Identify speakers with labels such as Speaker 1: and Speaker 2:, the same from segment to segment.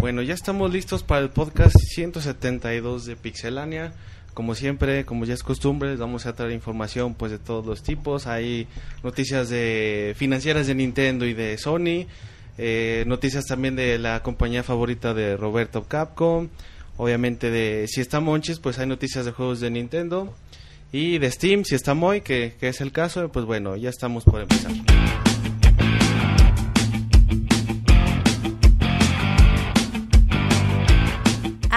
Speaker 1: Bueno, ya estamos listos para el podcast 172 de Pixelania. Como siempre, como ya es costumbre, les vamos a traer información pues de todos los tipos. Hay noticias de financieras de Nintendo y de Sony, eh, noticias también de la compañía favorita de Roberto Capcom. Obviamente de si está Monchis, pues hay noticias de juegos de Nintendo y de Steam, si está Moy, que, que es el caso, pues bueno, ya estamos por empezar.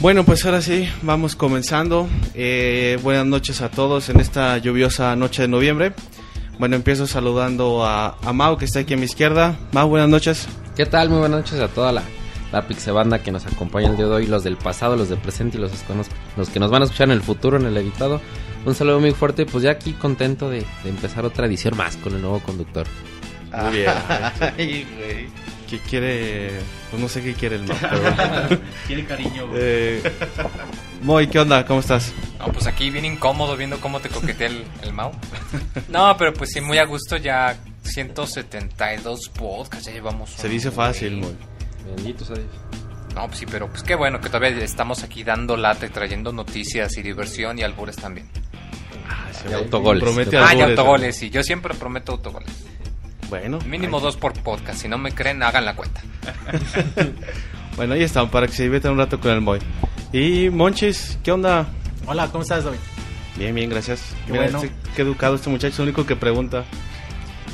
Speaker 1: Bueno, pues ahora sí, vamos comenzando. Eh, buenas noches a todos en esta lluviosa noche de noviembre. Bueno, empiezo saludando a, a Mau, que está aquí a mi izquierda. Mau, buenas noches.
Speaker 2: ¿Qué tal? Muy buenas noches a toda la, la Pixebanda que nos acompaña el día de hoy, los del pasado, los del presente y los, los que nos van a escuchar en el futuro, en el editado. Un saludo muy fuerte, pues ya aquí contento de, de empezar otra edición más con el nuevo conductor.
Speaker 1: Muy bien. Ay, güey. ¿Qué quiere? Pues no sé qué quiere el Mau. pero-
Speaker 3: Quiere cariño, güey.
Speaker 1: Eh, Moy, ¿qué onda? ¿Cómo estás?
Speaker 4: No, pues aquí bien incómodo viendo cómo te coquetea el, el Mau. No, pero pues sí, muy a gusto ya 172 podcasts, ya llevamos.
Speaker 1: Se dice fácil. Moy.
Speaker 2: Bendito sea Dios.
Speaker 4: No, pues sí, pero pues qué bueno que todavía estamos aquí dando lata y trayendo noticias y diversión y albures también.
Speaker 2: Y autogoles.
Speaker 1: Promete
Speaker 4: Ah, y
Speaker 1: albures,
Speaker 4: autogoles, sí, yo siempre prometo autogoles.
Speaker 1: Bueno.
Speaker 4: Mínimo
Speaker 1: ahí-
Speaker 4: dos por podcast, si no me creen, hagan la cuenta.
Speaker 1: Bueno, ahí están, para que se diviertan un rato con el Moy. Y Monchis, ¿qué onda?
Speaker 3: Hola, ¿cómo estás, David?
Speaker 1: Bien, bien, gracias.
Speaker 3: Qué
Speaker 1: Mira,
Speaker 3: bueno.
Speaker 1: este- qué educado este muchacho, es el único que pregunta.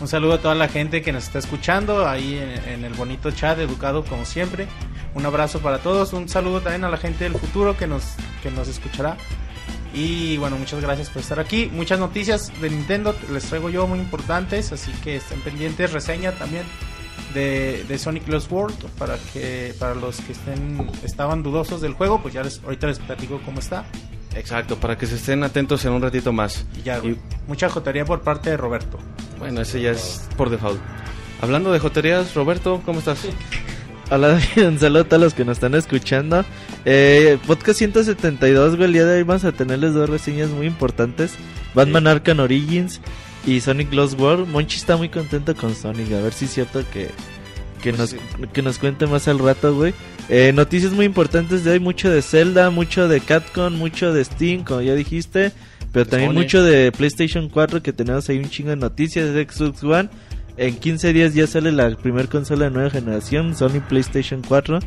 Speaker 3: Un saludo a toda la gente que nos está escuchando ahí en, en el bonito chat, educado como siempre. Un abrazo para todos, un saludo también a la gente del futuro que nos, que nos escuchará. Y bueno, muchas gracias por estar aquí. Muchas noticias de Nintendo les traigo yo muy importantes, así que estén pendientes. Reseña también de, de Sonic Lost World para que para los que estén estaban dudosos del juego, pues ya les, ahorita les platico cómo está.
Speaker 1: Exacto, para que se estén atentos en un ratito más.
Speaker 3: Y ya,
Speaker 1: Y-
Speaker 3: mucha jotería por parte de Roberto.
Speaker 1: Bueno, ese ya es por default. Hablando de joterías, Roberto, ¿cómo estás?
Speaker 5: Hola David, un saludo a todos los que nos están escuchando. Eh, podcast 172, güey, el día de hoy vamos a tenerles dos reseñas muy importantes. Batman Arkham Origins y Sonic Lost World. Monchi está muy contento con Sonic, a ver si es cierto que, que,
Speaker 1: Pues
Speaker 5: nos,
Speaker 1: sí.
Speaker 5: que nos cuente más al rato, güey. Eh, noticias muy importantes de hoy, mucho de Zelda, mucho de Capcom, mucho de Steam, como ya dijiste. Pero también
Speaker 1: Sony.
Speaker 5: mucho de PlayStation 4, que tenemos ahí un chingo de noticias de Xbox One. En 15 días ya sale la primer consola de nueva generación, Sony PlayStation 4.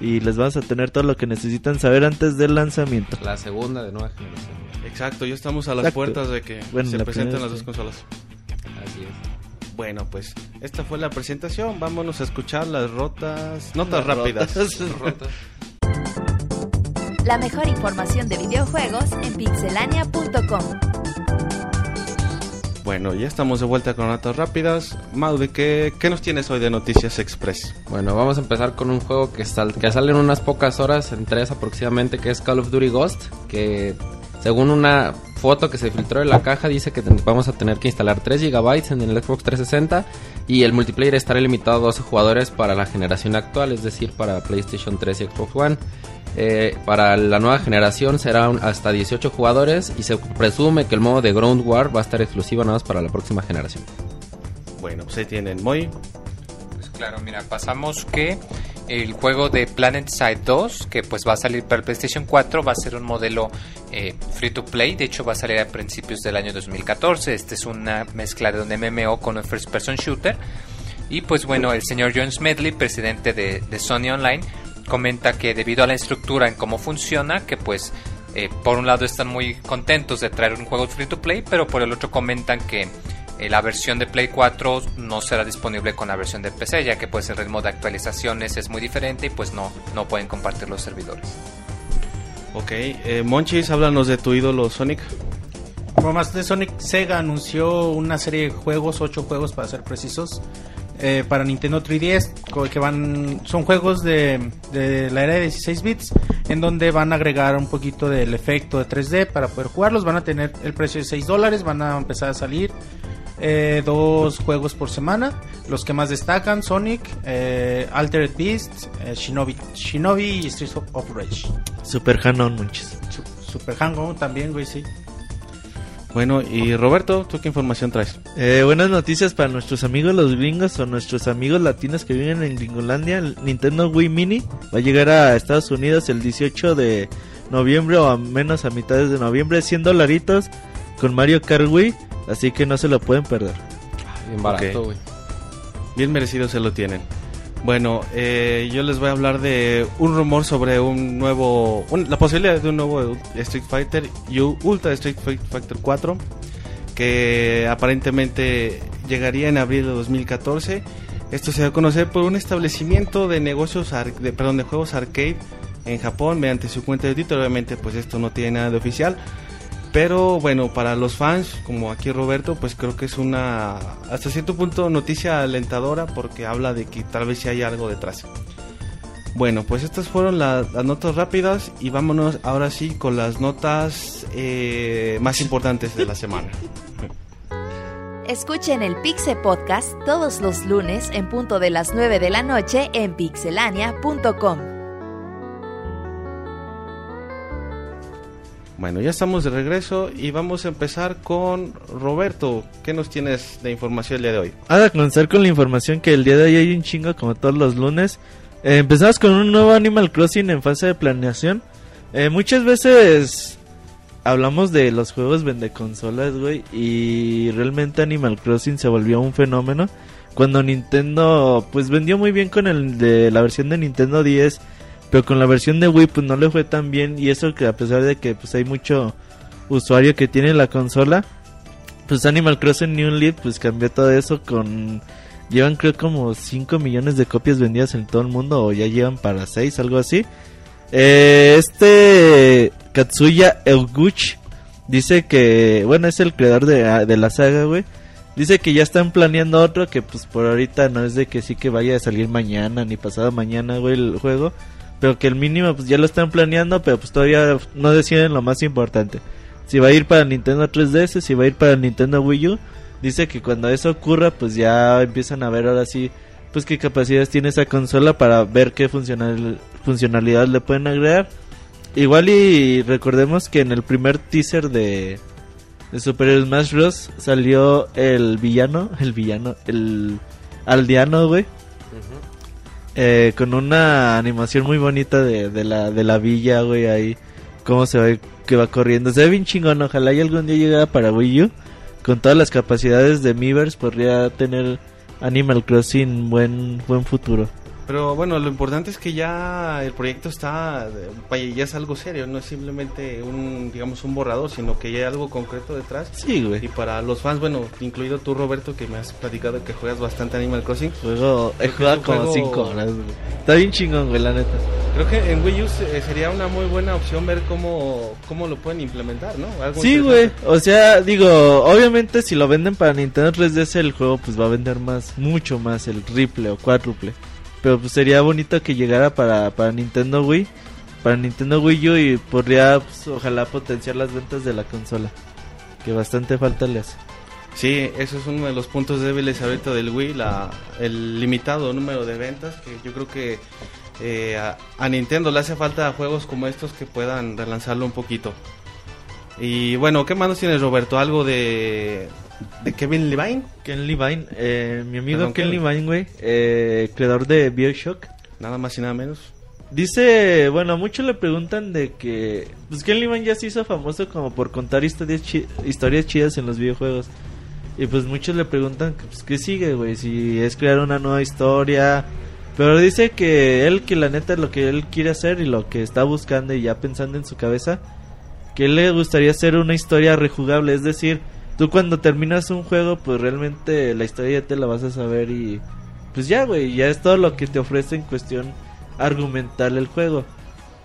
Speaker 5: Y les vamos a tener todo lo que necesitan saber antes del lanzamiento.
Speaker 2: La segunda de nueva generación.
Speaker 1: Exacto, ya estamos a las
Speaker 5: Exacto.
Speaker 1: puertas de que
Speaker 5: Bueno,
Speaker 1: se
Speaker 5: la
Speaker 1: presenten las dos
Speaker 5: sí.
Speaker 1: consolas.
Speaker 2: Así es.
Speaker 1: Bueno, pues esta fue la presentación. Vámonos a escuchar las rotas, notas
Speaker 5: Las
Speaker 1: rápidas.
Speaker 5: rotas.
Speaker 6: La mejor información de videojuegos en pixelania.com.
Speaker 1: Bueno, ya estamos de vuelta con notas rápidas. Mau, ¿de qué, qué nos tienes hoy de Noticias Express?
Speaker 2: Bueno, vamos a empezar con un juego que, sal- que sale en unas pocas horas, en tres aproximadamente, que es Call of Duty Ghost, que según una foto que se filtró de la caja dice que vamos a tener que instalar 3 GB en el Xbox 360 y el multiplayer estará limitado a 12 jugadores para la generación actual, es decir, para PlayStation 3 y Xbox One. Eh, para la nueva generación será un- hasta 18 jugadores y se presume que el modo de Ground War va a estar exclusivo nada más para la próxima generación.
Speaker 1: Bueno, pues ahí tienen. Moy,
Speaker 4: Pues claro, mira, pasamos que el juego de Planet Side 2, que pues va a salir para el PlayStation 4, va a ser un modelo eh, free to play, de hecho va a salir a principios del año 2014, este es una mezcla de un MMO con un first person shooter, y pues bueno, el señor John Smedley, presidente de, Sony Online, comenta que debido a la estructura en cómo funciona, que pues eh, por un lado están muy contentos de traer un juego free to play, pero por el otro comentan que la versión de Play 4 no será disponible con la versión de PC, ya que pues el ritmo de actualizaciones es muy diferente y pues no, no pueden compartir los servidores.
Speaker 1: ok. Eh, Monchis, háblanos de tu ídolo Sonic.
Speaker 3: Por más de Sonic, Sega anunció una serie de juegos, ocho juegos para ser precisos, eh, para Nintendo 3DS, co- que van, son juegos de, de la era de 16 bits, en donde van a agregar un poquito del efecto de 3D para poder jugarlos. Van a tener el precio de 6 dólares, van a empezar a salir eh, dos juegos por semana. Los que más destacan, Sonic, eh, Altered Beast, eh, Shinobi, Shinobi y Streets of, Rage.
Speaker 5: Super Hanon, muchas.
Speaker 3: Su- Super Hang también, güey, sí.
Speaker 1: Bueno, y Roberto, ¿tú qué información traes?
Speaker 5: Eh, buenas noticias para nuestros amigos los gringos o nuestros amigos latinos que viven en Gringolandia. El Nintendo Wii Mini va a llegar a Estados Unidos el 18 de noviembre o a menos a mitades de noviembre. 100 dolaritos con Mario Kart Wii. Así que no se lo pueden perder.
Speaker 2: Bien barato, güey.
Speaker 1: Bien merecido se lo tienen. Bueno, eh, yo les voy a hablar de un rumor sobre un nuevo, un- la posibilidad de un nuevo Street Fighter U Ultra Street Fight- Fighter 4 que aparentemente llegaría en abril de 2014. Esto se va a conocer por un establecimiento de negocios, ar- de, perdón, de juegos arcade en Japón mediante su cuenta de Twitter. Obviamente, pues esto no tiene nada de oficial. Pero bueno, para los fans, como aquí Roberto, pues creo que es una, hasta cierto punto, noticia alentadora porque habla de que tal vez sí hay algo detrás. Bueno, pues estas fueron la- las notas rápidas y vámonos ahora sí con las notas eh, más importantes de la semana.
Speaker 6: Escuchen el Pixe Podcast todos los lunes en punto de las 9 de la noche en pixelania.com.
Speaker 1: Bueno, ya estamos de regreso y vamos a empezar con Roberto. ¿Qué nos tienes de información el día de hoy?
Speaker 5: Ahora comenzar con la información que el día de hoy hay un chingo como todos los lunes. Eh, empezamos con un nuevo Animal Crossing en fase de planeación. Eh, muchas veces hablamos de los juegos vende consolas, güey, y realmente Animal Crossing se volvió un fenómeno cuando Nintendo pues vendió muy bien con el de la versión de Nintendo 10, pero con la versión de Wii pues no le fue tan bien y eso que a pesar de que pues hay mucho usuario que tiene la consola, pues Animal Crossing New Leaf pues cambió todo eso con llevan creo como 5 millones de copias vendidas en todo el mundo o ya llevan para 6, algo así. Eh, este Katsuya Elguchi dice que, bueno, es el creador de, de la saga, güey. Dice que ya están planeando otro que pues por ahorita no es de que sí que vaya a salir mañana ni pasado mañana, güey, el juego. Pero que el mínimo pues ya lo están planeando, pero pues todavía no deciden lo más importante. Si va a ir para Nintendo 3DS, si va a ir para Nintendo Wii U. Dice que cuando eso ocurra pues ya empiezan a ver ahora sí pues qué capacidades tiene esa consola para ver qué funcional, funcionalidad le pueden agregar. Igual y recordemos que en el primer teaser de, de Super Smash Bros. salió el villano, el villano, el aldeano, güey. Eh, con una animación muy bonita de, de la, de la villa, güey, ahí. Cómo se ve que va corriendo. Se ve bien chingón, ojalá y algún día llegara para Wii U. Con todas las capacidades de Miiverse podría tener Animal Crossing buen, buen futuro.
Speaker 1: Pero bueno, lo importante es que ya el proyecto está, vaya, ya es algo serio, no es simplemente un, digamos, un borrador, sino que ya hay algo concreto detrás.
Speaker 5: Sí,
Speaker 1: Y
Speaker 5: güey.
Speaker 1: para los fans, bueno, incluido tú, Roberto, que me has platicado que juegas bastante Animal Crossing,
Speaker 5: Juego, he jugado como
Speaker 1: juego-
Speaker 5: 5 horas, güey. Está bien chingón, güey, la neta.
Speaker 1: creo que en Wii U se- sería una muy buena opción ver cómo, cómo lo pueden implementar, ¿no? Algo
Speaker 5: Sí, güey. O sea, digo, obviamente si lo venden para Nintendo 3DS el juego pues va a vender más, mucho más, el triple o cuádruple. Pero pues sería bonito que llegara para, para Nintendo Wii, para Nintendo Wii U y podría pues, ojalá potenciar las ventas de la consola. Que bastante falta le hace.
Speaker 1: Sí, eso es uno de los puntos débiles ahorita del Wii, la, el limitado número de ventas, que yo creo que eh, a, Nintendo le hace falta juegos como estos que puedan relanzarlo un poquito. Y bueno, ¿qué más nos tienes Roberto? ¿Algo de, de Kevin Levine?
Speaker 5: Ken Levine, eh, mi amigo
Speaker 1: Perdón,
Speaker 5: Ken
Speaker 1: Ken.
Speaker 5: Levine, güey, eh, creador de Bioshock.
Speaker 1: Nada más y nada menos.
Speaker 5: Dice, bueno, muchos le preguntan de que, pues Ken Levine ya se hizo famoso como por contar historias, chi- historias chidas en los videojuegos. Y pues muchos le preguntan, que, pues, ¿qué sigue, güey? Si es crear una nueva historia. Pero dice que él, que la neta lo que él quiere hacer y lo que está buscando y ya pensando en su cabeza, que él le gustaría hacer una historia rejugable. Es decir, tú cuando terminas un juego, pues realmente la historia ya te la vas a saber y pues ya, güey, ya es todo lo que te ofrece en cuestión argumental el juego.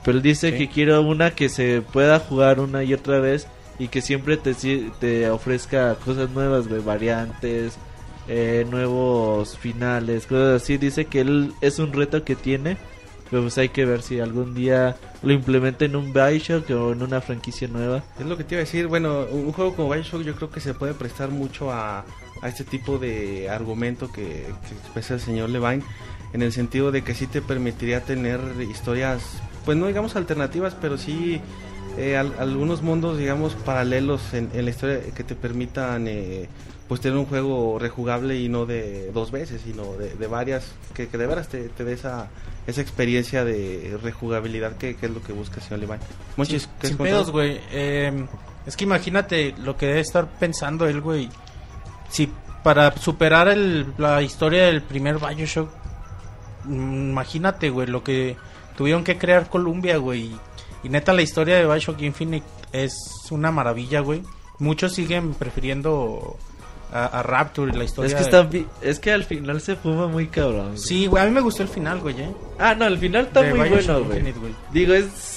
Speaker 5: Pero él dice
Speaker 1: Sí.
Speaker 5: que quiero una que se pueda jugar una y otra vez y que siempre te, te ofrezca cosas nuevas, güey, variantes, eh, nuevos finales, cosas así. Dice que él es un reto que tiene Pero pues hay que ver si algún día lo implementen en un Bioshock o en una franquicia nueva.
Speaker 1: Es lo que te iba a decir, bueno, un juego como Bioshock yo creo que se puede prestar mucho a, a este tipo de argumento que, que expresa el señor Levine, en el sentido de que sí te permitiría tener historias, pues no digamos alternativas, pero sí eh, al- algunos mundos, digamos, paralelos en, en la historia que te permitan eh, pues tener un juego rejugable y no de dos veces, sino de, de varias, que, que de veras te, te dé esa, esa experiencia de rejugabilidad que, que es lo que busca señor Levine. Monchis,
Speaker 3: Sin,
Speaker 1: ¿qué
Speaker 3: sin pedos, güey. Eh, es que imagínate lo que debe estar pensando él, güey. Si para superar el- la historia del primer Bioshock, mm, imagínate, güey, lo que tuvieron que crear Columbia, güey. Y neta, la historia de Bioshock Infinite es una maravilla, güey. Muchos siguen prefiriendo a, a Rapture, la historia.
Speaker 5: Es que, está, bi- es que al final se fuma muy cabrón. güey.
Speaker 3: Sí, güey, a mí me gustó el final, güey, eh.
Speaker 5: Ah, no, el final está
Speaker 3: De
Speaker 5: muy
Speaker 3: Bioshock
Speaker 5: bueno, güey.
Speaker 3: Infinite, güey.
Speaker 5: Digo, es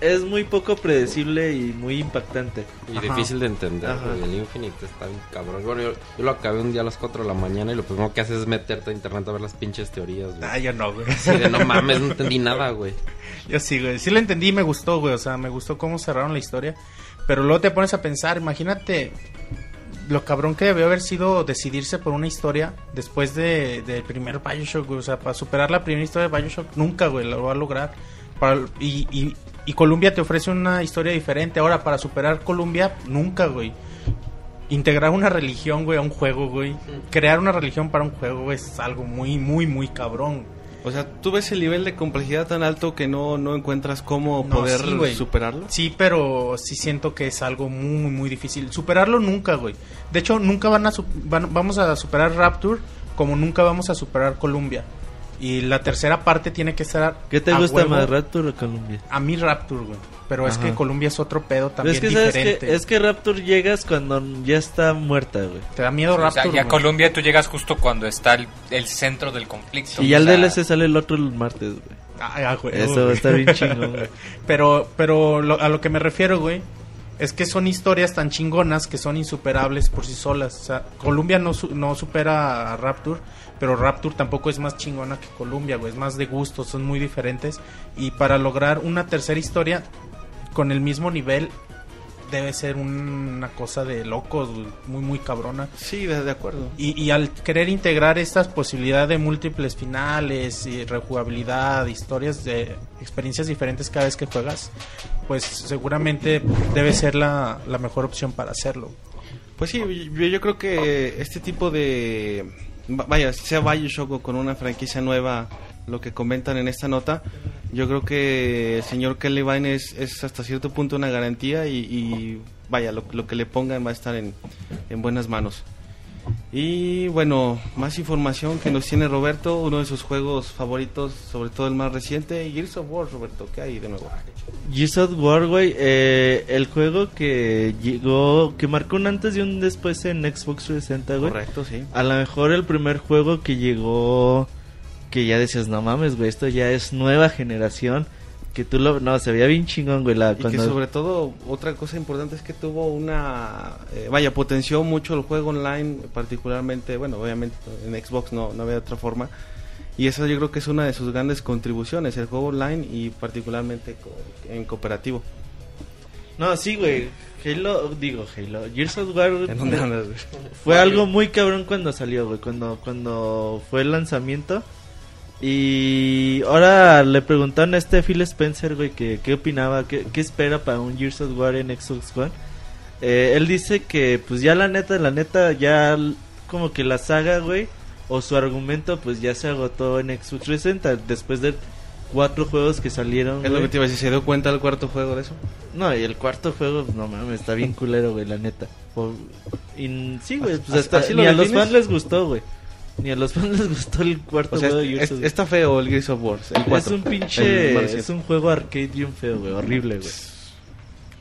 Speaker 5: es muy poco predecible y muy impactante.
Speaker 2: Y
Speaker 3: Ajá.
Speaker 2: difícil de entender, güey. El Infinite está bien cabrón. Bueno, yo, yo lo acabé un día a las 4 de la mañana y lo primero que haces es meterte a internet a ver las pinches teorías, güey.
Speaker 3: Ah, yo no, güey.
Speaker 2: Así de, no mames, no entendí nada, güey.
Speaker 3: Yo sí, güey. Sí lo entendí y me gustó, güey. O sea, me gustó cómo cerraron la historia. Pero luego te pones a pensar, imagínate lo cabrón que debió haber sido decidirse por una historia después de, del primer Bioshock, güey. O sea, para superar la primera historia de Bioshock, nunca, güey, lo va a lograr. Para, y, y, y Columbia te ofrece una historia diferente. Ahora, para superar Columbia, nunca, güey. Integrar una religión, güey, a un juego, güey. Crear una religión para un juego, güey, es algo muy, muy, muy cabrón.
Speaker 1: O sea, ¿tú ves el nivel de complejidad tan alto que no, no encuentras cómo
Speaker 3: No,
Speaker 1: poder
Speaker 3: sí,
Speaker 1: superarlo?
Speaker 3: Sí, pero sí siento que es algo muy, muy difícil. Superarlo nunca, güey. De hecho, nunca van a su- van- vamos a superar Rapture como nunca vamos a superar Columbia. Y la tercera parte tiene que ser.
Speaker 5: ¿Qué te
Speaker 3: a
Speaker 5: gusta
Speaker 3: huevo.
Speaker 5: más, Rapture o Columbia?
Speaker 3: A mí Rapture, güey. Pero es que Columbia es otro pedo
Speaker 5: Pero
Speaker 3: también
Speaker 5: es que sabes
Speaker 3: diferente.
Speaker 5: que es que Rapture llegas cuando ya está muerta, güey.
Speaker 3: Te da miedo
Speaker 4: O sea,
Speaker 3: Rapture.
Speaker 4: y a. Colombia tú llegas justo cuando está el, el centro del conflicto.
Speaker 5: Y ya el DLC sale el otro el martes, güey.
Speaker 3: Ah, ah, güey,
Speaker 5: Eso va a
Speaker 3: güey.
Speaker 5: estar bien chingón, güey.
Speaker 3: Pero, pero lo- a lo que me refiero, güey, es que son historias tan chingonas que son insuperables por sí solas. O sea, Columbia no, su- no supera a Rapture, pero Rapture tampoco es más chingona que Columbia, güey. Es más de gusto, son muy diferentes. Y para lograr una tercera historia con el mismo nivel, debe ser una cosa de locos, muy, muy cabrona.
Speaker 1: Sí, de, acuerdo.
Speaker 3: Y, y al querer integrar estas posibilidades de múltiples finales y rejugabilidad, historias de experiencias diferentes cada vez que juegas, pues seguramente debe ser la, la mejor opción para hacerlo.
Speaker 1: Pues sí, yo, yo creo que este tipo de... va- Vaya, sea Bioshock o con una franquicia nueva, lo que comentan en esta nota, yo creo que el señor Kelly Vine es, es hasta cierto punto una garantía y, y vaya, lo, lo que le pongan va a estar en, en buenas manos. Y bueno, más información que nos tiene Roberto, uno de sus juegos favoritos, sobre todo el más reciente, Gears of War, Roberto, ¿qué hay de nuevo?
Speaker 5: Gears of War, güey, eh, el juego que llegó, que marcó un antes y un después en Xbox 360, güey.
Speaker 1: Correcto, sí.
Speaker 5: A lo mejor el primer juego que llegó, que ya decías, no mames, güey, esto ya es nueva generación. Que tú lo, no, se veía bien chingón, güey, la,
Speaker 1: Y que
Speaker 5: cuando...
Speaker 1: sobre todo, otra cosa importante es que tuvo una... eh, vaya, potenció mucho el juego online, particularmente, bueno, obviamente en Xbox no, no había otra forma. Y esa yo creo que es una de sus grandes contribuciones, el juego online y particularmente co- en cooperativo.
Speaker 5: No, sí, güey, Halo, digo Halo, Gears of War
Speaker 1: ¿En dónde andas? güey?
Speaker 5: fue algo muy cabrón cuando salió, güey, cuando, cuando fue el lanzamiento. Y ahora le preguntaron a este Phil Spencer, güey, que qué opinaba, qué, qué espera para un Gears of War en Xbox One. Eh, él dice que, pues ya la neta, la neta, ya como que la saga, güey, o su argumento, pues ya se agotó en Xbox 360 después de cuatro juegos que salieron.
Speaker 1: Es lo
Speaker 5: güey.
Speaker 1: que te iba a decir, ¿se dio cuenta el cuarto juego de eso?
Speaker 5: No, y el cuarto juego, no mames, está bien culero, güey, la neta. Y sí, güey, pues
Speaker 1: ¿Así-
Speaker 5: hasta
Speaker 1: así lo
Speaker 5: ni a los fans les gustó, güey. Ni a los fans les gustó el cuarto
Speaker 1: O sea,
Speaker 5: juego de Gears
Speaker 1: es-
Speaker 5: of-
Speaker 1: está feo el Gears of War, el
Speaker 5: Es un pinche, es un juego arcade bien feo, güey, horrible, güey.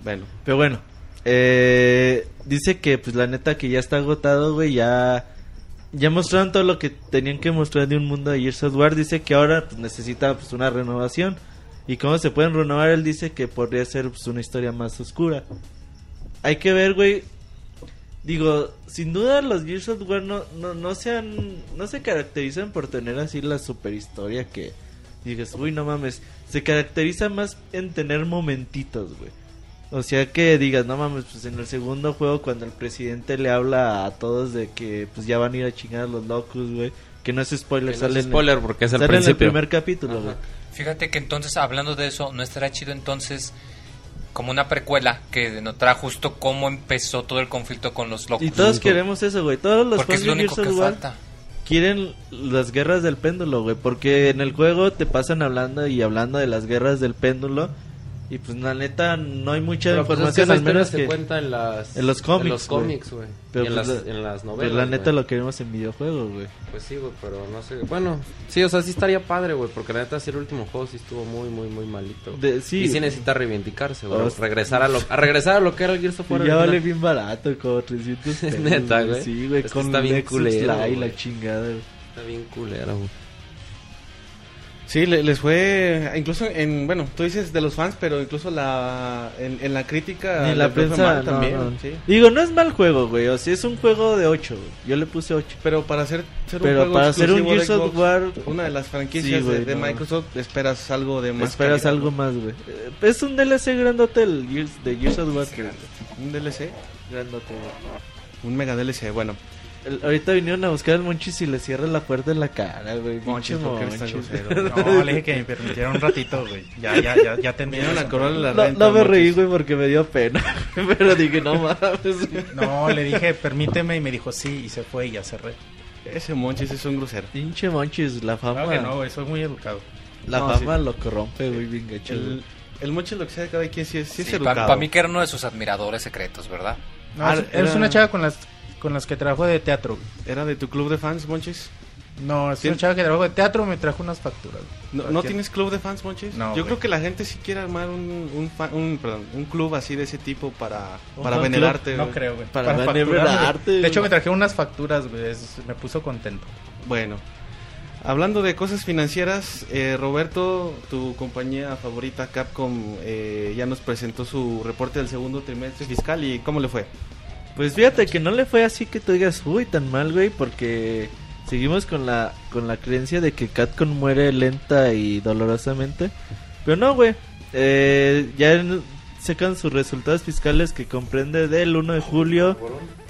Speaker 1: Bueno,
Speaker 5: Pero bueno, eh, dice que pues la neta que ya está agotado, güey, ya ya mostraron todo lo que tenían que mostrar de un mundo de Gears of War, dice que ahora pues necesita pues una renovación. Y cómo se pueden renovar, él dice que podría ser pues una historia más oscura. Hay que ver, güey. Digo, sin duda los Gears of War no, no, no, se han- no se caracterizan por tener así la super historia que Y digas, uy, no mames. Se caracteriza más en tener momentitos, güey. O sea que digas, no mames, pues en el segundo juego cuando el presidente le habla a todos de que pues ya van a ir a chingar a los locos, güey. Que no es spoiler,
Speaker 2: no es
Speaker 5: sale, en el-
Speaker 2: spoiler porque es el
Speaker 5: sale en el primer capítulo, güey.
Speaker 4: Fíjate que entonces, hablando de eso, ¿no estará chido entonces como una precuela que denotara justo cómo empezó todo el conflicto con los locos?
Speaker 5: Y todos queremos eso, güey. Todos los
Speaker 4: Porque
Speaker 5: fans
Speaker 4: es lo único que falta.
Speaker 5: quieren las guerras del péndulo, güey. Porque en el juego te pasan hablando y hablando de las guerras del péndulo. Y pues la neta no hay mucha
Speaker 2: Pero, pues, es que
Speaker 5: información, al menos
Speaker 2: se
Speaker 5: que...
Speaker 2: cuenta en las
Speaker 5: en los cómics,
Speaker 2: en los cómics, güey.
Speaker 5: Pero
Speaker 2: Y en,
Speaker 5: pues
Speaker 2: las,
Speaker 5: la-
Speaker 2: en las
Speaker 5: Pero
Speaker 2: novelas.
Speaker 5: la neta
Speaker 2: güey.
Speaker 5: lo queremos en videojuegos, güey.
Speaker 2: Pues sí, güey, pero no sé. Bueno, sí, o sea, sí estaría padre, güey, porque la neta sí el último juego sí estuvo muy, muy, muy malito.
Speaker 5: De- sí.
Speaker 2: Y sí necesita reivindicarse, güey.
Speaker 5: O sea,
Speaker 2: regresar a lo, a regresar a lo que era el Gears of War.
Speaker 5: Y ya vale bien barato, como 300 pesos.
Speaker 2: Neta, güey.
Speaker 5: Sí, güey, con
Speaker 2: está bien
Speaker 5: Nexus Live,
Speaker 2: güey.
Speaker 5: la chingada, güey.
Speaker 2: Está bien culero, güey.
Speaker 1: Sí, le- les fue, incluso en, bueno, tú dices de los fans, pero incluso la, en, en la crítica...
Speaker 5: Ni la prensa no,
Speaker 1: también,
Speaker 5: no.
Speaker 1: sí.
Speaker 5: Digo, no es mal juego, güey. O sea, es un juego de 8, güey. Yo le puse 8.
Speaker 1: Pero para hacer, ser un
Speaker 5: Pero
Speaker 1: juego
Speaker 5: para hacer un
Speaker 1: de
Speaker 5: Gears of
Speaker 1: Xbox,
Speaker 5: War,
Speaker 1: una de las franquicias
Speaker 5: Sí,
Speaker 1: de,
Speaker 5: güey,
Speaker 1: de
Speaker 5: no.
Speaker 1: Microsoft, esperas algo de más
Speaker 5: esperas
Speaker 1: calidad,
Speaker 5: algo más, güey. Eh, Es un DLC grandote el Gears, de Gears of War.
Speaker 1: Un DLC,
Speaker 5: Grandote, güey.
Speaker 1: un mega DLC, bueno.
Speaker 5: El- ahorita vinieron a buscar al Monchis y le cierra la puerta en la cara, güey.
Speaker 1: Monchis, ¿por qué eres tan
Speaker 5: Monchis.
Speaker 1: grosero?
Speaker 3: No, le dije que me permitiera un ratito, güey. Ya, ya, ya, ya.
Speaker 1: Vinieron a cobrarle la renta.
Speaker 5: no me reí, güey, porque me dio pena. Pero dije, no mames.
Speaker 3: No, le dije, permíteme, y me dijo sí, y se fue y ya cerré.
Speaker 1: Ese Monchis es un grosero.
Speaker 5: Pinche Monchis, la fama.
Speaker 3: Claro que no, güey, soy muy educado.
Speaker 5: La
Speaker 1: No,
Speaker 5: fama lo corrompe, güey, bien gacho.
Speaker 1: El, el Monchis lo que sea de cada quien sí es, sí es
Speaker 4: Para
Speaker 1: educado.
Speaker 4: mí que era uno de sus admiradores secretos, ¿verdad?
Speaker 3: No,
Speaker 1: Ah,
Speaker 3: es,
Speaker 1: era-
Speaker 3: es una chava con las con las que trabajo de teatro.
Speaker 1: ¿Era de tu club de fans, Monchis?
Speaker 3: No, es
Speaker 1: ¿Tien-
Speaker 3: una chava que trabajo de teatro, me trajo unas facturas.
Speaker 1: ¿No, ¿no tienes club de fans, Monchis?
Speaker 3: No,
Speaker 1: Yo
Speaker 3: güey.
Speaker 1: creo que la gente sí quiere armar un, un, fa- un, perdón, un club así de ese tipo para, para
Speaker 5: fan
Speaker 1: venerarte.
Speaker 3: No creo, güey.
Speaker 5: Para
Speaker 3: facturarme,
Speaker 5: venerarte,
Speaker 3: De hecho, me traje unas facturas, güey. es- Me puso contento.
Speaker 1: Bueno, hablando de cosas financieras, eh, Roberto, tu compañía favorita Capcom eh, ya nos presentó su reporte del segundo trimestre fiscal y ¿cómo le fue?
Speaker 5: Pues fíjate que no le fue así que tú digas, uy, tan mal, güey, porque seguimos con la con la creencia de que Catcon muere lenta y dolorosamente. Pero no, güey. Eh, ya sacan sus resultados fiscales que comprende del 1 de julio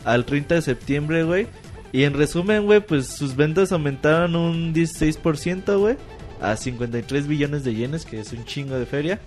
Speaker 5: al 30 de septiembre, güey. Y en resumen, güey, pues sus ventas aumentaron un 16%, güey, a 53 billones de yenes, que es un chingo de feria.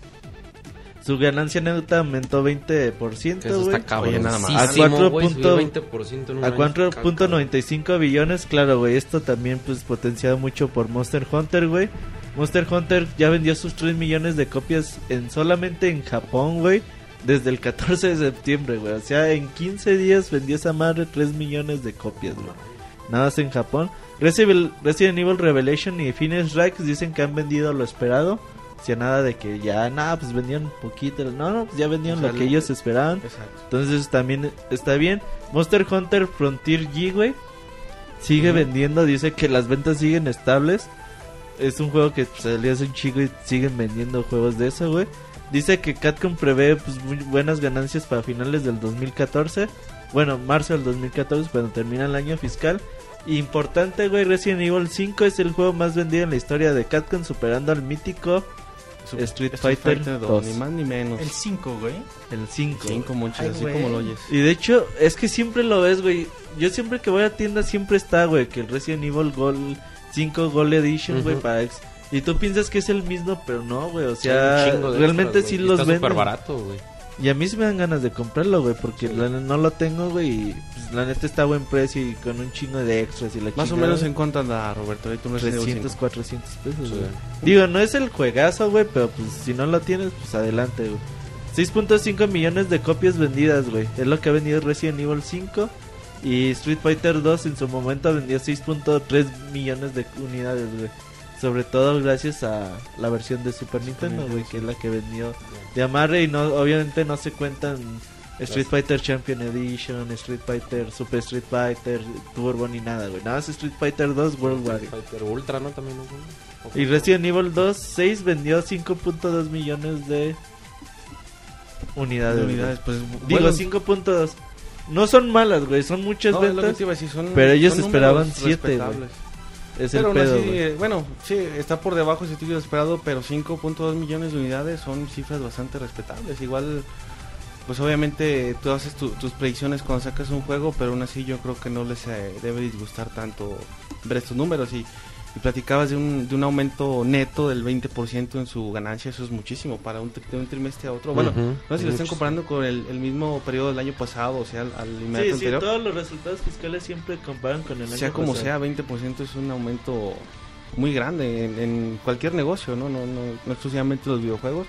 Speaker 5: Su ganancia neta aumentó 20%,
Speaker 2: Que eso
Speaker 5: güey.
Speaker 2: está cabrón.
Speaker 1: Oye, nada más.
Speaker 5: A cuatro
Speaker 2: güey,
Speaker 5: punto-
Speaker 2: subió 20% en un
Speaker 5: A
Speaker 2: año.
Speaker 5: 4.95 billones, claro, güey. Esto también, pues, potenciado mucho por Monster Hunter, güey. Monster Hunter ya vendió sus 3 millones de copias en solamente en Japón, güey. Desde el 14 de septiembre, güey. O sea, en 15 días vendió esa madre 3 millones de copias, güey. Nada más en Japón. Resident Resident Evil Revelation y Phoenix Strikes dicen que han vendido lo esperado. O sea, nada de que ya, nada, pues vendían poquito. No, no, pues ya vendían
Speaker 1: O sea,
Speaker 5: lo que
Speaker 1: lo-
Speaker 5: ellos esperaban.
Speaker 1: Exacto.
Speaker 5: Entonces también está bien. Monster Hunter Frontier G, güey. Sigue vendiendo, dice que las ventas siguen estables. Es un juego que salió hace un chico y siguen vendiendo juegos de eso, güey. Dice que Capcom prevé pues, muy buenas ganancias para finales del 2014. Bueno, marzo del 2014, cuando termina el año fiscal. Importante, güey, Resident Evil 5 es el juego más vendido en la historia de Capcom, superando al mítico
Speaker 1: Su-
Speaker 5: Street Fighter 2.
Speaker 1: Ni más ni menos.
Speaker 3: El 5, güey.
Speaker 5: el 5.
Speaker 1: Cinco Monchis,
Speaker 3: Ay,
Speaker 1: así
Speaker 3: güey.
Speaker 1: como lo oyes.
Speaker 5: Y de hecho, es que siempre lo ves, güey. Yo siempre que voy a tienda siempre está, güey, que el Resident Evil Gold 5 Gold Edition, güey,
Speaker 2: Ujú.
Speaker 5: para ex- Y tú piensas que es el mismo, pero no, güey. O sea, realmente
Speaker 2: extras,
Speaker 5: sí
Speaker 2: güey,
Speaker 5: los
Speaker 2: Está súper
Speaker 5: venden.
Speaker 2: barato, güey.
Speaker 5: Y a mí sí me dan ganas de comprarlo, güey, porque
Speaker 2: Sí.
Speaker 5: la- no lo tengo, güey. Y pues, la neta está a buen precio y con un chingo de extras y la
Speaker 1: Más o menos en cuánto anda Roberto, un Resident Evil
Speaker 5: 300,
Speaker 1: 5.
Speaker 5: 400 pesos,
Speaker 2: Sí.
Speaker 5: güey. Digo, no es el juegazo, güey, pero pues si no lo tienes, pues adelante, güey. 6.5 millones de copias vendidas, güey. Es lo que ha vendido Resident Evil 5. Y Street Fighter 2 en su momento vendió 6.3 millones de unidades, güey. Sobre todo gracias a la versión de Super Nintendo, güey, que es la que vendió de amarre. Y no, obviamente no se cuentan Street Fighter Champion Edition, Street Fighter, Super Street Fighter, Turbo ni nada, güey. Nada más Street Fighter 2 World War.
Speaker 2: Street Fighter Ultra, ¿no? También.
Speaker 5: Y Resident Evil 2, 6 vendió 5.2 millones de unidades.
Speaker 1: De unidades, pues
Speaker 5: Digo,
Speaker 1: bueno,
Speaker 5: 5.2. No son malas, güey, son muchas
Speaker 1: no,
Speaker 5: ventas.
Speaker 1: te iba a decir, son-
Speaker 5: pero ellos
Speaker 1: son
Speaker 5: esperaban
Speaker 1: números
Speaker 5: siete, güey. Es
Speaker 1: Pero
Speaker 5: el
Speaker 1: aún
Speaker 5: pedo,
Speaker 1: así, eh, bueno, sí, está por debajo si hubiera esperado, pero 5.2 millones de unidades son cifras bastante respetables. Igual, pues obviamente tú haces tu- tus predicciones cuando sacas un juego, pero aún así yo creo que no les eh, debe disgustar tanto ver estos números. Y, y platicabas de un, de un aumento neto del 20% en su ganancia, eso es muchísimo para un, tri- de un trimestre a otro. Bueno, no sé si lo están comparando con el, el mismo periodo del año pasado, o sea, al, al inmediato
Speaker 5: Sí, sí, todos los resultados fiscales siempre comparan con el año
Speaker 1: sea como
Speaker 5: pasado.
Speaker 1: sea, 20% es un aumento muy grande en, en cualquier negocio, ¿no? No, no, no exclusivamente los videojuegos.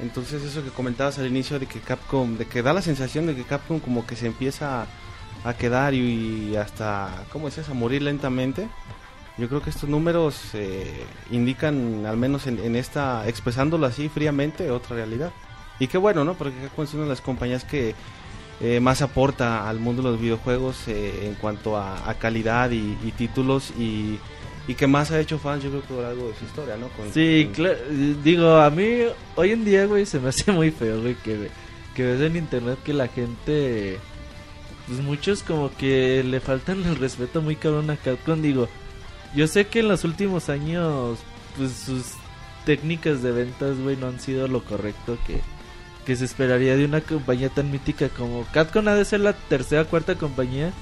Speaker 1: Entonces eso que comentabas al inicio de que Capcom, de que da la sensación de que Capcom como que se empieza a, a quedar y, hasta, ¿cómo decías? A morir lentamente. Yo creo que estos números eh, indican, al menos en, en esta, expresándolo así fríamente, otra realidad. Y qué bueno, ¿no? Porque Capcom es una de las compañías que eh, más aporta al mundo de los videojuegos eh, en cuanto a, a calidad y, y títulos y, y que más ha hecho fans, yo creo que por algo de su historia, ¿no? Con-
Speaker 5: Sí,
Speaker 1: con-
Speaker 5: claro. Digo, a mí hoy en día, güey, se me hace muy feo, güey, que, que ves en internet que la gente. Pues muchos como que le faltan el respeto muy cabrón a Capcom. Digo, yo sé que en los últimos años, pues sus técnicas de ventas, güey, no han sido lo correcto que, que se esperaría de una compañía tan mítica como Capcom. Ha de ser la tercera o cuarta compañía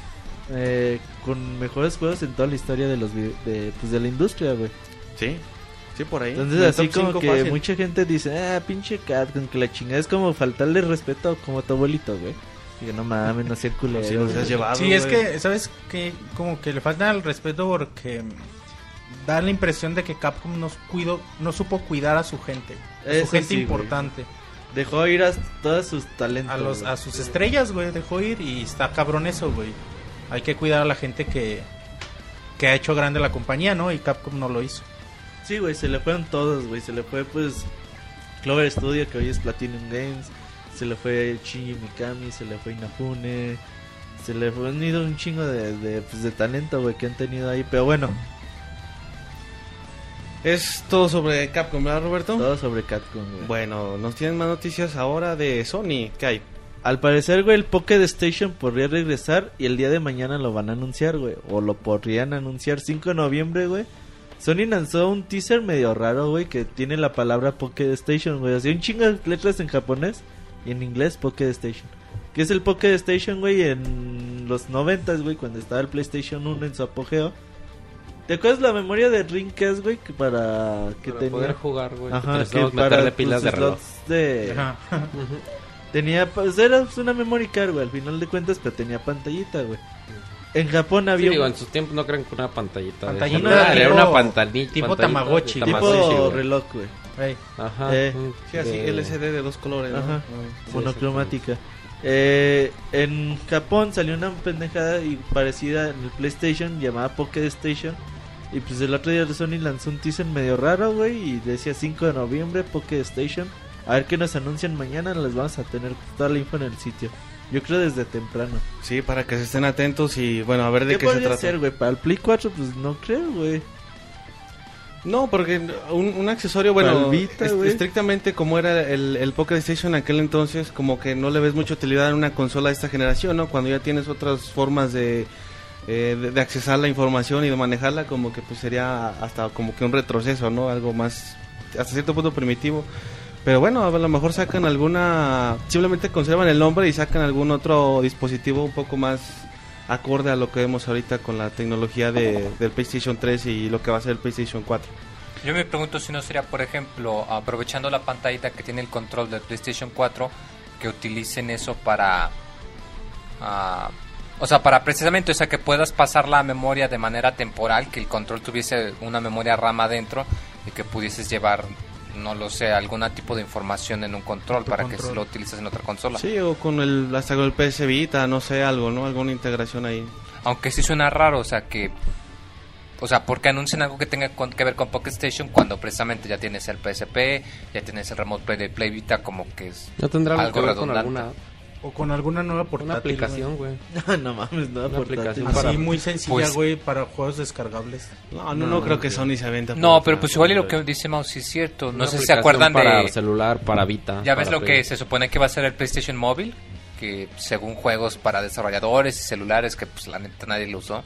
Speaker 5: eh, con mejores juegos en toda la historia de los de, pues, de la industria, güey.
Speaker 1: Sí, sí, por ahí.
Speaker 5: Entonces
Speaker 1: En
Speaker 5: así como que
Speaker 1: fácil.
Speaker 5: mucha gente dice, ah, pinche Capcom, que la chingada es como faltarle respeto como tu abuelito, güey. Que no mames, no seas culero.
Speaker 1: Sí, nos has llevado,
Speaker 3: Sí, es que, ¿sabes qué? Como que le falta el respeto porque da la impresión de que Capcom no, supo cuidar a su gente. A su gente
Speaker 5: sí, güey.
Speaker 3: importante.
Speaker 5: Dejó ir a todos sus talentos.
Speaker 3: A, los,
Speaker 5: güey.
Speaker 3: a sus estrellas, güey, dejó ir y está cabrón eso, güey. Hay que cuidar a la gente que, que ha hecho grande la compañía, ¿no? Y Capcom no lo hizo.
Speaker 5: Sí, güey, se le fueron todos, güey. Se le fue, pues, Clover Studio, que hoy es Platinum Games. Se le fue Shinji Mikami, se le fue Inafune. Se le fue han ido un chingo de, de, pues, de talento, güey, que han tenido ahí. Pero bueno,
Speaker 1: Es todo sobre Capcom, ¿verdad, Roberto?
Speaker 5: todo sobre Capcom, güey.
Speaker 1: Bueno, nos tienen más noticias ahora de Sony. ¿Qué hay?
Speaker 5: Al parecer, güey, el Pocket Station podría regresar y el día de mañana lo van a anunciar, güey. O lo podrían anunciar 5 de noviembre, güey. Sony lanzó un teaser medio raro, güey, que tiene la palabra Pocket Station, güey. Así un chingo de letras en japonés y en inglés Pocket Station. Que es el Pocket Station, güey, en los noventas, güey, cuando estaba el PlayStation 1 en su apogeo. ¿Te acuerdas la memoria de Dreamcast, güey? Que para que
Speaker 2: Para
Speaker 5: tenía...
Speaker 2: poder jugar, güey.
Speaker 5: Ajá, que
Speaker 2: necesitamos
Speaker 5: para
Speaker 2: meterle pilas de reloj.
Speaker 5: de...
Speaker 3: Ajá.
Speaker 5: Tenía, pues era pues, una memory card, güey, al final de cuentas, pero tenía pantallita, güey. En Japón
Speaker 2: Sí,
Speaker 5: había
Speaker 2: digo,
Speaker 5: un-
Speaker 2: en sus tiempos no creen que una pantallita. de
Speaker 3: Pantallita
Speaker 2: era
Speaker 3: tipo-
Speaker 2: una pantallita.
Speaker 3: tipo Tamagotchi.
Speaker 5: tipo
Speaker 2: Tamagotchi, güey.
Speaker 5: reloj, güey.
Speaker 2: Ajá.
Speaker 5: Eh,
Speaker 1: Sí, así,
Speaker 2: de-
Speaker 1: LCD de dos colores, ¿no?
Speaker 5: Ajá.
Speaker 1: Ah,
Speaker 5: monocromática. Eh, en Japón salió una pendejada y parecida en el PlayStation llamada Pocket Station. Y pues el otro día Sony lanzó un teaser medio raro, güey, y decía 5 de noviembre Pocket Station. A ver qué nos anuncian mañana, les vamos a tener toda la info en el sitio. Yo creo desde temprano.
Speaker 1: Sí, para que se estén atentos y bueno, a ver de
Speaker 5: ¿Qué,
Speaker 1: qué, se
Speaker 5: podría
Speaker 1: trata.
Speaker 5: ser, güey? Para el Play 4, pues no creo, güey.
Speaker 1: No, porque un, un accesorio, bueno,
Speaker 5: Palvita,
Speaker 1: est- estrictamente como era el, el Pocket Station en aquel entonces, como que no le ves mucha utilidad en una consola de esta generación, ¿no? Cuando ya tienes otras formas de, eh, de, de accesar la información y de manejarla, como que pues sería hasta como que un retroceso, ¿no? Algo más, hasta cierto punto primitivo. Pero bueno, a lo mejor sacan alguna, simplemente conservan el nombre y sacan algún otro dispositivo un poco más acorde a lo que vemos ahorita con la tecnología de, del PlayStation 3 y lo que va a ser el PlayStation 4.
Speaker 4: Yo me pregunto si no sería, por ejemplo, aprovechando la pantallita que tiene el control del PlayStation 4, que utilicen eso para... ah, o sea, para precisamente, o sea, que puedas pasar la memoria de manera temporal, que el control tuviese una memoria RAM adentro y que pudieses llevar, no lo sé, algún tipo de información en un control para que
Speaker 3: control.
Speaker 4: se lo utilices en otra consola.
Speaker 1: Sí, o con el, hasta con el PS Vita, no sé, algo, ¿no? Alguna integración ahí.
Speaker 4: Aunque sí suena raro, o sea, que... O sea, porque anuncian algo que tenga con- que ver con Pocket Station cuando precisamente ya tienes el PSP, ya tienes el Remote Play de Play Vita, como que es...
Speaker 2: No tendrá algo que ver con
Speaker 4: redundante.
Speaker 2: alguna
Speaker 3: O con alguna nueva portátil.
Speaker 2: una aplicación, güey.
Speaker 5: no mames, no,
Speaker 2: Una
Speaker 5: portátil.
Speaker 2: aplicación para-
Speaker 3: Así muy sencilla,
Speaker 4: Pues-
Speaker 3: güey, para juegos descargables.
Speaker 1: No, no, no, creo que Sony se aventa.
Speaker 4: No, pero pues igual y lo que dice Mouse sí es cierto. No
Speaker 2: Una
Speaker 4: sé si se acuerdan
Speaker 2: para
Speaker 4: de...
Speaker 2: celular, para Vita.
Speaker 4: Ya ves lo que se supone que va a ser el PlayStation móvil, que según juegos para desarrolladores y celulares, que pues la neta nadie lo usó.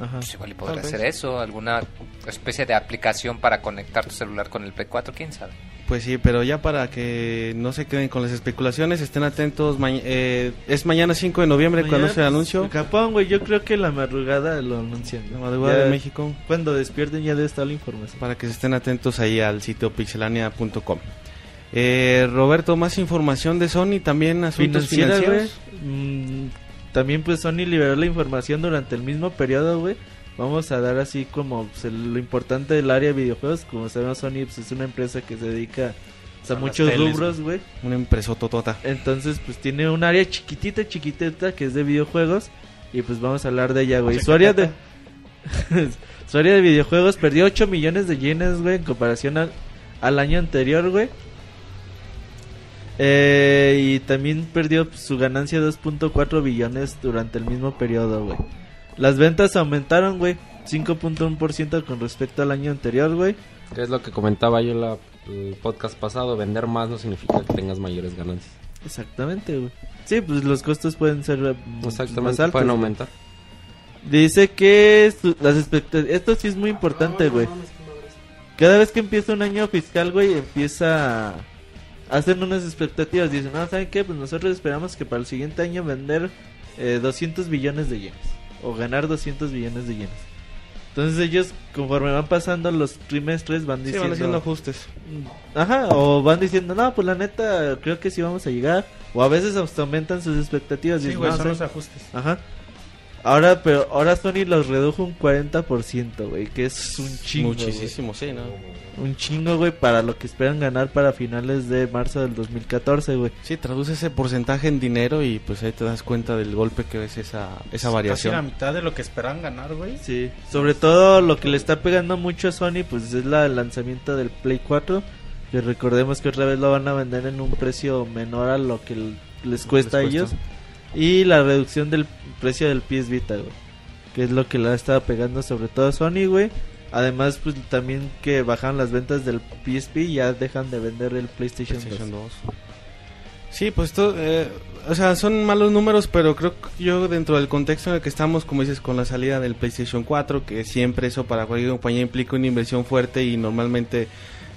Speaker 5: Ajá.
Speaker 4: Pues igual y podría hacer eso, alguna especie de aplicación para conectar tu celular con el Play 4, quién sabe.
Speaker 1: Pues sí, pero ya para que no se queden con las especulaciones, estén atentos. ma- eh, es mañana 5 de noviembre cuando se
Speaker 5: pues,
Speaker 1: anuncio.
Speaker 5: en Japón, güey, yo creo que la madrugada lo anuncian.
Speaker 1: La madrugada
Speaker 5: Ya
Speaker 1: de México.
Speaker 5: Cuando despierten ya debe estar la información.
Speaker 1: Para que se estén atentos ahí al sitio pixelania.com. Eh, Roberto, más información de Sony, también asuntos
Speaker 5: Financiera, güey.
Speaker 1: financieros.
Speaker 5: Mm, también pues Sony liberó la información durante el mismo periodo, güey. Vamos a dar así como pues, lo importante del área de videojuegos. Como sabemos, Sony pues, es una empresa que se dedica pues, a muchos
Speaker 3: teles,
Speaker 5: rubros, güey.
Speaker 1: Una empresa totota.
Speaker 5: Entonces, pues tiene un área chiquitita, chiquitita que es de videojuegos. Y pues vamos a hablar de ella, güey. Su área de, su área de videojuegos perdió 8 millones de yenes, güey, en comparación al, al año anterior, güey. Eh, y también perdió pues, su ganancia de 2.4 billones durante el mismo periodo, güey. Las ventas aumentaron, güey. 5.1% con respecto al año anterior, güey.
Speaker 2: Que es lo que comentaba yo la, el podcast pasado, vender más no significa que tengas mayores ganancias.
Speaker 5: Exactamente, güey. Sí, pues los costos pueden ser eh, más
Speaker 2: Exactamente,
Speaker 5: altos.
Speaker 2: pueden
Speaker 5: güey.
Speaker 2: aumentar.
Speaker 5: Dice que su- las expectativas... Esto sí es muy importante, güey. Cada vez que empieza un año fiscal, güey, empieza... Hacen unas expectativas. Dicen, no, ¿saben qué? Pues nosotros esperamos que para el siguiente año vender eh, 200 billones de yenes. O ganar 200 billones de yenes. Entonces ellos, conforme van pasando los trimestres, van
Speaker 1: Sí,
Speaker 5: diciendo...
Speaker 1: van haciendo ajustes.
Speaker 5: Ajá, o van diciendo, no, pues la neta, creo que sí vamos a llegar. O a veces hasta aumentan sus expectativas.
Speaker 3: Sí,
Speaker 5: dicen,
Speaker 3: güey,
Speaker 5: "No,
Speaker 3: son
Speaker 5: ¿saben
Speaker 3: los ajustes.
Speaker 5: Ajá. Ahora, pero ahora Sony los redujo un 40%, güey, que es un chingo. güey.
Speaker 1: Muchísimo, sí, ¿no?
Speaker 5: Un chingo, güey, para lo que esperan ganar para finales de marzo del 2014, güey.
Speaker 1: Sí, traduce ese porcentaje en dinero y pues ahí te das cuenta del golpe que es esa, esa
Speaker 3: Casi la
Speaker 1: variación.
Speaker 3: mitad de lo que esperaban ganar, güey.
Speaker 5: Sí, sobre todo lo que le está pegando mucho a Sony, pues es la, el lanzamiento del Play 4. Que recordemos que otra vez lo van a vender en un precio menor a lo que les cuesta a ellos. Y la reducción del precio del PS Vita, güey. Que es lo que le ha estado pegando sobre todo a Sony, güey. Además, pues también que bajan las ventas del PSP y ya dejan de vender el PlayStation,
Speaker 1: PlayStation
Speaker 5: 2.
Speaker 1: 2. Sí, pues esto, eh, o sea, son malos números, pero creo que yo dentro del contexto en el que estamos, como dices, con la salida del PlayStation 4, que siempre eso para cualquier compañía implica una inversión fuerte y normalmente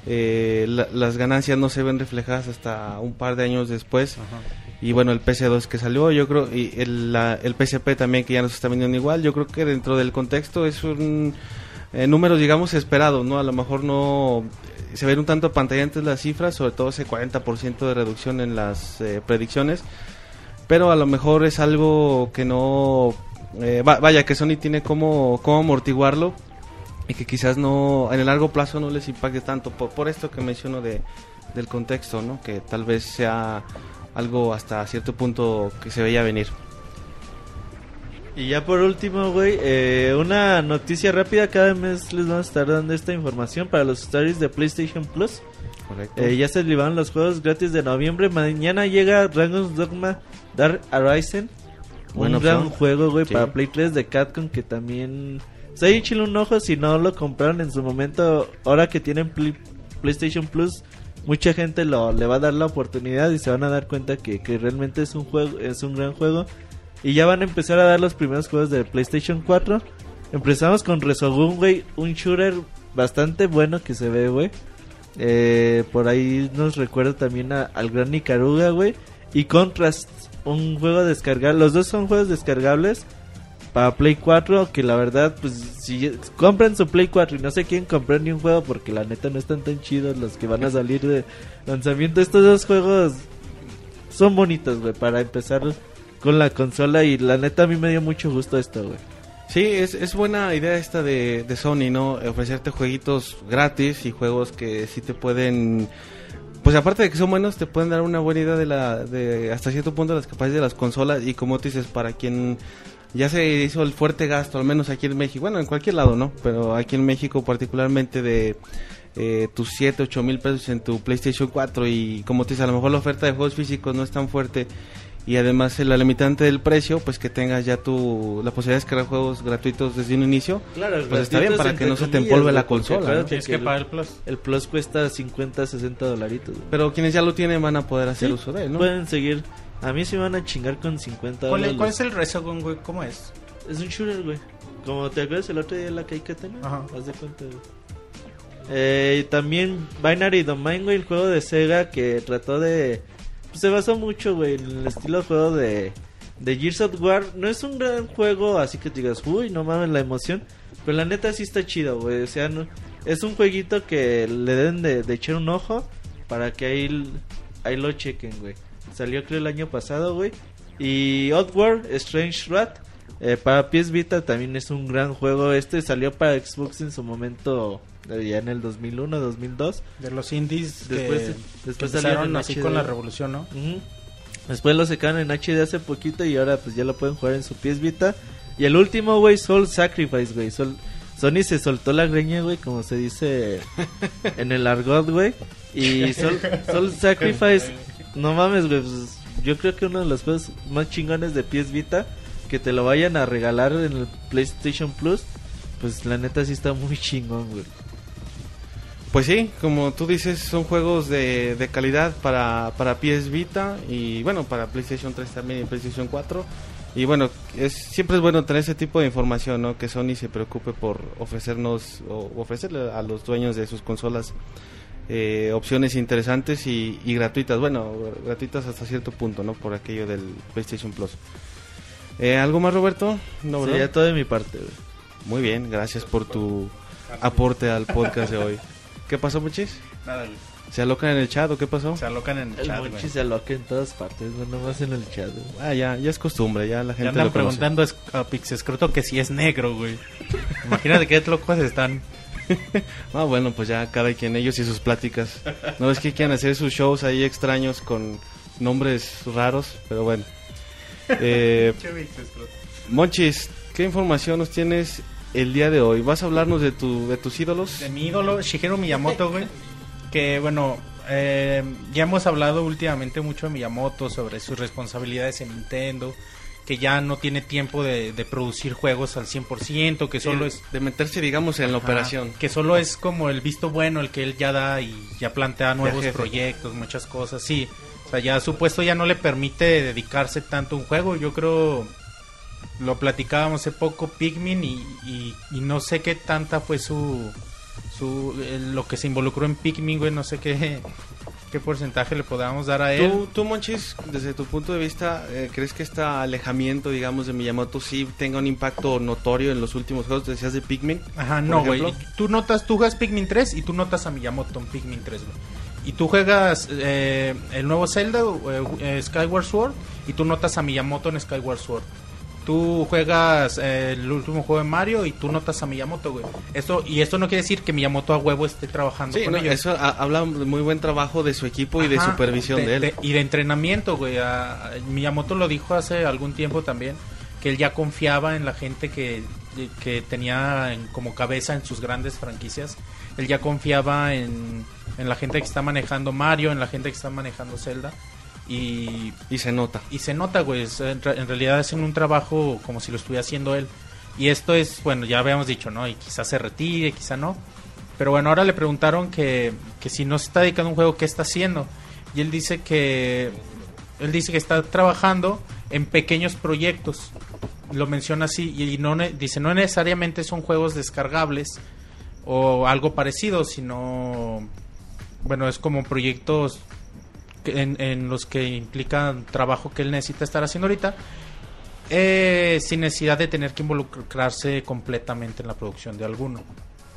Speaker 1: eh, la- las ganancias no se ven reflejadas hasta un par de años después. Y bueno, el PC2 que salió, yo creo, y el, la- el PSP también que ya nos está vendiendo igual, yo creo que dentro del contexto es un eh, número, digamos, esperado, ¿no? A lo mejor no eh, se ven un tanto pantallantes las cifras, sobre todo ese 40% de reducción en las eh, predicciones, pero a lo mejor es algo que no, eh, va- vaya, que Sony tiene como, cómo amortiguarlo y que quizás no, en el largo plazo no les impacte tanto, por, por esto que menciono de, del contexto, ¿no? Que tal vez sea algo hasta cierto punto que se veía venir.
Speaker 5: Y ya por último, güey, eh, una noticia rápida. Cada mes les vamos a estar dando esta información para los usuarios de PlayStation Plus.
Speaker 1: Correcto.
Speaker 5: Eh, ya se liberaron los juegos gratis de noviembre. Mañana llega Dragon's Dogma Dark Horizon.
Speaker 1: Buena
Speaker 5: un gran
Speaker 1: opción.
Speaker 5: juego, güey,
Speaker 1: Sí.
Speaker 5: para Play 3 de Capcom que también... O sea, échenle un ojo si no lo compraron en su momento. Ahora que tienen Play- PlayStation Plus, mucha gente lo, le va a dar la oportunidad y se van a dar cuenta que, que realmente es un juego, es un gran juego. Y ya van a empezar a dar los primeros juegos de PlayStation 4. Empezamos con Resogun, güey, un shooter bastante bueno que se ve, güey. Eh, por ahí nos recuerda también al Gran Nicaruga, güey. Y Contrast, un juego descargable. Los dos son juegos descargables para Play 4. Que la verdad, pues si compran su Play 4 y no se quieren comprar ni un juego, porque la neta no están tan chidos los que van a salir de lanzamiento. Estos dos juegos son bonitos, güey, para empezar con la consola. Y la neta, a mí me dio mucho gusto esto, güey.
Speaker 1: Sí, es, es buena idea esta de, de Sony, ¿no? Ofrecerte jueguitos gratis y juegos que sí te pueden... Pues aparte de que son buenos, te pueden dar una buena idea de la de hasta cierto punto las capacidades de las consolas y como tú dices, para quien ya se hizo el fuerte gasto, al menos aquí en México, bueno, en cualquier lado, ¿no? Pero aquí en México particularmente de eh, tus 7, 8 mil pesos en tu PlayStation 4 y como te dices, a lo mejor la oferta de juegos físicos no es tan fuerte y además la limitante del precio, pues que tengas ya tu la posibilidad de descargar juegos gratuitos desde un inicio.
Speaker 5: Claro,
Speaker 1: Pues está bien, para que no se te empolve la consola, ¿no?
Speaker 3: Tienes que pagar el plus.
Speaker 5: El Plus cuesta 50, 60 dolaritos.
Speaker 1: Pero quienes ya lo tienen van a poder hacer
Speaker 5: Sí,
Speaker 1: uso de él, ¿no?
Speaker 5: Pueden seguir. A mí se van a chingar con 50
Speaker 3: ¿Cuál, es-
Speaker 5: dólares.
Speaker 3: cuál es el Resogun, güey? ¿Cómo es?
Speaker 5: Es un shooter, güey. Como te acuerdas el otro día la Kaikatena,
Speaker 3: Ajá.
Speaker 5: haz de cuenta. güey. Eh, también Binary Domain, güey, el juego de Sega que trató de... pues, se basó mucho, güey, en el estilo de juego de, de Gears of War. No es un gran juego, así que te digas, uy, no mames la emoción. Pero la neta sí está chido, güey. O sea, no- es un jueguito que le deben de, de echar un ojo para que ahí, ahí lo chequen, güey. Salió creo el año pasado, güey. Y Oddworld Strange Rat eh, para PS Vita también es un gran juego. Este salió para Xbox en su momento, eh, ya en el 2001, 2002.
Speaker 3: De los indies
Speaker 5: Después-
Speaker 3: que,
Speaker 5: después
Speaker 3: que
Speaker 5: salieron
Speaker 3: así
Speaker 5: HD.
Speaker 3: con la revolución, ¿no?
Speaker 5: Después lo sacaron en HD hace poquito y ahora pues ya lo pueden jugar en su PS Vita. Y el último, güey, Soul Sacrifice, güey. Sol- Sony se soltó la greña, güey, como se dice en el argot, güey. Y Soul, Soul Sacrifice, no mames, güey. pues, yo creo que uno de los juegos más chingones de PS Vita que te lo vayan a regalar en el PlayStation Plus, pues la neta sí está muy chingón, güey.
Speaker 1: Pues sí, como tú dices, son juegos de, de calidad para, para PS Vita y bueno, para PlayStation 3 también y PlayStation 4. Y bueno, es, siempre es bueno tener ese tipo de información, ¿no? Que Sony se preocupe por ofrecernos o ofrecerle a los dueños de sus consolas eh, opciones interesantes y, y gratuitas. Bueno, gratuitas hasta cierto punto, ¿no? Por aquello del PlayStation Plus. Eh, ¿Algo más, Roberto? No, ¿verdad?
Speaker 5: Sería todo de mi parte, güey.
Speaker 1: Muy bien, gracias por tu aporte al podcast de hoy. ¿Qué pasó, Muchis?
Speaker 3: Nada.
Speaker 1: ¿Se alocan en el chat o qué pasó?
Speaker 3: Se alocan en el
Speaker 5: El
Speaker 3: chat, güey.
Speaker 5: se aloca en todas partes, no nomás en el chat, güey.
Speaker 1: Ah, ya, ya es costumbre, ya la
Speaker 3: Ya
Speaker 1: gente
Speaker 3: andan
Speaker 1: lo conoce.
Speaker 3: preguntando es- a Pixescroto que si es negro, güey. Imagínate qué locos están.
Speaker 1: Ah, bueno, pues ya cada quien, ellos y sus pláticas. No es que quieran hacer sus shows ahí extraños con nombres raros, pero bueno. Eh, Monchis, ¿qué información nos tienes el día de hoy? ¿Vas a hablarnos de, tu, de tus ídolos?
Speaker 3: De mi ídolo, Shigeru Miyamoto, güey. Que bueno, eh, ya hemos hablado últimamente mucho de Miyamoto sobre sus responsabilidades en Nintendo. Que ya no tiene tiempo de, de producir juegos al 100%, que solo
Speaker 1: Eh,
Speaker 3: es
Speaker 1: De meterse, digamos, en la operación.
Speaker 3: Que solo es como el visto bueno, el que él ya da y ya plantea nuevos proyectos, muchas cosas, sí. O sea, ya su puesto ya no le permite dedicarse tanto a un juego. Yo creo, lo platicábamos hace poco, Pikmin, y, y, y no sé qué tanta fue su, su eh, lo que se involucró en Pikmin, güey, no sé qué, qué porcentaje le podamos dar a él.
Speaker 1: ¿Tú, tú, Monchis, desde tu punto de vista, eh, ¿crees que este alejamiento, digamos, de Miyamoto sí tenga un impacto notorio en los últimos juegos? Decías de Pikmin.
Speaker 3: Ajá, no, güey. Tú notas, tú juegas Pikmin 3 y tú notas a Miyamoto en Pikmin 3, güey. Y tú juegas eh, el nuevo Zelda, eh, Skyward Sword, y tú notas a Miyamoto en Skyward Sword. Tú juegas eh, el último juego de Mario y tú notas a Miyamoto, güey. Esto, y esto no quiere decir que Miyamoto a huevo esté trabajando
Speaker 1: Sí,
Speaker 3: con
Speaker 1: no,
Speaker 3: ellos.
Speaker 1: eso ha- habla de muy buen trabajo de su equipo y de supervisión de, él.
Speaker 3: y de entrenamiento, güey. A- a- Miyamoto lo dijo hace algún tiempo también, que él ya confiaba en la gente que, que tenía en- como cabeza en sus grandes franquicias. Él ya confiaba en, en la gente que está manejando Mario, en la gente que está manejando Zelda. Y,
Speaker 1: Y se nota.
Speaker 3: y se nota, güey. es- En, en realidad hacen un trabajo como si lo estuviera haciendo él. Y esto es, bueno, ya habíamos dicho, ¿no? Y quizás se retire, quizá no. Pero bueno, ahora le preguntaron que, que si no se está dedicando a un juego, ¿qué está haciendo? Y él dice que él dice que está trabajando en pequeños proyectos. Lo menciona así y no dice no necesariamente son juegos descargables o algo parecido, sino bueno, es como proyectos en, en los que implican trabajo que él necesita estar haciendo ahorita eh, sin necesidad de tener que involucrarse completamente en la producción de alguno.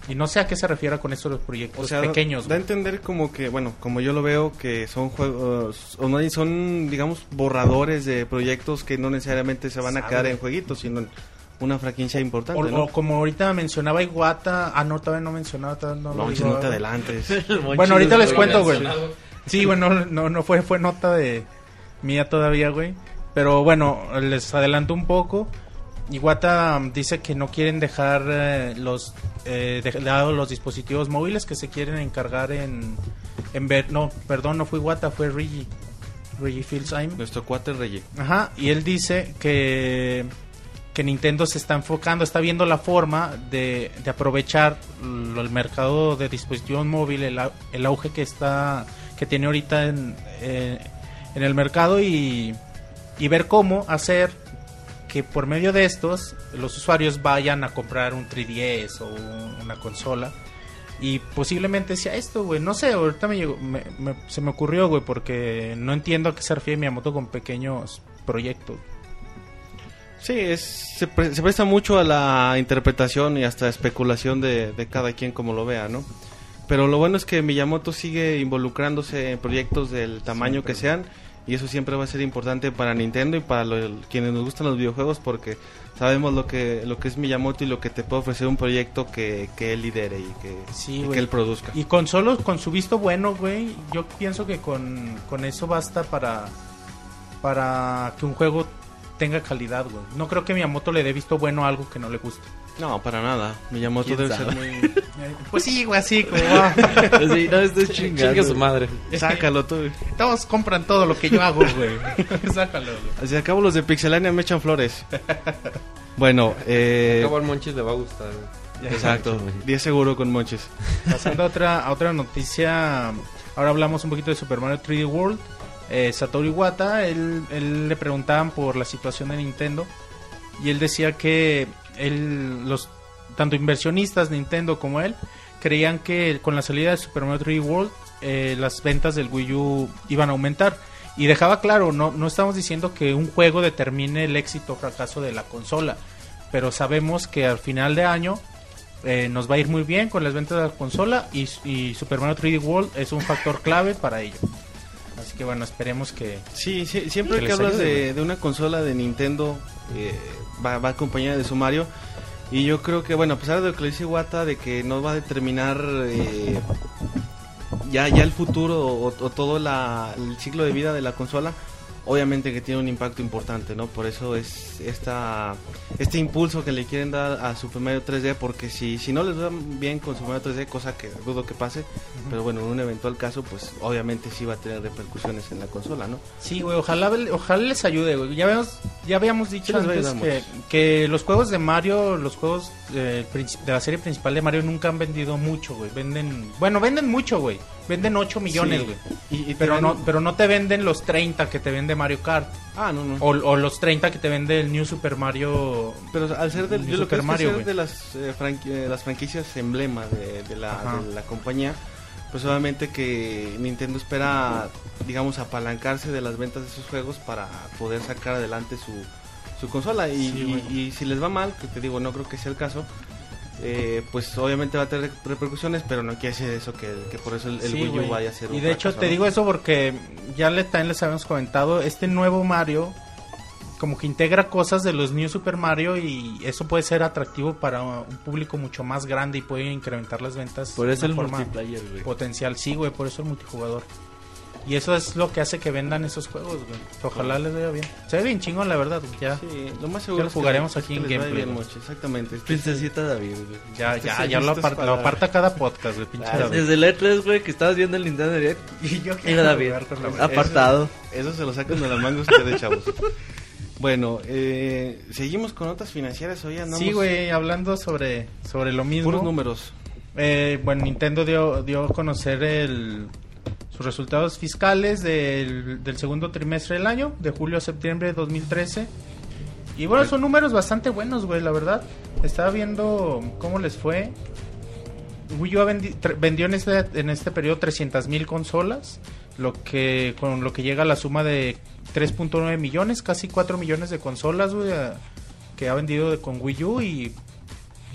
Speaker 3: Y no sé a qué se refiere con estos proyectos
Speaker 1: O sea,
Speaker 3: pequeños.
Speaker 1: da a
Speaker 3: güey.
Speaker 1: entender como que, bueno, como yo lo veo, que son juegos, o no, son, digamos, borradores de proyectos que no necesariamente se van a quedar en jueguitos, sino en una franquicia importante,
Speaker 3: O,
Speaker 1: ¿no?
Speaker 3: o como ahorita mencionaba Iguata, ah no, todavía no mencionaba, todavía no, lo
Speaker 1: no,
Speaker 3: digo,
Speaker 1: no te adelantes.
Speaker 3: Bueno, ahorita les cuento, güey. Sí, bueno, no, no fue, fue nota de mía todavía, güey. Pero bueno, les adelanto un poco. Iwata um, dice que no quieren dejar eh, los eh, de lado los dispositivos móviles que se quieren encargar en en ver no perdón no fue Iwata fue Rigi Rigi Filsheim
Speaker 1: Nuestro cuate Rey.
Speaker 3: Ajá, y él dice que, que Nintendo se está enfocando, está viendo la forma de, de aprovechar el mercado de dispositivos móviles, el, el auge que está que tiene ahorita en, eh, en el mercado y, y ver cómo hacer que por medio de estos los usuarios vayan a comprar un 3DS o un- una consola y posiblemente sea esto, güey. No sé, ahorita me, llegó- me- se me ocurrió, güey, porque no entiendo a qué se refiere Miyamoto con pequeños proyectos.
Speaker 1: Sí, es, se, pre- se presta mucho a la interpretación y hasta especulación de, de cada quien como lo vea, ¿no? Pero lo bueno es que Miyamoto sigue involucrándose en proyectos del tamaño que sean y eso siempre va a ser importante para Nintendo y para lo- quienes nos gustan los videojuegos porque sabemos lo que lo que es Miyamoto y lo que te puede ofrecer un proyecto que, que él lidere y que,
Speaker 3: Sí,
Speaker 1: y que él produzca.
Speaker 3: Y con solo con su visto bueno, güey, yo pienso que con, con eso basta para para que un juego tenga calidad, güey. No creo que Miyamoto le dé visto bueno a algo que no le guste.
Speaker 1: No, para nada. Miyamoto
Speaker 5: ¿Quién
Speaker 1: debe
Speaker 5: sabe?
Speaker 1: ser muy...
Speaker 3: Pues sí, güey, así como va.
Speaker 5: Sí, no estés
Speaker 2: Chingue
Speaker 5: chingando.
Speaker 2: su madre.
Speaker 1: Sácalo tú.
Speaker 3: Todos compran todo lo que yo hago, güey. Sácalo, güey.
Speaker 1: Así acabo los de Pixelania me echan flores. Bueno, eh...
Speaker 2: Acabo al Monchis le va a gustar. güey.
Speaker 1: Exacto, 10 seguro con Monches.
Speaker 3: Pasando a otra, a otra noticia, ahora hablamos un poquito de Super Mario 3D World. Eh, Satoru Iwata, él, él le preguntaban por la situación de Nintendo y él decía que él, los tanto inversionistas Nintendo como él creían que con la salida de Super Mario 3D World eh, las ventas del Wii U iban a aumentar y dejaba claro, no, no estamos diciendo que un juego determine el éxito o fracaso de la consola, pero sabemos que al final de año eh, nos va a ir muy bien con las ventas de la consola y, y Super Mario 3D World es un factor clave para ello. Así que bueno, esperemos que...
Speaker 1: Sí, sí, siempre
Speaker 3: Que
Speaker 1: hablas de, de una consola de Nintendo, eh, va, va acompañada de su Mario. Y yo creo que, bueno, a pesar de lo que dice Wata, de que no va a determinar eh, ya, ya el futuro o, todo el ciclo de vida de la consola, obviamente que tiene un impacto importante, ¿no? Por eso es esta, este impulso que le quieren dar a Super Mario 3D, porque si, si no les va bien con Super Mario 3D, cosa que dudo que pase, pero bueno, en un eventual caso, pues obviamente sí va a tener repercusiones en la consola, ¿no?
Speaker 3: Sí, güey, ojalá, ojalá les ayude, güey. Ya, habíamos, ya habíamos dicho antes que, que los juegos de Mario, los juegos eh, princip- de la serie principal de Mario nunca han vendido mucho, güey. Venden, bueno, venden mucho, güey. Venden 8 millones,
Speaker 1: Sí.
Speaker 3: güey.
Speaker 1: Y, y
Speaker 3: Pero no, pero no te venden los 30 que te vende Mario Kart.
Speaker 1: Ah, no, no.
Speaker 3: O, o los 30 que te vende el New Super Mario.
Speaker 1: Pero al ser de,
Speaker 3: Ni
Speaker 1: yo lo
Speaker 3: Super
Speaker 1: que es
Speaker 3: Mario,
Speaker 1: ser de las, eh, franqui- eh, las franquicias emblema de, de la, de la compañía, pues obviamente que Nintendo espera, digamos, apalancarse de las ventas de sus juegos para poder sacar adelante su, su consola. Y,
Speaker 3: Sí,
Speaker 1: y-
Speaker 3: güey.
Speaker 1: y si les va mal, que te digo, no creo que sea el caso, eh, pues obviamente va a tener repercusiones, pero no quiere decir eso que, que por eso el, el
Speaker 3: Sí,
Speaker 1: Wii U vaya a ser
Speaker 3: Y
Speaker 1: un
Speaker 3: de hecho te digo eso porque ya le, también les habíamos comentado, este nuevo Mario como que integra cosas de los New Super Mario y eso puede ser atractivo para un público mucho más grande y puede incrementar las ventas
Speaker 5: Por eso el multiplayer, güey.
Speaker 3: potencial. Sí, güey, por eso el multijugador. Y eso es lo que hace que vendan esos juegos, güey. Ojalá les vaya bien. Se ve bien chingón, la verdad, güey. Ya,
Speaker 1: Sí, lo más seguro
Speaker 3: lo
Speaker 1: es que-
Speaker 3: jugaremos aquí
Speaker 1: que
Speaker 3: en gameplay,
Speaker 1: bien mucho, exactamente.
Speaker 5: Princesita David, güey.
Speaker 3: ya,
Speaker 1: Este
Speaker 3: ya, ya lo,
Speaker 1: esto es
Speaker 3: apar-
Speaker 1: para-
Speaker 3: lo aparta cada podcast, güey, pinche
Speaker 5: Ah,
Speaker 3: David.
Speaker 5: Desde el E3, güey, que estabas viendo el Nintendo Direct.
Speaker 3: Y yo
Speaker 5: Era David.
Speaker 3: la-
Speaker 5: Apartado.
Speaker 1: Eso se lo sacan de las mangas ustedes, chavos. Bueno, eh, seguimos con notas financieras. Hoy andamos
Speaker 3: Sí, güey, hablando sobre, sobre lo mismo.
Speaker 1: puros números.
Speaker 3: Eh, bueno, Nintendo dio, dio a conocer el, sus resultados fiscales del, del segundo trimestre del año, de julio a septiembre de 2013. Y bueno, son números bastante buenos, güey, la verdad. Estaba viendo cómo les fue. Wii U vendi- vendió en este, en este periodo 300 mil consolas, lo que con lo que llega a la suma de 3.9 millones, casi 4 millones de consolas, güey, que ha vendido de- con Wii U y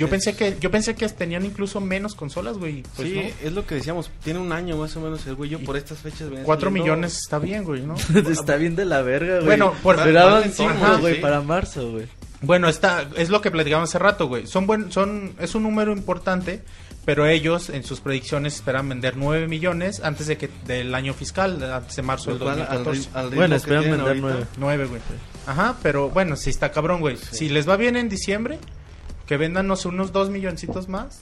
Speaker 3: yo
Speaker 1: Es-
Speaker 3: pensé que yo pensé que tenían incluso menos consolas, güey. Pues
Speaker 1: sí,
Speaker 3: no.
Speaker 1: es lo que decíamos. Tiene un año más o menos el Wii U por estas fechas. venía
Speaker 3: 4
Speaker 1: saliendo-
Speaker 3: millones está bien, güey, ¿no?
Speaker 5: Está bien de la verga, güey.
Speaker 3: Bueno, por-
Speaker 5: esperaban cinco, güey,
Speaker 1: sí.
Speaker 5: para marzo, güey.
Speaker 3: Bueno, está, es lo que platicamos hace rato, güey. Son buen, son, es un número importante, pero ellos en sus predicciones esperan vender 9 millones antes de que del año fiscal, antes de marzo del
Speaker 1: cual, al,
Speaker 3: 2014.
Speaker 1: ri- al ritmo
Speaker 5: Bueno, esperan vender
Speaker 1: ahorita,
Speaker 5: nueve.
Speaker 3: 9, güey. Ajá, pero bueno, sí está cabrón, güey. Si les va bien en diciembre, que vendan no sé, unos 2 milloncitos más.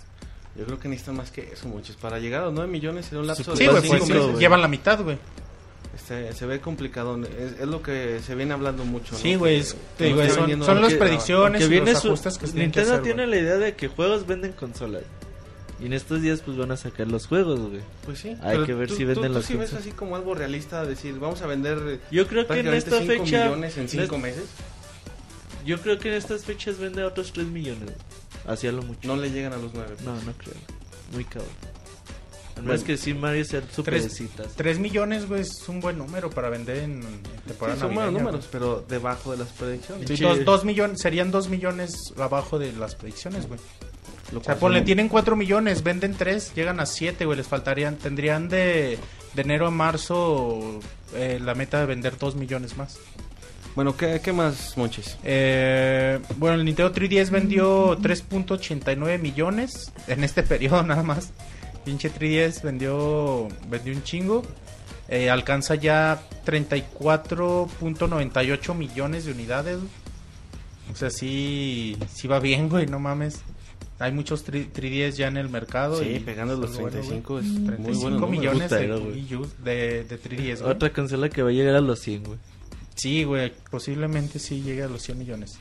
Speaker 1: Yo creo que necesitan más que eso, muchos. Para llegar a los 9 millones en un lapso
Speaker 3: Sí,
Speaker 1: de
Speaker 3: güey,
Speaker 5: cinco,
Speaker 3: pues
Speaker 1: cinco
Speaker 3: sí,
Speaker 1: meses,
Speaker 3: llevan la mitad, güey.
Speaker 1: este, se ve complicado. Es, es lo que se viene hablando mucho. ¿no?
Speaker 3: Sí, güey,
Speaker 1: no
Speaker 3: son- son las
Speaker 1: que
Speaker 3: predicciones.
Speaker 5: Que viene
Speaker 3: los
Speaker 5: su...
Speaker 3: que
Speaker 5: Nintendo
Speaker 3: hacer,
Speaker 5: tiene
Speaker 3: güey.
Speaker 5: la idea de que juegos venden consolas. Y en estos días, pues van a sacar los juegos, güey.
Speaker 1: Pues sí.
Speaker 5: Hay que ver
Speaker 1: tú-
Speaker 5: si
Speaker 1: tú-
Speaker 5: venden
Speaker 1: tú
Speaker 5: las
Speaker 1: sí ves así como algo realista, decir, vamos a vender
Speaker 5: Yo creo que en
Speaker 1: prácticamente
Speaker 5: esta
Speaker 1: 5
Speaker 5: fecha.
Speaker 1: millones en 5
Speaker 5: en-
Speaker 1: meses.
Speaker 5: Yo creo que en estas fechas vende otros 3 millones. Hacia lo mucho.
Speaker 1: No le llegan a los 9.
Speaker 5: No, no creo. Muy cabrón. Además que sí, Mario sea super
Speaker 3: Tres,
Speaker 5: citas.
Speaker 3: 3 millones, güey, es un buen número para vender en temporada
Speaker 1: Sí, son buenos números, pero debajo de las predicciones.
Speaker 3: Sí,
Speaker 5: Sí.
Speaker 3: dos, dos millones, serían 2 millones abajo de las predicciones, güey. O sea, ponle, tienen 4 millones, venden 3, llegan a 7, güey. Les faltarían, tendrían de, de enero a marzo eh, la meta de vender 2 millones más.
Speaker 1: Bueno, ¿qué, qué más, Monchis?
Speaker 3: Eh, bueno, el Nintendo 3DS vendió 3.89 millones en este periodo nada más. Pinche 3DS vendió, vendió un chingo. Eh, alcanza ya 34.98 millones de unidades. O sea, sí, sí va bien, güey, no mames. Hay muchos 3- 3DS ya en el mercado.
Speaker 1: Sí,
Speaker 3: y
Speaker 1: pegando los
Speaker 3: es bueno, güey.
Speaker 1: 35 es muy
Speaker 3: 35
Speaker 1: bueno.
Speaker 3: millones de, de, de 3DS, güey.
Speaker 5: Otra consola que va a llegar a los 100, güey.
Speaker 3: Sí, güey, posiblemente sí llegue a los 100 millones.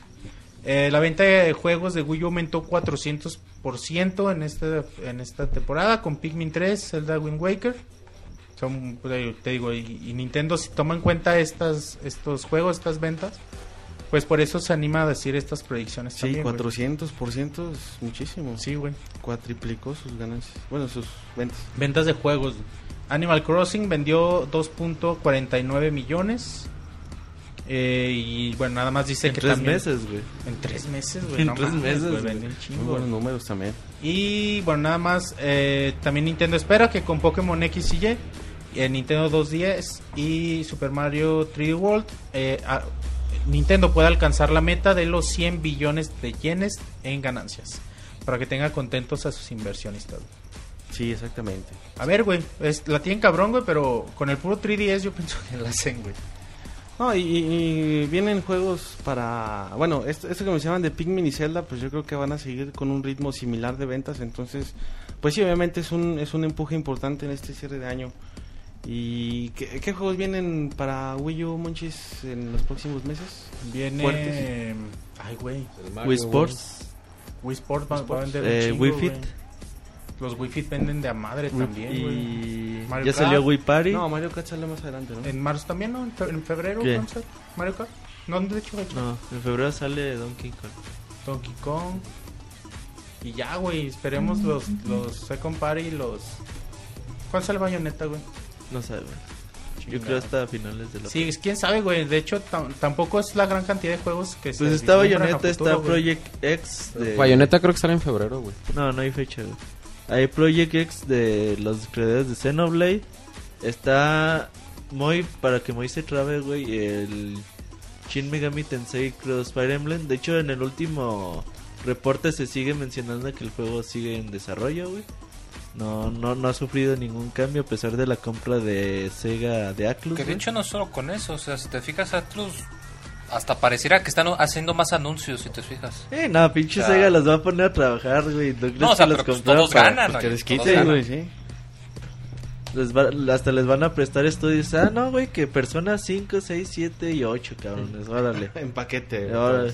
Speaker 3: Eh, la venta de juegos de Wii U aumentó 400% en, este, en esta temporada con Pikmin 3, Zelda Wind Waker. Son, eh, te digo, y, y Nintendo si toma en cuenta estas, estos juegos, estas ventas, pues por eso se anima a decir estas predicciones
Speaker 1: Sí,
Speaker 3: también, güey.
Speaker 1: 400% es muchísimo.
Speaker 3: Sí, güey.
Speaker 1: Cuatriplicó sus ganancias. Bueno, sus ventas.
Speaker 3: Ventas de juegos. Animal Crossing vendió 2.49 millones. Eh, y bueno, nada más dice
Speaker 5: En
Speaker 3: que
Speaker 5: tres
Speaker 3: también-
Speaker 5: meses, güey.
Speaker 3: En tres meses, güey.
Speaker 5: En
Speaker 3: no
Speaker 5: tres
Speaker 3: mames,
Speaker 5: meses,
Speaker 3: güey,
Speaker 1: Muy buenos números también.
Speaker 3: Y bueno, nada más, eh, también Nintendo espera que con Pokémon X y Y, en Nintendo 2DS y Super Mario 3D World, eh, a- Nintendo pueda alcanzar la meta de los 100 billones de yenes en ganancias. Para que tenga contentos a sus inversionistas.
Speaker 1: Sí, exactamente.
Speaker 3: A ver, güey, la tienen cabrón, güey, pero con el puro 3DS yo pienso que la hacen, güey.
Speaker 1: No, y, y vienen juegos para... Bueno, esto, esto que mencionaban de Pikmin y Zelda, pues yo creo que van a seguir con un ritmo similar de ventas. Entonces, pues sí, obviamente es un, es un empuje importante en este cierre de año. ¿Y qué, qué juegos vienen para Wii U, Monchis, en los próximos meses?
Speaker 3: Viene...
Speaker 1: Fuertes.
Speaker 3: Ay, güey.
Speaker 5: Wii Sports,
Speaker 3: Wii Sports va, va a vender un
Speaker 5: eh,
Speaker 3: chingo,
Speaker 5: Wii Fit.
Speaker 3: Los Wii Fit venden de a madre también, güey.
Speaker 5: y
Speaker 3: Mario
Speaker 5: ya
Speaker 3: Kart.
Speaker 5: salió Wii Party.
Speaker 1: No, Mario Kart sale más adelante, ¿no?
Speaker 3: En marzo también, ¿no? En fe- en febrero,
Speaker 5: ¿Qué?
Speaker 3: ¿cuándo sale? Mario Kart. No, de hecho, fecha.
Speaker 5: No, en febrero sale Donkey Kong.
Speaker 3: Donkey Kong. Y ya, güey, esperemos los, los Second Party y los... ¿Cuál sale Bayonetta, güey?
Speaker 5: No sabe, güey. Yo creo hasta finales de la
Speaker 3: Sí, es- quién sabe, güey. De hecho, tam- tampoco es la gran cantidad de juegos que se
Speaker 5: Pues está
Speaker 3: vislumbran a
Speaker 5: Bayonetta,
Speaker 3: futuro,
Speaker 5: está
Speaker 3: güey.
Speaker 5: Project X de...
Speaker 2: Bayonetta creo que sale en febrero, güey.
Speaker 5: No, no hay fecha, güey. Hay Project X de los creadores de Xenoblade. Está muy para que muy se trabe, güey, el Shin Megami Tensei Cross Fire Emblem. De hecho, en el último reporte se sigue mencionando que el juego sigue en desarrollo, güey. No, no, no ha sufrido ningún cambio a pesar de la compra de Sega de Atlus.
Speaker 4: Que de
Speaker 5: güey.
Speaker 4: hecho no solo con eso, o sea, si te fijas, Atlus hasta pareciera que están haciendo más anuncios, si te fijas.
Speaker 5: Eh, no, pinche
Speaker 4: O sea-
Speaker 5: Sega los va a poner a trabajar, güey. ¿No, crees
Speaker 4: No, o sea,
Speaker 5: que los
Speaker 4: pero pues
Speaker 5: compraron
Speaker 4: todos
Speaker 5: para-
Speaker 4: ganan,
Speaker 1: Pues que
Speaker 4: oye,
Speaker 1: les
Speaker 4: todos
Speaker 1: quiten,
Speaker 4: ganan.
Speaker 1: güey, sí.
Speaker 5: Les va- hasta les van a prestar estudios. Ah, no, güey, que personas 5, 6, 7 y 8, cabrones. Órale.
Speaker 1: En paquete.
Speaker 5: Órale.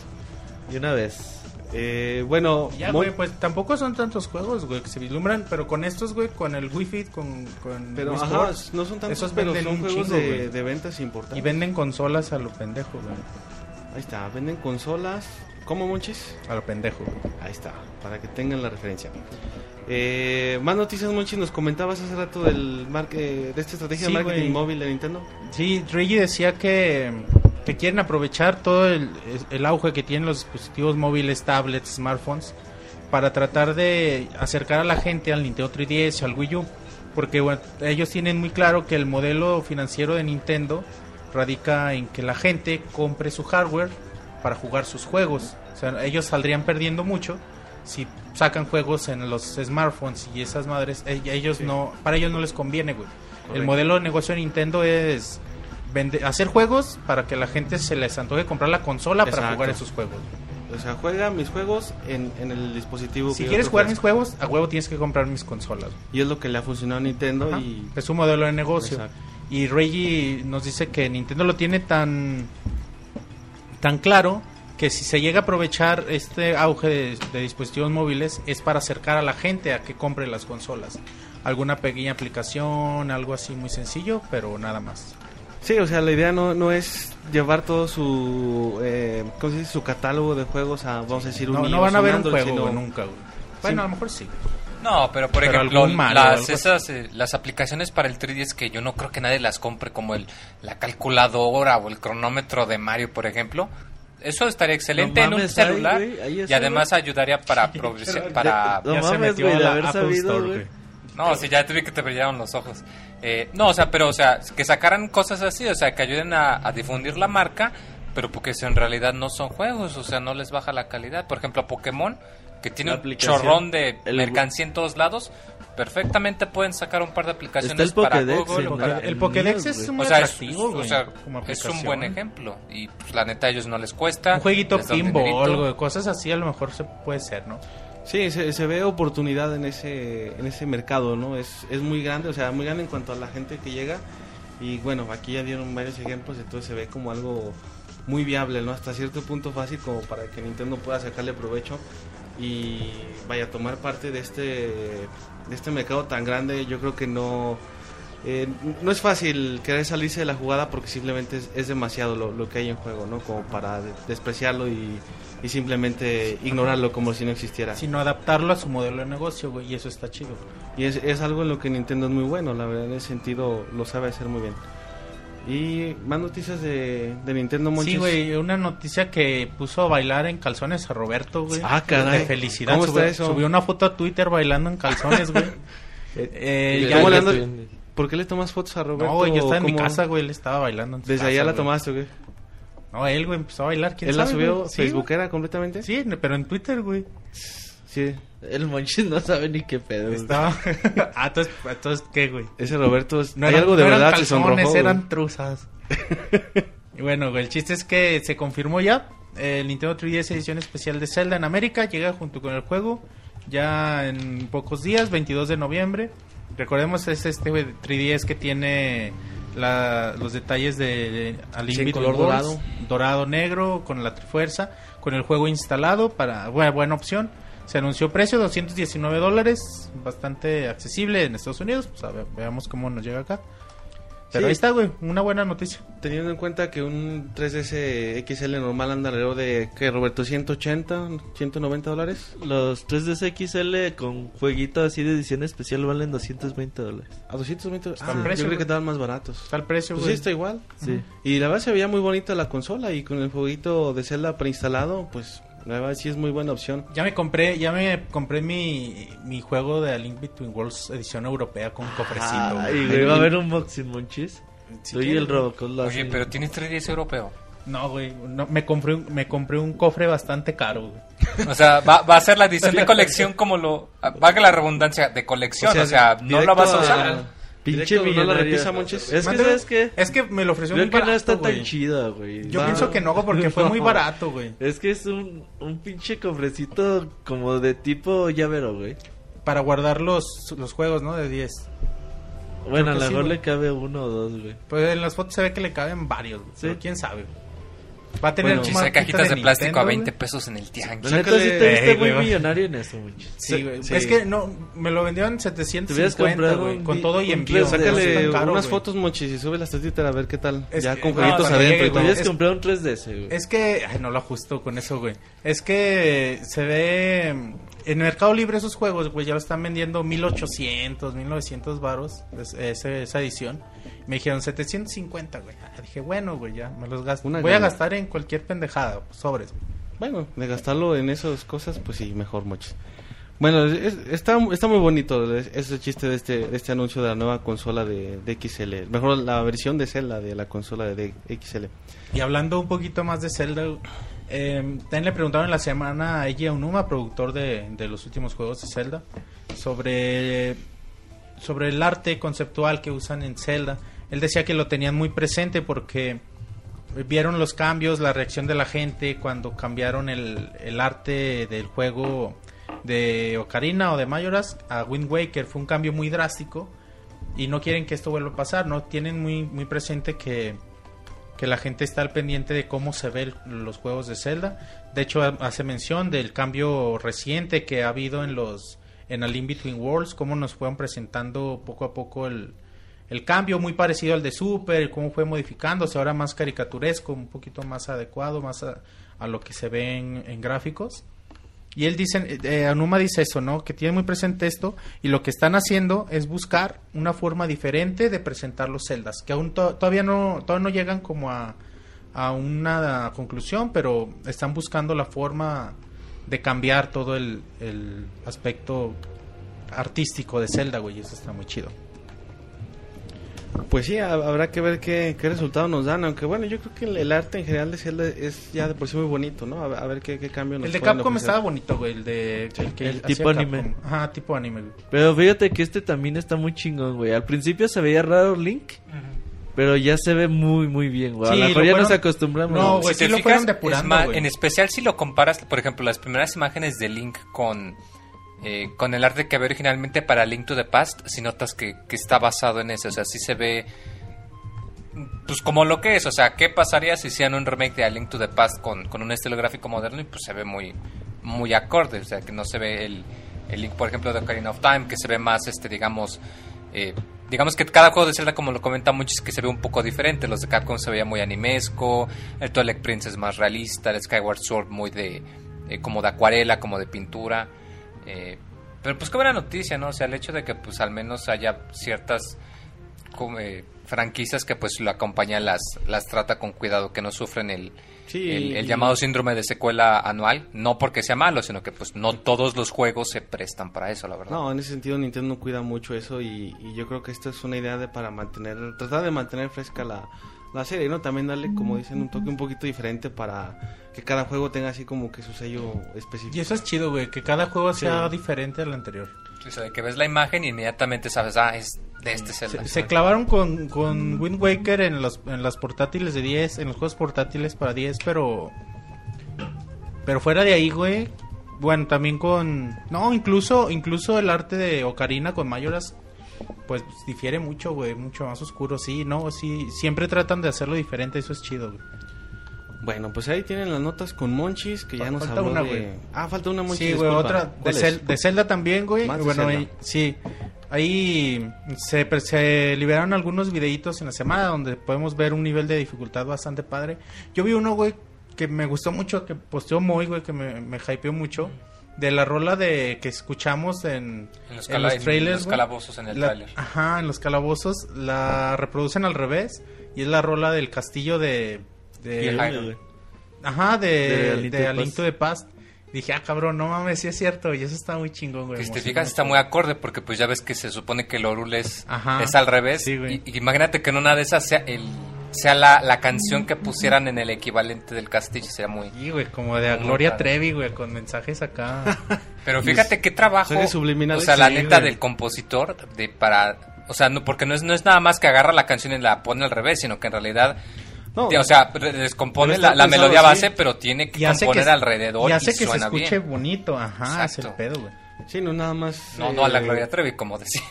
Speaker 5: Y una vez.
Speaker 1: Eh, bueno,
Speaker 3: Ya,
Speaker 1: Mon-
Speaker 3: güey, pues tampoco son tantos juegos, güey, que se vislumbran, pero con estos, güey, con el Wii Fit, con, con
Speaker 1: pero
Speaker 3: Wii
Speaker 1: ajá,
Speaker 3: Sports,
Speaker 1: no son tantos,
Speaker 3: esos
Speaker 1: pero son juegos
Speaker 3: chingo,
Speaker 1: de, de ventas importantes.
Speaker 3: y venden consolas a lo pendejo, güey.
Speaker 1: Ahí está, venden consolas. ¿Cómo, Monchis?
Speaker 3: A lo pendejo.
Speaker 1: Ahí está, para que tengan la referencia. Eh, más noticias, Monchis. Nos comentabas hace rato del marque, de esta estrategia
Speaker 3: Sí,
Speaker 1: de marketing móvil de Nintendo.
Speaker 3: Sí, Reggie decía que, que quieren aprovechar todo el, el auge que tienen los dispositivos móviles, tablets, smartphones, para tratar de acercar a la gente al Nintendo 3DS, al Wii U. Porque bueno, ellos tienen muy claro que el modelo financiero de Nintendo radica en que la gente compre su hardware para jugar sus juegos. O sea, ellos saldrían perdiendo mucho si sacan juegos en los smartphones y esas madres. eh, Ellos no, para ellos no les conviene, güey. El modelo de negocio de Nintendo es vende- hacer juegos para que la gente se les antoje comprar la consola para jugar esos juegos.
Speaker 1: O sea, juega mis juegos en, en el dispositivo.
Speaker 3: Si
Speaker 1: que
Speaker 3: quieres jugar mis juegos, a huevo tienes que comprar mis consolas.
Speaker 1: Y es lo que le ha funcionado a Nintendo.
Speaker 3: Ajá.
Speaker 1: y
Speaker 3: Es un modelo de negocio.
Speaker 1: Exacto.
Speaker 3: Y Reggie nos dice que Nintendo lo tiene tan tan claro que si se llega a aprovechar este auge de, de dispositivos móviles es para acercar a la gente a que compre las consolas. Alguna pequeña aplicación, algo así muy sencillo, pero nada más.
Speaker 1: Sí, o sea, la idea no, no es llevar todo su, eh, ¿cómo se dice? su catálogo de juegos a, vamos a decir, un
Speaker 3: No, no van a ver un juego,
Speaker 1: sino-
Speaker 3: nunca, güey. Bueno, a lo mejor sí.
Speaker 4: No, pero por
Speaker 3: Pero
Speaker 4: ejemplo, las, esas, eh, las aplicaciones para el 3DS que yo no creo que nadie las compre, como el, la calculadora o el cronómetro de Mario, por ejemplo. Eso estaría excelente
Speaker 5: No
Speaker 4: en un
Speaker 5: ahí,
Speaker 4: celular
Speaker 5: ahí
Speaker 4: y además ayudaría para progresar, para...
Speaker 5: No
Speaker 3: Ya se metió
Speaker 5: güey,
Speaker 3: a
Speaker 5: de
Speaker 3: la
Speaker 5: haber
Speaker 3: Apple
Speaker 5: sabido,
Speaker 3: Store,
Speaker 5: güey.
Speaker 4: No, sí, ya te vi que te brillaron los ojos. Eh, no, o sea, pero, o sea, que sacaran cosas así, o sea, que ayuden a, a difundir la marca, pero porque en realidad no son juegos, o sea, no les baja la calidad. Por ejemplo, Pokémon, que tiene un chorrón de
Speaker 5: El-
Speaker 4: mercancía en todos lados, perfectamente pueden sacar un par de aplicaciones
Speaker 5: el
Speaker 4: para
Speaker 5: Pokédex,
Speaker 4: Google para...
Speaker 3: El Pokédex es
Speaker 5: güey.
Speaker 3: muy
Speaker 4: O sea, es,
Speaker 3: atractivo, güey.
Speaker 4: o sea,
Speaker 3: como
Speaker 4: es un buen ejemplo. Y pues, la neta a ellos no les cuesta.
Speaker 3: Un jueguito pinball, cosas así a lo mejor se puede ser, ¿no?
Speaker 1: Sí, se, ve oportunidad en ese, en ese mercado, ¿no? Es, es muy grande, o sea, muy grande en cuanto a la gente que llega. Y bueno, aquí ya dieron varios ejemplos, entonces se ve como algo muy viable, ¿no? Hasta cierto punto fácil como para que Nintendo pueda sacarle provecho y vaya a tomar parte de este, de este mercado tan grande. Yo creo que no... eh, no es fácil querer salirse de la jugada porque simplemente es, demasiado lo, lo que hay en juego, ¿no? Como para de- despreciarlo y, y simplemente ignorarlo como si no existiera.
Speaker 3: Sino adaptarlo a su modelo de negocio, güey, y eso está chido.
Speaker 1: Y es, es algo en lo que Nintendo es muy bueno, la verdad, en ese sentido lo sabe hacer muy bien. Y más noticias de, de Nintendo Monchis.
Speaker 3: Sí, güey, una noticia que puso a bailar en calzones a Roberto, güey.
Speaker 1: Ah, caray.
Speaker 3: De felicidad.
Speaker 1: ¿Cómo está
Speaker 3: subió,
Speaker 1: eso?
Speaker 3: subió una foto a Twitter bailando en calzones, güey. Eh,
Speaker 2: Y
Speaker 3: ya-
Speaker 1: ¿Cómo le ando- ¿Por qué le tomas fotos a Roberto?
Speaker 3: no, güey, yo estaba en mi casa, güey, él estaba bailando. en
Speaker 1: ¿Desde allá la
Speaker 3: güey.
Speaker 1: tomaste o qué?
Speaker 3: No, él, güey, empezó a bailar. ¿Quién
Speaker 1: ¿Él la
Speaker 3: sabe,
Speaker 1: subió
Speaker 3: güey? Sí,
Speaker 1: Facebookera completamente?
Speaker 3: Sí, pero en Twitter, güey.
Speaker 1: Sí.
Speaker 5: El Monchis no sabe ni qué pedo.
Speaker 3: Estaba... ah, entonces, entonces, ¿qué, güey?
Speaker 1: Ese Roberto, es-
Speaker 3: No
Speaker 1: hay
Speaker 3: eran-
Speaker 1: algo de
Speaker 3: no
Speaker 1: verdad que sonrojó. güey.
Speaker 3: eran truzas. y bueno, güey, el chiste es que se confirmó ya. El Nintendo 3DS edición especial de Zelda en América llega junto con el juego ya en pocos días, 22 de noviembre. Recordemos es este güey, 3DS que tiene la- los detalles de A Link
Speaker 1: Sí, color dorado.
Speaker 3: dorado negro con la trifuerza, con el juego instalado para buena, buena opción. Se anunció precio 219 dólares, bastante accesible en Estados Unidos. Pues a ver, veamos cómo nos llega acá. Pero
Speaker 1: Sí.
Speaker 3: ahí está, güey, una buena noticia.
Speaker 1: Teniendo en cuenta que un 3DS XL normal anda alrededor de, ¿qué, Roberto? ¿180, 190 dólares?
Speaker 5: Los 3DS XL con jueguito así de edición especial valen 220 dólares.
Speaker 1: ¿A 220?
Speaker 3: Está
Speaker 1: Ah,
Speaker 3: el precio,
Speaker 1: yo creo que estaban más baratos.
Speaker 3: Está el precio,
Speaker 1: Pues
Speaker 3: güey.
Speaker 1: sí, está igual.
Speaker 5: Sí.
Speaker 1: Y la verdad se veía muy bonita la consola y con el jueguito de Zelda preinstalado, pues la verdad sí es muy buena opción.
Speaker 3: Ya me compré, ya me compré mi, mi juego de A Link Between Worlds edición europea con cofrecito. güey.
Speaker 5: Ay, güey, va a haber un boxing Monchis.
Speaker 3: Si
Speaker 5: Soy el Robocop.
Speaker 4: Oye, pero tienes 3DS europeo.
Speaker 3: No, güey, no, me compré un, me compré un cofre bastante caro, güey.
Speaker 4: O sea, va, va a ser la edición de colección como lo... Valga la redundancia, de colección. O sea, no la vas a usar.
Speaker 5: Pinche
Speaker 1: ¿no la
Speaker 5: millonario.
Speaker 1: repisa, Monchis?
Speaker 5: Es que,
Speaker 3: Mande-
Speaker 5: ¿sabes qué?
Speaker 3: Es que me lo ofreció
Speaker 5: Creo
Speaker 3: muy
Speaker 5: que
Speaker 3: barato,
Speaker 5: no está
Speaker 3: güey.
Speaker 5: tan chida, güey.
Speaker 3: Yo
Speaker 1: Va.
Speaker 3: pienso que no, porque fue muy barato, güey.
Speaker 5: Es que es un, un pinche cofrecito como de tipo llavero, güey.
Speaker 3: Para guardar los, los juegos, ¿no? De 10.
Speaker 5: Bueno, a lo mejor le cabe uno o dos, güey.
Speaker 3: Pues en las fotos se ve que le caben varios, güey.
Speaker 5: Sí.
Speaker 3: Pero quién sabe. güey. Va a tener
Speaker 1: Bueno,
Speaker 3: un
Speaker 4: Chiste de
Speaker 3: marquita
Speaker 4: cajitas de, plástico
Speaker 3: Nintendo,
Speaker 4: a
Speaker 3: güey.
Speaker 4: 20 pesos en el tianguis.
Speaker 5: La neta sí te viste
Speaker 3: Eh,
Speaker 5: muy
Speaker 3: güey.
Speaker 5: millonario en eso, Monchis.
Speaker 3: Sí, güey.
Speaker 1: Sí.
Speaker 3: Es que no, me lo vendieron en
Speaker 5: Te hubieras
Speaker 3: 750,
Speaker 5: comprado
Speaker 3: güey. Con todo y
Speaker 5: un
Speaker 3: envío. No
Speaker 1: Sácale
Speaker 3: caro,
Speaker 1: unas
Speaker 3: güey.
Speaker 1: fotos, Monchis, y súbelas a Twitter a ver qué tal.
Speaker 3: Es
Speaker 1: ya
Speaker 3: que-
Speaker 1: con
Speaker 3: no,
Speaker 1: jueguitos
Speaker 3: cuando
Speaker 1: adentro
Speaker 5: hubieras
Speaker 3: es-
Speaker 5: comprado un 3DS, güey.
Speaker 3: Es que, ay, no lo ajusto con eso, güey. Es que se ve en Mercado Libre esos juegos, güey, ya lo están vendiendo 1800, 1900 varos, es- ese- esa edición. Me dijeron 750, güey. Ah, Dije, bueno, güey, ya me los gasto.
Speaker 1: Una
Speaker 3: Voy a gastar en cualquier pendejada, sobres.
Speaker 1: Bueno, de gastarlo en esas cosas, pues sí, mejor, Monchis. Bueno, es- está, está muy bonito ese chiste de este, de este anuncio de la nueva consola de, de XL. Mejor la versión de Zelda de la consola de XL.
Speaker 3: Y hablando un poquito más de Zelda, eh, también le preguntaron en la semana a Eiji Aonuma, productor de, de los últimos juegos de Zelda, sobre, sobre el arte conceptual que usan en Zelda. Él decía que lo tenían muy presente porque vieron los cambios, la reacción de la gente cuando cambiaron el, el arte del juego de Ocarina o de Majora's a Wind Waker. Fue un cambio muy drástico y no quieren que esto vuelva a pasar, ¿no? Tienen muy, muy presente que que la gente está al pendiente de cómo se ven los juegos de Zelda. De hecho, ha- hace mención del cambio reciente que ha habido en los en A Link Between Worlds, cómo nos fueron presentando poco a poco el, el cambio muy parecido al de Super, cómo fue modificándose, ahora más caricaturesco, un poquito más adecuado, más a, a lo que se ve en, en gráficos. Y él dice, eh, Anuma dice eso, ¿no? Que tiene muy presente esto y lo que están haciendo es buscar una forma diferente de presentar los celdas, que aún to- todavía no todavía no llegan como a, a una conclusión, pero están buscando la forma de cambiar todo el, el aspecto artístico de Zelda, güey, y eso está muy chido.
Speaker 1: Pues sí, ha- habrá que ver qué, qué resultado nos dan, aunque bueno, yo creo que el, el arte en general de Zelda es ya de por sí muy bonito, ¿no? A, ver- a ver qué, qué cambio nos
Speaker 3: El de Capcom
Speaker 1: ofrecer.
Speaker 3: estaba bonito, güey, el de el que
Speaker 5: el tipo
Speaker 3: Capcom.
Speaker 5: anime.
Speaker 3: Ajá, tipo anime, güey.
Speaker 5: Pero fíjate que este también está muy chingón, güey. Al principio se veía raro Link, pero ya se ve muy, muy bien, güey.
Speaker 3: Sí,
Speaker 5: a lo mejor ya
Speaker 3: fueron-
Speaker 5: nos acostumbramos.
Speaker 3: No,
Speaker 5: güey.
Speaker 4: si te
Speaker 3: sí lo
Speaker 4: fijas,
Speaker 3: fueron
Speaker 4: es
Speaker 3: depurando,
Speaker 4: más-
Speaker 3: güey.
Speaker 4: en especial si lo comparas, por ejemplo, las primeras imágenes de Link con, eh, con el arte que había originalmente para Link to the Past, si notas que, está basado en eso, o sea, sí se ve pues como lo que es, o sea, ¿qué pasaría si hicieran un remake de Link to the Past con, con un estilo gráfico moderno? Y pues se ve muy, muy acorde, o sea, que no se ve el, el Link, por ejemplo, de Ocarina of Time, que se ve más, este, digamos, eh, digamos que cada juego de Zelda, como lo comenta muchos, que se ve un poco diferente. Los de Capcom se veía muy animesco, el Twilight Princess más realista, el Skyward Sword muy de, eh, como de acuarela, como de pintura. Eh, pero pues qué buena noticia, ¿no? O sea, el hecho de que pues al menos haya ciertas como, eh, franquicias que pues lo acompañan, las, las trata con cuidado, que no sufren el,
Speaker 1: Sí,
Speaker 4: el, llamado síndrome de secuela anual, no porque sea malo, sino que pues no todos los juegos se prestan para eso, la verdad.
Speaker 1: No, en ese sentido Nintendo cuida mucho eso y, y yo creo que esta es una idea de para mantener, tratar de mantener fresca la, la serie, ¿no? También darle, como dicen, un toque un poquito diferente para que cada juego tenga así como que su sello específico.
Speaker 3: Y eso es chido, güey, que cada juego sea
Speaker 1: Sí.
Speaker 3: diferente al anterior.
Speaker 4: O sea, que ves la imagen y inmediatamente sabes, ah, es de este Zelda.
Speaker 3: Se, se clavaron con, con Wind Waker en los, en las portátiles de 10, en los juegos portátiles para 10, pero... Pero fuera de ahí, güey, bueno, también con... No, incluso incluso el arte de Ocarina con Mayoras, pues difiere mucho, güey, mucho más oscuro, sí, no, sí, siempre tratan de hacerlo diferente, eso es chido, güey.
Speaker 1: Bueno, pues ahí tienen las notas con Monchis, que ya
Speaker 3: Fa-
Speaker 1: nos
Speaker 3: falta
Speaker 1: habló
Speaker 3: una,
Speaker 1: de...
Speaker 3: güey.
Speaker 1: Ah, falta una Monchis,
Speaker 3: Sí, güey,
Speaker 1: disculpa.
Speaker 3: otra de, Zelda también, güey.
Speaker 1: Más
Speaker 3: Bueno, ahí- sí. Ahí se, se liberaron algunos videitos en la semana donde podemos ver un nivel de dificultad bastante padre. Yo vi uno, güey, que me gustó mucho, que posteó Moy, güey, que me, me hypeó mucho. De la rola de que escuchamos en,
Speaker 4: En los,
Speaker 3: en los
Speaker 4: en
Speaker 3: trailers,
Speaker 4: los
Speaker 3: güey.
Speaker 4: calabozos en el
Speaker 3: La-
Speaker 4: tráiler.
Speaker 3: Ajá, en los calabozos. La reproducen al revés. Y es la rola del castillo de... de. Ajá, de,
Speaker 5: De A
Speaker 3: de,
Speaker 5: Past.
Speaker 3: Dije, ah, cabrón, no mames, sí es cierto. Y eso está muy chingón, güey.
Speaker 4: Si te fijas está muy acorde porque pues ya ves que se supone que el Orul es,
Speaker 3: Ajá.
Speaker 4: es al revés.
Speaker 3: Sí, güey.
Speaker 4: y, y imagínate que en una de esas sea, el, sea la, la canción que pusieran en el equivalente del castillo. Sería muy...
Speaker 3: Sí, güey, como de a Gloria
Speaker 4: padre.
Speaker 3: Trevi, güey, con mensajes acá.
Speaker 4: Pero fíjate qué trabajo. O sea, la
Speaker 1: sí,
Speaker 4: neta
Speaker 1: güey.
Speaker 4: del compositor de para... O sea, no, porque no es, no es nada más que agarra la canción y la pone al revés, sino que en realidad...
Speaker 1: No,
Speaker 4: o sea, descompone la, melodía
Speaker 1: así.
Speaker 4: base, pero tiene que
Speaker 3: y hace que,
Speaker 4: componer alrededor
Speaker 3: y hace
Speaker 4: y
Speaker 3: que se
Speaker 4: suena
Speaker 3: escuche
Speaker 4: bien.
Speaker 3: bonito. Ajá, es el
Speaker 4: Exacto.
Speaker 3: pedo, güey.
Speaker 1: Sí, no nada más...
Speaker 4: No, no a la
Speaker 1: eh,
Speaker 4: Gloria Trevi, como decía.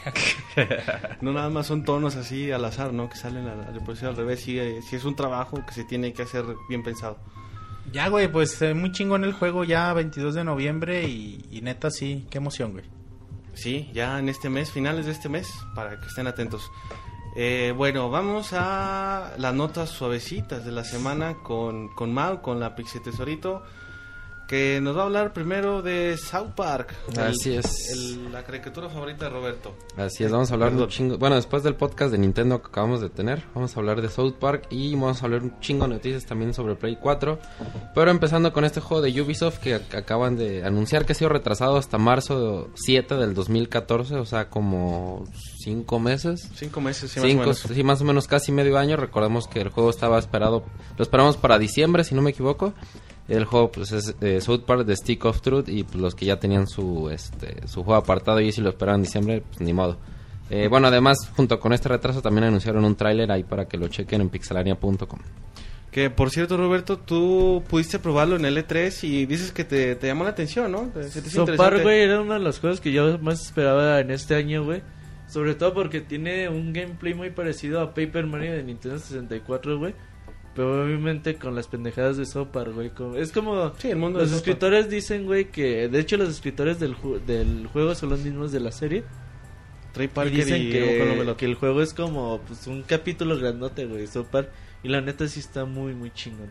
Speaker 1: No nada más son tonos así al azar, ¿no? Que salen a la reproducción al revés. Sí, eh, sí es un trabajo que se tiene que hacer bien pensado.
Speaker 3: Ya, güey, pues eh, muy chingón el juego ya 22 de noviembre y, y neta sí, qué emoción, güey.
Speaker 1: Sí, ya en este mes, finales de este mes, para que estén atentos. Eh, bueno, vamos a las notas suavecitas de la semana con, con Mau, con la Pixie Tesorito, que nos va a hablar primero de South Park. el-
Speaker 2: Así es.
Speaker 1: el- la caricatura favorita de Roberto.
Speaker 2: Así es, vamos a hablar de un chingo. Bueno, después del podcast de Nintendo que acabamos de tener, vamos a hablar de South Park y vamos a hablar un chingo de noticias también sobre Play 4. Pero empezando con este juego de Ubisoft que ac- acaban de anunciar que ha sido retrasado hasta marzo 7 del 2014, o sea, como 5 meses.
Speaker 1: Cinco meses, sí, más o
Speaker 2: Cinco,
Speaker 1: menos.
Speaker 2: sí, más o menos casi medio año. Recordemos que el juego estaba esperado, lo esperamos para diciembre, si no me equivoco. El juego pues es eh, South Park de Stick of Truth y pues, los que ya tenían su este su juego apartado y si lo esperaban en diciembre, pues ni modo. Eh, bueno, además, junto con este retraso también anunciaron un tráiler ahí para que lo chequen en pixelania.com.
Speaker 1: Que por cierto, Roberto, tú pudiste probarlo en L3 y dices que te, te llamó la atención, ¿no? Interesante.
Speaker 5: güey, era uno de los juegos que yo más esperaba en este año, güey. Sobre todo porque tiene un gameplay muy parecido a Paper Mario de Nintendo 64, güey. Pero obviamente con las pendejadas de South Park, güey. como- Es como...
Speaker 1: Sí, el mundo
Speaker 5: Los escritores dicen, güey, que... De hecho, los escritores del, ju- del juego son los mismos de la serie.
Speaker 1: Trey
Speaker 5: Y
Speaker 1: Parker
Speaker 5: dicen
Speaker 1: y
Speaker 5: que, que el juego es como pues, un capítulo grandote, güey, super. Y la neta sí está muy, muy chingón.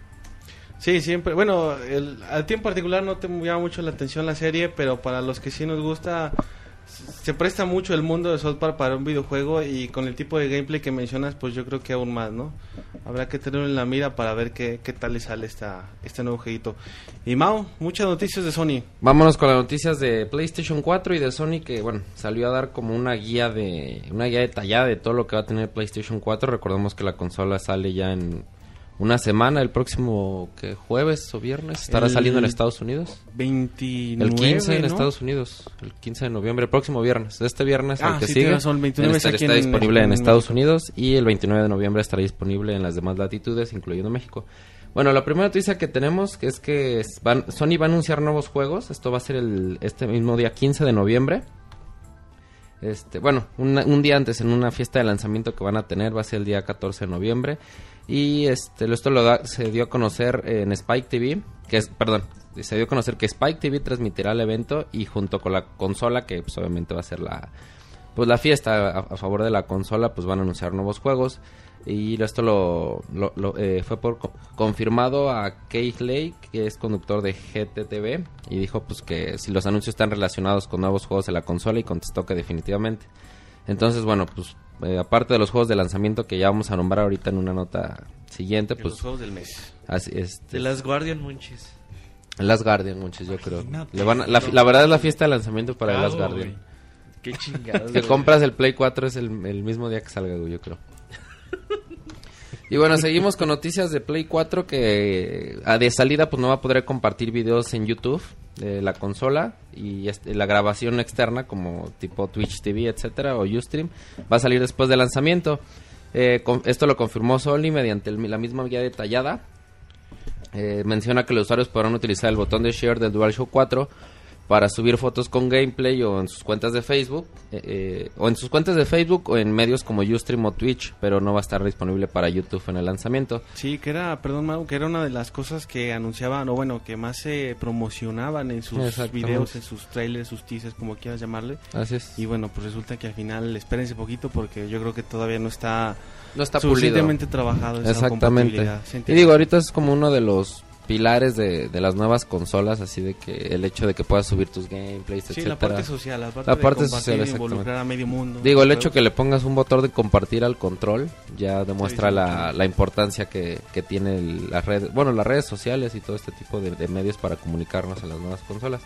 Speaker 1: Sí, siempre. Bueno, el, a ti en particular no te llama mucho la atención la serie, pero para los que sí nos gusta, se presta mucho el mundo de South Park para un videojuego y con el tipo de gameplay que mencionas, pues yo creo que aún más, ¿no? Habrá que tenerlo en la mira para ver qué, qué tal le sale esta, este nuevo jueguito. Y Mao, muchas noticias de Sony.
Speaker 2: Vámonos con las noticias de PlayStation 4 y de Sony que, bueno, salió a dar como una guía de una guía detallada de todo lo que va a tener PlayStation 4. Recordemos que la consola sale ya en una semana, el próximo jueves o viernes estará
Speaker 1: El
Speaker 2: saliendo en Estados Unidos.
Speaker 1: 29,
Speaker 2: El 15 en
Speaker 1: ¿no?
Speaker 2: Estados Unidos, el 15 de noviembre, el próximo viernes. Este viernes,
Speaker 1: Ah,
Speaker 2: el que
Speaker 1: sí,
Speaker 2: sigue,
Speaker 1: razón, el 29
Speaker 2: en
Speaker 1: es
Speaker 2: este- está
Speaker 1: en-
Speaker 2: disponible en,
Speaker 1: en
Speaker 2: Estados. Unidos y el 29 de noviembre estará disponible en las demás latitudes, incluyendo México. Bueno, la primera noticia que tenemos es que van- Sony va a anunciar nuevos juegos. Esto va a ser el, este mismo día 15 de noviembre. Este, bueno, una- un día antes en una fiesta de lanzamiento que van a tener va a ser el día 14 de noviembre y este esto lo da- se dio a conocer en Spike TV, que es perdón, se dio a conocer que Spike TV transmitirá el evento y junto con la consola que pues obviamente va a ser la pues la fiesta a, favor de la consola pues van a anunciar nuevos juegos. Y esto lo, lo- lo, eh, fue por co- confirmado a Keith Lake que es conductor de GTTV y dijo pues que si los anuncios están relacionados con nuevos juegos de la consola y contestó que definitivamente entonces bueno pues eh, aparte de los juegos de lanzamiento que ya vamos a nombrar ahorita en una nota siguiente
Speaker 1: De
Speaker 2: pues
Speaker 1: los juegos del mes.
Speaker 2: así, este,
Speaker 5: De las Guardian Munchies.
Speaker 2: Last Guardian muchos yo creo. Le van a- la, la verdad es la fiesta de lanzamiento para
Speaker 5: Bravo,
Speaker 2: Guardian.
Speaker 5: Qué chingados.
Speaker 2: que compras el Play 4 es el, el mismo día que salga, güey, yo creo. Y bueno, seguimos con noticias de Play 4 que a de salida pues no va a poder compartir videos en YouTube de la consola y la grabación externa como tipo Twitch TV, etcétera, o Ustream va a salir después del lanzamiento. Eh, esto lo confirmó Sony mediante la misma guía detallada. Eh, menciona que los usuarios podrán utilizar el botón de share del DualShock 4 para subir fotos con gameplay o en sus cuentas de Facebook eh, eh, o en sus cuentas de Facebook o en medios como Ustream o Twitch, pero no va a estar disponible para YouTube en el lanzamiento.
Speaker 1: Sí, que era, perdón, Mau, que era una de las cosas que anunciaban, o bueno, que más se promocionaban en sus videos, en sus trailers, sus teasers, como quieras llamarle.
Speaker 2: Así es.
Speaker 1: Y bueno, pues resulta que al final, espérense poquito porque yo creo que todavía no está,
Speaker 2: no está pulido.
Speaker 1: suficientemente trabajado esa
Speaker 2: Exactamente. Y digo, ahorita es como uno de los pilares de, de las nuevas consolas, así de que el hecho de que puedas subir tus gameplays,
Speaker 1: Sí, la
Speaker 2: etcétera.
Speaker 1: parte social, la parte,
Speaker 2: La social,
Speaker 1: involucrar a medio mundo.
Speaker 2: Digo, el
Speaker 1: Los
Speaker 2: hecho que le pongas un botón de compartir al control ya demuestra
Speaker 1: Sí, sí,
Speaker 2: la, la importancia que, que tiene las redes, bueno, las redes sociales y todo este tipo de, de medios para comunicarnos en las nuevas consolas.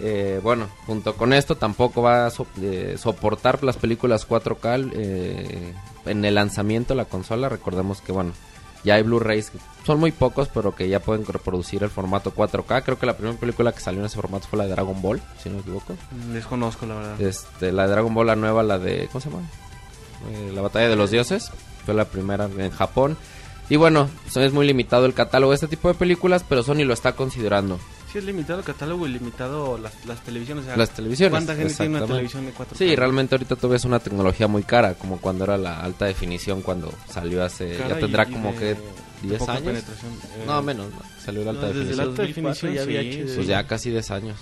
Speaker 2: Eh, bueno, junto con esto tampoco va a so- eh, soportar las películas 4K eh, en el lanzamiento de la consola. Recordemos que, bueno, ya hay Blu-rays, son muy pocos, pero que ya pueden reproducir el formato 4K. Creo que la primera película que salió en ese formato fue la de Dragon Ball, si no me equivoco.
Speaker 1: Desconozco, la verdad.
Speaker 2: Este, la de Dragon Ball, la nueva, la de. ¿Cómo se llama? Eh, la batalla de los dioses. Fue la primera en Japón. Y bueno, es muy limitado el catálogo de este tipo de películas, pero Sony lo está considerando.
Speaker 1: Sí, es limitado el catálogo y limitado las, las televisiones. o sea,
Speaker 2: Las televisiones.
Speaker 1: ¿Cuánta gente tiene una televisión de 4
Speaker 2: Sí, realmente ahorita todavía es una tecnología muy cara, como cuando era la alta definición, cuando salió hace. ya tendrá como que 10 años. No, menos, no, salió la alta
Speaker 5: No, desde
Speaker 2: definición.
Speaker 1: la alta
Speaker 5: 2004
Speaker 1: definición
Speaker 5: ya había
Speaker 1: sí,
Speaker 5: HD.
Speaker 2: Pues ya casi 10 años.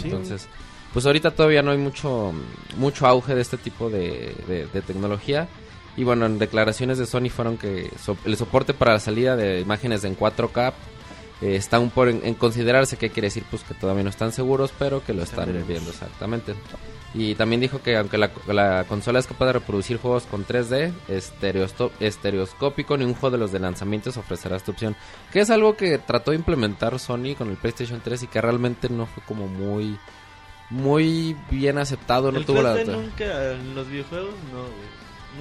Speaker 1: Sí.
Speaker 2: Entonces, pues ahorita todavía no hay mucho mucho auge de este tipo de, de- de tecnología. Y bueno, en declaraciones de Sony fueron que so- el soporte para la salida de imágenes en 4K eh, está un por en, en considerarse, que quiere decir pues que todavía no están seguros, pero que lo están viendo exactamente. Y también dijo que aunque la, la consola es capaz de reproducir juegos con 3D estereosto- estereoscópico, ningún juego de los de lanzamientos ofrecerá esta opción. Que es algo que trató de implementar Sony con el PlayStation 3 y que realmente no fue como muy muy bien aceptado, no
Speaker 5: el
Speaker 2: tuvo la
Speaker 5: 3D nunca en los videojuegos, no, güey.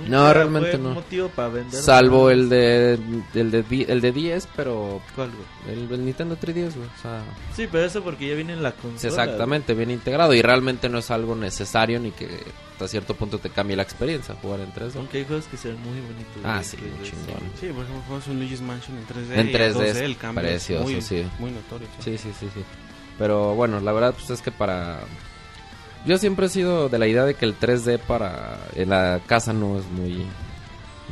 Speaker 2: No, realmente
Speaker 5: fue
Speaker 2: no.
Speaker 5: motivo para vender.
Speaker 2: salvo el de el de el de 10, pero
Speaker 5: ¿Cuál, güey?
Speaker 2: el, el Nintendo 3DS, güey, o sea,
Speaker 5: Sí, pero eso porque ya viene en la consola.
Speaker 2: exactamente bien integrado y realmente no es algo necesario ni que hasta cierto punto te cambie la experiencia jugar en 3D.
Speaker 5: güey. Aunque hay juegos que se ven muy bonitos.
Speaker 2: Ah,
Speaker 5: güey,
Speaker 2: sí, muy chingón.
Speaker 1: Sí, por ejemplo, juegas un Luigi's Mansion en 3D.
Speaker 2: En
Speaker 1: y a
Speaker 2: 3D
Speaker 1: 2D
Speaker 2: es
Speaker 1: el cambio es
Speaker 2: precioso,
Speaker 1: muy,
Speaker 2: sí.
Speaker 1: Muy notorio. sí.
Speaker 2: Sí, sí, sí, sí. Pero bueno, la verdad pues es que para yo siempre he sido de la idea de que el 3D para en la casa no es muy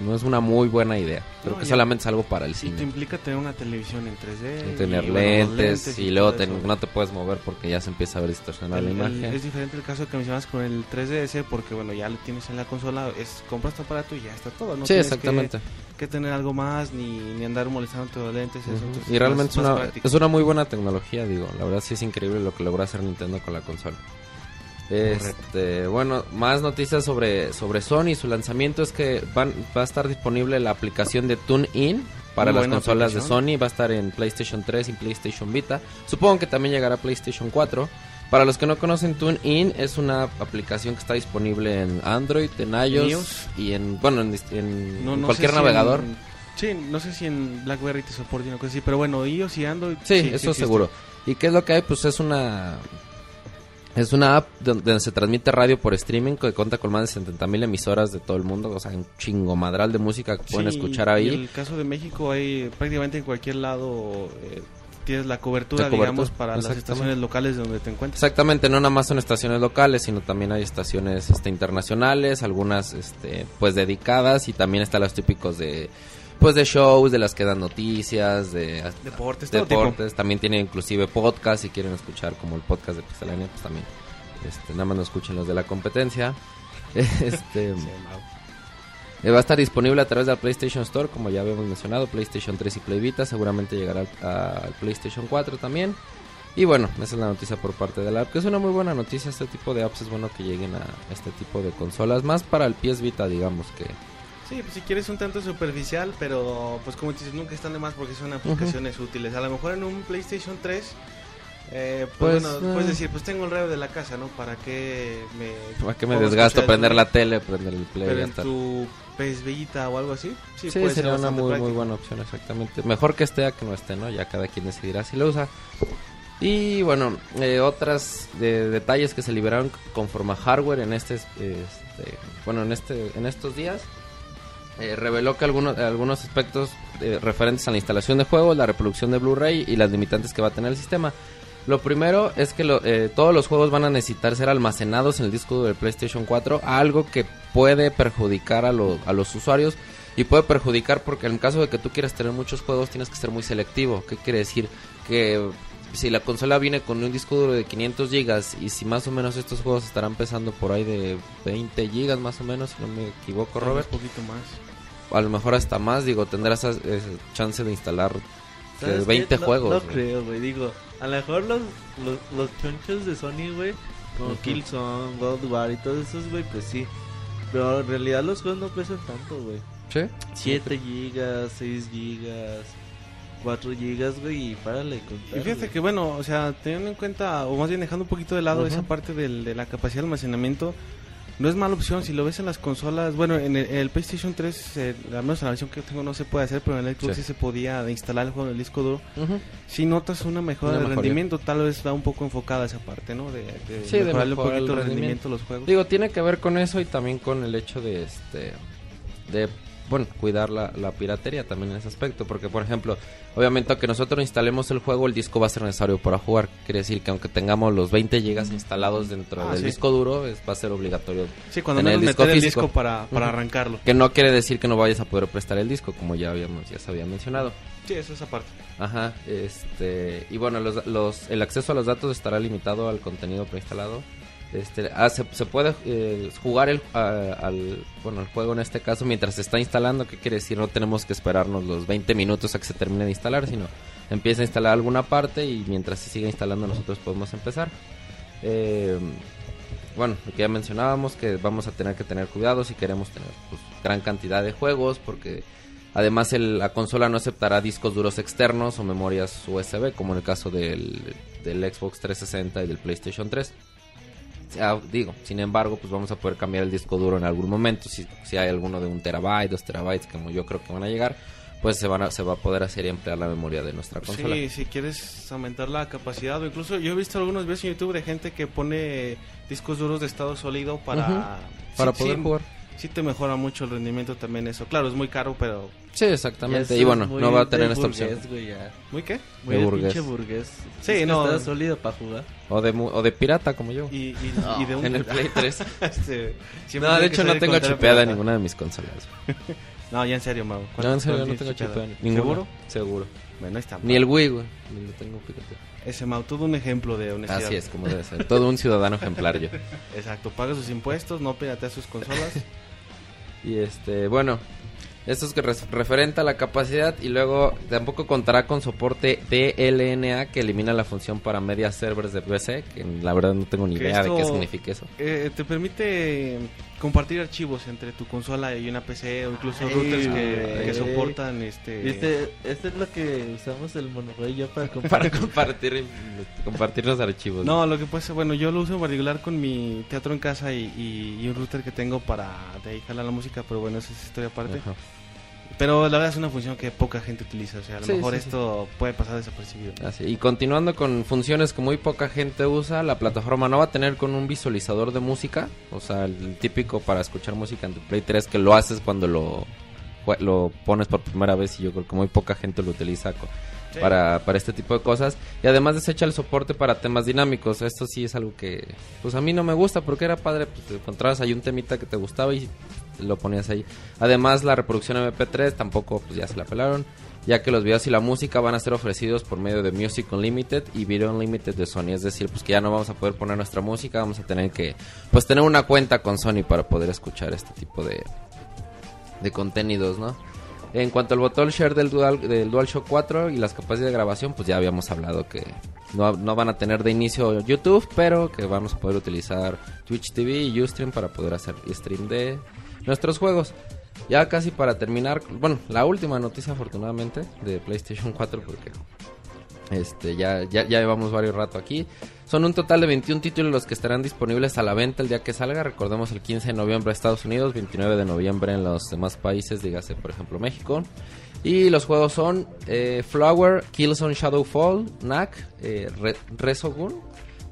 Speaker 2: no es una muy buena idea. Creo
Speaker 1: No,
Speaker 2: que solamente es algo para el
Speaker 1: te
Speaker 2: cine.
Speaker 1: implica tener una televisión en 3D.
Speaker 2: Y tener
Speaker 1: y, bueno, los
Speaker 2: lentes, y
Speaker 1: todo
Speaker 2: luego te-
Speaker 1: eso.
Speaker 2: no te puedes mover porque ya se empieza a ver distorsionada
Speaker 1: El-
Speaker 2: la
Speaker 1: el-
Speaker 2: imagen.
Speaker 1: es diferente el caso que mencionas con el 3DS porque bueno ya lo tienes en la consola es compras tu aparato y ya está todo no
Speaker 2: sí,
Speaker 1: Tienes
Speaker 2: exactamente.
Speaker 1: que, que tener algo más ni, ni andar molestándote los lentes eso,
Speaker 2: Ujú.
Speaker 1: entonces
Speaker 2: Y realmente
Speaker 1: más-
Speaker 2: es, una, es una muy buena tecnología, digo. La verdad sí es increíble lo que logró hacer Nintendo con la consola. Este, bueno, más noticias sobre, sobre Sony. Su lanzamiento es que van, va a estar disponible la aplicación de TuneIn para
Speaker 1: Muy
Speaker 2: las consolas de. Sony. Va a estar en PlayStation 3 y PlayStation Vita. Supongo que también llegará a PlayStation 4. Para los que no conocen TuneIn, es una aplicación que está disponible en Android, en iOS, y en, bueno, en, dist- en
Speaker 1: No- no
Speaker 2: cualquier
Speaker 1: si
Speaker 2: navegador.
Speaker 1: en- sí no sé si en BlackBerry te soporta una cosa así pero bueno iOS y Android
Speaker 2: Sí, eso
Speaker 1: existe.
Speaker 2: seguro. ¿Y qué es lo que hay? Pues es una es una app donde, se transmite radio por streaming que cuenta con más de 70 mil emisoras de todo el mundo, o sea, un chingo madral de música que pueden escuchar ahí.
Speaker 1: en el caso de México hay prácticamente en cualquier lado eh, tienes la cobertura,
Speaker 2: La cobertura,
Speaker 1: digamos para las estaciones locales donde te encuentres
Speaker 2: Exactamente, no nada más son estaciones locales, sino también hay estaciones este, internacionales, algunas este, pues dedicadas y también están los típicos de pues de shows, de las que dan noticias, de
Speaker 1: deportes tipo.
Speaker 2: también tiene inclusive podcast si quieren escuchar como el podcast de Pixelania, pues también este, nada más no escuchen los de la competencia. Este eh, va a estar disponible a través de la PlayStation Store, como ya habíamos mencionado, PlayStation 3 y Play Vita, seguramente llegará al PlayStation 4 también. Y bueno, esa es la noticia por parte de la app, que es una muy buena noticia, este tipo de apps es bueno que lleguen a este tipo de consolas, más para el PS Vita, digamos que...
Speaker 1: Sí, pues si quieres un tanto superficial, pero pues como dices, nunca están de más porque son aplicaciones útiles. A lo mejor en un PlayStation 3, eh, pues,
Speaker 2: Pues,
Speaker 1: bueno,
Speaker 2: eh.
Speaker 1: puedes decir, pues tengo el radio de la casa, ¿no? ¿Para qué me...
Speaker 2: ¿Para qué me desgasto prender la tele, prender el play?
Speaker 1: Pero en tu PS Vita o algo así, sí,
Speaker 2: Sí,
Speaker 1: puede ser
Speaker 2: sería una
Speaker 1: bastante
Speaker 2: muy, muy buena opción, exactamente. Mejor que esté a que no esté, ¿no? Ya cada quien decidirá si lo usa. Y bueno, eh, otras de- detalles que se liberaron conforme a hardware en este, este bueno, en este, en estos días. Eh, reveló que algunos, algunos aspectos eh, referentes a la instalación de juegos, la reproducción de Blu-ray y las limitantes que va a tener el sistema. Lo primero es que lo- eh, todos los juegos van a necesitar ser almacenados en el disco duro del PlayStation 4, algo que puede perjudicar a, lo- a los usuarios y puede perjudicar porque en caso de que tú quieras tener muchos juegos tienes que ser muy selectivo. ¿Qué quiere decir? Que si la consola viene con un disco duro de 500 gigas y si más o menos estos juegos estarán pesando por ahí de 20 gigas más o menos, si no me equivoco, Robert,
Speaker 1: Un poquito más.
Speaker 2: A lo mejor hasta más, digo, tendrás esa- esa chance de instalar que
Speaker 5: ¿Sabes qué?
Speaker 2: 20
Speaker 5: No-
Speaker 2: juegos.
Speaker 5: No, creo, güey. Digo, a lo mejor los, los, los chonchos de Sony, güey, como
Speaker 2: Ujú.
Speaker 5: Killzone, God War y todos esos, güey, pues sí. Pero en realidad los juegos no pesan tanto, güey.
Speaker 2: ¿Sí?
Speaker 5: 7 gigas, 6 gigas, 4 gigas, güey, y párale contar.
Speaker 1: Y fíjate que bueno, o sea, teniendo en cuenta, o más bien dejando un poquito de lado
Speaker 2: Ujú.
Speaker 1: esa parte del- de la capacidad de almacenamiento, no es mala opción si lo ves en las consolas. Bueno, en el, en el PlayStation 3, eh, al menos en la versión que yo tengo no se puede hacer, pero en el Xbox
Speaker 2: Sí.
Speaker 1: sí, se podía instalar el juego en el disco duro. Si notas una mejora
Speaker 2: Una
Speaker 1: de
Speaker 2: mejoría.
Speaker 1: rendimiento, tal vez va un poco enfocada esa parte, ¿no? De, de
Speaker 2: Sí, de
Speaker 1: mejorarle un poquito el
Speaker 2: rendimiento.
Speaker 1: rendimiento a los juegos.
Speaker 2: Digo, tiene que ver con eso y también con el hecho de este de bueno, cuidar la, la piratería también en ese aspecto, porque por ejemplo, obviamente aunque nosotros instalemos el juego, el disco va a ser necesario para jugar, quiere decir que aunque tengamos los 20 gigas instalados dentro
Speaker 1: Ah,
Speaker 2: del
Speaker 1: sí.
Speaker 2: disco duro, es, va a ser obligatorio.
Speaker 1: sí, cuando
Speaker 2: tener
Speaker 1: menos
Speaker 2: el disco
Speaker 1: meter el
Speaker 2: físico.
Speaker 1: disco para, para arrancarlo.
Speaker 2: Que no quiere decir que no vayas a poder prestar el disco, como ya habíamos ya se había mencionado.
Speaker 1: Sí, eso es aparte.
Speaker 2: Ajá, este, y bueno, los, los, el acceso a los datos estará limitado al contenido preinstalado. Este, ah, se, puede eh, jugar el, a- al, bueno, el juego en este caso mientras se está instalando. ¿Qué quiere decir? No tenemos que esperarnos los 20 minutos a que se termine de instalar, sino empieza a instalar alguna parte y mientras se siga instalando nosotros podemos empezar. Eh, bueno, lo que ya mencionábamos, que vamos a tener que tener cuidado si queremos tener pues, gran cantidad de juegos, porque además la consola no aceptará discos duros externos o memorias USB, como en el caso del, del Xbox 360 y del PlayStation 3. Ah, digo, sin embargo, pues vamos a poder cambiar el disco duro en algún momento. Si, si hay alguno de un terabyte, dos terabytes, como yo creo que van a llegar, pues se, van a- se va a poder hacer y emplear la memoria de nuestra consola.
Speaker 1: Sí, si quieres aumentar la capacidad o incluso yo he visto algunos videos en YouTube de gente que pone discos duros de estado sólido para
Speaker 2: Para poder jugar.
Speaker 1: Sí te mejora mucho el rendimiento también eso. Claro, es muy caro, pero
Speaker 2: Sí, exactamente. Y bueno, no va a tener esta
Speaker 5: burgués,
Speaker 2: opción.
Speaker 5: güey, ya.
Speaker 1: muy qué?
Speaker 5: Muy
Speaker 2: De
Speaker 5: de,
Speaker 2: burgués.
Speaker 5: pinche burgués.
Speaker 1: Sí,
Speaker 5: Es
Speaker 1: no.
Speaker 5: Está sólido para jugar.
Speaker 2: O de, mu- o de pirata, como yo.
Speaker 1: Y, y, y de un
Speaker 2: En el Play 3.
Speaker 1: este, siempre
Speaker 2: No, de hecho no tengo chipeada
Speaker 1: pirata.
Speaker 2: ninguna de mis consolas.
Speaker 1: No, ya en serio, Mau.
Speaker 2: No, en serio,
Speaker 1: ¿cuál
Speaker 2: no tengo
Speaker 1: chipeado?
Speaker 2: chipeo. Ninguno.
Speaker 1: ¿Seguro?
Speaker 2: Seguro.
Speaker 1: Bueno, ahí está.
Speaker 2: Ni el Wii, güey. Ni lo tengo pirateado.
Speaker 1: Ese Mau, todo un ejemplo de honestidad.
Speaker 2: Así es, como debe ser. Todo un ciudadano ejemplar yo.
Speaker 1: Exacto, paga sus impuestos, no piratea sus consolas.
Speaker 2: Y este, bueno, esto es que referente a la capacidad y luego tampoco contará con soporte DLNA que elimina la función para media servers de PC, que la verdad no tengo ni idea de qué significa eso.
Speaker 1: Eh, te permite compartir archivos entre tu consola y una PC o incluso
Speaker 5: Ay,
Speaker 1: routers que, soportan este...
Speaker 5: Viste, este es lo que usamos el monorrey ya para
Speaker 2: Para
Speaker 5: compartir.
Speaker 2: compartir, compartir los archivos.
Speaker 1: No, lo que pasa, bueno, yo lo uso en particular con mi teatro en casa y, y- y un router que tengo para de ahí jalar la música, pero bueno, esa es historia aparte.
Speaker 2: Ajá.
Speaker 1: Pero la verdad es una función que poca gente utiliza, o sea, a lo
Speaker 2: Sí,
Speaker 1: mejor
Speaker 2: sí, sí.
Speaker 1: esto puede pasar desapercibido.
Speaker 2: Así, y continuando con funciones que muy poca gente usa, la plataforma no va a tener con un visualizador de música, o sea, el típico para escuchar música en tu Play 3 que lo haces cuando lo, lo pones por primera vez y yo creo que muy poca gente lo utiliza para, para este tipo de cosas. Y además desecha el soporte para temas dinámicos, esto sí es algo que pues a mí no me gusta porque era padre, pues te encontrabas ahí un temita que te gustaba y lo ponías ahí. Además la reproducción MP3 tampoco pues ya se la pelaron ya que los videos y la música van a ser ofrecidos por medio de Music Unlimited y Video Unlimited de Sony, es decir, pues que ya no vamos a poder poner nuestra música, vamos a tener que pues tener una cuenta con Sony para poder escuchar este tipo de de contenidos, ¿no? En cuanto al botón share del Dual del DualShock 4 y las capacidades de grabación, pues ya habíamos hablado que no, no van a tener de inicio YouTube, pero que vamos a poder utilizar Twitch TV y Ustream para poder hacer stream de nuestros juegos. Ya casi para terminar, bueno, la última noticia afortunadamente de PlayStation 4 porque este ya, ya, llevamos varios rato aquí. Son un total de 21 títulos los que estarán disponibles a la venta el día que salga. Recordemos el 15 de noviembre en Estados Unidos, 29 de noviembre en los demás países, dígase por ejemplo México. Y los juegos son eh, Flower, Killzone Shadowfall, Knack, eh, Re- Resogun,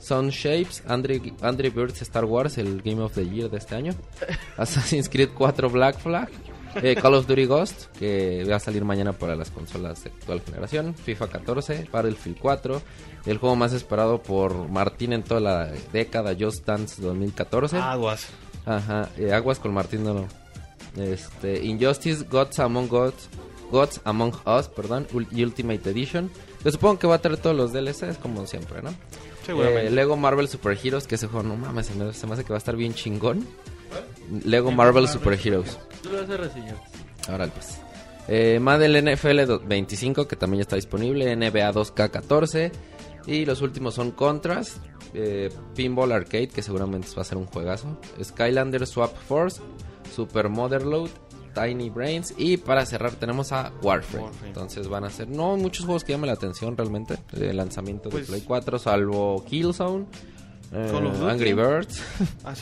Speaker 2: Sun Shapes, Angry, Angry Birds Star Wars, el Game of the Year de este año, Assassin's Creed 4 Black Flag, eh, Call of Duty Ghost, que va a salir mañana para las consolas de actual generación, FIFA 14, Battlefield 4, el juego más esperado por Martín en toda la década, Just Dance 2014.
Speaker 1: Aguas.
Speaker 2: Ajá, eh, aguas con Martín no, no. Este, Injustice, Gods Among Gods, Gods Among Us, perdón, Ultimate Edition. Yo supongo que va a traer todos los DLCs como siempre, ¿no? Eh, Lego Marvel Super Heroes, que ese juego, no mames, se me, se me hace que va a estar bien chingón. Lego Marvel Super Heroes.
Speaker 5: Tú lo vas a reseñar.
Speaker 2: Ahora pues. Eh, Madden NFL do- 25, que también ya está disponible. NBA 2K14. Y los últimos son Contrast. eh, Pinball Arcade, que seguramente va a ser un juegazo. Skylander Swap Force. Super Motherload. Tiny Brains. Y para cerrar tenemos a Warframe.
Speaker 1: Warframe.
Speaker 2: Entonces van a ser no muchos juegos que llamen la atención realmente. El lanzamiento
Speaker 1: Pues-
Speaker 2: de Play 4, salvo Killzone. Eh,
Speaker 1: Call of Duty.
Speaker 2: Angry Birds
Speaker 1: Ah,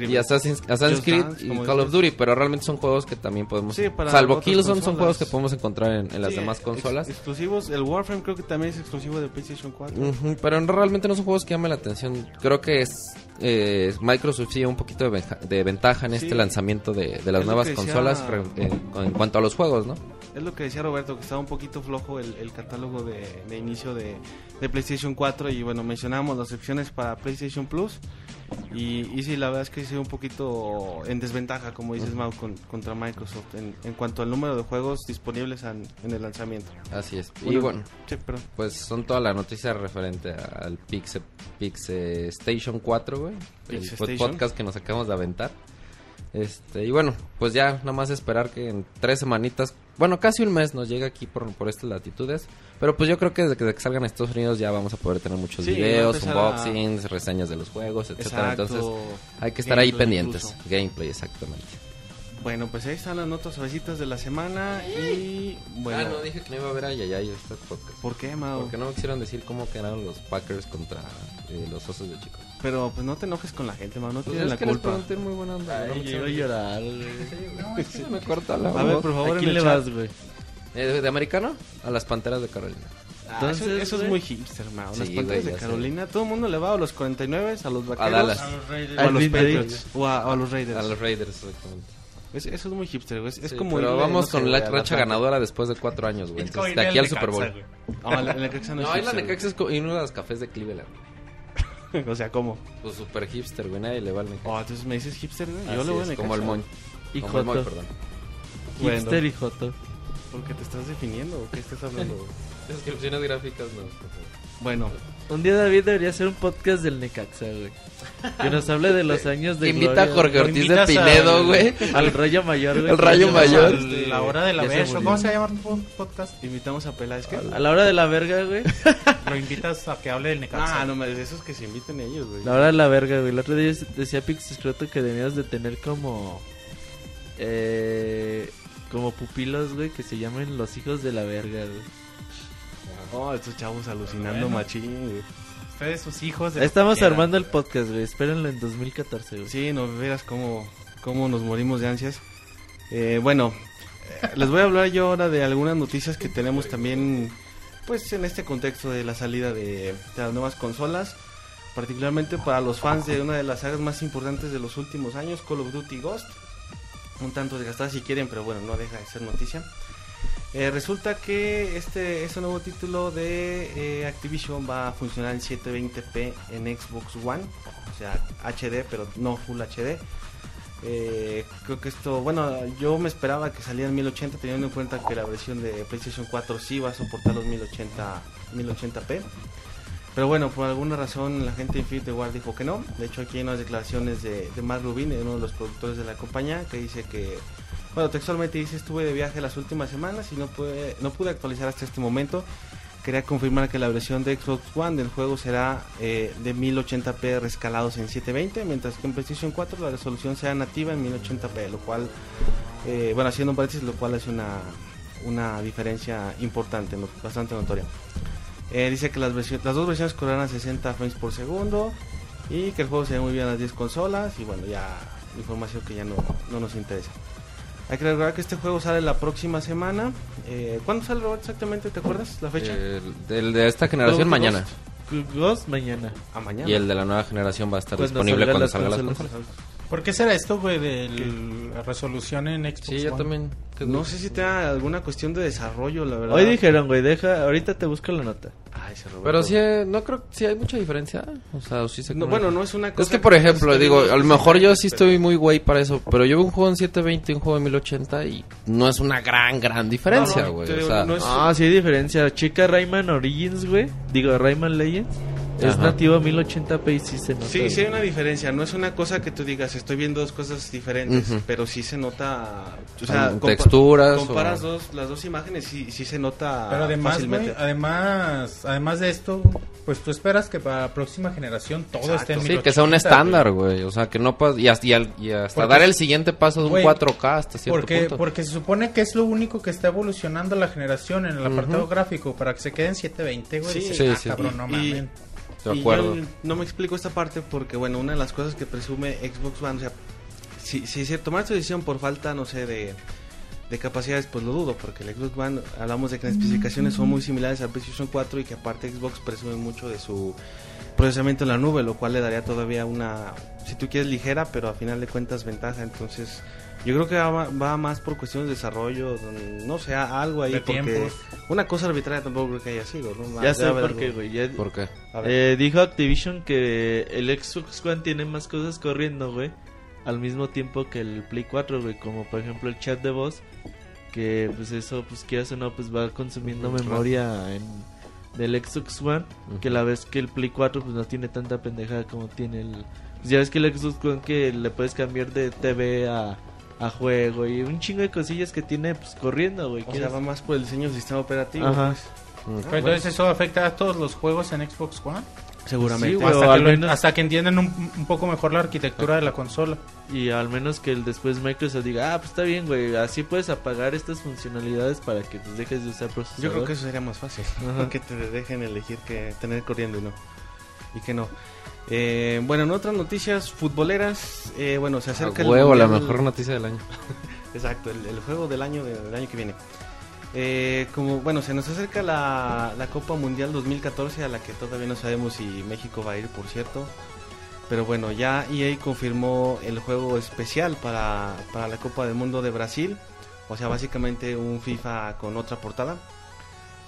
Speaker 2: y Assassin's, Assassin's Creed
Speaker 1: Dance,
Speaker 2: y Call of. Duty, pero realmente son juegos que también podemos,
Speaker 1: Sí, para
Speaker 2: salvo Killzone, son
Speaker 1: consolas.
Speaker 2: juegos que podemos encontrar en, en las demás
Speaker 1: ex-
Speaker 2: consolas.
Speaker 1: exclusivos. El Warframe creo que también es exclusivo de PlayStation 4.
Speaker 2: Ujú, pero no- realmente no son juegos que llamen la atención. Creo que es eh, Microsoft sí un poquito de, ventaja en
Speaker 1: Sí.
Speaker 2: este lanzamiento de, de las
Speaker 1: Es
Speaker 2: nuevas
Speaker 1: decía-
Speaker 2: consolas re- eh, en cuanto a los juegos, ¿no?
Speaker 1: Es lo que decía Roberto, que estaba un poquito flojo el, el catálogo de, de inicio de, de PlayStation 4 y bueno, mencionamos las opciones para PlayStation Plus y, y sí, la verdad es que sí un poquito en desventaja, como dices Mau, con- contra Microsoft en, en cuanto al número de juegos disponibles an- en el lanzamiento.
Speaker 2: Así es. y bueno,
Speaker 1: sí,
Speaker 2: pues son todas las noticias referente al Pixel, Pixel Station 4, güey. El
Speaker 1: Station.
Speaker 2: podcast que nos acabamos de aventar. Este, y bueno, pues ya nada más esperar que en tres semanitas, bueno, casi un mes nos llegue aquí por, por estas latitudes. Pero pues yo creo que desde que, que salgan a Estados Unidos ya vamos a poder tener muchos
Speaker 1: Sí,
Speaker 2: videos,
Speaker 1: empezar a-
Speaker 2: unboxings, reseñas de los juegos, etcétera.
Speaker 1: Exacto.
Speaker 2: Entonces hay que estar ahí
Speaker 1: Gameplay
Speaker 2: pendientes.
Speaker 1: incluso.
Speaker 2: Gameplay, exactamente.
Speaker 1: Bueno, pues ahí están las notas suavecitas de la semana y bueno,
Speaker 2: Ah, no, dije que no iba a ver a Yayay este podcast.
Speaker 1: ¿por qué Mau?
Speaker 2: Porque no me quisieron decir cómo quedaron los Packers contra eh, los Osos de Chicago.
Speaker 1: Pero pues no te enojes con la gente, Mau, no
Speaker 2: Pues
Speaker 1: tienen
Speaker 2: es
Speaker 1: la
Speaker 2: que les
Speaker 1: culpa.
Speaker 2: pregunté muy buena onda. no me
Speaker 5: Ay, iba a
Speaker 2: quisieron-
Speaker 5: llorar, güey.
Speaker 2: Sí, me corta la
Speaker 1: A ver,
Speaker 2: voz.
Speaker 1: por favor,
Speaker 5: ¿A quién le
Speaker 1: chat.
Speaker 5: vas, güey?
Speaker 2: Eh, ¿De, de americano? A las Panteras de Carolina.
Speaker 1: Ah,
Speaker 5: Entonces,
Speaker 1: eso, eso es muy hipster.
Speaker 2: Sí,
Speaker 1: Las
Speaker 2: güey,
Speaker 1: pantallas de
Speaker 2: ya.
Speaker 1: Carolina, todo el mundo le va a los 49, a los vaqueros,
Speaker 2: Dallas.
Speaker 1: o a los
Speaker 5: Al Green Bay.
Speaker 1: Patriots, o a, o a los Raiders.
Speaker 2: A los Raiders, exactamente.
Speaker 1: Es- eso es muy hipster, güey. Es,
Speaker 2: Sí,
Speaker 1: como
Speaker 2: pero vamos
Speaker 1: no sé,
Speaker 2: con la
Speaker 1: a
Speaker 2: racha ganadora después de cuatro años, güey.
Speaker 3: Como
Speaker 2: Entonces, de aquí
Speaker 3: al
Speaker 2: al Super Bowl.
Speaker 1: Ah, la, la Necaxa no es
Speaker 2: No, ahí la Necaxa es y uno de los cafés de Cleveland.
Speaker 1: güey. O sea, ¿cómo?
Speaker 2: Pues super hipster, güey. Nadie le va al Necaxa.
Speaker 1: Oh, entonces me dices hipster, güey. Yo
Speaker 2: Así
Speaker 1: le voy a
Speaker 2: es,
Speaker 1: Necaxa.
Speaker 2: como el moñ.
Speaker 5: Y
Speaker 2: Como el moñ,
Speaker 5: Joto.
Speaker 2: perdón.
Speaker 1: Bueno.
Speaker 5: Hipster y Joto.
Speaker 1: ¿Por qué te estás definiendo o qué estás hablando?
Speaker 2: Descripciones gráficas no.
Speaker 1: bueno,
Speaker 5: Un día David debería hacer un podcast del Necaxa, güey. Que nos hable de los años de
Speaker 2: Invita a Jorge Ortiz de Pinedo,
Speaker 3: al-
Speaker 2: güey.
Speaker 5: Al Rayo Mayor, güey.
Speaker 2: El Rayo Mayor.
Speaker 3: A la hora de la verga. ¿Cómo se llama tu po- podcast?
Speaker 1: invitamos a Peláez.
Speaker 5: A la hora de la verga, güey.
Speaker 3: Lo invitas a que hable del Necaxa.
Speaker 1: Ah, no me de esos que se inviten ellos, güey.
Speaker 5: La hora de la verga, güey. El otro día decía Pixescroto que debías de tener como... Eh, como pupilos, güey, que se llamen los hijos de la verga, güey.
Speaker 1: Oh, estos chavos alucinando
Speaker 3: Bueno.
Speaker 1: machín, güey.
Speaker 3: Ustedes, sus hijos. de
Speaker 5: Estamos
Speaker 3: quieran.
Speaker 5: armando el podcast, güey. Espérenlo en 2014, güey.
Speaker 1: Sí, no verás cómo, cómo nos morimos de ansias. Eh, bueno, eh, les voy a hablar yo ahora de algunas noticias que tenemos también, pues en este contexto de la salida de, de las nuevas consolas, particularmente para los fans de una de las sagas más importantes de los últimos años, Call of Duty Ghost. Un tanto desgastada si quieren, pero bueno, no deja de ser noticia. Eh, resulta que este, este nuevo título de eh, Activision va a funcionar en 720p en Xbox One, o sea, HD, pero no Full HD. Eh, creo que esto, bueno, yo me esperaba que saliera en 1080 teniendo en cuenta que la versión de PlayStation 4 sí va a soportar los 1080, 1080p. Pero bueno, por alguna razón la gente de Infinity War dijo que no. De hecho, aquí hay unas declaraciones de, de Mark Rubin, uno de los productores de la compañía, que dice que, bueno, textualmente dice, estuve de viaje las últimas semanas y no pude, no pude actualizar hasta este momento. Quería confirmar que la versión de Xbox One del juego será eh, de 1080p rescalados en 720, mientras que en PlayStation 4 la resolución sea nativa en 1080p, lo cual, eh, bueno, haciendo un paréntesis, lo cual es una, una diferencia importante, bastante notoria. Eh, dice que las, las dos versiones correrán a 60 frames por segundo y que el juego se ve muy bien a las 10 consolas y bueno, ya información que ya no, no nos interesa. Hay que recordar que este juego sale la próxima semana. Eh, ¿Cuándo sale Robert exactamente? ¿Te acuerdas la fecha?
Speaker 2: El, de esta generación mañana.
Speaker 5: Ghost mañana.
Speaker 2: Y el de la nueva generación va a estar disponible cuando
Speaker 5: las
Speaker 2: salgan las
Speaker 5: consolas.
Speaker 2: consolas.
Speaker 3: ¿Por qué será esto, güey, de la resolución en Xbox
Speaker 2: Sí, yo
Speaker 3: One?
Speaker 2: también. ¿Qué
Speaker 1: No sé si tenga alguna cuestión de desarrollo, la verdad.
Speaker 5: Hoy dijeron, güey, deja, ahorita te busco la nota.
Speaker 1: Ay, ese Roberto.
Speaker 2: Pero sí, eh, no creo que sí hay mucha diferencia. O sea, sí se
Speaker 1: No, bueno, no es una cosa.
Speaker 2: Es que, por ejemplo, digo, a lo mejor yo sí estoy muy güey para eso, pero yo veo un juego en 720 y un juego en 1080 y no es una gran, gran diferencia,
Speaker 1: No, no,
Speaker 2: güey.
Speaker 1: te
Speaker 2: o sea,
Speaker 1: no es-
Speaker 5: Ah, sí hay diferencia. Chica Rayman Origins, güey. Digo, Rayman Legends. Es
Speaker 2: Ajá.
Speaker 5: nativo a 1080p y sí se nota.
Speaker 1: Sí, sí hay una diferencia. No es una cosa que tú digas, estoy viendo dos cosas diferentes, pero sí se nota. O sea,
Speaker 2: Con
Speaker 1: compa-
Speaker 2: texturas o-
Speaker 1: Comparas dos, las dos imágenes, sí, sí se nota
Speaker 3: Pero además,
Speaker 1: fácilmente.
Speaker 3: además, además de esto, pues tú esperas que para la próxima generación todo
Speaker 1: Exacto.
Speaker 3: esté en
Speaker 2: sí,
Speaker 3: 1080,
Speaker 2: que sea un estándar, güey. O sea, que no puedas... Y hasta, y al- y hasta
Speaker 3: Porque-
Speaker 2: dar el siguiente paso de un
Speaker 3: Güey,
Speaker 2: 4K hasta cierto
Speaker 3: Porque,
Speaker 2: punto.
Speaker 3: porque se supone que es lo único que está evolucionando la generación en el apartado gráfico para que se quede en 720, güey.
Speaker 1: Sí,
Speaker 3: Dices,
Speaker 2: sí,
Speaker 3: ah,
Speaker 2: sí.
Speaker 3: cabrón, no
Speaker 1: Y-
Speaker 3: mames.
Speaker 2: De
Speaker 1: Y yo no me explico esta parte porque, bueno, una de las cosas que presume Xbox One, o sea, si, si se tomara esta decisión por falta, no sé, de, de capacidades, pues lo dudo, porque el Xbox One, hablamos de que las especificaciones son muy similares al PlayStation 4 y que aparte Xbox presume mucho de su procesamiento en la nube, lo cual le daría todavía una, si tú quieres, ligera, pero a final de cuentas ventaja. Entonces, yo creo que va, va más por cuestiones de desarrollo, no sé, algo ahí,
Speaker 3: De
Speaker 1: porque
Speaker 3: tiempos.
Speaker 1: una cosa arbitraria tampoco creo que haya sido, ¿no?
Speaker 5: Ya sé por qué, güey. ya-
Speaker 2: ¿Por qué?
Speaker 5: Eh, dijo Activision que el Xbox One tiene más cosas corriendo, güey. Al mismo tiempo que el Play 4, güey. Como por ejemplo el chat de voz. Que pues eso, pues quieras o no, pues va consumiendo memoria en, del Xbox One. Que la vez que el Play 4 pues no tiene tanta pendejada como tiene el... Pues ya ves que el Xbox One que le puedes cambiar de TV a, a juego. Y un chingo de cosillas que tiene pues corriendo, güey.
Speaker 1: O sea, va más por el diseño del sistema operativo.
Speaker 5: Ajá.
Speaker 1: pues.
Speaker 3: Pero entonces eso afecta a todos los juegos en Xbox One.
Speaker 1: Seguramente.
Speaker 5: Sí, güey.
Speaker 3: hasta,
Speaker 5: o
Speaker 3: que
Speaker 5: al
Speaker 3: lo-
Speaker 5: menos-
Speaker 3: hasta que entiendan un, un poco mejor la arquitectura de la consola.
Speaker 5: Y al menos que el después Microsoft diga, ah, pues está bien, güey, así puedes apagar estas funcionalidades para que pues, dejes de usar procesador.
Speaker 1: Yo creo que eso sería más fácil.
Speaker 5: Ajá.
Speaker 1: que te dejen elegir que tener corriendo y no. Y que no. Eh, bueno, en otras noticias futboleras, eh, bueno, se
Speaker 2: A
Speaker 1: acerca el
Speaker 2: huevo, la
Speaker 1: Mundial-
Speaker 2: mejor noticia del año.
Speaker 1: Exacto, el, el juego del año del año que viene. Eh, como bueno, se nos acerca la, la Copa Mundial 2014 a la que todavía no sabemos si México va a ir, por cierto. Pero bueno, ya EA confirmó el juego especial para, para la Copa del Mundo de Brasil. O sea, básicamente un FIFA con otra portada.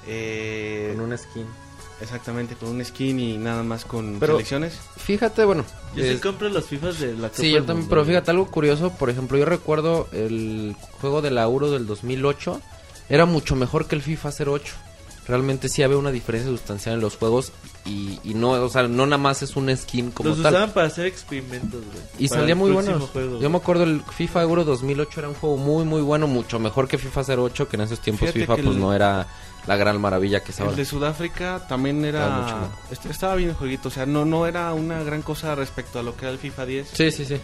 Speaker 1: Eh,
Speaker 2: Con un skin.
Speaker 1: Exactamente, con un skin y nada más con
Speaker 2: Pero-
Speaker 1: selecciones.
Speaker 2: Fíjate, bueno.
Speaker 5: Yo sí
Speaker 2: es-
Speaker 5: compro los FIFAs de la Copa
Speaker 2: Sí, yo también,
Speaker 5: Mundo,
Speaker 2: pero fíjate algo curioso, por ejemplo, yo recuerdo el juego de la Euro del 2008, era mucho mejor que el FIFA 08. Realmente sí había una diferencia sustancial en los juegos y, y no, o sea, no nada más es un skin como
Speaker 5: Los
Speaker 2: tal.
Speaker 5: usaban para hacer experimentos, güey.
Speaker 2: Y salía muy bueno.
Speaker 5: juego,
Speaker 2: Yo me acuerdo el FIFA Euro 2008 era un juego muy muy bueno, mucho mejor que FIFA 08, que en esos tiempos
Speaker 1: Fíjate
Speaker 2: FIFA pues
Speaker 1: el-
Speaker 2: no era la gran maravilla que es
Speaker 1: El
Speaker 2: ahora.
Speaker 1: de Sudáfrica también
Speaker 2: Estaba
Speaker 1: era...
Speaker 2: mucho
Speaker 1: estaba bien el jueguito, o sea, no, no era una gran cosa respecto a lo que era el FIFA 10,
Speaker 2: Sí, sí, sí.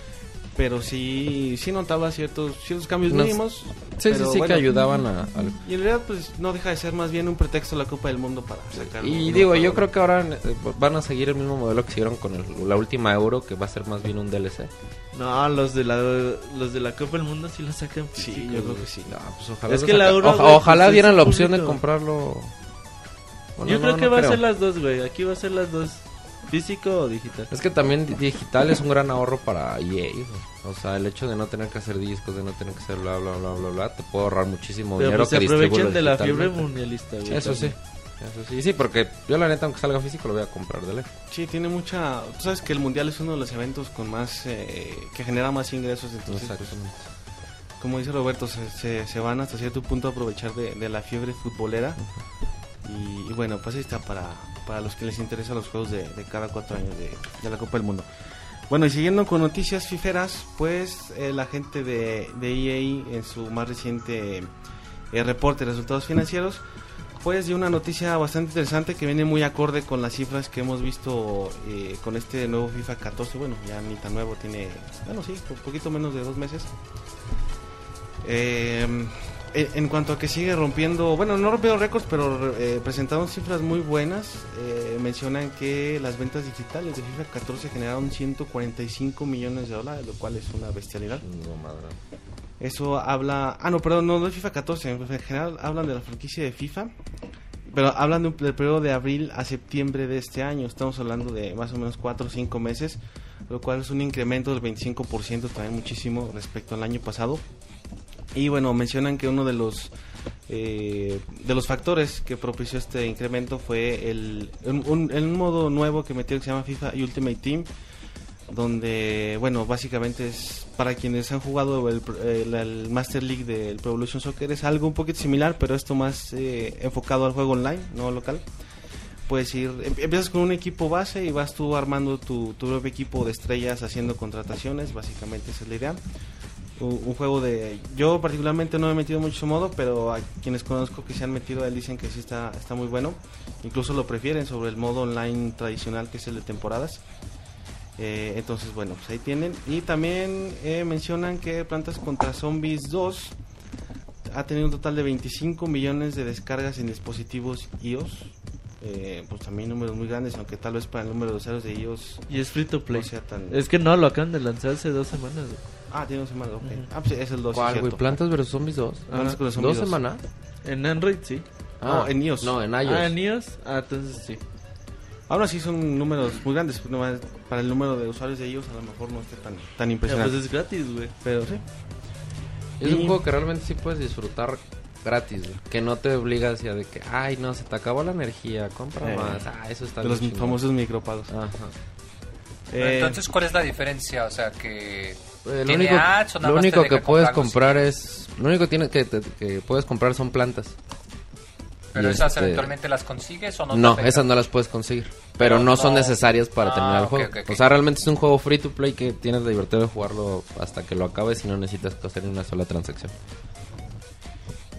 Speaker 1: Pero sí, sí notaba ciertos, ciertos cambios mínimos.
Speaker 2: Sí,
Speaker 1: pero
Speaker 2: sí, sí,
Speaker 1: bueno,
Speaker 2: que ayudaban a,
Speaker 1: Y en realidad, pues no deja de ser más bien un pretexto la Copa del Mundo para sacar.
Speaker 2: Y digo, yo creo que ahora eh, van a seguir el mismo modelo que siguieron con el- la última Euro, que va a ser más bien un DLC.
Speaker 5: No, los de la los de la Copa del Mundo sí lo sacan
Speaker 1: Sí, yo creo que sí.
Speaker 2: No, pues ojalá,
Speaker 5: Es
Speaker 2: lo
Speaker 5: que la
Speaker 2: saca-
Speaker 5: Euro,
Speaker 2: oja-
Speaker 5: güey,
Speaker 2: ojalá
Speaker 5: pues,
Speaker 2: dieran la opción de comprarlo. Bueno,
Speaker 5: Yo
Speaker 2: no,
Speaker 5: creo que
Speaker 2: no
Speaker 5: va a ser las dos, güey. Aquí va a ser las dos. Físico o digital.
Speaker 2: Es que también di- digital es un gran ahorro para EA. O sea, el hecho de no tener que hacer discos, de no tener que hacer bla, bla, bla, bla, bla, te puede ahorrar muchísimo
Speaker 5: Pero
Speaker 2: dinero
Speaker 5: pues se
Speaker 2: que
Speaker 5: aprovechan de la fiebre mundialista, güey.
Speaker 2: Eso sí. Eso sí, sí, porque yo la neta, aunque salga físico, lo voy a comprar de lejos.
Speaker 1: Sí, tiene mucha... Tú sabes que el Mundial es uno de los eventos con más... eh, que genera más ingresos, entonces, pues,
Speaker 2: Exactamente.
Speaker 1: como dice Roberto, se, se, se van hasta cierto punto a aprovechar de, de la fiebre futbolera. Y, bueno, pues ahí está para, para los que les interesan los juegos de, cada cuatro años de, la Copa del Mundo. Bueno, y siguiendo con noticias fiferas, pues eh, la gente de, EA en su más reciente eh, reporte de resultados financieros, pues dio una noticia bastante interesante que viene muy acorde con las cifras que hemos visto eh, con este nuevo FIFA 14. Bueno, ya ni tan nuevo, tiene, bueno, sí, un poquito menos de dos meses. Eh, en en cuanto a que sigue rompiendo, bueno, no rompiendo récords, pero eh, presentaron cifras muy buenas. Eh, mencionan que las ventas digitales de FIFA 14 generaron 145 millones de dólares, lo cual es una bestialidad.
Speaker 2: No, madre.
Speaker 1: Eso habla. Ah, no, perdón, no de FIFA 14. En general hablan de la franquicia de FIFA. Pero hablan de un, del periodo de abril a septiembre de este año. Estamos hablando de más o menos 4 o 5 meses. Lo cual es un incremento del 25%, también muchísimo respecto al año pasado. Y bueno, mencionan que uno de los eh, de los factores que propició este incremento fue el un, modo nuevo que metió que se llama FIFA Ultimate Team donde bueno básicamente es para quienes han jugado el, el- el Master League del Pro Evolution Soccer es algo un poquito similar pero esto más eh, enfocado al juego online no local. Puedes ir em- empiezas con un equipo base y vas tú armando tu, tu propio equipo de estrellas haciendo contrataciones básicamente esa es la idea un, juego de yo particularmente no me he metido mucho modo pero a quienes conozco que se han metido a él dicen que sí está está muy bueno incluso lo prefieren sobre el modo online tradicional que es el de temporadas eh, entonces, bueno, pues ahí tienen. Y también eh, mencionan que Plantas contra Zombies 2 ha tenido un total de 25 millones de descargas en dispositivos iOS. Eh, pues también números muy grandes, aunque tal vez para el número de usuarios de iOS
Speaker 5: Y es free to play.
Speaker 1: no sea tan...
Speaker 5: Es que no, lo acaban de lanzar hace dos semanas, güey.
Speaker 1: Ah, tiene dos semanas, ok. Ah, pues es el 2,
Speaker 2: ¿Cuál, güey? ¿Plantas vs Zombies 2?
Speaker 1: Plantas
Speaker 2: ¿Dos
Speaker 1: Zombies 2.
Speaker 2: semanas?
Speaker 5: En Android sí.
Speaker 1: No, en iOS.
Speaker 2: No, en iOS.
Speaker 5: Ah, en iOS. Ah, entonces sí.
Speaker 1: Ahora sí son números muy grandes, pues, nomás para el número de usuarios de iOS a lo mejor no esté tan, tan
Speaker 5: Ya,
Speaker 1: impresionante.
Speaker 5: pues es gratis, güey.
Speaker 1: Pero sí.
Speaker 2: Es
Speaker 1: Y-
Speaker 2: un juego que realmente sí puedes disfrutar gratis, güey. Que no te obliga hacia de que, ay, no, se te acabó la energía, compra
Speaker 1: Eh,
Speaker 2: más. Ah, eso está
Speaker 1: De
Speaker 2: bien
Speaker 1: los famosos micropagos.
Speaker 2: Ajá.
Speaker 4: Pero
Speaker 1: Eh,
Speaker 4: Entonces, ¿cuál es la diferencia? O sea, que
Speaker 2: Eh, lo
Speaker 4: ¿Tiene
Speaker 2: único, lo que puedes
Speaker 4: comprar
Speaker 2: es... Lo único que, tiene que, que puedes comprar son plantas.
Speaker 4: pero
Speaker 2: Y
Speaker 4: esas
Speaker 2: este-
Speaker 4: eventualmente las consigues o no?
Speaker 2: esas no las puedes conseguir. Pero,
Speaker 4: Pero
Speaker 2: no, son necesarias para
Speaker 4: Ah,
Speaker 2: terminar el juego. O sea, realmente es un juego free to play que tienes la divertido de jugarlo hasta que lo acabes y no necesitas hacer ni una sola transacción.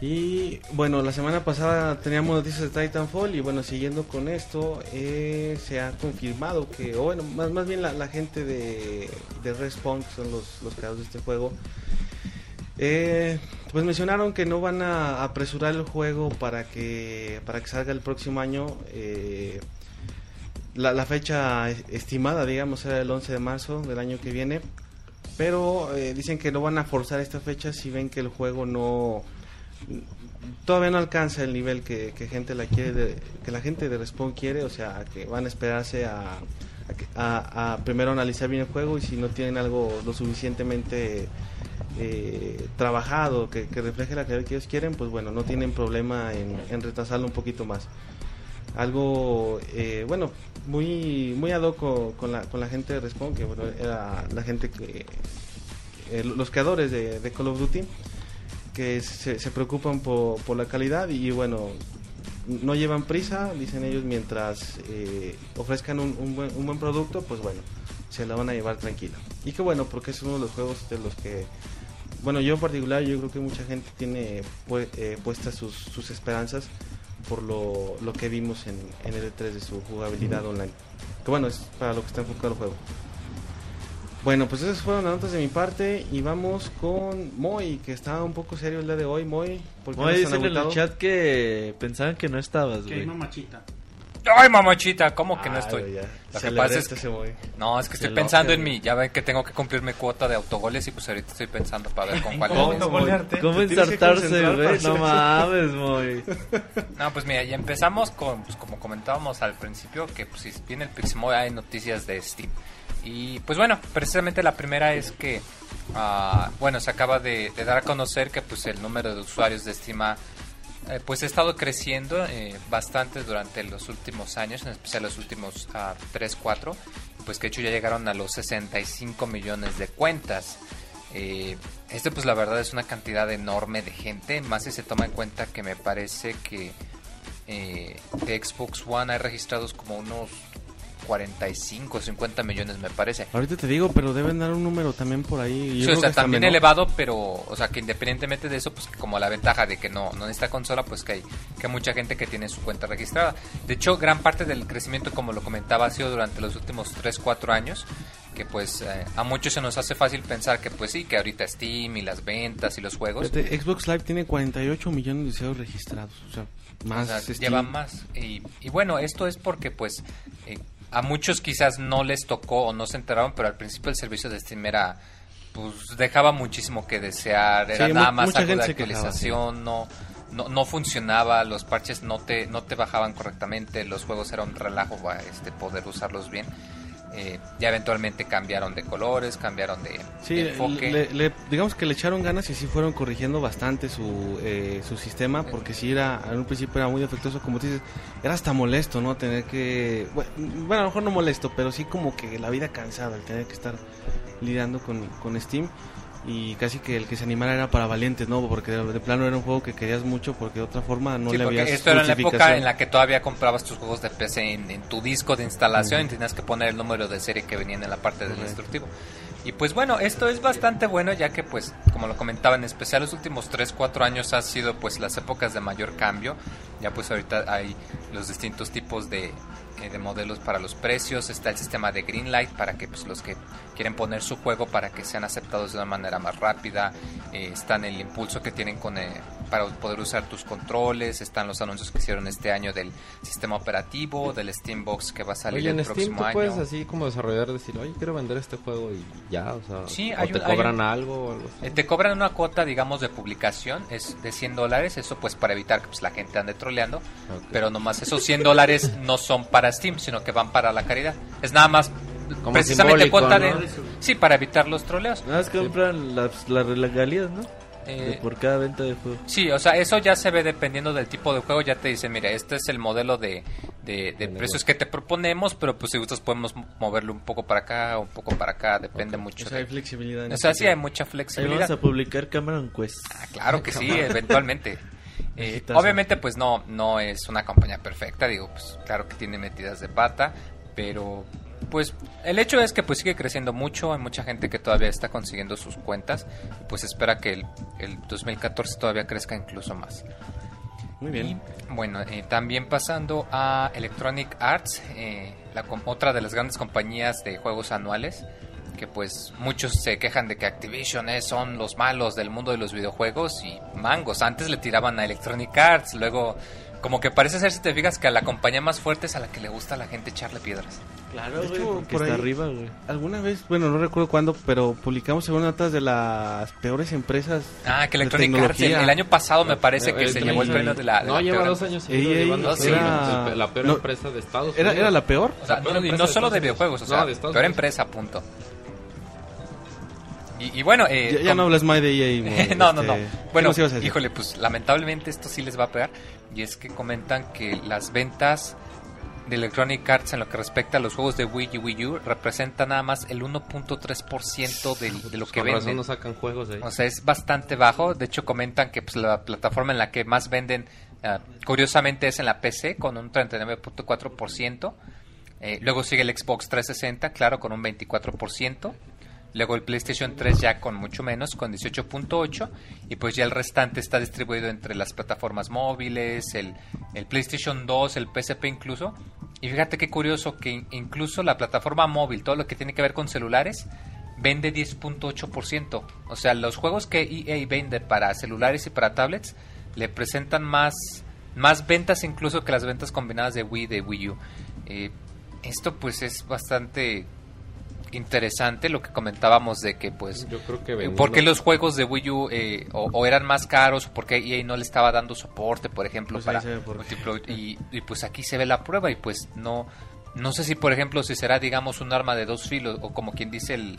Speaker 1: Y bueno, la semana pasada teníamos noticias de Titanfall y bueno, siguiendo con esto, eh, se ha confirmado que, o bueno, más, más bien la, la gente de, de Respawn, que son los, los creadores de este juego, eh, pues mencionaron que no van a apresurar el juego para que, para que salga el próximo año. eh, la, la fecha estimada, digamos, era el 11 de marzo del año que viene. Pero dicen que no van a forzar esta fecha si ven que el juego no todavía no alcanza el nivel que, gente la quiere que la gente de Respawn quiere o sea que van a esperarse a, primero analizar bien el juego y si no tienen algo lo suficientemente eh, trabajado que, refleje la calidad que ellos quieren pues bueno no tienen problema en, retrasarlo un poquito más. Algo, eh, bueno, muy muy ad hoc co- con la, gente de Respawn, que bueno, era la gente que... eh, los creadores de Call of Duty, que se, se preocupan por, por la calidad y bueno, no llevan prisa, dicen ellos, mientras eh, ofrezcan un, un buen, un buen producto, pues bueno, se la van a llevar tranquila. Y qué bueno, porque es uno de los juegos de los que, bueno, yo en particular, yo creo que mucha gente tiene pu- eh, puestas sus, sus esperanzas por lo, lo que vimos en, en el E3 de su jugabilidad online. Que bueno, es para lo que está enfocado el juego. Bueno, pues esas fueron las notas de mi parte y vamos con Moy, que está un poco serio el día de hoy. Moy, ¿por qué
Speaker 5: Oye,
Speaker 1: andas tan
Speaker 5: dicen en el chat que pensaban que no estabas,
Speaker 3: Que hay
Speaker 5: güey.
Speaker 3: mamachita.
Speaker 4: Ay, mamachita, ¿cómo que no
Speaker 1: Ay,
Speaker 4: estoy?
Speaker 1: ya.
Speaker 4: Lo que pasa es
Speaker 1: resta
Speaker 4: que-. No, es que
Speaker 5: Se
Speaker 4: estoy pensando en mí. Ya ven que tengo que cumplir mi cuota de autogoles y pues ahorita estoy pensando para ver con cuál.
Speaker 3: ¿Cómo autogolearte?
Speaker 5: ¿Cómo ensartarse, güey? No mames, muy.
Speaker 4: No, pues mira, y empezamos con, pues como comentábamos al principio, que pues si viene el Piximoy hay noticias de Steam. Y pues bueno, precisamente la primera es que, ah, bueno, se acaba de, de dar a conocer que pues el número de usuarios de Steam ha, eh, pues ha estado creciendo eh, bastante durante los últimos años, en especial los últimos 3, 4, pues que de hecho ya llegaron a los 65 millones de cuentas. Eh, este pues la verdad es una cantidad enorme de gente, más si se toma en cuenta que me parece que eh, Xbox One hay registrados como unos 45 o 50 millones me parece.
Speaker 1: Ahorita te digo, pero deben dar un número también por ahí. Yo
Speaker 4: Sí, o sea, también
Speaker 1: menor.
Speaker 4: elevado, pero, o sea, que independientemente de eso, pues como la ventaja de que no, no necesita consola, pues que hay, que hay mucha gente que tiene su cuenta registrada. De hecho, gran parte del crecimiento, como lo comentaba, ha sido durante los últimos 3, 4 años, que pues eh, a muchos se nos hace fácil pensar que pues sí, que ahorita Steam y las ventas y los juegos,
Speaker 1: Fíjate, Xbox Live tiene 48 millones de usuarios registrados. O sea, más.
Speaker 4: O sea, llevan más. Y, y bueno, esto es porque pues eh, a muchos quizás no les tocó o no se enteraron, pero al principio el servicio de Steam era pues dejaba muchísimo que desear, era
Speaker 1: Sí,
Speaker 4: nada más algo de actualización, no, no no funcionaba, los parches no te no te bajaban correctamente, los juegos era un relajo este poder usarlos bien. Eh, ya eventualmente cambiaron de colores, cambiaron de,
Speaker 1: Sí,
Speaker 4: de enfoque.
Speaker 1: le- le- digamos que le echaron ganas y sí fueron corrigiendo bastante su, eh, su sistema, porque sí era, en un principio era muy defectuoso, como tú dices, era hasta molesto, ¿no? Tener que, bueno, bueno, a lo mejor no molesto, pero sí como que la vida cansada, el tener que estar lidiando con, con Steam y casi que el que se animara era para valientes, ¿no? Porque de, de plano era un juego que querías mucho, porque de otra forma no
Speaker 4: Sí,
Speaker 1: le habías
Speaker 4: esto era en la época en la que todavía comprabas tus juegos de PC en, en tu disco de instalación y tenías que poner el número de serie que venían en la parte del
Speaker 1: Correcto.
Speaker 4: instructivo. Y pues bueno, esto es bastante bueno ya que pues, como lo comentaba, en especial los últimos 3, 4 años ha sido pues las épocas de mayor cambio. Ya pues ahorita hay los distintos tipos de, de modelos para los precios, está el sistema de Greenlight para que pues los que quieren poner su juego para que sean aceptados de una manera más rápida, eh, están el impulso que tienen con eh, para poder usar tus controles, están los anuncios que hicieron este año del sistema operativo, del Steambox que va a salir
Speaker 2: Oye,
Speaker 4: el
Speaker 2: en Steam
Speaker 4: próximo
Speaker 2: tú
Speaker 4: año.
Speaker 2: puedes así como desarrollador decir, oye, quiero vender este juego y ya, o sea,
Speaker 4: Sí,
Speaker 2: o te
Speaker 4: un-
Speaker 2: cobran
Speaker 4: un-
Speaker 2: algo o algo así.
Speaker 4: Eh, Te cobran una cuota, digamos, de publicación, es de 100 dólares, eso pues para evitar que pues, la gente ande troleando,
Speaker 2: Ok.
Speaker 4: pero nomás esos 100 dólares no son para Steam, sino que van para la caridad. Es nada más
Speaker 2: Como
Speaker 4: precisamente cuota
Speaker 2: ¿no?
Speaker 4: de... Sí, para evitar los troleos.
Speaker 5: Nada más compran las, las regalías, ¿no?
Speaker 4: Eh,
Speaker 5: por cada venta de juego.
Speaker 4: Sí, o sea, eso ya se ve dependiendo del tipo de juego. Ya te dicen, mira, este es el modelo de, de, de precios que te proponemos, pero pues si gustas podemos moverlo un poco para acá un poco para acá, depende mucho.
Speaker 1: O sea, hay flexibilidad. en
Speaker 4: o sea,
Speaker 1: ese
Speaker 4: sí hay mucha
Speaker 5: Ahí
Speaker 4: flexibilidad.
Speaker 5: vamos a publicar Cameron Quest.
Speaker 4: Ah, claro que sí, eventualmente. Eh, obviamente, pues no, no es una compañía perfecta, digo, pues claro que tiene metidas de pata, pero pues el hecho es que pues sigue creciendo mucho, hay mucha gente que todavía está consiguiendo sus cuentas y pues espera que el, el 2014 todavía crezca incluso más.
Speaker 1: Muy bien.
Speaker 4: Y, bueno, eh, también pasando a Electronic Arts, eh, la otra de las grandes compañías de juegos anuales, que pues muchos se quejan de que Activision es- son los malos del mundo de los videojuegos y mangos. Antes le tiraban a Electronic Arts, luego como que parece ser, si te fijas, que a la compañía más fuerte es a la que le gusta a la gente echarle piedras.
Speaker 5: Claro,
Speaker 1: De
Speaker 5: güey,
Speaker 1: hecho, por
Speaker 5: está
Speaker 1: ahí-
Speaker 5: arriba, güey.
Speaker 1: Alguna vez, bueno, no recuerdo cuándo, pero publicamos algunas notas de las peores empresas.
Speaker 4: Ah, que Electronic Arts, el, año pasado me parece que se llevó el premio de la... de
Speaker 2: No,
Speaker 4: la
Speaker 2: lleva
Speaker 4: peor-
Speaker 2: dos años
Speaker 1: Ey, ey,
Speaker 2: llevando
Speaker 1: era-
Speaker 2: la peor
Speaker 1: no,
Speaker 2: empresa de Estados
Speaker 1: ¿Era,
Speaker 2: Unidos.
Speaker 1: ¿Era la peor?
Speaker 4: O sea,
Speaker 2: La peor
Speaker 4: no, y no solo de videojuegos, o sea,
Speaker 2: No, de Estados
Speaker 4: peor empresa, punto. Y, y bueno, eh,
Speaker 1: Ya, no hables más de EA. Mo,
Speaker 4: no, no, no.
Speaker 1: este, ¿qué
Speaker 4: Bueno, híjole, pues lamentablemente esto sí les va a pegar. Y es que comentan que las ventas de Electronic Arts en lo que respecta a los juegos de Wii y Wii U representan nada más el 1.3% de, de lo que venden.
Speaker 2: no sacan juegos ahí.
Speaker 4: O sea, es bastante bajo. De hecho, comentan que pues, la plataforma en la que más venden, ah, curiosamente, es en la PC, con un 39.4%. Eh, luego sigue el Xbox 360, claro, con un 24%. Luego el PlayStation 3 ya con mucho menos, con 18.8. Y pues ya el restante está distribuido entre las plataformas móviles, el, el PlayStation 2, el PSP incluso. Y fíjate qué curioso que in- incluso la plataforma móvil, todo lo que tiene que ver con celulares, vende 10.8%. O sea, los juegos que EA vende para celulares y para tablets le presentan más, más ventas incluso que las ventas combinadas de Wii de Wii U. Eh, esto pues es bastante interesante lo que comentábamos de que pues
Speaker 2: Yo creo que vendiendo-
Speaker 4: ¿Por qué los juegos de Wii U eh, o, o eran más caros o por qué EA no le estaba dando soporte, por ejemplo,
Speaker 1: Pues
Speaker 4: para
Speaker 1: por
Speaker 4: y, y, pues aquí se ve la prueba y pues no no sé si por ejemplo si será digamos un arma de dos filos o como quien dice el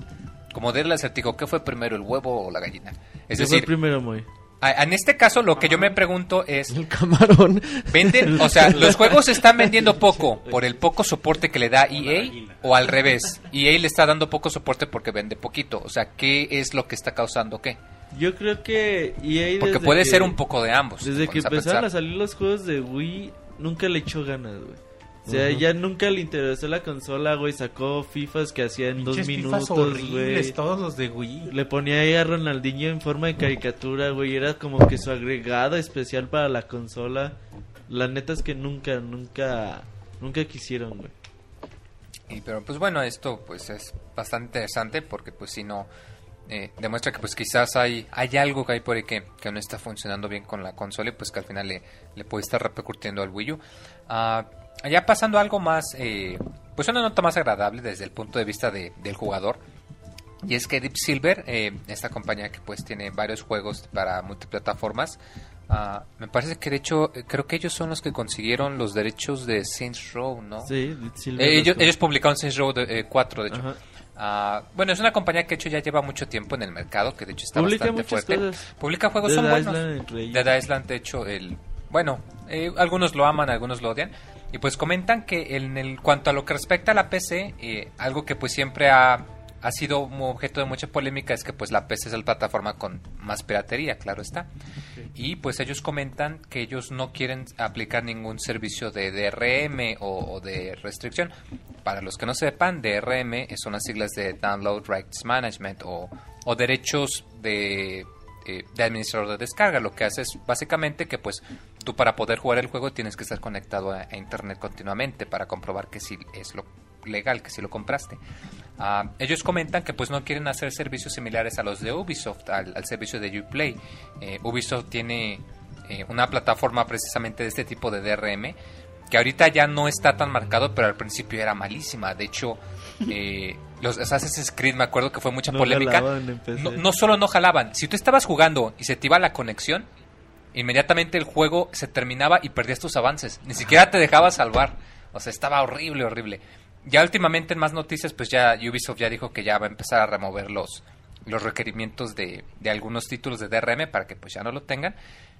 Speaker 4: como del acertijo, ¿qué fue primero el huevo o la gallina? Es
Speaker 5: ¿Qué fue
Speaker 4: decir,
Speaker 5: primero, muy.
Speaker 4: A- en este caso lo que yo me pregunto es
Speaker 2: El camarón.
Speaker 4: ¿Venden? O sea, ¿los juegos están vendiendo poco por el poco soporte que le da EA o al revés? EA le está dando poco soporte porque vende poquito. O sea, ¿qué es lo que está causando qué?
Speaker 5: Yo creo que EA
Speaker 4: Porque
Speaker 5: desde
Speaker 4: puede
Speaker 5: que-
Speaker 4: ser un poco de ambos.
Speaker 5: Desde que
Speaker 4: a
Speaker 5: empezaron a
Speaker 4: pensar.
Speaker 5: salir los juegos de Wii, nunca le echó ganas, güey. O sea, ya nunca le interesó la consola, güey. Sacó FIFAs que hacía en dos minutos, güey.
Speaker 3: todos los de Wii.
Speaker 5: Le ponía ahí a Ronaldinho en forma de caricatura, güey. Era como que su agregado especial para la consola. La neta es que nunca, nunca, nunca quisieron, güey.
Speaker 4: Y, pero pues bueno, esto pues es bastante interesante porque pues si no eh, demuestra que pues quizás hay hay algo que hay por ahí que, que no está funcionando bien con la consola y pues que al final le, le puede estar repercutiendo al Wii U. Ah, ya pasando a algo más, eh, pues una nota más agradable desde el punto de vista de- del jugador. Y es que Deep Silver, eh, esta compañía que pues tiene varios juegos para multiplataformas, ah, me parece que de hecho creo que ellos son los que consiguieron los derechos de Saints Row, ¿no?
Speaker 5: Sí, Silver
Speaker 4: Eh, ellos,
Speaker 5: los-
Speaker 4: ellos publicaron Saints Row de- eh, 4, de hecho.
Speaker 5: Ajá.
Speaker 4: Ah, bueno, es una compañía que de hecho ya lleva mucho tiempo en el mercado, que de hecho está
Speaker 5: Publica
Speaker 4: bastante fuerte.
Speaker 5: cosas.
Speaker 4: Publica juegos,
Speaker 5: Dead
Speaker 4: son buenos.
Speaker 5: Island ellos.
Speaker 4: Dead Island, de hecho, el... Bueno, eh, algunos lo aman, algunos lo odian. Y pues comentan que en el cuanto a lo que respecta a la PC, eh, algo que pues siempre ha, ha sido un objeto de mucha polémica es que pues la PC es la plataforma con más piratería, claro está. Y pues ellos comentan que ellos no quieren aplicar ningún servicio de DRM o, o de restricción. Para los que no sepan, DRM son las siglas de Download Rights Management o, o derechos de, eh, de administrador de descarga. Lo que hace es básicamente que pues tú para poder jugar el juego tienes que estar conectado a, a internet continuamente para comprobar que sí es lo legal, que sí lo compraste. Ah, ellos comentan que pues no quieren hacer servicios similares a los de Ubisoft, al, al servicio de Uplay. Eh, Ubisoft tiene eh, una plataforma precisamente de este tipo de DRM que ahorita ya no está tan marcado, pero al principio era malísima. De hecho, eh, los Assassin's Creed me acuerdo que fue mucha
Speaker 5: No
Speaker 4: polémica. No, no solo no jalaban, si tú estabas jugando y se te iba la conexión, inmediatamente el juego se terminaba y perdías tus avances. Ni siquiera te dejaba salvar. O sea, estaba horrible, horrible. Ya últimamente en más noticias, pues ya Ubisoft ya dijo que ya va a empezar a remover los, los requerimientos de, de algunos títulos de DRM para que pues ya no lo tengan.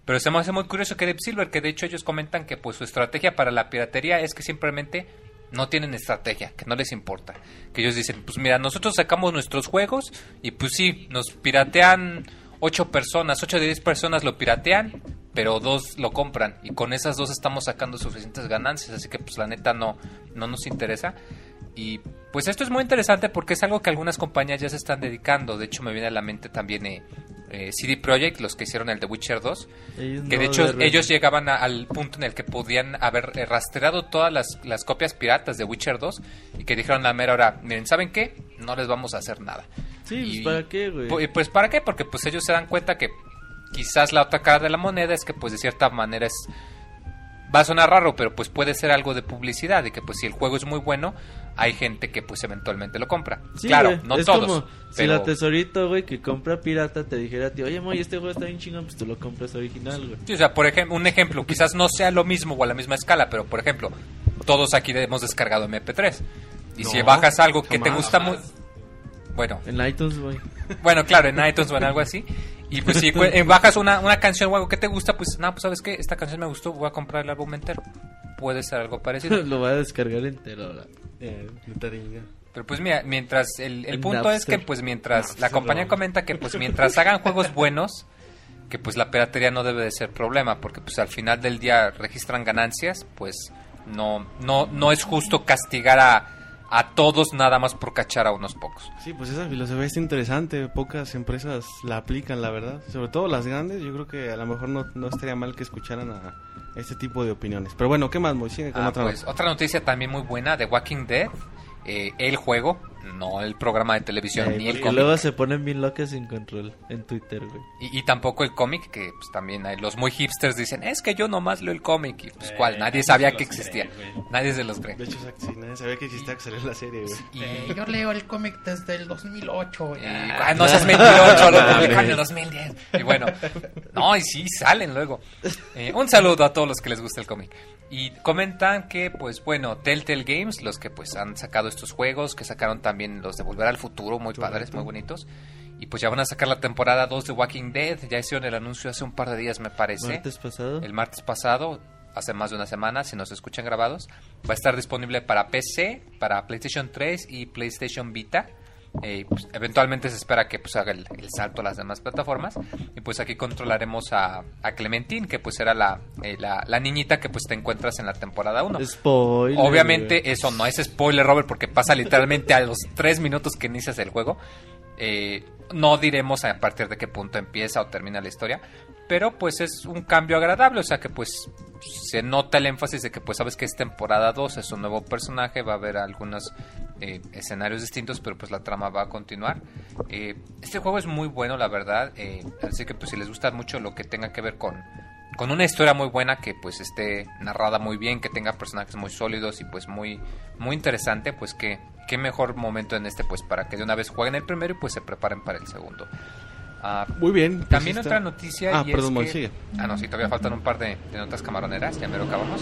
Speaker 4: Pero se me hace muy curioso que Deep Silver, que de hecho ellos comentan que pues su estrategia para la piratería es que simplemente no tienen estrategia, que no les importa. Que ellos dicen, pues mira, nosotros sacamos nuestros juegos y pues sí, nos piratean ocho personas, ocho de 10 personas lo piratean, pero dos lo compran y con esas dos estamos sacando suficientes ganancias, así que pues la neta no, no nos interesa. Y pues esto es muy interesante porque es algo que algunas compañías ya se están dedicando. De hecho me viene a la mente también eh, eh, CD Projekt, los que hicieron el The Witcher 2,
Speaker 5: Ellos
Speaker 4: que de hecho ellos llegaban a- al punto en el que podían haber eh, rastreado todas las, las copias piratas de Witcher 2 y que dijeron a la mera hora, miren, ¿saben qué? No les vamos a hacer nada.
Speaker 5: Sí, pues,
Speaker 4: Y-
Speaker 5: ¿para qué, güey?
Speaker 4: Pu- Pues ¿para qué? Porque pues ellos se dan cuenta que quizás la otra cara de la moneda es que pues de cierta manera es va a sonar raro, pero pues puede ser algo de publicidad y que pues si el juego es muy bueno, hay gente que pues eventualmente lo compra.
Speaker 5: Sí,
Speaker 4: claro,
Speaker 5: güey,
Speaker 4: no
Speaker 5: es
Speaker 4: todos.
Speaker 5: como si
Speaker 4: pero-
Speaker 5: la tesorito, güey, que compra pirata te dijera a ti, oye, moy, este juego está bien chingón, pues tú lo compras original, güey.
Speaker 4: Sí, o sea, por ejemplo, un ejemplo, quizás no sea lo mismo o a la misma escala, pero por ejemplo, todos aquí hemos descargado MP3. Y si bajas algo que te gusta muy... Bueno,
Speaker 5: En iTunes, güey.
Speaker 4: bueno, claro, en iTunes o en algo así. Y pues si eh, bajas una, una canción o algo que te gusta, pues no, pues sabes qué, esta canción me gustó, voy a comprar el álbum entero. Puede ser algo parecido.
Speaker 5: Lo voy a descargar entero. la-
Speaker 1: Eh.
Speaker 4: Pero pues mira, mientras el, el punto es que pues mientras la compañía comenta que pues mientras hagan juegos buenos, que pues la piratería no debe de ser problema, porque pues al final del día registran ganancias, pues no no no es justo castigar a a todos nada más por cachar a unos pocos.
Speaker 1: Sí, pues esa filosofía está interesante. Pocas empresas la aplican, la verdad. Sobre todo las grandes. Yo creo que a lo mejor no, no estaría mal que escucharan a este tipo de opiniones. Pero bueno, ¿qué más, con
Speaker 4: Ah,
Speaker 1: otra
Speaker 4: pues, otra noticia también muy buena de Walking Dead, eh, el juego, no el programa de televisión
Speaker 5: Eh,
Speaker 4: ni el cómic.
Speaker 5: luego se ponen bien locas sin control en Twitter, güey.
Speaker 4: Y, y tampoco el cómic, que pues también hay, los muy hipsters dicen, es que yo nomás leo el cómic. Y pues cuál, nadie sabía que existía. Nadie se los cree.
Speaker 1: De hecho, sí, nadie sabía que existía que salió la serie, güey.
Speaker 4: Y,
Speaker 7: Eh, yo leo el cómic desde el 2008.
Speaker 4: y-
Speaker 7: eh.
Speaker 4: ah, no seas mentiroso, lo publicaron en
Speaker 5: güey.
Speaker 4: el 2010. Y bueno, no, y sí, salen luego. Eh, un saludo a todos los que les gusta el cómic. Y comentan que, pues bueno, Telltale Games, los que pues han sacado estos juegos, que sacaron también los de Volver al Futuro, muy padres, muy bonitos. Y pues ya van a sacar la temporada 2 de Walking Dead. Ya hicieron el anuncio hace un par de días, me parece.
Speaker 5: Martes pasado.
Speaker 4: el martes pasado, hace más de una semana, si nos escuchan grabados. Va a estar disponible para PC, para PlayStation 3 y PlayStation Vita. Eh, pues, eventualmente se espera que pues, haga el, el salto a las demás plataformas. Y pues aquí controlaremos a, a Clementine, que pues era la, eh, la, la niñita que pues te encuentras en la temporada 1.
Speaker 5: Spoiler.
Speaker 4: Obviamente eso no es spoiler, Robert, porque pasa literalmente a los 3 minutos que inicias el juego. Eh, no diremos a partir de qué punto empieza o termina la historia, pero pues es un cambio agradable, o sea que pues se nota el énfasis de que pues sabes que es temporada 2, es un nuevo personaje, va a haber algunos eh, escenarios distintos, pero pues la trama va a continuar. Eh, este juego es muy bueno, la verdad, eh, así que pues si les gusta mucho lo que tenga que ver con con una historia muy buena que pues esté narrada muy bien, que tenga personajes muy sólidos y pues muy muy interesante, pues que qué mejor momento en este pues para que de una vez jueguen el primero y pues se preparen para el segundo. Ah,
Speaker 1: Muy bien. pues
Speaker 4: también
Speaker 1: está-
Speaker 4: otra noticia
Speaker 1: Ah,
Speaker 4: y
Speaker 1: perdón,
Speaker 4: es
Speaker 1: Moy,
Speaker 4: que-
Speaker 1: sigue.
Speaker 4: Ah, no, sí, todavía faltan un par de, de notas camaroneras, ya me lo acabamos.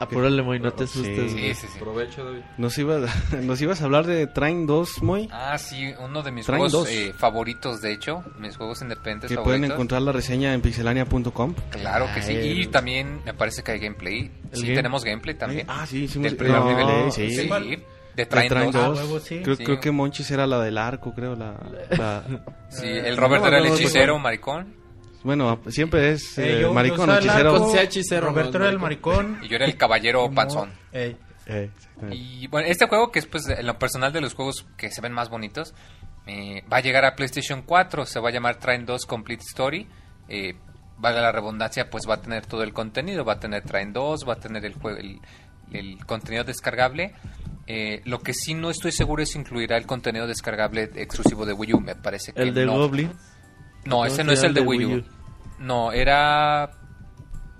Speaker 5: Apúrale, Moy, no te asustes,
Speaker 4: Sí, sí, sí.
Speaker 2: Aprovecho, David.
Speaker 1: Nos ibas, nos ibas a hablar de Train 2, Moy.
Speaker 4: Ah, sí, uno de mis
Speaker 1: Traen
Speaker 4: juegos eh, favoritos, de hecho, mis juegos independientes
Speaker 1: Que
Speaker 4: favoritos.
Speaker 1: pueden encontrar la reseña en pixelania.com.
Speaker 4: Claro que sí,
Speaker 1: Ay,
Speaker 4: y también me parece que hay gameplay.
Speaker 5: ¿El
Speaker 4: Sí,
Speaker 5: game?
Speaker 4: tenemos gameplay también.
Speaker 1: Ah, sí, sí.
Speaker 4: Del primer
Speaker 1: no,
Speaker 4: nivel.
Speaker 1: Sí,
Speaker 4: Sí,
Speaker 1: sí.
Speaker 4: De Train
Speaker 1: Train
Speaker 4: 2.
Speaker 7: Ah,
Speaker 1: 2.
Speaker 7: huevo, sí.
Speaker 1: Creo,
Speaker 4: Sí.
Speaker 1: creo que Monchis era la del arco, creo. La, la-
Speaker 4: Sí, el Robert
Speaker 1: no,
Speaker 4: era el hechicero, maricón.
Speaker 1: Bueno, siempre es
Speaker 7: Eh,
Speaker 1: eh,
Speaker 7: yo- yo
Speaker 1: maricón,
Speaker 7: el
Speaker 1: hechicero.
Speaker 7: arco,
Speaker 2: Sea hechicero,
Speaker 7: Roberto
Speaker 2: no,
Speaker 7: era el maricón.
Speaker 4: Y yo era el caballero panzón.
Speaker 7: Ey.
Speaker 1: Eh, exactamente.
Speaker 4: Y bueno, este juego que es pues en lo personal de los juegos que se ven más bonitos, eh, va a llegar a PlayStation 4, se va a llamar Train 2 Complete Story. Eh, valga la redundancia, pues va a tener todo el contenido, va a tener Train 2, va a tener el juego, el, el contenido descargable. Eh, lo que sí no estoy seguro es si incluirá el contenido descargable exclusivo de Wii U, me parece que
Speaker 5: El de
Speaker 4: no.
Speaker 5: Goblin.
Speaker 4: No,
Speaker 5: ¿Cómo
Speaker 4: ese
Speaker 5: se
Speaker 4: no es el de Wii U. No, era...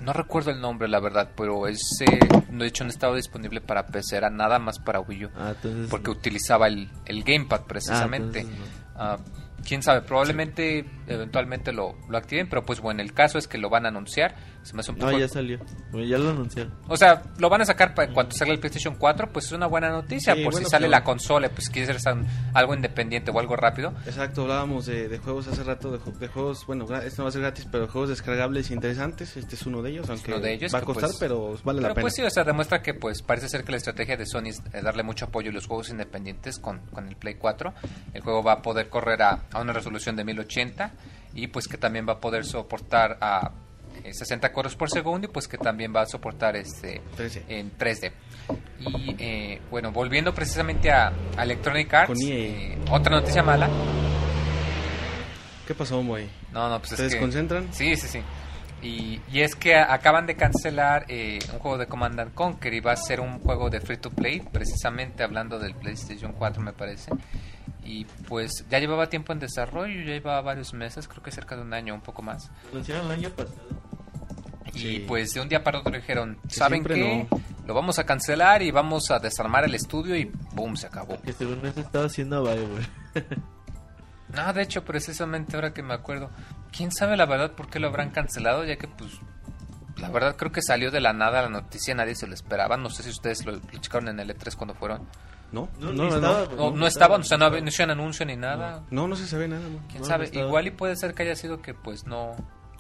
Speaker 4: No recuerdo el nombre, la verdad, pero ese, de hecho, no estaba disponible para PC, era nada más para Wii U.
Speaker 5: Ah, entonces.
Speaker 4: Porque utilizaba el, el Gamepad precisamente.
Speaker 5: Ah, entonces
Speaker 4: Ah, Quién sabe, probablemente eventualmente lo, lo activen, pero pues bueno, el caso es que lo van a anunciar. Se me hace un
Speaker 5: No,
Speaker 4: poco-
Speaker 5: ya salió. Bueno, ya lo anunciaron.
Speaker 4: O sea, lo van a sacar para cuando salga el PlayStation 4, pues es una buena noticia.
Speaker 1: Sí,
Speaker 4: por
Speaker 1: bueno,
Speaker 4: si sale
Speaker 1: pero-
Speaker 4: la consola, pues quieres hacer algo independiente o algo rápido.
Speaker 1: Exacto, hablábamos de, de juegos hace rato, de, de juegos, bueno, este no va a ser gratis, pero juegos descargables interesantes. Este es uno de ellos, aunque
Speaker 4: uno de ellos
Speaker 1: va a costar,
Speaker 4: pues,
Speaker 1: pero vale la
Speaker 4: Pero
Speaker 1: pena.
Speaker 4: pues sí, o sea, demuestra que pues parece ser que la estrategia de Sony es eh, darle mucho apoyo a los juegos independientes con, con el Play 4. El juego va a poder correr a, a una resolución de 1080 y pues que también va a poder soportar a 60 cuadros por segundo y pues que también va a soportar este
Speaker 1: 13.
Speaker 4: en 3D. Y eh, bueno, volviendo precisamente a, a Electronic Arts,
Speaker 1: Con EA.
Speaker 4: eh, otra noticia mala.
Speaker 1: ¿Qué pasó, Moy?
Speaker 4: No, no, pues
Speaker 1: ¿Se
Speaker 4: es que-
Speaker 1: desconcentran?
Speaker 4: Sí, sí, sí. Y, y es que acaban de cancelar eh, un juego de Command and Conquer y va a ser un juego de free to play, precisamente hablando del PlayStation 4 me parece. Y pues ya llevaba tiempo en desarrollo, ya llevaba varios meses, creo que cerca de un año, un poco más.
Speaker 5: Lo hicieron el año pasado.
Speaker 4: Y
Speaker 1: Sí.
Speaker 4: pues de un día para otro dijeron,
Speaker 1: Que
Speaker 4: ¿saben qué?
Speaker 1: no.
Speaker 4: Lo vamos a cancelar y vamos a desarmar el estudio y boom, se acabó.
Speaker 5: Que según eso estaba haciendo Bioware.
Speaker 4: No, de hecho, precisamente ahora que me acuerdo, quién sabe la verdad por qué lo habrán cancelado, ya que pues la verdad creo que salió de la nada la noticia, nadie se lo esperaba. No sé si ustedes lo, lo checaron en el E3 cuando fueron.
Speaker 1: ¿No?
Speaker 5: No,
Speaker 1: no,
Speaker 5: estaba,
Speaker 1: no.
Speaker 4: No, no estaban, o sea, no, había- no hicieron anuncio ni nada.
Speaker 1: No, no se sabe nada. ¿no?
Speaker 4: ¿Quién
Speaker 5: no,
Speaker 4: sabe? Igual y puede ser que haya sido que pues no,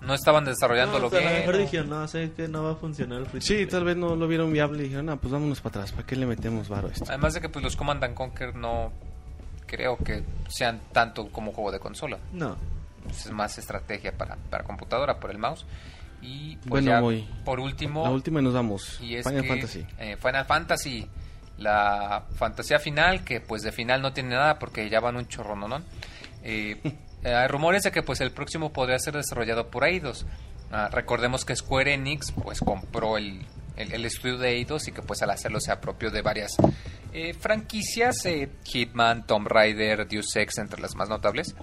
Speaker 4: no estaban desarrollándolo
Speaker 5: No, o sea,
Speaker 4: bien.
Speaker 5: A lo mejor
Speaker 4: o-
Speaker 5: dijeron, no, sé que no va a funcionar el free
Speaker 1: Sí,
Speaker 5: play.
Speaker 1: tal vez no lo vieron viable y dijeron, ah, pues vámonos para atrás, ¿para qué le metemos varo a esto?
Speaker 4: Además de que pues los Command and Conquer no creo que sean tanto como juego de consola.
Speaker 5: No.
Speaker 4: Pues, es más estrategia para, para computadora por el mouse. Y pues
Speaker 1: Bueno,
Speaker 4: ya, por último,
Speaker 1: La última y nos vamos.
Speaker 4: y es
Speaker 1: Final
Speaker 4: que,
Speaker 1: Fantasy.
Speaker 4: eh, Final Fantasy, la fantasía final, que pues de final no tiene nada porque ya van un chorro, ¿no? Eh, eh, hay rumores de que pues el próximo podría ser desarrollado por Eidos. Ah, recordemos que Square Enix pues compró el, el, estudio de Eidos y que pues al hacerlo se apropió de varias eh, franquicias, eh, Hitman, Tomb Raider, Deus Ex, entre las más notables.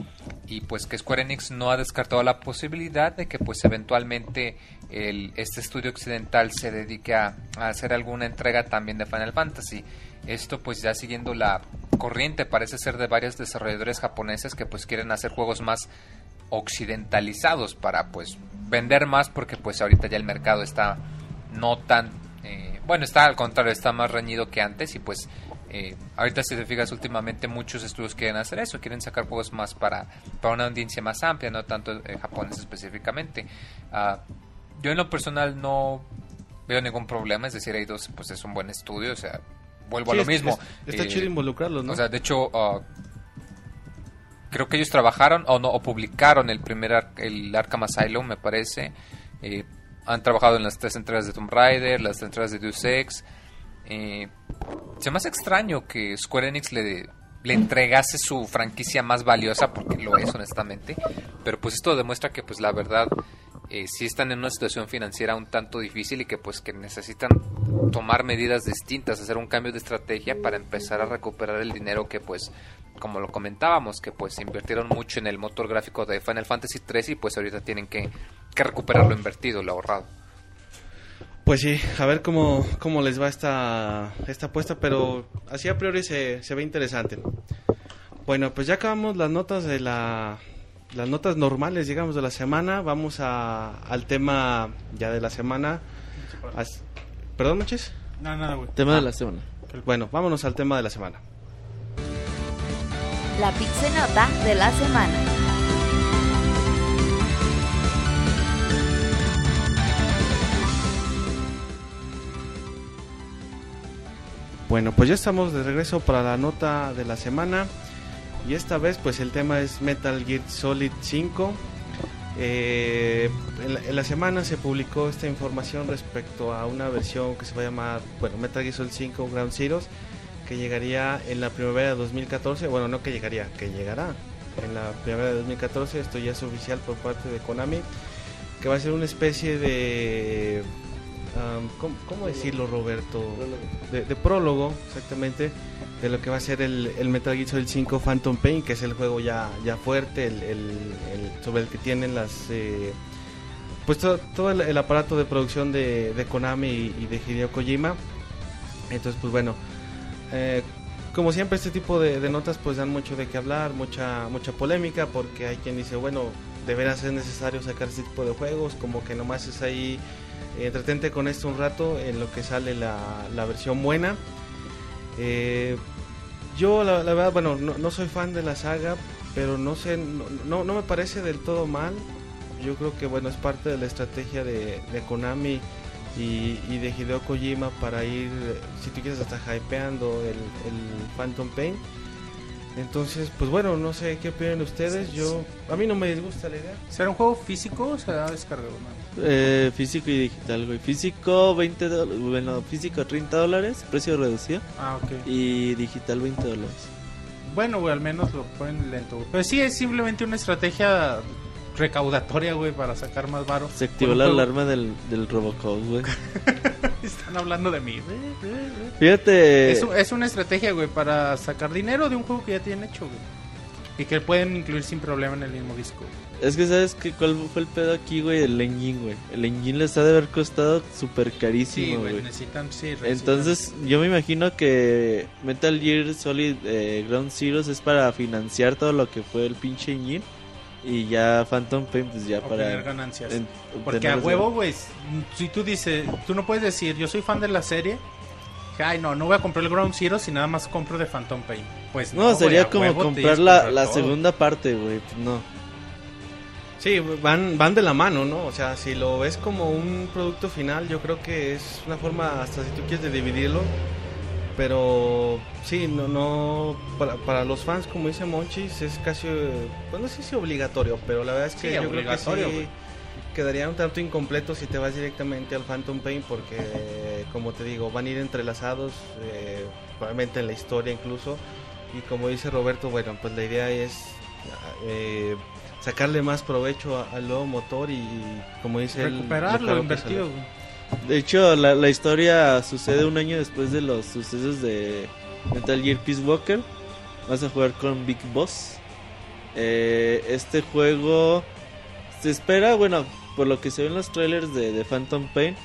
Speaker 4: Y pues que Square Enix no ha descartado la posibilidad de que pues eventualmente el, este estudio occidental se dedique a hacer alguna entrega también de Final Fantasy. Esto pues ya siguiendo la corriente parece ser de varios desarrolladores japoneses que pues quieren hacer juegos más occidentalizados para pues vender más porque pues ahorita ya el mercado está no tan eh, bueno está al contrario está más reñido que antes y pues eh, ahorita si te fijas últimamente muchos estudios quieren hacer eso quieren sacar juegos más para para una audiencia más amplia no tanto eh, japonés específicamente. Ah, yo en lo personal no veo ningún problema es decir Eidos pues es un buen estudio o sea vuelvo
Speaker 1: Sí,
Speaker 4: a lo mismo
Speaker 1: es- está
Speaker 4: Eh,
Speaker 1: chido involucrarlos, ¿no?
Speaker 4: o sea de hecho ah, creo que ellos trabajaron o no o publicaron el primer ar- el Arkham Asylum me parece Eh, han trabajado en las tres entregas de Tomb Raider las tres entregas de Deus Ex Eh, se me hace extraño que Square Enix le le entregase su franquicia más valiosa porque lo es honestamente pero pues esto demuestra que pues la verdad eh, sí están en una situación financiera un tanto difícil y que pues que necesitan tomar medidas distintas, hacer un cambio de estrategia para empezar a recuperar el dinero que pues como lo comentábamos, que pues invirtieron mucho en el motor gráfico de Final Fantasy 3 y pues ahorita tienen que, que recuperar lo invertido, lo ahorrado.
Speaker 1: Pues sí, a ver cómo, cómo les va esta, esta apuesta, pero así a priori se, se ve interesante. Bueno, pues ya acabamos las notas de la las notas normales, digamos, de la semana. Vamos a, al tema ya de la semana. As- ¿Perdón, Manches?
Speaker 3: No, nada, güey.
Speaker 5: Tema de la semana.
Speaker 1: Bueno, vámonos al tema de la semana.
Speaker 6: La Pixenota de la semana.
Speaker 1: Bueno, pues ya estamos de regreso para la nota de la semana. Y esta vez, pues el tema es Metal Gear Solid 5. Eh, en, la, en la semana se publicó esta información respecto a una versión que se va a llamar, bueno, Metal Gear Solid 5 Ground Zeroes, que llegaría en la primavera de 2014. Bueno, no que llegaría, que llegará en la primavera de 2014. Esto ya es oficial por parte de Konami. Que va a ser una especie de. um, ¿cómo, cómo decirlo, Roberto? de, de prólogo, exactamente, de lo que va a ser el, Metal Gear Solid 5 Phantom Pain, que es el juego ya, ya fuerte, el, sobre el que tienen las... eh, pues todo, el, aparato de producción de, de Konami y, de Hideo Kojima. Entonces, pues bueno, eh, como siempre este tipo de, de notas pues dan mucho de qué hablar, mucha, mucha polémica, porque hay quien dice, bueno, deberá ser necesario sacar este tipo de juegos, como que nomás es ahí eh, entretente con esto un rato en lo que sale la, la versión buena. Eh, yo la, verdad, bueno, no, no soy fan de la saga, pero no sé, no, no, no me parece del todo mal. Yo creo que bueno, es parte de la estrategia de, de Konami y, y de Hideo Kojima para ir, si tú quieres, hasta hypeando el, el Phantom Pain. Entonces, pues bueno, no sé qué opinan ustedes. Yo, a mí no me disgusta la idea.
Speaker 3: ¿Será un juego físico o será descargado? no?
Speaker 5: Eh, físico y digital, güey. Físico 20 dólares, bueno, físico 30 dólares, precio reducido.
Speaker 3: Ah, ok.
Speaker 5: Y digital 20 dólares.
Speaker 3: Bueno, güey, al menos lo ponen lento, güey. Pero sí es simplemente una estrategia recaudatoria, güey, para sacar más varo.
Speaker 5: Se activó la alarma del, del Robocop, güey.
Speaker 3: Están hablando de mí.
Speaker 5: Fíjate.
Speaker 3: Es, un- es una estrategia, güey, para sacar dinero de un juego que ya tienen hecho, güey. Y que pueden incluir sin problema en el mismo disco.
Speaker 5: Es que sabes que cuál fue el pedo aquí, güey, el engine, güey. El engine les ha de haber costado súper
Speaker 3: Sí,
Speaker 5: carísimo,
Speaker 3: güey,
Speaker 5: güey.
Speaker 3: necesitan, sí, necesitan-
Speaker 5: Entonces, yo me imagino que Metal Gear Solid eh, Ground Zeroes es para financiar todo lo que fue el pinche engine. Y ya Phantom Pain pues ya
Speaker 3: Obtener
Speaker 5: para
Speaker 3: ganancias.
Speaker 5: en-
Speaker 3: Porque a huevo, güey, si tú dices, tú no puedes decir, yo soy fan de la serie, que, ay, no, no voy a comprar el Ground Zero si nada más compro de Phantom Pain. Pues
Speaker 5: No, sería como comprar la, la segunda parte, güey. pues no.
Speaker 1: Sí, van, van de la mano, ¿no? O sea, si lo ves como un producto final, yo creo que es una forma, hasta si tú quieres, de dividirlo. Pero sí, no, no para, para los fans, como dice Monchis, es casi, eh, pues no sé si obligatorio, pero la verdad es que
Speaker 3: Sí,
Speaker 1: yo creo que
Speaker 3: obligatorio,
Speaker 1: sí quedaría un tanto incompleto si te vas directamente al Phantom Pain, porque, eh, como te digo, van a ir entrelazados, eh, probablemente en la historia incluso. Y como dice Roberto, bueno, pues la idea es eh, sacarle más provecho al nuevo motor y, como dice él,
Speaker 3: Recuperar lo
Speaker 1: caro que
Speaker 3: invertido.
Speaker 5: De hecho, la, la historia sucede un año después de los sucesos de Metal Gear Peace Walker. Vas a jugar con Big Boss. Eh, este juego se espera, bueno, por lo que se ve en los trailers de, de Phantom Pain.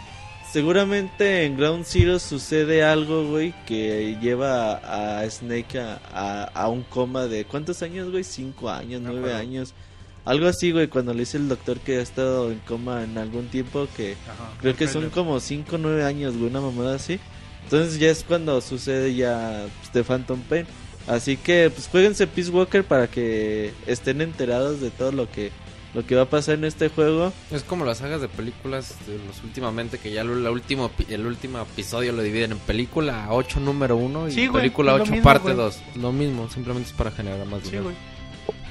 Speaker 5: Seguramente en Ground Zero sucede algo, güey, que lleva a, a Snake a, a- a un coma de... ¿Cuántos años, güey? Cinco años,
Speaker 3: No
Speaker 5: nueve años. Algo así, güey, cuando le dice el doctor que ha estado en coma en algún tiempo que...
Speaker 3: Ajá,
Speaker 5: Creo que son como 5 o 9 años, güey, una mamada así. Entonces ya es cuando sucede ya pues, de Phantom Pain. Así que pues jueguense Peace Walker para que estén enterados de todo lo que lo que va a pasar en este juego.
Speaker 2: Es como las sagas de películas de los últimamente que ya lo- la último, el último episodio lo dividen en película 8 número 1 y
Speaker 3: Sí,
Speaker 2: película
Speaker 3: lo
Speaker 2: 8
Speaker 3: mismo,
Speaker 2: parte
Speaker 3: güey.
Speaker 2: 2. Lo mismo, simplemente es para generar más
Speaker 3: Sí,
Speaker 2: dinero.
Speaker 3: güey.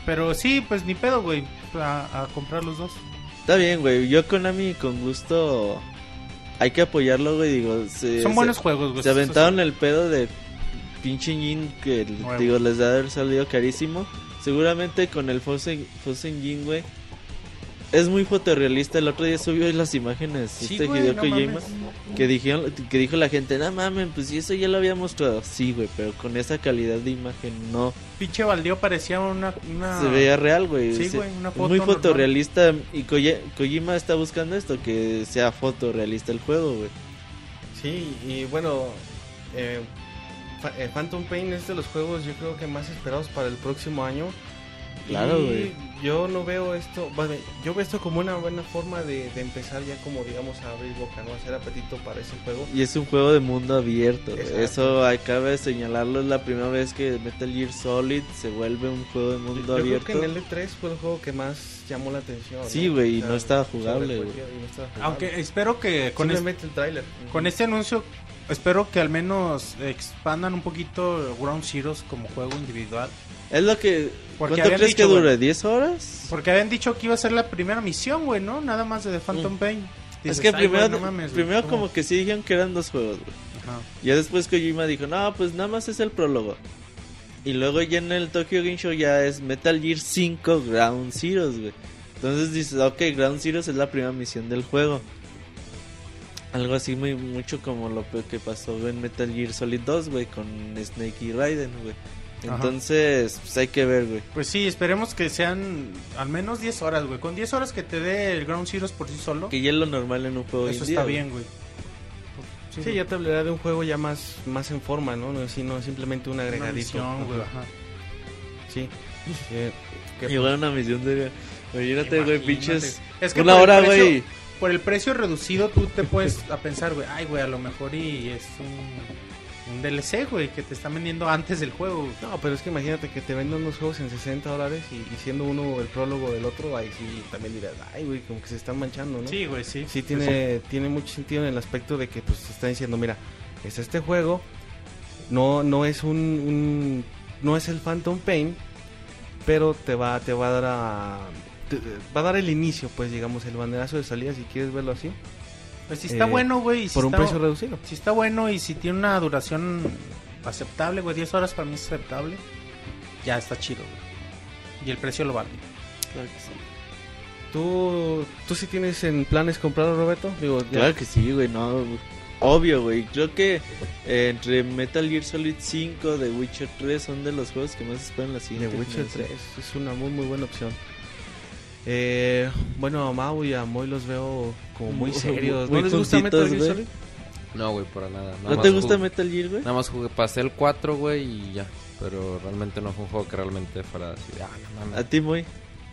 Speaker 3: Pero sí, pues ni pedo, güey, a, a comprar los dos.
Speaker 5: Está bien, güey. Yo Konami con gusto hay que apoyarlo, güey, digo, se,
Speaker 3: Son
Speaker 5: se-
Speaker 3: buenos juegos, güey.
Speaker 5: Se aventaron el pedo de pinche engine que
Speaker 3: Nuevo.
Speaker 5: digo les da haber salido carísimo. Seguramente con el Force Engine, güey. Es muy fotorrealista. El otro día subió las imágenes
Speaker 3: Sí,
Speaker 5: este
Speaker 3: güey,
Speaker 5: Hideo
Speaker 3: no
Speaker 5: Kojima,
Speaker 3: mames.
Speaker 5: que dijeron que dijo la gente, "No mames, pues si eso ya lo había mostrado." Sí, güey, pero con esa calidad de imagen no
Speaker 3: Pinche baldío parecía una... una...
Speaker 5: se veía real, güey.
Speaker 3: Sí, güey, una
Speaker 5: es
Speaker 3: foto
Speaker 5: muy
Speaker 3: normal.
Speaker 5: fotorrealista y Koje- Kojima está buscando esto que sea fotorrealista el juego, güey.
Speaker 1: Sí, y bueno, eh, eh, Phantom Pain es de los juegos yo creo que más esperados para el próximo año.
Speaker 5: Claro, güey.
Speaker 1: Yo no veo esto, bueno, yo veo esto como una buena forma de, de empezar ya como digamos a abrir boca, ¿no? Hacer apetito para ese juego.
Speaker 5: Y es un juego de mundo abierto. güey.
Speaker 1: Exacto.
Speaker 5: Eso acaba de señalarlo. Es la primera vez que Metal Gear Solid se vuelve un juego de
Speaker 1: Yo,
Speaker 5: mundo
Speaker 1: yo creo
Speaker 5: abierto.
Speaker 1: que en el E3 fue el juego que más llamó la atención.
Speaker 5: Sí, güey, y
Speaker 1: O
Speaker 5: no estaba
Speaker 1: sobre
Speaker 5: jugable, güey.
Speaker 1: cualquier- y no estaba jugable.
Speaker 3: Aunque espero que con, es-
Speaker 1: Simplemente el tráiler.
Speaker 3: con este anuncio, espero que al menos expandan un poquito Ground Zeroes como juego individual.
Speaker 5: Es lo que.
Speaker 3: Porque
Speaker 5: ¿Cuánto crees que
Speaker 3: dicho,
Speaker 5: dure? ¿10 horas?
Speaker 3: Porque habían dicho que iba a ser la primera misión, güey, ¿no? Nada más de The Phantom
Speaker 5: Mm.
Speaker 3: Pain.
Speaker 5: es que
Speaker 3: "Ay,
Speaker 5: primero,
Speaker 3: no mames,
Speaker 5: primero
Speaker 3: ¿cómo?".
Speaker 5: como que sí dijeron que eran dos juegos, güey. Ya después Kojima dijo, no, pues nada más es el prólogo. Y luego ya en el Tokyo Game Show ya es Metal Gear 5 Ground Zeroes, güey. Entonces dices, ok, Ground Zeroes es la primera misión del juego. Algo así muy mucho como lo que pasó en Metal Gear Solid 2, güey, con Snake y Raiden, güey. Entonces, pues hay que ver, güey.
Speaker 3: Pues sí, esperemos que sean al menos 10 horas, güey. Con 10 horas que te dé el Ground Zeroes por sí solo,
Speaker 5: Que ya es lo normal en un juego
Speaker 3: eso
Speaker 5: indie,
Speaker 3: está
Speaker 5: güey.
Speaker 3: bien, güey.
Speaker 1: Sí, ya te hablará de un juego ya más, más en forma, ¿no? No, sino simplemente un
Speaker 3: Una
Speaker 1: agregadito.
Speaker 3: misión, güey,
Speaker 1: Ajá. Sí. Eh,
Speaker 5: Igual una misión de... Imagínate, güey, pinches...
Speaker 3: Es que
Speaker 5: Una
Speaker 3: por el
Speaker 5: hora,
Speaker 3: precio-
Speaker 5: güey.
Speaker 3: Por el precio reducido, tú te puedes a pensar, güey, ay, güey, a lo mejor y es un, un DLC, güey, que te están vendiendo antes del juego.
Speaker 1: No, pero es que imagínate que te venden unos juegos en 60 dólares y, y siendo uno el prólogo del otro, ahí sí también dirás, ay, güey, como que se están manchando, ¿no?
Speaker 3: Sí, güey, sí.
Speaker 1: Sí tiene, tiene mucho sentido en el aspecto de que pues te está diciendo, mira, es este juego, no, no es un, un- no es el Phantom Pain, pero te va, te va a dar a, te- va a dar el inicio, pues digamos, el banderazo de salida, si quieres verlo así,
Speaker 3: Pues si está
Speaker 1: eh,
Speaker 3: bueno, güey. si
Speaker 1: por un
Speaker 3: está-
Speaker 1: precio reducido.
Speaker 3: Si está bueno y si tiene una duración aceptable, güey, 10 horas para mí es aceptable, ya está chido, güey. Y el precio lo vale.
Speaker 5: Claro que sí.
Speaker 1: ¿Tú, tú sí tienes en planes comprarlo, Roberto? Digo, ya-
Speaker 5: Claro que sí, güey, no. Obvio, güey. Creo que eh, entre Metal Gear Solid 5, The Witcher 3 son de los juegos que más esperan la
Speaker 1: The
Speaker 5: siguiente.
Speaker 1: Witcher
Speaker 5: generación.
Speaker 1: 3 es una muy muy buena opción. Eh, bueno, a Mau y a Moy los veo como muy serios.
Speaker 5: muy
Speaker 1: ¿No les gusta Metal Gear. Solid?
Speaker 2: No, güey, para nada. Nada
Speaker 5: ¿No
Speaker 2: más
Speaker 5: te gusta
Speaker 2: jugué-
Speaker 5: Metal Gear, güey?
Speaker 2: Nada más jugué, pasé el 4, güey, y ya. Pero realmente no fue un juego que realmente fuera así. Ah, no.
Speaker 5: A ti, muy.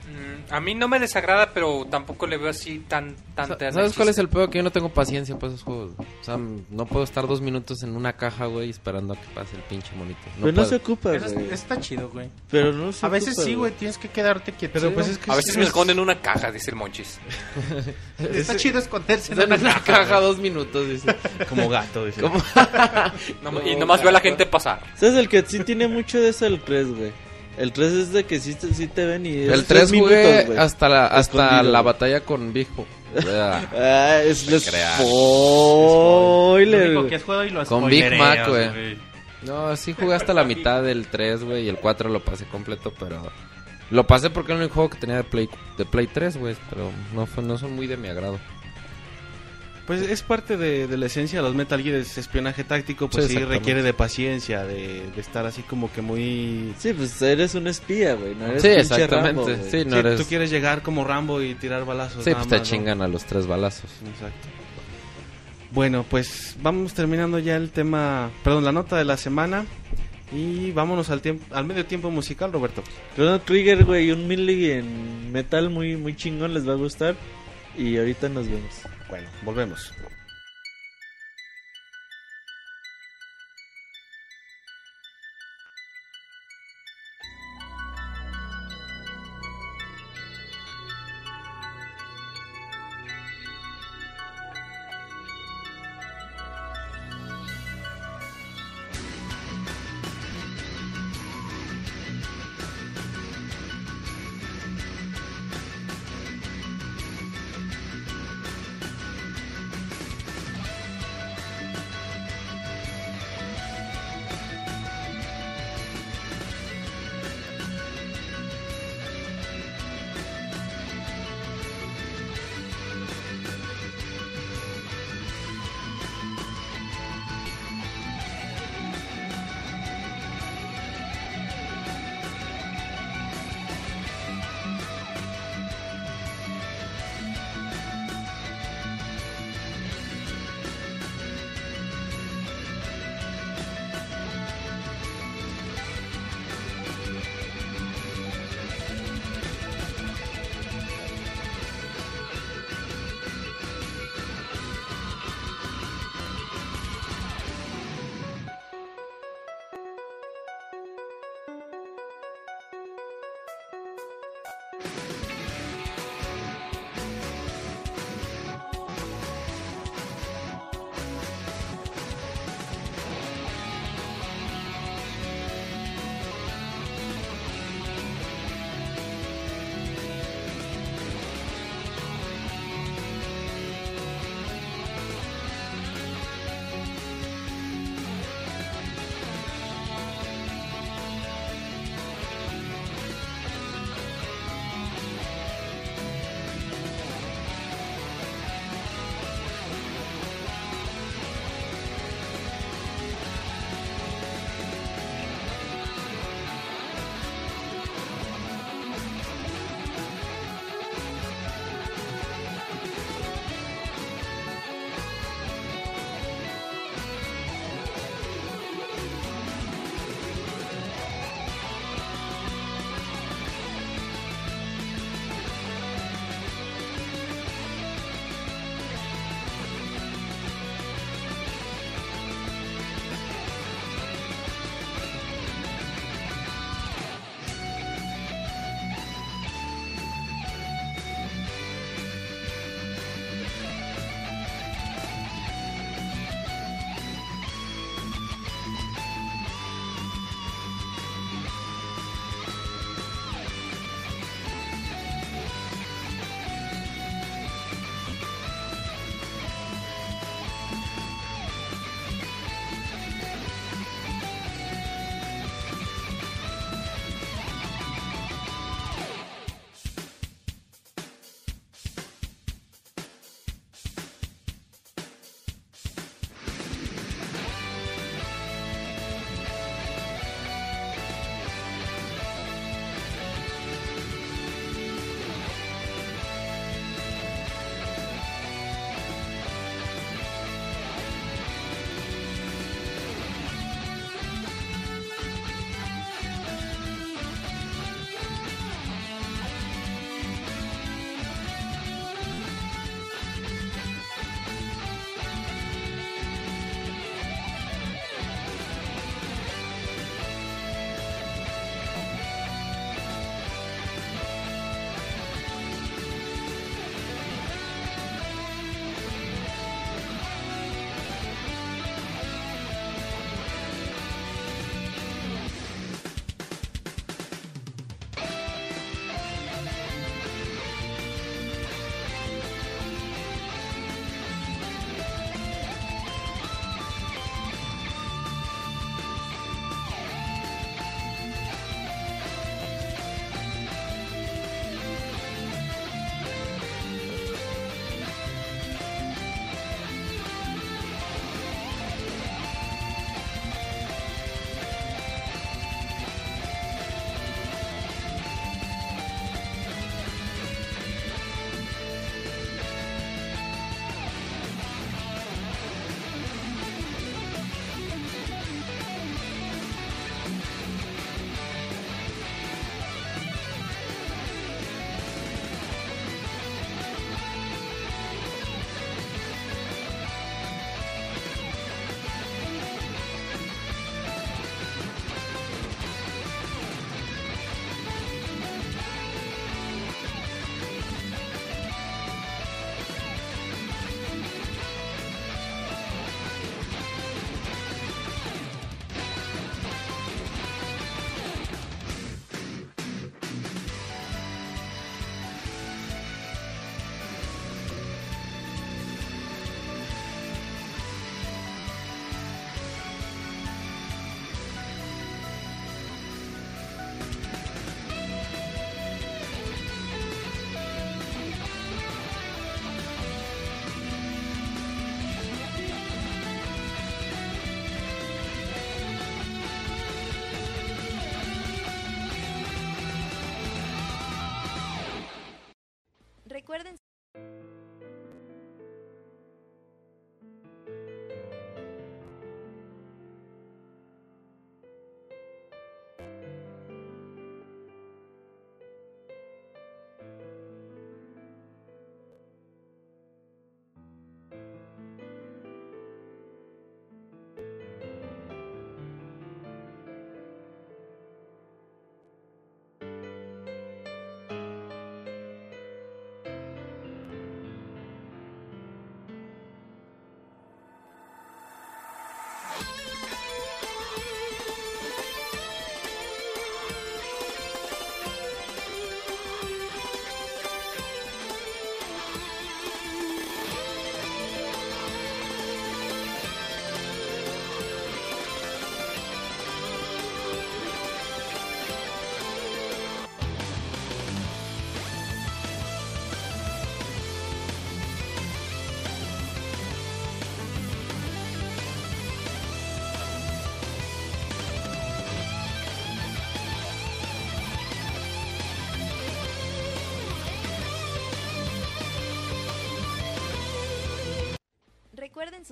Speaker 4: Mm, a mí no me desagrada, pero tampoco le veo así tan... tan tan
Speaker 2: ¿Sabes cuál es el peor? Que yo no tengo paciencia para esos juegos. O sea, no puedo estar dos minutos en una caja, güey, esperando a que pase el pinche monito. No
Speaker 5: Pero no se ocupa,
Speaker 3: Eso
Speaker 5: güey.
Speaker 3: está chido, güey.
Speaker 5: Pero no se
Speaker 3: A veces
Speaker 5: ocupa,
Speaker 3: sí, güey, tienes que quedarte quieto.
Speaker 1: Pero pues es que
Speaker 4: A veces me esconden en una caja, dice el Monchis.
Speaker 3: Está chido esconderse en
Speaker 2: En
Speaker 3: una
Speaker 2: una
Speaker 3: caja.
Speaker 2: caja dos minutos, dice.
Speaker 1: como gato, dice.
Speaker 4: Y nomás veo a la gente pasar.
Speaker 5: ¿Sabes el que sí tiene mucho de eso? El 3, güey. El 3 es de que sí te, sí te ven y... es
Speaker 2: El
Speaker 5: tres
Speaker 2: 3 jugué
Speaker 5: minutos,
Speaker 2: hasta la, hasta
Speaker 5: Escondido,
Speaker 2: la batalla con Big Bo. Ah,
Speaker 5: es es.
Speaker 3: Lo
Speaker 5: spoiler,
Speaker 3: único
Speaker 5: güey.
Speaker 3: que has jugado y lo
Speaker 2: Con Big Mac, güey. No, sí jugué hasta la mitad del 3, güey, y el 4 lo pasé completo, pero... Lo pasé porque era el único juego que tenía de Play, de Play 3, güey, pero no, fue, no son muy de mi agrado.
Speaker 1: Pues es parte de, de la esencia de los Metal Gear, es espionaje táctico, pues
Speaker 2: Sí,
Speaker 1: requiere de paciencia, de, de estar así como que muy...
Speaker 5: Sí, pues eres un espía, güey. No eres
Speaker 2: Sí, exactamente,
Speaker 5: Rambo,
Speaker 2: sí, no
Speaker 1: Sí,
Speaker 2: eres...
Speaker 1: Tú quieres llegar como Rambo y tirar balazos.
Speaker 2: Sí,
Speaker 1: nada
Speaker 2: pues te
Speaker 1: más, ¿no?
Speaker 2: chingan a los tres balazos.
Speaker 1: Exacto. Bueno, pues vamos terminando ya el tema, perdón, la nota de la semana y vámonos al tiempo, al medio tiempo musical, Roberto.
Speaker 5: Chrono Trigger, güey, un melee en metal muy, muy chingón, les va a gustar. Y ahorita nos vemos.
Speaker 1: Bueno, volvemos.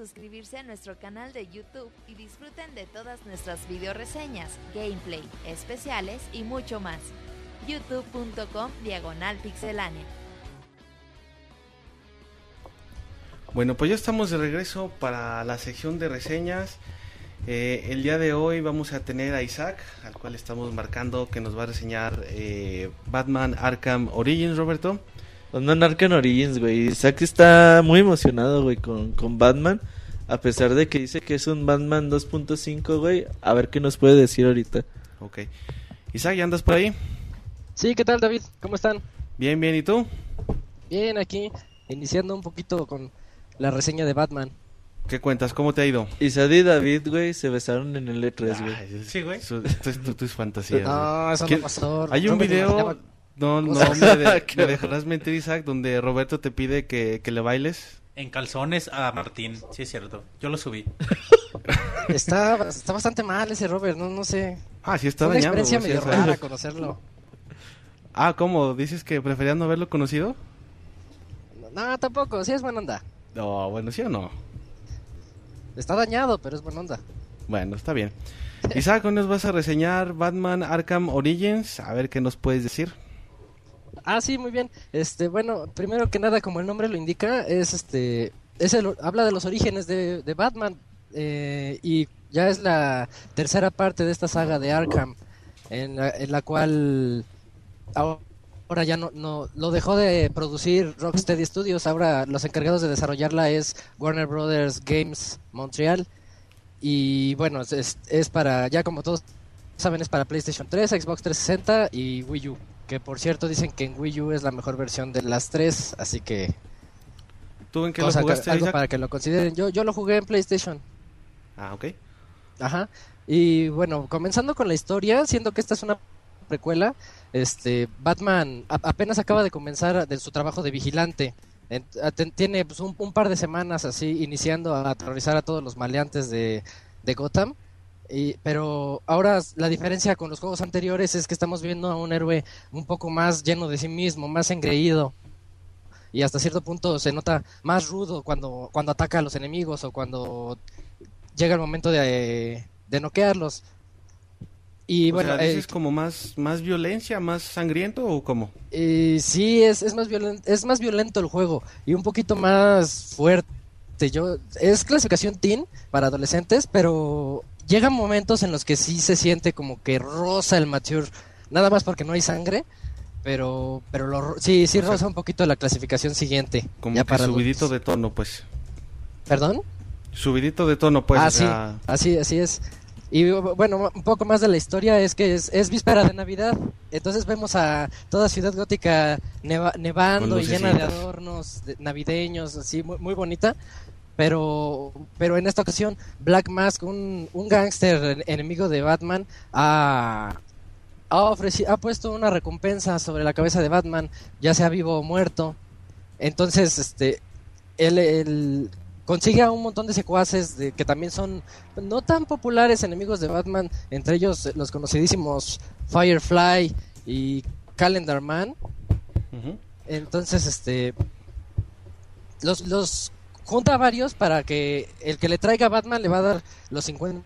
Speaker 6: Suscribirse a nuestro canal de YouTube y disfruten de todas nuestras video reseñas, gameplay, especiales y mucho más. youtube.com diagonal pixelánea.
Speaker 1: Bueno, pues ya estamos de regreso para la sección de reseñas. Eh, el día de hoy vamos a tener a Isaac, al cual estamos marcando que nos va a reseñar eh, Batman Arkham Origins, Roberto.
Speaker 5: Batman Arkham Origins, güey. Isaac está muy emocionado, güey, con, con Batman. A pesar de que dice que es un Batman 2.5, güey. A ver qué nos puede decir ahorita.
Speaker 1: Ok. Isaac, ¿ya andas por ahí?
Speaker 8: Sí, ¿qué tal David? ¿Cómo están?
Speaker 1: Bien, bien, ¿y tú?
Speaker 8: Bien, aquí iniciando un poquito con la reseña de Batman.
Speaker 1: ¿Qué cuentas? ¿Cómo te ha ido?
Speaker 5: Isaac y David, güey, se besaron en el E3, güey.
Speaker 3: Sí, güey.
Speaker 1: Eso, esto es tu, tus fantasías.
Speaker 8: No, eso
Speaker 1: ¿Quién-
Speaker 8: no pasó.
Speaker 1: Hay un video, no, no, me, de- dejarás mentir, Isaac, donde Roberto te pide que, que le bailes.
Speaker 3: En calzones a Martín, sí es cierto. Yo lo subí.
Speaker 8: Está, está bastante mal ese Robert, no, no sé.
Speaker 1: Ah, sí está
Speaker 8: una
Speaker 1: dañado.
Speaker 8: experiencia
Speaker 1: güey, sí,
Speaker 8: medio rara conocerlo.
Speaker 1: Ah, ¿cómo? ¿Dices que preferías no haberlo conocido?
Speaker 8: No, tampoco, sí es buena onda.
Speaker 1: No, bueno, ¿sí o no?
Speaker 8: Está dañado, pero es buena onda.
Speaker 1: Bueno, está bien. Isaac, hoy nos vas a reseñar Batman Arkham Origins. A ver qué nos puedes decir.
Speaker 8: Ah, sí, muy bien. Este, bueno, primero que nada, como el nombre lo indica, es este, es el, habla de los orígenes de, Batman eh, y ya es la tercera parte de esta saga de Arkham, en la, en la cual ahora ya no, no lo dejó de producir Rocksteady Studios. Ahora los encargados de desarrollarla es Warner Brothers Games Montreal y bueno, es- es, es para ya como todos saben es para PlayStation 3, Xbox 360 y Wii U. Que por cierto dicen que en Wii U es la mejor versión de las tres, así que
Speaker 1: ¿Tú en qué lo
Speaker 8: que-
Speaker 1: jugaste,
Speaker 8: algo
Speaker 1: Isaac?
Speaker 8: para que lo consideren. Yo, yo lo jugué en PlayStation.
Speaker 1: Ah, ok.
Speaker 8: Ajá. Y bueno, comenzando con la historia, siendo que esta es una precuela, este Batman a- apenas acaba de comenzar de su trabajo de vigilante. En- a- ten- tiene pues, un, un par de semanas así iniciando a aterrorizar a todos los maleantes de, de Gotham. Y, pero ahora la diferencia con los juegos anteriores es que estamos viendo a un héroe un poco más lleno de sí mismo, más engreído. Y hasta cierto punto se nota más rudo cuando, cuando ataca a los enemigos o cuando llega el momento de, de noquearlos. Y
Speaker 1: o
Speaker 8: bueno,
Speaker 1: sea,
Speaker 8: eh,
Speaker 1: ¿dices como más, más violencia, más sangriento o cómo?
Speaker 8: eh, sí, es, es, más violento, es más violento el juego y un poquito más fuerte. Yo, es clasificación teen para adolescentes, pero llegan momentos en los que sí se siente como que rosa el mature, nada más porque no hay sangre, pero pero lo, sí, sí
Speaker 1: O sea,
Speaker 8: rosa un poquito la clasificación siguiente.
Speaker 1: Como
Speaker 8: ya
Speaker 1: que
Speaker 8: para
Speaker 1: subidito de tono, pues.
Speaker 8: ¿Perdón?
Speaker 1: Subidito de tono, pues.
Speaker 8: ah, sí, así, así es. Y bu- bueno, un poco más de la historia es que es, es víspera de Navidad, entonces vemos a toda Ciudad Gótica neva- nevando y llena de adornos de- navideños, así muy, muy bonita. Pero, pero en esta ocasión, Black Mask, un, un gángster en- enemigo de Batman, ha, ha, ofreci- ha puesto una recompensa sobre la cabeza de Batman, ya sea vivo o muerto. Entonces, este, él, él consigue a un montón de secuaces de, que también son no tan populares enemigos de Batman, entre ellos los conocidísimos Firefly y Calendar Man. Entonces, este, los, los junta a varios para que el que le traiga a Batman le va a dar los 50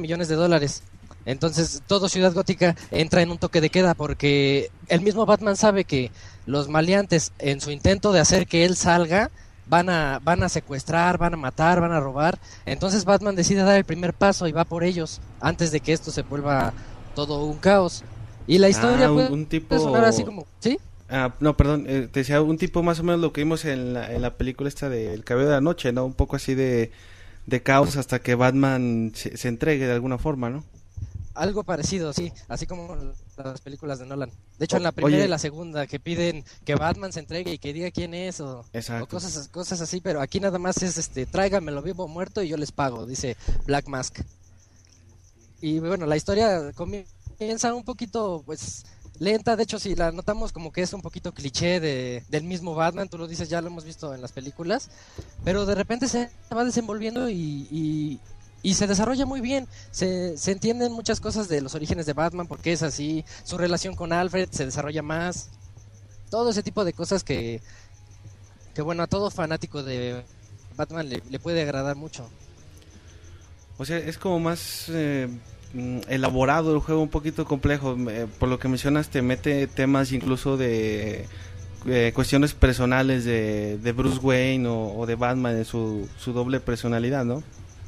Speaker 8: millones de dólares. Entonces, todo Ciudad Gótica entra en un toque de queda porque el mismo Batman sabe que los maleantes, en su intento de hacer que él salga, van a, van a secuestrar, van a matar, van a robar. Entonces, Batman decide dar el primer paso y va por ellos antes de que esto se vuelva todo un caos. Y la historia
Speaker 1: Ah, un-
Speaker 8: puede
Speaker 1: un tipo-
Speaker 8: sonar así como, ¿sí?
Speaker 1: Ah, no, perdón, eh, te decía un tipo más o menos lo que vimos en la, en la película esta de El Cabello de la Noche, ¿no? Un poco así de, de caos hasta que Batman se, se entregue de alguna forma, ¿no?
Speaker 8: Algo parecido, sí, así como las películas de Nolan. De hecho, en la primera
Speaker 1: oye.
Speaker 8: y la segunda, que piden que Batman se entregue y que diga quién es, o, o cosas, cosas así, pero aquí nada más es, este, tráigamelo vivo o muerto y yo les pago, dice Black Mask. Y bueno, la historia comienza un poquito, pues, lenta, de hecho, si la notamos como que es un poquito cliché de, del mismo Batman, tú lo dices, ya lo hemos visto en las películas, pero de repente se va desenvolviendo y, y, se desarrolla muy bien. Se, se entienden muchas cosas de los orígenes de Batman, porque es así, su relación con Alfred se desarrolla más, todo ese tipo de cosas que, que bueno, a todo fanático de Batman le, puede agradar mucho.
Speaker 1: O sea, es como más eh, elaborado el juego, un poquito complejo. Eh, por lo que mencionas, te mete temas incluso de eh, cuestiones personales de, Bruce Wayne o, o de Batman en su, su doble personalidad, ¿no?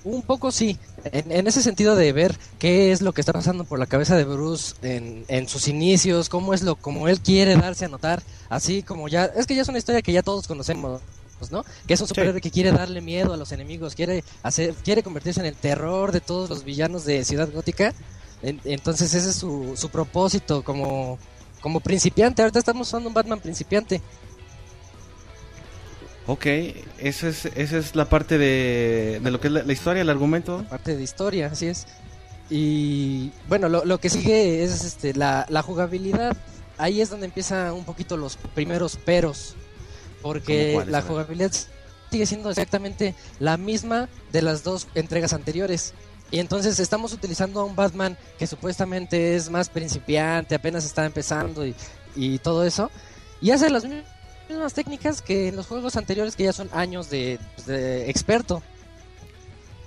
Speaker 8: Un poco sí, en, en ese sentido de ver qué es lo que está pasando por la cabeza de Bruce en, en sus inicios, cómo es lo como él quiere darse a notar, así como ya, es que ya es una historia que ya todos conocemos, ¿no? Que es un superhéroe que quiere darle miedo a los enemigos, quiere hacer, quiere convertirse en el terror de todos los villanos de Ciudad Gótica. En- entonces ese es su, su propósito como, como principiante. Ahorita estamos usando un Batman principiante.
Speaker 1: Ok, esa es, esa es la parte de, de lo que es la, la historia, el argumento.
Speaker 8: parte de historia, así es. Y bueno, lo, lo que sigue es este, la, la jugabilidad. Ahí es donde empieza un poquito los primeros peros. Porque la jugabilidad sigue siendo exactamente la misma de las dos entregas anteriores. Y entonces estamos utilizando a un Batman que supuestamente es más principiante, apenas está empezando y, y todo eso. Y hace las mi- mismas técnicas que en los juegos anteriores que ya son años de, pues, de experto.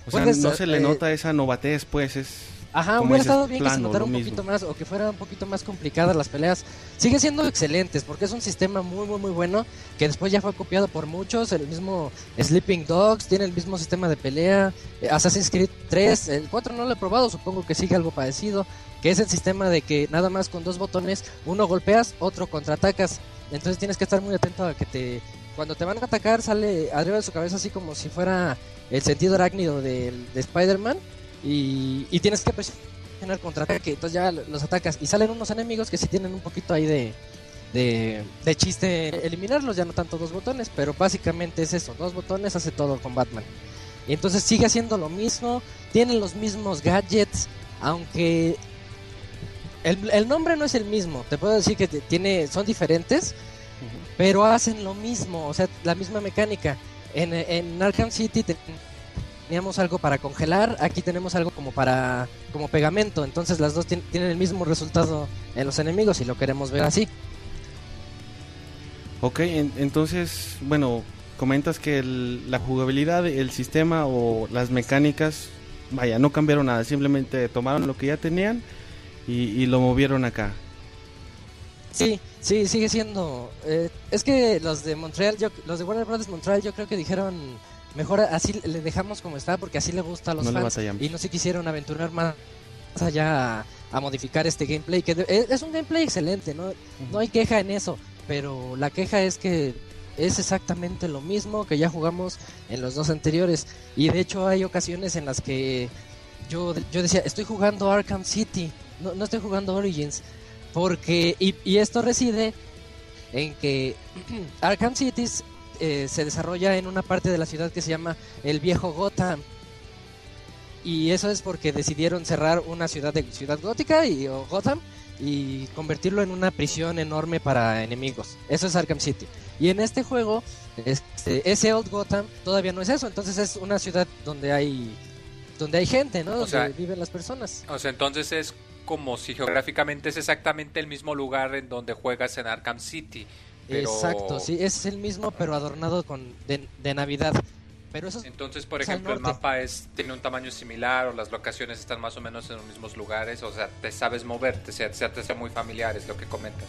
Speaker 1: O sea,
Speaker 8: Puedes,
Speaker 1: no se le
Speaker 8: eh,
Speaker 1: nota esa novatez, pues es...
Speaker 8: Ajá, hubiera
Speaker 1: dices,
Speaker 8: estado bien que se
Speaker 1: plano,
Speaker 8: notara un
Speaker 1: mismo.
Speaker 8: poquito más o que fueran un poquito más complicadas las peleas. Sigue siendo excelentes porque es un sistema muy, muy, muy bueno que después ya fue copiado por muchos. El mismo Sleeping Dogs tiene el mismo sistema de pelea. Eh, Assassin's Creed 3, el 4 no lo he probado, supongo que sigue algo parecido. Que es el sistema de que nada más con dos botones, uno golpeas, otro contraatacas. Entonces tienes que estar muy atento a que te. Cuando te van a atacar, sale arriba de su cabeza así como si fuera el sentido arácnido del- de, Spider-Man. Y, y tienes que presionar contraataque. Entonces ya los atacas. Y salen unos enemigos que sí tienen un poquito ahí de, de, de chiste eliminarlos. Ya no tanto dos botones, pero básicamente es eso. Dos botones hace todo con Batman. Y entonces sigue haciendo lo mismo. Tienen los mismos gadgets. Aunque el, el nombre no es el mismo. Te puedo decir que tiene, son diferentes. Pero hacen lo mismo. O sea, la misma mecánica. En, en Arkham City teníamos algo para congelar. Aquí tenemos algo como para como pegamento. Entonces las dos tien- tienen el mismo resultado en los enemigos y lo queremos ver así.
Speaker 1: Ok, en- entonces, bueno, comentas que el- la jugabilidad, el sistema o las mecánicas, vaya, no cambiaron nada, simplemente tomaron lo que ya tenían y, y lo movieron acá.
Speaker 8: Sí, sí, sigue siendo. eh, es que los de Montreal, yo, los de Warner Brothers Montreal, yo creo que dijeron mejor así le dejamos como está porque así le gusta a los
Speaker 1: No
Speaker 8: fans y no se quisieron aventurar más allá a, a modificar este gameplay que de- es, un gameplay excelente, no, no hay queja en eso, pero la queja es que es exactamente lo mismo que ya jugamos en los dos anteriores. Y de hecho hay ocasiones en las que yo, yo decía estoy jugando Arkham City, no, no estoy jugando Origins porque y, y esto reside en que Arkham City eh, se desarrolla en una parte de la ciudad que se llama el viejo Gotham y eso es porque decidieron cerrar una ciudad de ciudad gótica y o Gotham y convertirlo en una prisión enorme para enemigos. Eso es Arkham City. Y en este juego, este, ese Old Gotham todavía no es eso. Entonces es una ciudad donde hay donde hay gente, ¿no?
Speaker 4: O
Speaker 8: Donde
Speaker 4: sea,
Speaker 8: viven las personas.
Speaker 4: O sea, entonces es como si geográficamente es exactamente el mismo lugar en donde juegas en Arkham City. Pero...
Speaker 8: Exacto, sí, es el mismo pero adornado con de, de Navidad. Pero eso es
Speaker 4: Entonces, por ejemplo, el mapa es tiene un tamaño similar o las locaciones están más o menos en los mismos lugares, o sea, te sabes moverte, se, se te hace muy familiar, es lo que comentas.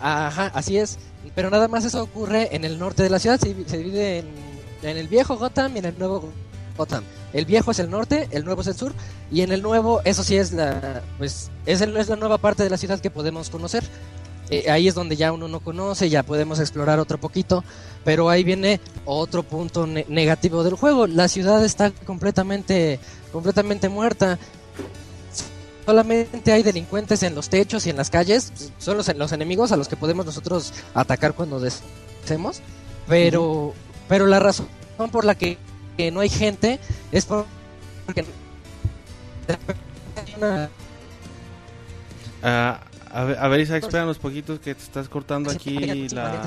Speaker 8: Ajá, así es. Pero nada más eso ocurre en el norte de la ciudad. Se, divi- se divide en, en el viejo Gotham y en el nuevo Gotham. El viejo es el norte, el nuevo es el sur. Y en el nuevo, eso sí es la, pues, es, el- es la nueva parte de la ciudad que podemos conocer. Eh, ahí es donde ya uno no conoce, ya podemos explorar otro poquito. Pero ahí viene otro punto ne- negativo del juego. La ciudad está completamente, completamente muerta. Solamente hay delincuentes en los techos y en las calles. Son los, los enemigos a los que podemos nosotros atacar cuando deseemos. Pero, pero la razón por la que, que no hay gente es por- porque
Speaker 1: Ah, a ver, a ver, Isaac, espéranos poquitos que te estás cortando aquí la,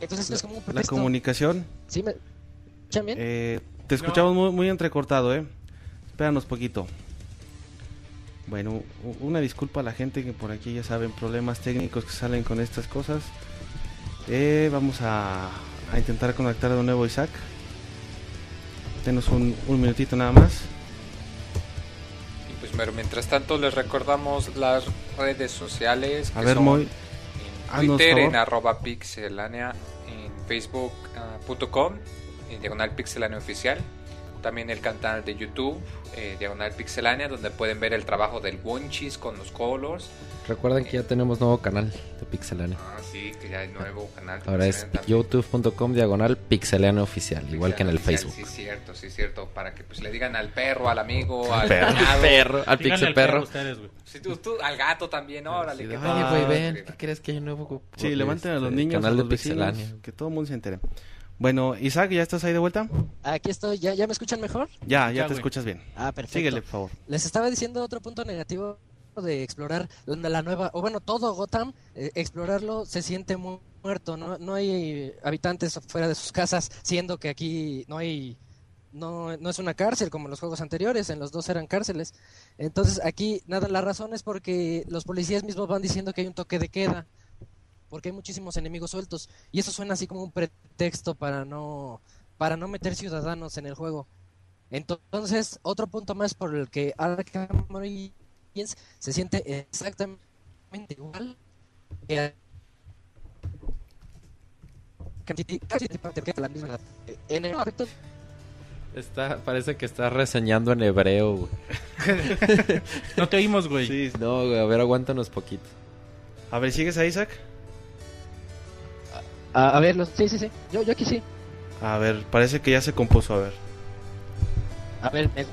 Speaker 8: entonces es como un
Speaker 1: la
Speaker 8: pretexto.
Speaker 1: comunicación.
Speaker 8: ¿Sí me escuchan bien?
Speaker 1: Eh, te escuchamos muy, muy entrecortado, ¿eh? Espéranos poquito. Bueno, una disculpa a la gente que por aquí ya saben problemas técnicos que salen con estas cosas. Eh, vamos a, a intentar conectar de nuevo Isaac. Denos un, un minutito nada más.
Speaker 4: Pero mientras tanto les recordamos las redes sociales.
Speaker 1: A
Speaker 4: que
Speaker 1: ver,
Speaker 4: son. En Twitter, en arroba pixelania, en facebook.com, en diagonal pixelania oficial. También el canal de YouTube, eh, diagonal pixelania, donde pueden ver el trabajo del Wonchis con los colors.
Speaker 2: Recuerden que ya tenemos nuevo canal de Pixelania.
Speaker 4: Ah, sí, que ya hay nuevo canal. de
Speaker 2: Ahora es youtube.com diagonal Pixelania Oficial, igual que en el
Speaker 4: Oficial,
Speaker 2: Facebook.
Speaker 4: Sí, cierto, sí, cierto. Para que pues le digan al perro, al amigo, al
Speaker 1: perro.
Speaker 4: cuñado.
Speaker 2: Perro, al
Speaker 3: Díganle
Speaker 2: Pixel
Speaker 3: al
Speaker 2: Perro.
Speaker 3: ustedes.
Speaker 4: Sí, tú, tú, al gato también, órale. ¿qué
Speaker 2: Oye,
Speaker 4: tal?
Speaker 2: güey, ven. ¿qué crees que hay un nuevo
Speaker 1: Sí,
Speaker 2: este,
Speaker 1: levanten a los niños,
Speaker 2: canal
Speaker 1: a
Speaker 2: de
Speaker 1: vecinos, que todo el mundo se entere. Bueno, Isaac, ¿ya estás ahí de vuelta?
Speaker 8: Aquí estoy, ¿ya, ya me escuchan mejor?
Speaker 1: Ya, ya,
Speaker 3: Ya,
Speaker 1: te
Speaker 3: güey.
Speaker 1: escuchas bien.
Speaker 8: Ah, perfecto.
Speaker 1: Síguele, por favor.
Speaker 8: Les estaba diciendo otro punto negativo de explorar la, la nueva, o bueno, todo Gotham, eh, explorarlo se siente mu- muerto, ¿no? No hay habitantes fuera de sus casas, siendo que aquí no hay, no, no es una cárcel como en los juegos anteriores, en los dos eran cárceles. Entonces aquí, nada, la razón es porque los policías mismos van diciendo que hay un toque de queda, porque hay muchísimos enemigos sueltos, y eso suena así como un pretexto para no, para no meter ciudadanos en el juego. Entonces, otro punto más por el que Arkham Origins se siente exactamente igual que te la misma edad. En el
Speaker 2: Está, parece que está reseñando en hebreo, güey.
Speaker 3: No te oímos, güey.
Speaker 1: Sí.
Speaker 2: No, güey, a ver, aguántanos poquito.
Speaker 1: A ver, ¿sigues a Isaac?
Speaker 8: A, a ver, los, sí, sí, sí. Yo, yo aquí sí.
Speaker 1: A ver, parece que ya se compuso, a ver.
Speaker 8: A ver, ¿me?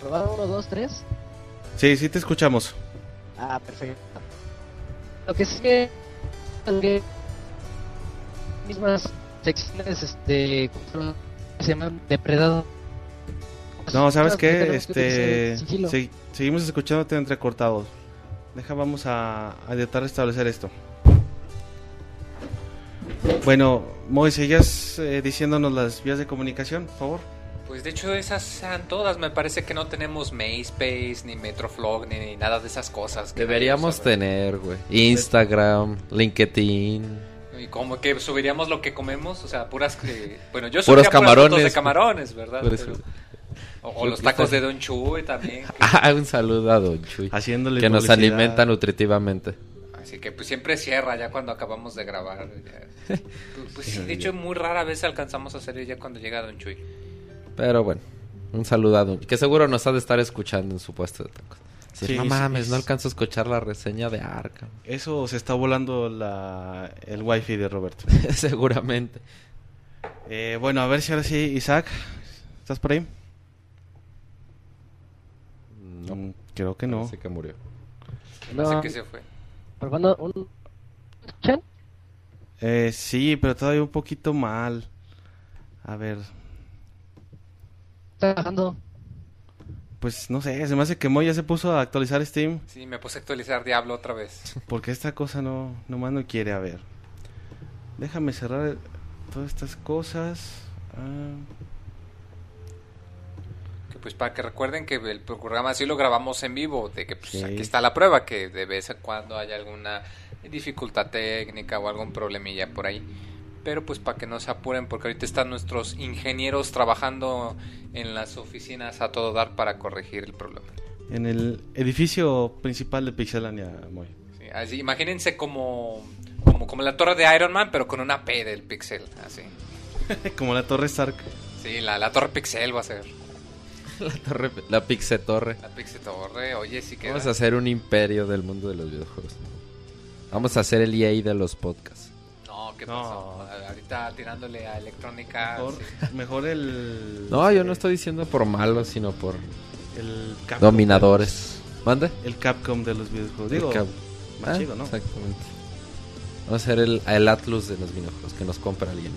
Speaker 8: ¿Probar uno, dos, tres?
Speaker 1: Sí, sí te escuchamos.
Speaker 8: Ah, perfecto. Lo que sí que... mismas secciones, este... ¿cómo se llaman? Depredado.
Speaker 1: No, ¿sabes qué? Este,
Speaker 8: sigilo.
Speaker 1: se- seguimos escuchándote entrecortados. Deja, vamos a, a intentar restablecer esto. Bueno, Moy, ¿seguías eh, diciéndonos las vías de comunicación, por favor?
Speaker 4: Pues de hecho esas sean todas. Me parece que no tenemos MySpace, ni Metroflog, ni, ni nada de esas cosas. que
Speaker 2: Deberíamos tener, güey. Instagram, LinkedIn.
Speaker 4: Y como que subiríamos lo que comemos, o sea, puras... que- bueno, yo
Speaker 2: Puros
Speaker 4: subiría puras
Speaker 2: camarones.
Speaker 4: fotos de camarones, ¿verdad? Pero- o, o los tacos de Don Chuy también. que-
Speaker 2: Ah, un saludo a Don Chuy.
Speaker 1: Haciéndole
Speaker 2: Que nos
Speaker 1: publicidad.
Speaker 2: alimenta nutritivamente.
Speaker 4: Así que pues siempre cierra ya cuando acabamos de grabar. ya. Pues, pues, sí, de hecho muy rara vez alcanzamos a salir ya cuando llega Don Chuy.
Speaker 2: Pero bueno, un saludo a Don Que seguro nos ha de estar escuchando en su puesto de tacos. Sí,
Speaker 1: Sí,
Speaker 2: no mames, no alcanzo a escuchar la reseña de Arkham.
Speaker 1: Eso se está volando la, el wifi de Roberto.
Speaker 2: Seguramente.
Speaker 1: Eh, bueno, a ver si ahora sí, Isaac, ¿estás por ahí?
Speaker 2: No,
Speaker 1: Mm, creo que no.
Speaker 2: parece que murió.
Speaker 4: No sé
Speaker 8: No,
Speaker 4: qué se fue.
Speaker 8: Probando un...
Speaker 1: Eh, sí, pero todavía un poquito mal. A ver,
Speaker 8: Está bajando.
Speaker 1: pues no sé, se me hace que Moy ya se puso a actualizar Steam.
Speaker 4: Sí, me puse a actualizar Diablo otra vez.
Speaker 1: Porque esta cosa no, nomás no quiere, a ver. Déjame cerrar todas estas cosas. Ah,
Speaker 4: pues para que recuerden que el programa sí lo grabamos en vivo, de que pues
Speaker 1: Sí.
Speaker 4: aquí está la prueba, que de vez en cuando haya alguna dificultad técnica o algún problemilla por ahí. Pero pues para que no se apuren, porque ahorita están nuestros ingenieros trabajando en las oficinas a todo dar para corregir el problema.
Speaker 1: en el edificio principal de Pixelania, Moy.
Speaker 4: Sí, así, imagínense como, como, como la torre de Iron Man, pero con una P del pixel, así.
Speaker 1: Como la Torre Stark.
Speaker 4: Sí, la, la torre pixel va a ser.
Speaker 2: La torre, la Pixe Torre.
Speaker 4: La pixel torre, oye, sí que...
Speaker 2: Vamos a hacer un imperio del mundo de los videojuegos. Vamos a hacer el EA de los podcasts.
Speaker 4: No, ¿qué
Speaker 1: No.
Speaker 4: pasó? Ahorita tirándole a electrónica.
Speaker 1: Mejor,
Speaker 4: sí.
Speaker 1: mejor el.
Speaker 2: No, yo no estoy diciendo por malos, sino por
Speaker 1: El Capcom
Speaker 2: dominadores. ¿Mande?
Speaker 1: El Capcom de los videojuegos. Digo,
Speaker 2: El Cap-
Speaker 1: más
Speaker 2: Ah,
Speaker 1: chido, ¿no?
Speaker 2: Exactamente. Vamos a hacer el, el Atlus de los videojuegos que nos compra alguien.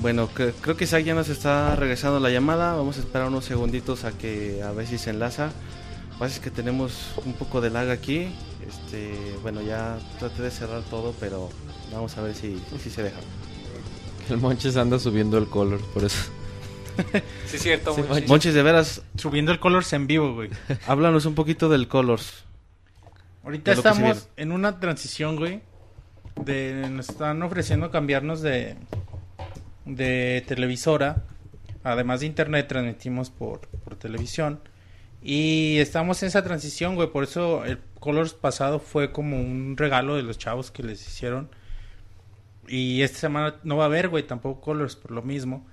Speaker 1: Bueno, cre- creo que Isaac ya nos está regresando la llamada. Vamos a esperar unos segunditos a que a ver si se enlaza. Lo que pasa es que tenemos un poco de lag aquí. Este, bueno, ya traté de cerrar todo, pero vamos a ver si, si se deja.
Speaker 2: El Monches anda subiendo el color, por eso.
Speaker 4: Sí, es cierto.
Speaker 2: Sí.
Speaker 4: Monchi.
Speaker 1: Monchis, de veras,
Speaker 3: Subiendo el Colors en vivo, güey.
Speaker 1: háblanos un poquito del Colors.
Speaker 3: Ahorita
Speaker 1: De
Speaker 3: estamos en una transición, güey. De, nos están ofreciendo cambiarnos de, de televisora Además de internet, transmitimos por, por televisión. Y estamos en esa transición, güey. Por eso el Colors pasado fue como un regalo de los chavos que les hicieron. Y esta semana no va a haber, güey, tampoco Colors por lo mismo.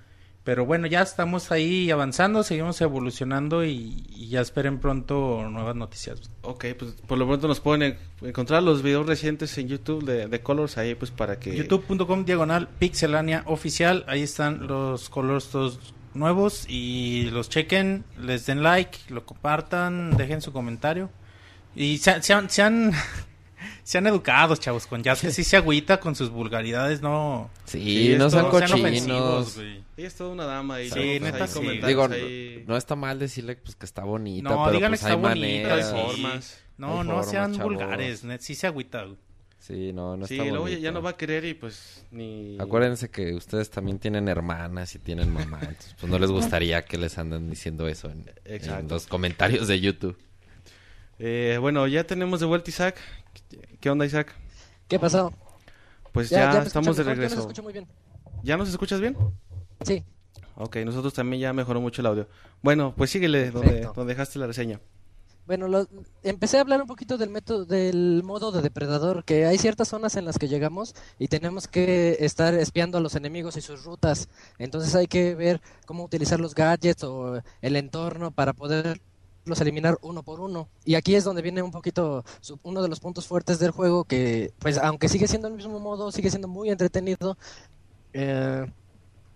Speaker 3: Pero bueno, ya estamos ahí avanzando, seguimos evolucionando y, y ya esperen pronto nuevas noticias.
Speaker 1: Ok, pues por lo pronto nos pueden en- encontrar los videos recientes en YouTube de, de Colors ahí pues para que...
Speaker 3: youtube.com diagonal pixelania oficial ahí están los colores todos nuevos y los chequen les den like lo compartan dejen su comentario y sean sean sean, sean educados chavos con Jazz que sí se agüita con sus vulgaridades no
Speaker 2: Sí,
Speaker 1: Sí,
Speaker 2: no sean cochinos.
Speaker 3: güey.
Speaker 1: Sí, es toda una dama y
Speaker 3: Sí, neta, sí.
Speaker 2: Digo,
Speaker 1: ahí
Speaker 2: no está mal decirle pues que está bonita,
Speaker 3: No,
Speaker 2: pero
Speaker 3: díganle
Speaker 2: pues
Speaker 3: que
Speaker 2: hay
Speaker 3: está bonita,
Speaker 2: maneras.
Speaker 3: sí.
Speaker 1: formas.
Speaker 3: no
Speaker 2: Hay
Speaker 3: no
Speaker 2: formas,
Speaker 3: sean
Speaker 2: chavos.
Speaker 3: vulgares net, sí se agüita.
Speaker 2: Sí, no, no
Speaker 1: Sí,
Speaker 2: está
Speaker 1: luego ya,
Speaker 2: bonito.
Speaker 1: ya no va a querer y pues ni...
Speaker 2: Acuérdense que ustedes también tienen hermanas y tienen mamá, entonces pues no les gustaría que les anden diciendo eso en, en los comentarios de YouTube.
Speaker 1: Eh, bueno, ya tenemos de vuelta Isaac. ¿Qué onda Isaac?
Speaker 8: ¿Qué pasó?
Speaker 1: Pues ya,
Speaker 8: me escuchan
Speaker 1: estamos de regreso.
Speaker 8: escucho muy bien.
Speaker 1: ¿Ya nos escuchas bien?
Speaker 8: Sí.
Speaker 1: Ok, nosotros también ya mejoró mucho el audio. Bueno, pues síguele donde, donde dejaste la reseña.
Speaker 8: Bueno, lo- empecé a hablar un poquito del método, del modo de depredador, que hay ciertas zonas en las que llegamos y tenemos que estar espiando a los enemigos y sus rutas. Entonces hay que ver cómo utilizar los gadgets o el entorno para poderlos eliminar uno por uno. Y aquí es donde viene un poquito uno de los puntos fuertes del juego, que pues aunque sigue siendo el mismo modo, sigue siendo muy entretenido. eh,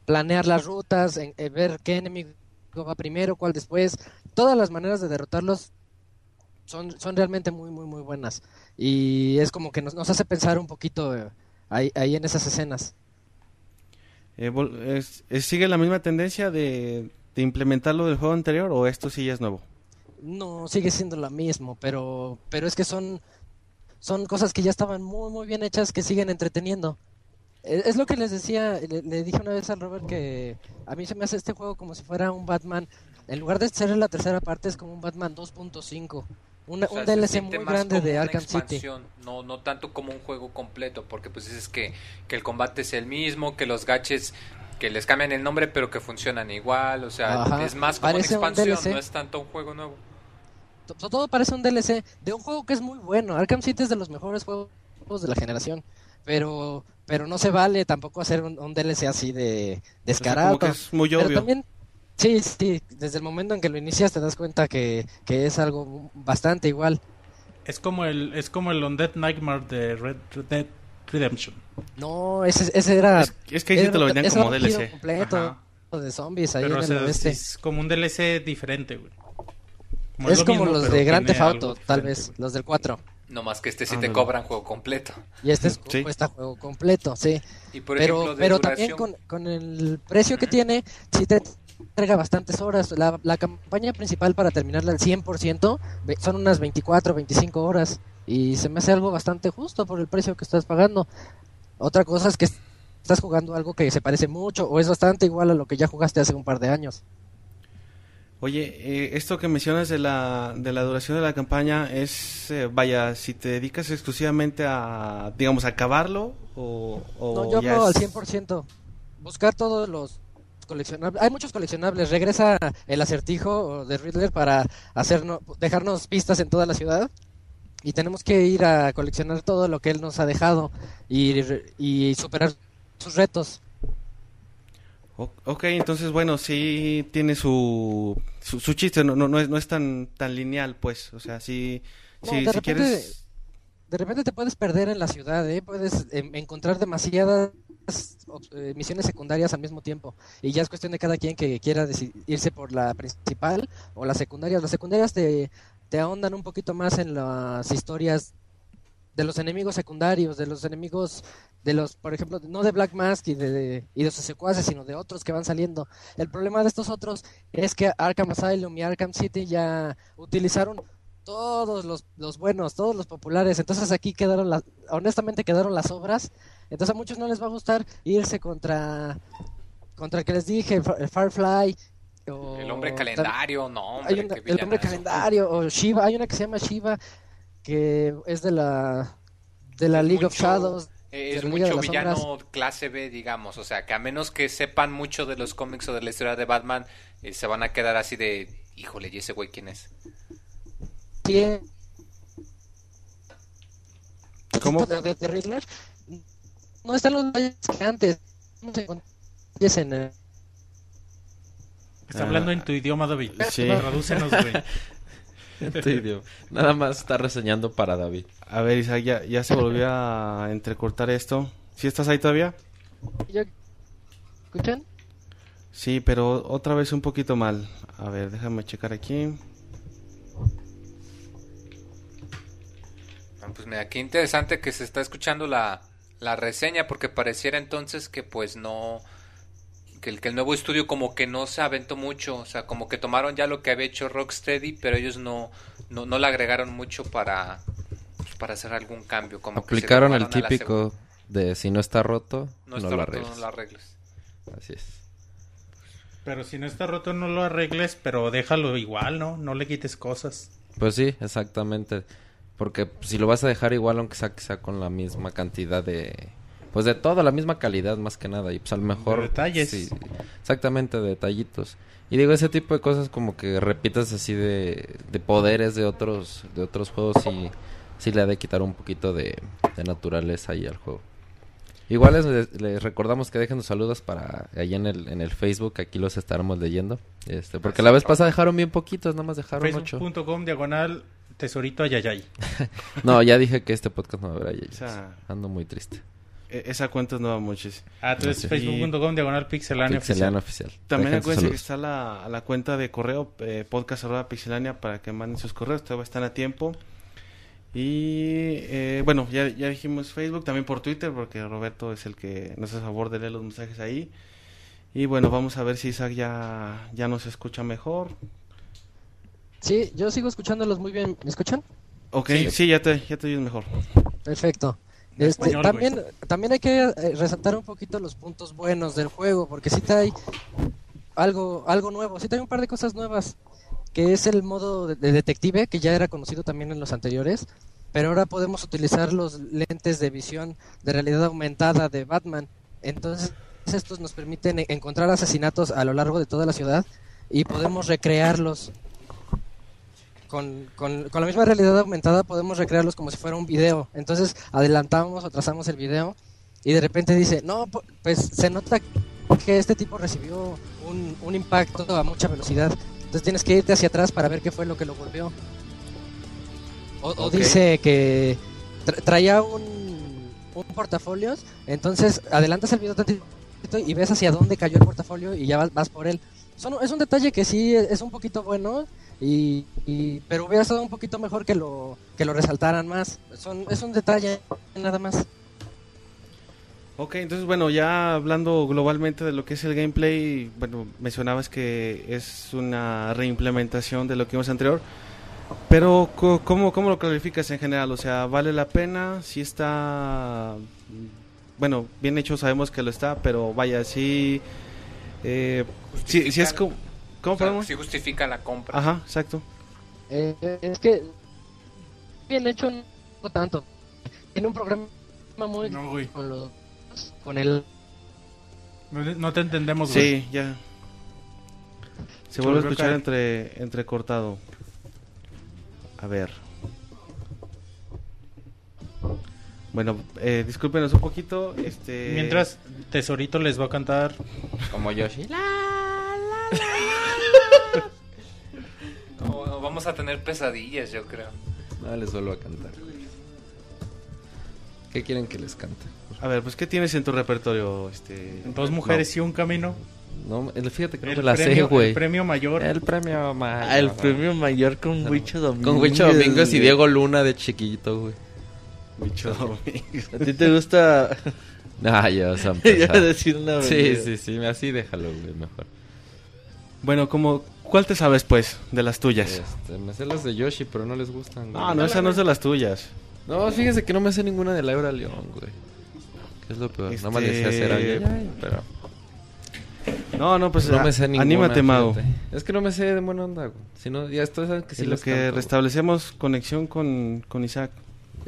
Speaker 8: planear las rutas, eh, ver qué enemigo va primero, cuál después. Todas las maneras de derrotarlos son, son realmente muy, muy, muy buenas. Y es como que nos, hace pensar un poquito eh, ahí, ahí en esas escenas.
Speaker 1: Eh, ¿Sigue la misma tendencia de, de implementarlo del juego anterior o esto sí ya es nuevo?
Speaker 8: No, sigue siendo lo mismo, pero, pero es que son, son cosas que ya estaban muy, muy bien hechas que siguen entreteniendo. Eh, Es lo que les decía, le, le dije una vez al Robert que a mí se me hace este juego como si fuera un Batman. En lugar de ser la tercera parte, es como un Batman 2.5. Una-
Speaker 4: O sea,
Speaker 8: un DLC muy grande de Arkham City.
Speaker 4: expansión, No, no tanto como un juego completo, porque pues dices que, que el combate es el mismo, que los gaches que les cambian el nombre pero que funcionan igual, o sea,
Speaker 8: Ajá,
Speaker 4: es más como una
Speaker 8: parece
Speaker 4: expansión, no es tanto un juego nuevo.
Speaker 8: To- Todo parece un DLC de un juego que es muy bueno. Arkham City es de los mejores juegos de la generación. Pero pero no se vale tampoco hacer un, un DLC así de descarado.
Speaker 1: como que es muy
Speaker 8: Pero
Speaker 1: obvio.
Speaker 8: también, sí, sí, desde el momento en que lo inicias te das cuenta que, que es algo bastante igual.
Speaker 3: es como el es como el Undead Nightmare de Red Red Dead Redemption
Speaker 8: No, ese, ese era...
Speaker 1: Es, es que ahí sí
Speaker 8: era
Speaker 1: te lo vendían como DLC.
Speaker 8: completo
Speaker 3: Ajá.
Speaker 8: de zombies ahí
Speaker 3: pero
Speaker 8: en
Speaker 3: o
Speaker 8: el
Speaker 3: sea,
Speaker 8: oeste.
Speaker 3: es como un DLC diferente güey
Speaker 8: Es
Speaker 3: lo
Speaker 8: como
Speaker 3: mismo,
Speaker 8: los de Grand Theft Auto, tal vez, los del 4.
Speaker 4: No más que este sí te cobran juego completo.
Speaker 8: Y este es,
Speaker 1: Sí.
Speaker 8: cuesta juego completo, sí.
Speaker 4: Y por
Speaker 8: pero
Speaker 4: ejemplo, de
Speaker 8: pero
Speaker 4: duración,
Speaker 8: también con, con el precio que tiene, sí te entrega bastantes horas. La, la campaña principal para terminarla al 100% ve- son unas 24, 25 horas. Y se me hace algo bastante justo por el precio que estás pagando. Otra cosa es que estás jugando algo que se parece mucho o es bastante igual a lo que ya jugaste hace un par de años.
Speaker 1: Oye, eh, esto que mencionas de la, de la duración de la campaña es, eh, vaya, si te dedicas exclusivamente a, digamos, a acabarlo o, o
Speaker 8: No, yo
Speaker 1: ya
Speaker 8: al
Speaker 1: es-
Speaker 8: 100%. Buscar todos los coleccionables. Hay muchos coleccionables. Regresa el acertijo de Riddler para hacernos, dejarnos pistas en toda la ciudad. Y tenemos que ir a coleccionar todo lo que él nos ha dejado y, y superar sus retos.
Speaker 1: Ok, entonces, bueno, sí tiene su, su, su chiste, no, no, no es, no es tan, tan lineal, pues, o sea, sí,
Speaker 8: No,
Speaker 1: sí,
Speaker 8: de
Speaker 1: si
Speaker 8: repente-
Speaker 1: quieres...
Speaker 8: De repente te puedes perder en la ciudad, ¿eh? puedes em, encontrar demasiadas eh, misiones secundarias al mismo tiempo. Y ya es cuestión de cada quien que quiera irse por la principal o las secundarias. Las secundarias te, te ahondan un poquito más en las historias de los enemigos secundarios, de los enemigos de los, por ejemplo, no de Black Mask y de, de- y de sus secuaces, sino de otros que van saliendo. El problema de estos otros es que Arkham Asylum y Arkham City ya utilizaron todos los, los buenos, todos los populares. Entonces aquí quedaron las, honestamente quedaron las obras. Entonces a muchos no les va a gustar irse contra, contra el que les dije, Fa- Firefly. o
Speaker 4: el hombre calendario, no, hombre,
Speaker 8: hay una- el hombre calendario o Shiva, hay una que se llama Shiva que es de la de la
Speaker 4: Es
Speaker 8: League of Shadows.
Speaker 4: Eh, Es mucho villano clase B, digamos. O sea, que a menos que sepan mucho de los cómics o de la historia de Batman, eh, se van a quedar así de, híjole, ¿y ese güey quién es?
Speaker 8: Tiene-
Speaker 1: ¿Cómo?
Speaker 8: de, de- de Riddler, no están los detalles que antes. No detalles en el-
Speaker 3: Está
Speaker 1: Ah.
Speaker 3: hablando en tu idioma, David.
Speaker 1: Sí.
Speaker 3: Tradúcenos, güey.
Speaker 2: En tu idioma. Nada más está reseñando para David.
Speaker 1: A ver, Isaac, ya, ya se volvió a entrecortar esto. ¿Sí estás ahí todavía?
Speaker 8: ¿Ya ¿Escuchan?
Speaker 1: Sí, pero otra vez un poquito mal. A ver, déjame checar aquí.
Speaker 4: Ah, Pues mira, qué interesante que se está escuchando la, la reseña, porque pareciera entonces que pues no... Que el, que el nuevo estudio como que no se aventó mucho, o sea, como que tomaron ya lo que había hecho Rocksteady, pero ellos no, no, no le agregaron mucho para, pues, para hacer algún cambio. Como
Speaker 2: Aplicaron el típico de si no está roto, no,
Speaker 4: No, está
Speaker 2: lo
Speaker 4: roto,
Speaker 2: arregles.
Speaker 4: no lo arregles.
Speaker 2: Así es.
Speaker 3: Pero si no está roto, no lo arregles, pero déjalo igual, ¿no? No le quites cosas.
Speaker 2: Pues sí, exactamente. Porque si lo vas a dejar igual, aunque sea que sea con la misma cantidad de... Pues de todo, la misma calidad más que nada. Y pues a lo mejor...
Speaker 3: De detalles.
Speaker 2: sí, exactamente, de detallitos. Y digo, ese tipo de cosas como que repitas así de, de poderes de otros de otros juegos y sí le ha de quitar un poquito de, de naturaleza ahí al juego. Igual les, les recordamos que dejen los saludos para allá en el, en el Facebook, aquí los estaremos leyendo. Este, porque la vez pasada dejaron bien poquitos, nada más dejaron ocho.
Speaker 3: Facebook.com diagonal tesorito ayayay.
Speaker 2: No, ya dije que este podcast no habrá ya.
Speaker 1: O sea-
Speaker 2: Ando muy triste.
Speaker 1: E- esa cuenta es nueva, muchis.
Speaker 3: Ah, entonces
Speaker 2: Sí.
Speaker 3: Facebook.com diagonal pixelania oficial.
Speaker 2: oficial.
Speaker 1: También acuérdense que está la, la cuenta de correo eh, podcast arroba pixelania para que manden sus correos, todavía están a tiempo. Y eh, bueno, ya, ya dijimos Facebook, también por Twitter, porque Roberto es el que nos hace favor de leer los mensajes ahí. Y bueno, vamos a ver si Isaac ya, ya nos escucha mejor.
Speaker 8: Sí, yo sigo escuchándolos muy bien. ¿Me escuchan?
Speaker 1: Ok, sí, ya, te, ya te oyes mejor.
Speaker 8: Perfecto. Este,
Speaker 3: español,
Speaker 8: también, también hay que eh, resaltar un poquito los puntos buenos del juego, porque sí trae algo, algo nuevo, sí trae un par de cosas nuevas, que es el modo de, de detective, que ya era conocido también en los anteriores, pero ahora podemos utilizar los lentes de visión de realidad aumentada de Batman. Entonces, estos nos permiten e- encontrar asesinatos a lo largo de toda la ciudad y podemos recrearlos con, con, con la misma realidad aumentada podemos recrearlos como si fuera un video. Entonces adelantamos o trazamos el video y de repente dice, no, pu- pues se nota que este tipo recibió un, un impacto a mucha velocidad. Entonces tienes que irte hacia atrás para ver qué fue lo que lo volvió. O, o
Speaker 1: Ok.
Speaker 8: dice que tra- traía un, un portafolios, entonces adelantas el video tantito y ves hacia dónde cayó el portafolio y ya vas, vas por él. Son- es un detalle que sí es un poquito bueno, y, y- pero hubiera estado un poquito mejor que lo que lo resaltaran más. Son, es un detalle nada más.
Speaker 1: Ok, entonces bueno, ya hablando globalmente de lo que es el gameplay, bueno, mencionabas que es una reimplementación de lo que vimos anterior, pero co- ¿cómo, cómo lo calificas en general? O sea, ¿vale la pena? Si está, bueno, bien hecho sabemos que lo está, pero vaya, sí, eh, sí, sí es como, ¿cómo
Speaker 4: O sea,
Speaker 1: podemos?
Speaker 4: sí justifica la compra.
Speaker 1: Ajá, exacto.
Speaker 8: Eh, es que bien hecho no tanto. Tiene un programa muy
Speaker 3: No, güey.
Speaker 8: con los con el
Speaker 3: No, no te entendemos, güey.
Speaker 1: Sí, ya. Se vuelve a escuchar
Speaker 3: caer.
Speaker 1: entre entrecortado. A ver. Bueno, eh, discúlpenos un poquito. Este.
Speaker 3: Mientras Tesorito les va a cantar.
Speaker 2: Como Yoshi.
Speaker 4: No, vamos a tener pesadillas, yo creo.
Speaker 2: No les vuelvo a cantar. ¿Qué quieren que les cante?
Speaker 1: A ver, pues, ¿qué tienes en tu repertorio? Este.
Speaker 3: Dos mujeres y un camino.
Speaker 2: No, fíjate que no
Speaker 3: El
Speaker 2: me la sé,
Speaker 3: premio,
Speaker 2: güey.
Speaker 3: el premio mayor.
Speaker 2: El premio mayor.
Speaker 5: Ah, el premio mayor con Huicho Domínguez.
Speaker 2: Con Huicho Domínguez y. Diego Luna de chiquito, güey.
Speaker 1: Bicho Domínguez.
Speaker 5: ¿A ti te gusta?
Speaker 2: Ah, ya vas a empezar.
Speaker 5: decir una
Speaker 2: Sí, sí, sí, así déjalo, güey, mejor.
Speaker 1: Bueno, como. ¿Cuál te sabes, pues? De las tuyas.
Speaker 2: Este, me sé las de Yoshi, pero no les gustan, güey.
Speaker 1: No, no, esa no es de las tuyas.
Speaker 2: No, fíjese que no me sé ninguna de Laura León, güey. ¿Qué es lo peor?
Speaker 1: Este-
Speaker 2: No me decía hacer pero
Speaker 1: No, no, pues.
Speaker 2: no me sé ninguna.
Speaker 1: Anímate, Mago.
Speaker 2: Es que no me sé de buena onda, güey. Si no, ya estoy sabes que sí
Speaker 1: lo que
Speaker 2: canto, güey.
Speaker 1: restablecemos conexión con, con Isaac.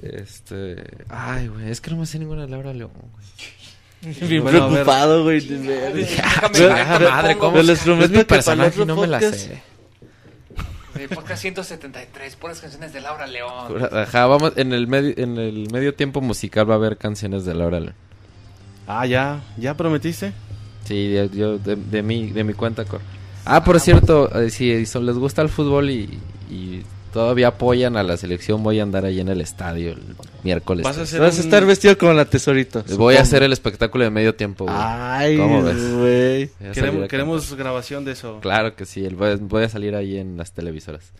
Speaker 2: Este. Ay, güey, es que no me sé ninguna de Laura León, güey.
Speaker 5: Bien preocupado, güey. de.
Speaker 4: Déjame,
Speaker 2: madre, ¿cómo?
Speaker 5: Pero les
Speaker 2: Es mi personaje no me la
Speaker 5: podcast-
Speaker 2: sé.
Speaker 4: Podcast 173, puras canciones de Laura León.
Speaker 2: Ajá, vamos, en el medio, en el medio tiempo musical va a haber canciones de Laura León.
Speaker 1: Ah, ya, ya prometiste.
Speaker 2: Sí, yo, yo de, de mi, de mi cuenta cor. Ah, por cierto, eh, si so- les gusta el fútbol y, y todavía apoyan a la selección, voy a andar ahí en el estadio el miércoles.
Speaker 1: Vas a hacer
Speaker 5: Vas a
Speaker 1: un-
Speaker 5: estar vestido como la tesorito.
Speaker 2: Voy a hacer el espectáculo de medio tiempo, güey.
Speaker 5: Ay,
Speaker 2: ¿Cómo ves?
Speaker 1: Queremos, grabación de eso.
Speaker 2: Claro que sí, el- voy, a- voy a salir ahí en las televisoras.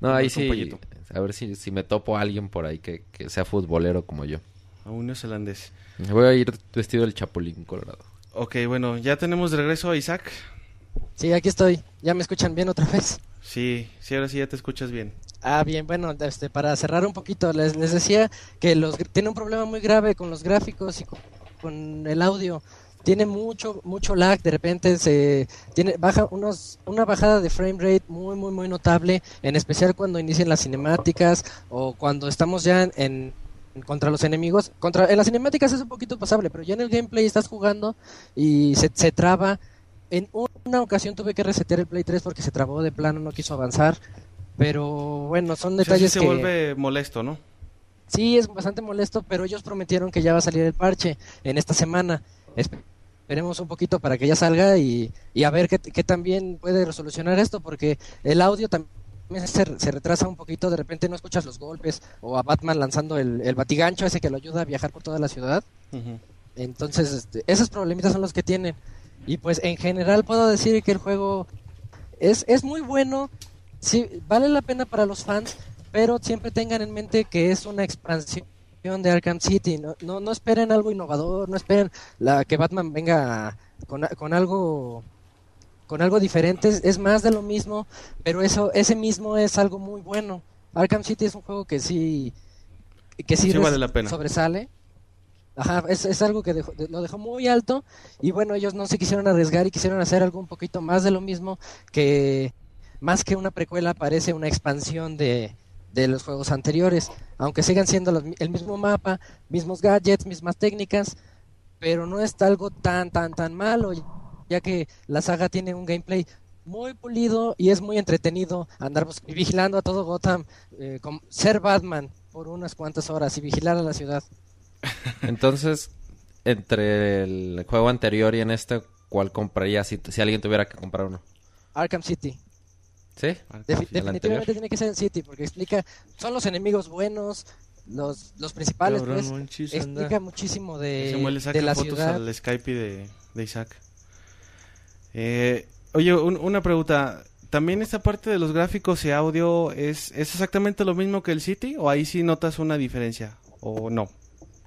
Speaker 2: No, ahí sí,
Speaker 1: pollito.
Speaker 2: a ver si, si me topo a alguien por ahí que, que sea futbolero como yo.
Speaker 1: A un neozelandés.
Speaker 2: Voy a ir vestido del Chapulín Colorado.
Speaker 1: Ok, bueno, ya tenemos de regreso a Isaac.
Speaker 8: Sí, aquí estoy. ¿Ya me escuchan bien otra vez?
Speaker 1: Sí, sí, ahora sí ya te escuchas bien.
Speaker 8: Ah, bien, bueno, este, para cerrar un poquito, les, les decía que los tiene un problema muy grave con los gráficos y con, el audio. Tiene mucho, mucho lag, de repente se tiene baja unos, una bajada de frame rate muy, muy, muy notable, en especial cuando inician las cinemáticas o cuando estamos ya en- contra los enemigos. Contra, en las cinemáticas es un poquito pasable, pero ya en el gameplay estás jugando y se, se traba. En una ocasión tuve que resetear el Play 3 porque se trabó de plano, no quiso avanzar. Pero bueno, son
Speaker 1: sea, sí
Speaker 8: detalles
Speaker 1: se
Speaker 8: que...
Speaker 1: vuelve molesto, ¿no?
Speaker 8: Sí, es bastante molesto, pero ellos prometieron que ya va a salir el parche en esta semana. Espe- Esperemos un poquito para que ya salga y, y a ver qué, qué también puede resolucionar esto, porque el audio también se, se retrasa un poquito, de repente no escuchas los golpes o a Batman lanzando el, el batigancho ese que lo ayuda a viajar por toda la ciudad. Entonces, este, esos problemitas son los que tienen. Y pues en general puedo decir que el juego es, es muy bueno, sí, vale la pena para los fans, pero siempre tengan en mente que es una expansión de Arkham City. No, no, no esperen algo innovador, no esperen la, que Batman venga con, con algo con algo diferente, es, más de lo mismo, pero eso ese mismo es algo muy bueno. Arkham City es un juego que sí que sí,
Speaker 1: vale la pena.
Speaker 8: sobresale. Ajá, es, algo que dejó- de- lo dejó muy alto y bueno, ellos no se quisieron arriesgar y quisieron hacer algo un poquito más de lo mismo que más que una precuela parece una expansión de, los juegos anteriores, aunque sigan siendo el mismo mapa, mismos gadgets, mismas técnicas, pero no es algo tan tan tan malo, ya que la saga tiene un gameplay muy pulido y es muy entretenido andar vigilando a todo Gotham, eh, com- ser Batman por unas cuantas horas y vigilar a la ciudad.
Speaker 2: Entonces, entre el juego anterior y en este, ¿cuál compraría si, si alguien tuviera que comprar uno?
Speaker 8: Arkham City.
Speaker 2: ¿Sí?
Speaker 8: Definitivamente tiene que ser en City porque explica, son los enemigos buenos, los, los principales,
Speaker 5: Cabrón,
Speaker 8: pues,
Speaker 5: manches, anda.
Speaker 8: explica muchísimo de,
Speaker 1: Samuel le saca
Speaker 8: de la
Speaker 1: fotos
Speaker 8: ciudad.
Speaker 1: al Skype de, de Isaac. Eh, oye, un- una pregunta. ¿También esta parte de los gráficos y audio es, es exactamente lo mismo que el City? ¿O ahí sí notas una diferencia? ¿O no?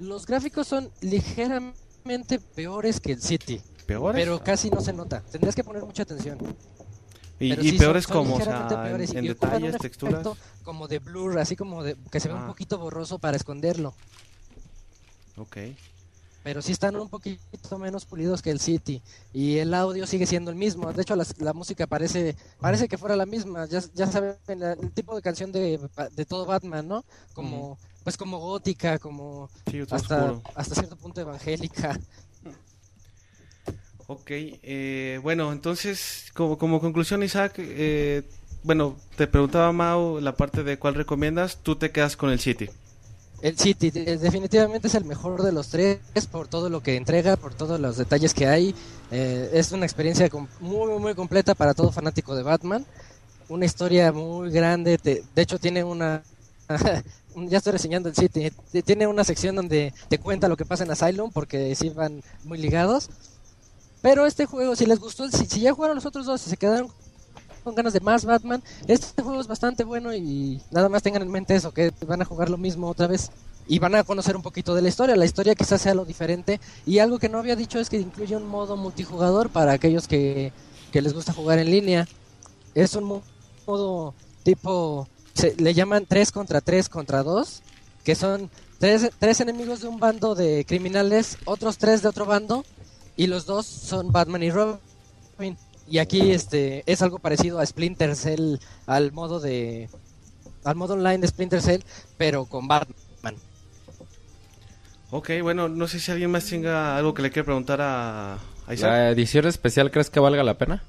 Speaker 8: Los gráficos son ligeramente peores que el City,
Speaker 1: ¿Peores?
Speaker 8: pero casi no se nota. Tendrías que poner mucha atención.
Speaker 1: ¿Y,
Speaker 8: Pero
Speaker 1: y
Speaker 8: sí,
Speaker 1: peores
Speaker 8: son- son
Speaker 1: como? O sea, en,
Speaker 8: peores
Speaker 1: detalles, texturas.
Speaker 8: Como de blur, así como de que se ve
Speaker 1: Ah.
Speaker 8: un poquito borroso para esconderlo.
Speaker 1: Ok.
Speaker 8: Pero sí están un poquito menos pulidos que el City. Y el audio sigue siendo el mismo. De hecho, la, música parece parece que fuera la misma. Ya, ya saben el tipo de canción de, de todo Batman, ¿no? Como pues como gótica, como
Speaker 1: Sí,
Speaker 8: hasta, hasta cierto punto evangélica.
Speaker 1: Ok, eh, bueno, entonces, como, como conclusión, Isaac, eh, bueno, te preguntaba Mau la parte de cuál recomiendas, tú te quedas con el City.
Speaker 8: El City de- definitivamente es el mejor de los tres por todo lo que entrega, por todos los detalles que hay. Eh, es una experiencia muy, muy completa para todo fanático de Batman. Una historia muy grande. te- de hecho, tiene una... ya estoy reseñando el City. Tiene una sección donde te cuenta lo que pasa en Asylum porque sí van muy ligados. Pero este juego, si les gustó, si, si ya jugaron los otros dos y se quedaron con ganas de más Batman, este juego es bastante bueno y nada más tengan en mente eso, que van a jugar lo mismo otra vez y van a conocer un poquito de la historia. La historia quizás sea lo diferente y algo que no había dicho es que incluye un modo multijugador para aquellos que, que les gusta jugar en línea. Es un mo- modo tipo, se, le llaman 3 contra 3 contra 2, que son tres, tres enemigos de un bando de criminales, otros tres de otro bando y los dos son Batman y Robin. Y aquí este es algo parecido a Splinter Cell, al modo de al modo online de Splinter Cell, pero con Batman. Batman.
Speaker 1: Ok, bueno, no sé si alguien más tenga algo que le quiera preguntar a, a Isaac.
Speaker 2: ¿La edición especial crees que valga la pena?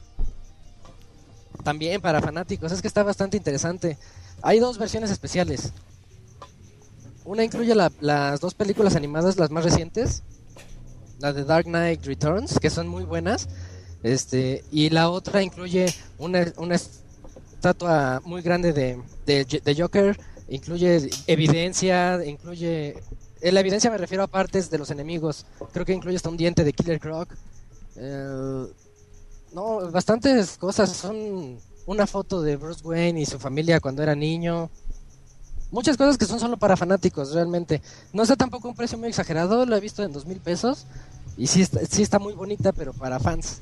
Speaker 8: También para fanáticos, es que está bastante interesante. Hay dos versiones especiales. Una incluye la- las dos películas animadas, las más recientes, la de Dark Knight Returns, que son muy buenas, este, y la otra incluye una, una estatua muy grande de, de, Joker, incluye evidencia, incluye... En la evidencia me refiero a partes de los enemigos, creo que incluye hasta un diente de Killer Croc. Eh, no, bastantes cosas. Son una foto de Bruce Wayne y su familia cuando era niño. Muchas cosas que son solo para fanáticos, realmente. No sé tampoco un precio muy exagerado, lo he visto en dos mil pesos. Y sí está, sí está muy bonita, pero para fans.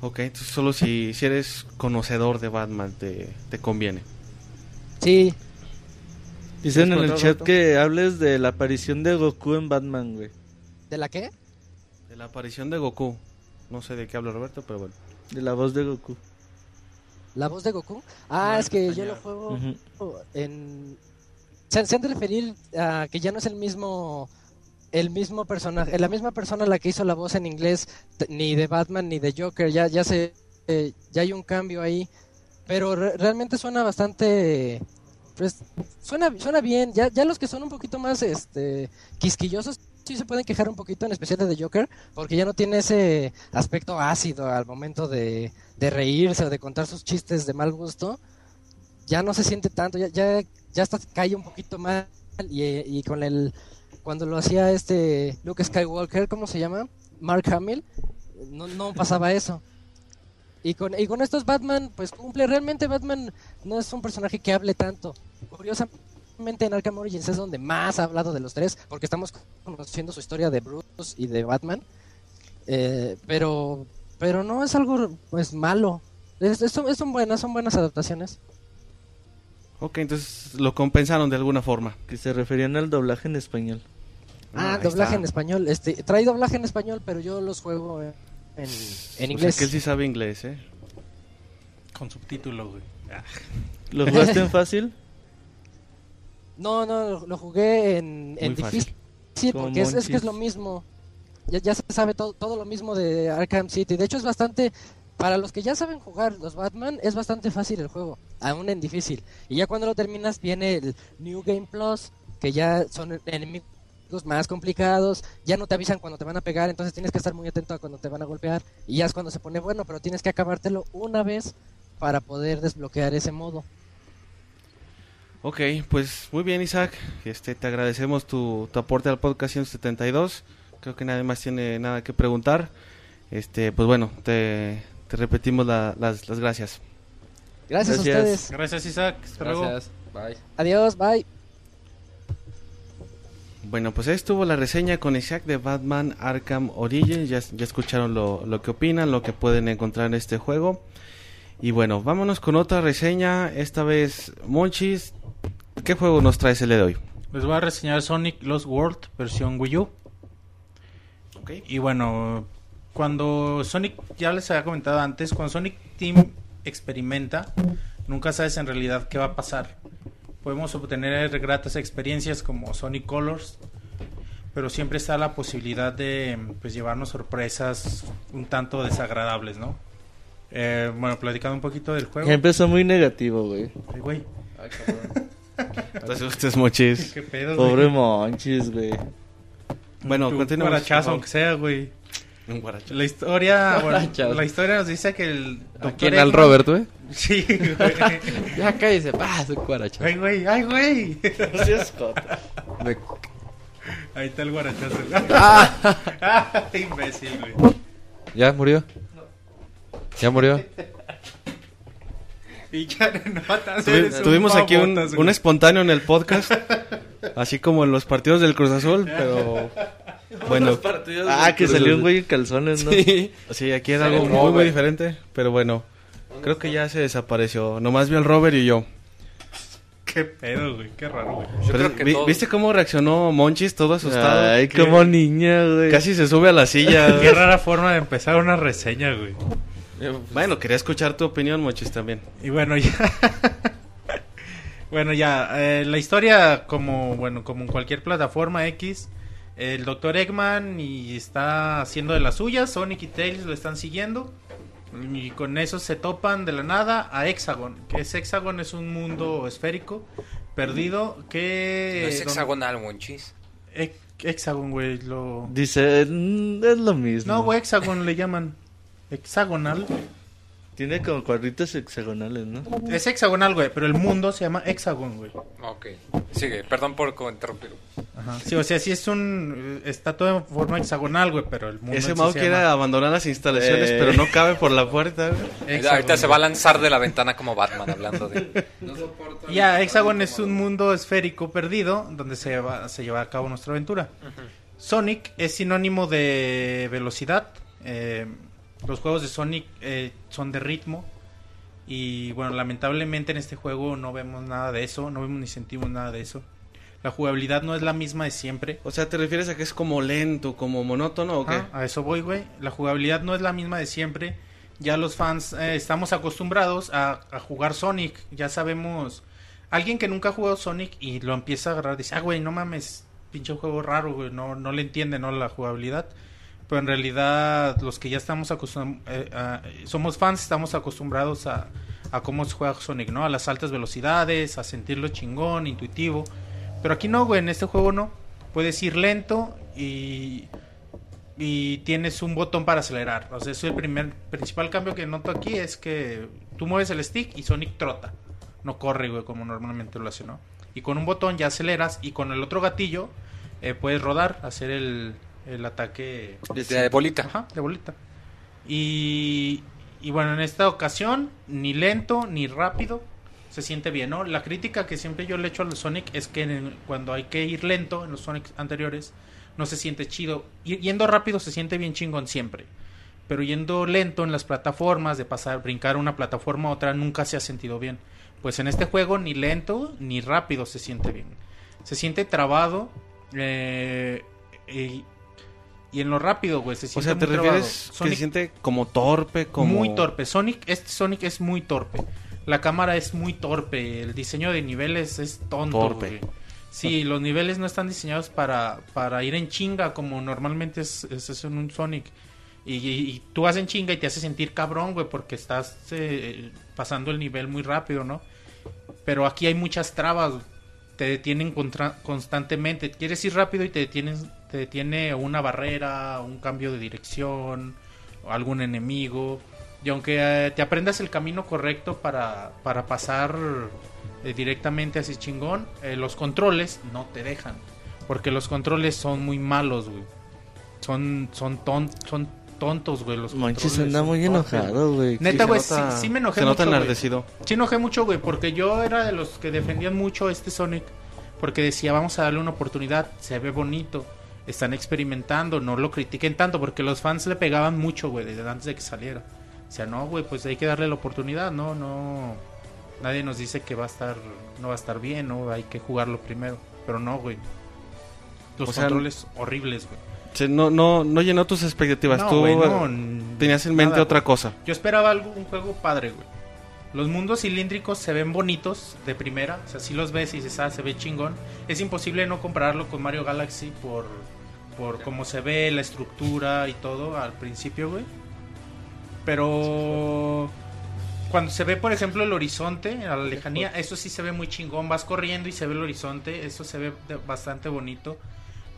Speaker 1: Ok, entonces solo si, si eres conocedor de Batman te, te conviene.
Speaker 8: Sí,
Speaker 5: Dicen en el
Speaker 1: ¿Quieres
Speaker 5: chat que hables de la aparición de Goku en Batman, güey.
Speaker 8: ¿de la qué?
Speaker 1: De la aparición de Goku. No sé de qué habla Roberto, pero bueno.
Speaker 5: De la voz de Goku.
Speaker 8: ¿La voz de Goku? Ah,
Speaker 3: No,
Speaker 8: es que yo lo juego en... Se, se han de referir a que ya no es el mismo el mismo personaje, la misma persona la que hizo la voz en inglés ni de Batman ni de Joker, ya ya se eh, ya hay un cambio ahí, pero re- realmente suena bastante pues suena suena bien, ya ya los que son un poquito más este quisquillosos sí se pueden quejar un poquito en especial de The Joker, porque ya no tiene ese aspecto ácido al momento de, de reírse o de contar sus chistes de mal gusto ya no se siente tanto, ya, ya, ya hasta cae un poquito mal y, y con el cuando lo hacía este Luke Skywalker, ¿cómo se llama? Mark Hamill, no, no pasaba eso. Y con, y con estos Batman, pues cumple, realmente Batman no es un personaje que hable tanto. Curiosamente en Arkham Origins es donde más ha hablado de los tres, porque estamos conociendo su historia de Bruce y de Batman. Eh, pero pero no es algo pues malo. Es, es- son, son buenas, son buenas adaptaciones.
Speaker 1: Ok, entonces lo compensaron de alguna forma.
Speaker 5: Que se referían al doblaje en español.
Speaker 8: Ah,
Speaker 1: ahí
Speaker 8: doblaje
Speaker 1: está.
Speaker 8: en español. Este, trae doblaje en español, pero yo los juego en, en, en
Speaker 1: O sea
Speaker 8: inglés.
Speaker 1: que él sí sabe inglés, ¿eh?
Speaker 3: Con subtítulo, güey. Ah,
Speaker 5: ¿Lo jugaste en fácil?
Speaker 8: No, no, lo, lo jugué en, difícil,
Speaker 5: Como
Speaker 8: porque es, es que es lo mismo. Ya, ya se sabe todo, todo lo mismo de Arkham City. De hecho, es bastante. Para los que ya saben jugar los Batman, es bastante fácil el juego, aún en difícil. Y ya cuando lo terminas, viene el New Game Plus, que ya son enemigos más complicados. Ya no te avisan cuando te van a pegar, entonces tienes que estar muy atento a cuando te van a golpear. Y ya es cuando se pone bueno, pero tienes que acabártelo una vez para poder desbloquear ese modo.
Speaker 1: Ok, pues muy bien Isaac, este te agradecemos tu, tu aporte al podcast 172. Creo que nadie más tiene nada que preguntar. Este, pues bueno, te, te repetimos la- las, las gracias.
Speaker 8: Gracias,
Speaker 5: Gracias.
Speaker 8: a ustedes.
Speaker 3: Gracias, Isaac. Hasta luego.
Speaker 2: Gracias. Bye.
Speaker 8: Adiós, bye.
Speaker 1: Bueno, pues ahí estuvo la reseña con Isaac de Batman Arkham Origins. Ya, ya escucharon lo, lo que opinan, lo que pueden encontrar en este juego. Y bueno, vámonos con otra reseña. Esta vez, Monchis, ¿qué juego nos traes el de hoy?
Speaker 3: Les voy a reseñar Sonic Lost World versión Wii U.
Speaker 1: Ok.
Speaker 3: Y bueno, cuando Sonic, ya les había comentado antes, cuando Sonic Team experimenta, nunca sabes en realidad qué va a pasar. Podemos obtener gratas experiencias como Sonic Colors, pero siempre está la posibilidad de pues llevarnos sorpresas un tanto desagradables, ¿no? Eh, bueno, platicando un poquito del juego.
Speaker 5: Empezó muy negativo, güey.
Speaker 3: Ay, güey,
Speaker 2: Ay, cabrón.
Speaker 1: Entonces, ustedes, Monchis.
Speaker 3: qué pedo, güey.
Speaker 5: Pobre Monchis, güey.
Speaker 1: Bueno, continuemos,
Speaker 3: guarachazo, aunque sea, güey.
Speaker 1: Un guaracho.
Speaker 3: La historia, bueno,
Speaker 2: Guarachazo.
Speaker 3: la historia nos dice que el
Speaker 2: ¿A quién? Al
Speaker 3: Eggman-
Speaker 2: Robert, güey.
Speaker 3: Sí, güey.
Speaker 2: Ya cállese, pa, su cuaracha.
Speaker 3: Ay, güey, ay, güey.
Speaker 2: Me-
Speaker 3: Ahí está el guarachazo.
Speaker 2: Ah.
Speaker 3: Imbécil, güey.
Speaker 2: ¿Ya murió? ¿Ya murió?
Speaker 3: Y ya no
Speaker 1: Tuvi- tuvimos aquí un, un espontáneo en el podcast, así como en los partidos del Cruz Azul, pero bueno,
Speaker 5: Ah, que salió un güey en calzones, ¿no?
Speaker 2: Sí.
Speaker 1: sí, aquí era algo muy, muy diferente, pero bueno, creo que ya se desapareció, nomás vio el Robert y yo.
Speaker 3: Qué pedo, güey. Qué raro, güey.
Speaker 2: Yo creo que
Speaker 1: vi-
Speaker 2: todos-
Speaker 1: ¿Viste cómo reaccionó Monchis todo asustado?
Speaker 5: Ay, como niña, güey.
Speaker 1: Casi se sube a la silla.
Speaker 3: Qué rara forma de empezar una reseña, güey.
Speaker 1: Bueno, quería escuchar tu opinión, Monchis, también.
Speaker 3: Y bueno, ya. Bueno, ya, eh, la historia, como bueno, como en cualquier plataforma X, el Dr. Eggman y está haciendo de las suyas, Sonic y Tails lo están siguiendo. Y con eso se topan de la nada a Hexagon, que es Hexagon es un mundo esférico perdido que
Speaker 4: No es hexagonal, Monchis.
Speaker 3: Hex- Hexagon, güey, lo
Speaker 5: Dice, "Mm, es lo mismo.
Speaker 3: No, güey, Hexagon le llaman hexagonal.
Speaker 5: Tiene como cuadritos hexagonales, ¿no?
Speaker 3: Es hexagonal, güey, pero el mundo se llama Hexagon, güey.
Speaker 4: Ok, sigue, perdón por interrumpir.
Speaker 3: Ajá. Sí, o sea, sí es un eh, está todo en forma hexagonal, güey, pero el mundo
Speaker 1: Ese Mau quiere
Speaker 3: llama
Speaker 1: abandonar las instalaciones,
Speaker 5: Eh.
Speaker 1: pero no cabe por la puerta. güey.
Speaker 3: Hexagon,
Speaker 4: Ahorita se va a lanzar de la ventana como Batman hablando de...
Speaker 3: Ya, Hexagon es un mundo esférico perdido donde se lleva, se lleva a cabo nuestra aventura. Sonic es sinónimo de velocidad. eh, los juegos de Sonic eh, son de ritmo. Y bueno, lamentablemente en este juego no vemos nada de eso, no vemos ni sentimos nada de eso. La jugabilidad no es la misma de siempre.
Speaker 1: O sea, ¿te refieres a que es como lento, como monótono o qué?
Speaker 3: Ajá, a eso voy, güey. La jugabilidad no es la misma de siempre. Ya los fans eh, estamos acostumbrados a, a jugar Sonic. Ya sabemos. Alguien que nunca ha jugado Sonic y lo empieza a agarrar, dice, ah, güey, no mames, pinche juego raro, güey. No, no le entiende, ¿no? La jugabilidad. Pero en realidad, los que ya estamos acostumbrados, somos fans, estamos acostumbrados a, a cómo se juega Sonic, ¿no? A las altas velocidades, a sentirlo chingón, intuitivo. Pero aquí no, güey, en este juego no. Puedes ir lento y, y tienes un botón para acelerar. O sea, es el primer principal cambio que noto aquí es que tú mueves el stick y Sonic trota. No corre, güey, como normalmente lo hace, ¿no? Y con un botón ya aceleras y con el otro gatillo eh, puedes rodar, hacer el, el ataque
Speaker 4: De bolita.
Speaker 3: Ajá, de bolita. Y, y bueno, en esta ocasión, ni lento ni rápido, se siente bien, ¿no? La crítica que siempre yo le echo a los Sonic es que en- cuando hay que ir lento en los Sonic anteriores, no se siente chido. Y- Yendo rápido se siente bien chingón siempre. Pero yendo lento en las plataformas, de pasar, brincar una plataforma a otra, nunca se ha sentido bien. Pues en este juego ni lento ni rápido se siente bien. Se siente trabado. eh, y, y en lo rápido, güey, se
Speaker 1: O
Speaker 3: siente
Speaker 1: sea, ¿te
Speaker 3: muy trabado.
Speaker 1: refieres que se siente como torpe, como...
Speaker 3: muy torpe. Sonic, este Sonic es muy torpe. La cámara es muy torpe. El diseño de niveles es tonto.
Speaker 1: Torpe.
Speaker 3: güey. Sí, los niveles no están diseñados para, para ir en chinga como normalmente es, es, es en un Sonic. Y, y- y tú vas en chinga y te hace sentir cabrón, güey, porque estás eh, pasando el nivel muy rápido, ¿no? Pero aquí hay muchas trabas. Te detienen contra- constantemente. Quieres ir rápido y te detienen, te detiene una barrera, un cambio de dirección, algún enemigo. Y aunque eh, te aprendas el camino correcto para, para pasar eh, directamente así chingón, eh, los controles no te dejan. Porque los controles son muy malos, güey. Son, son, ton- son tontos, güey. Los
Speaker 5: Manches anda muy enojado, güey.
Speaker 3: Neta, güey,
Speaker 1: nota-
Speaker 3: sí, sí me enojé
Speaker 1: Se nota
Speaker 3: mucho, güey.
Speaker 1: enardecido.
Speaker 3: Sí enojé mucho, güey, porque yo era de los que defendían mucho este Sonic. Porque decía, vamos a darle una oportunidad, se ve bonito. Están experimentando, no lo critiquen tanto, porque los fans le pegaban mucho, güey, desde antes de que saliera. O sea, no, güey, pues hay que darle la oportunidad, no, no. Nadie nos dice que va a estar, no va a estar bien, no, hay que jugarlo primero. Pero no, güey. Los
Speaker 1: O sea,
Speaker 3: controles horribles, güey.
Speaker 1: No, no, no llenó tus expectativas.
Speaker 3: No,
Speaker 1: Tú
Speaker 3: güey,
Speaker 1: eh,
Speaker 3: no,
Speaker 1: tenías en mente
Speaker 3: nada,
Speaker 1: otra
Speaker 3: güey.
Speaker 1: cosa.
Speaker 3: Yo esperaba algo, un juego padre, güey. Los mundos cilíndricos se ven bonitos de primera. O sea, si los ves y dices, ah, se ve chingón. Es imposible no compararlo con Mario Galaxy por, por cómo se ve, la estructura y todo al principio, güey. Pero cuando se ve, por ejemplo, el horizonte, a la lejanía, eso sí se ve muy chingón. Vas corriendo y se ve el horizonte. Eso se ve bastante bonito.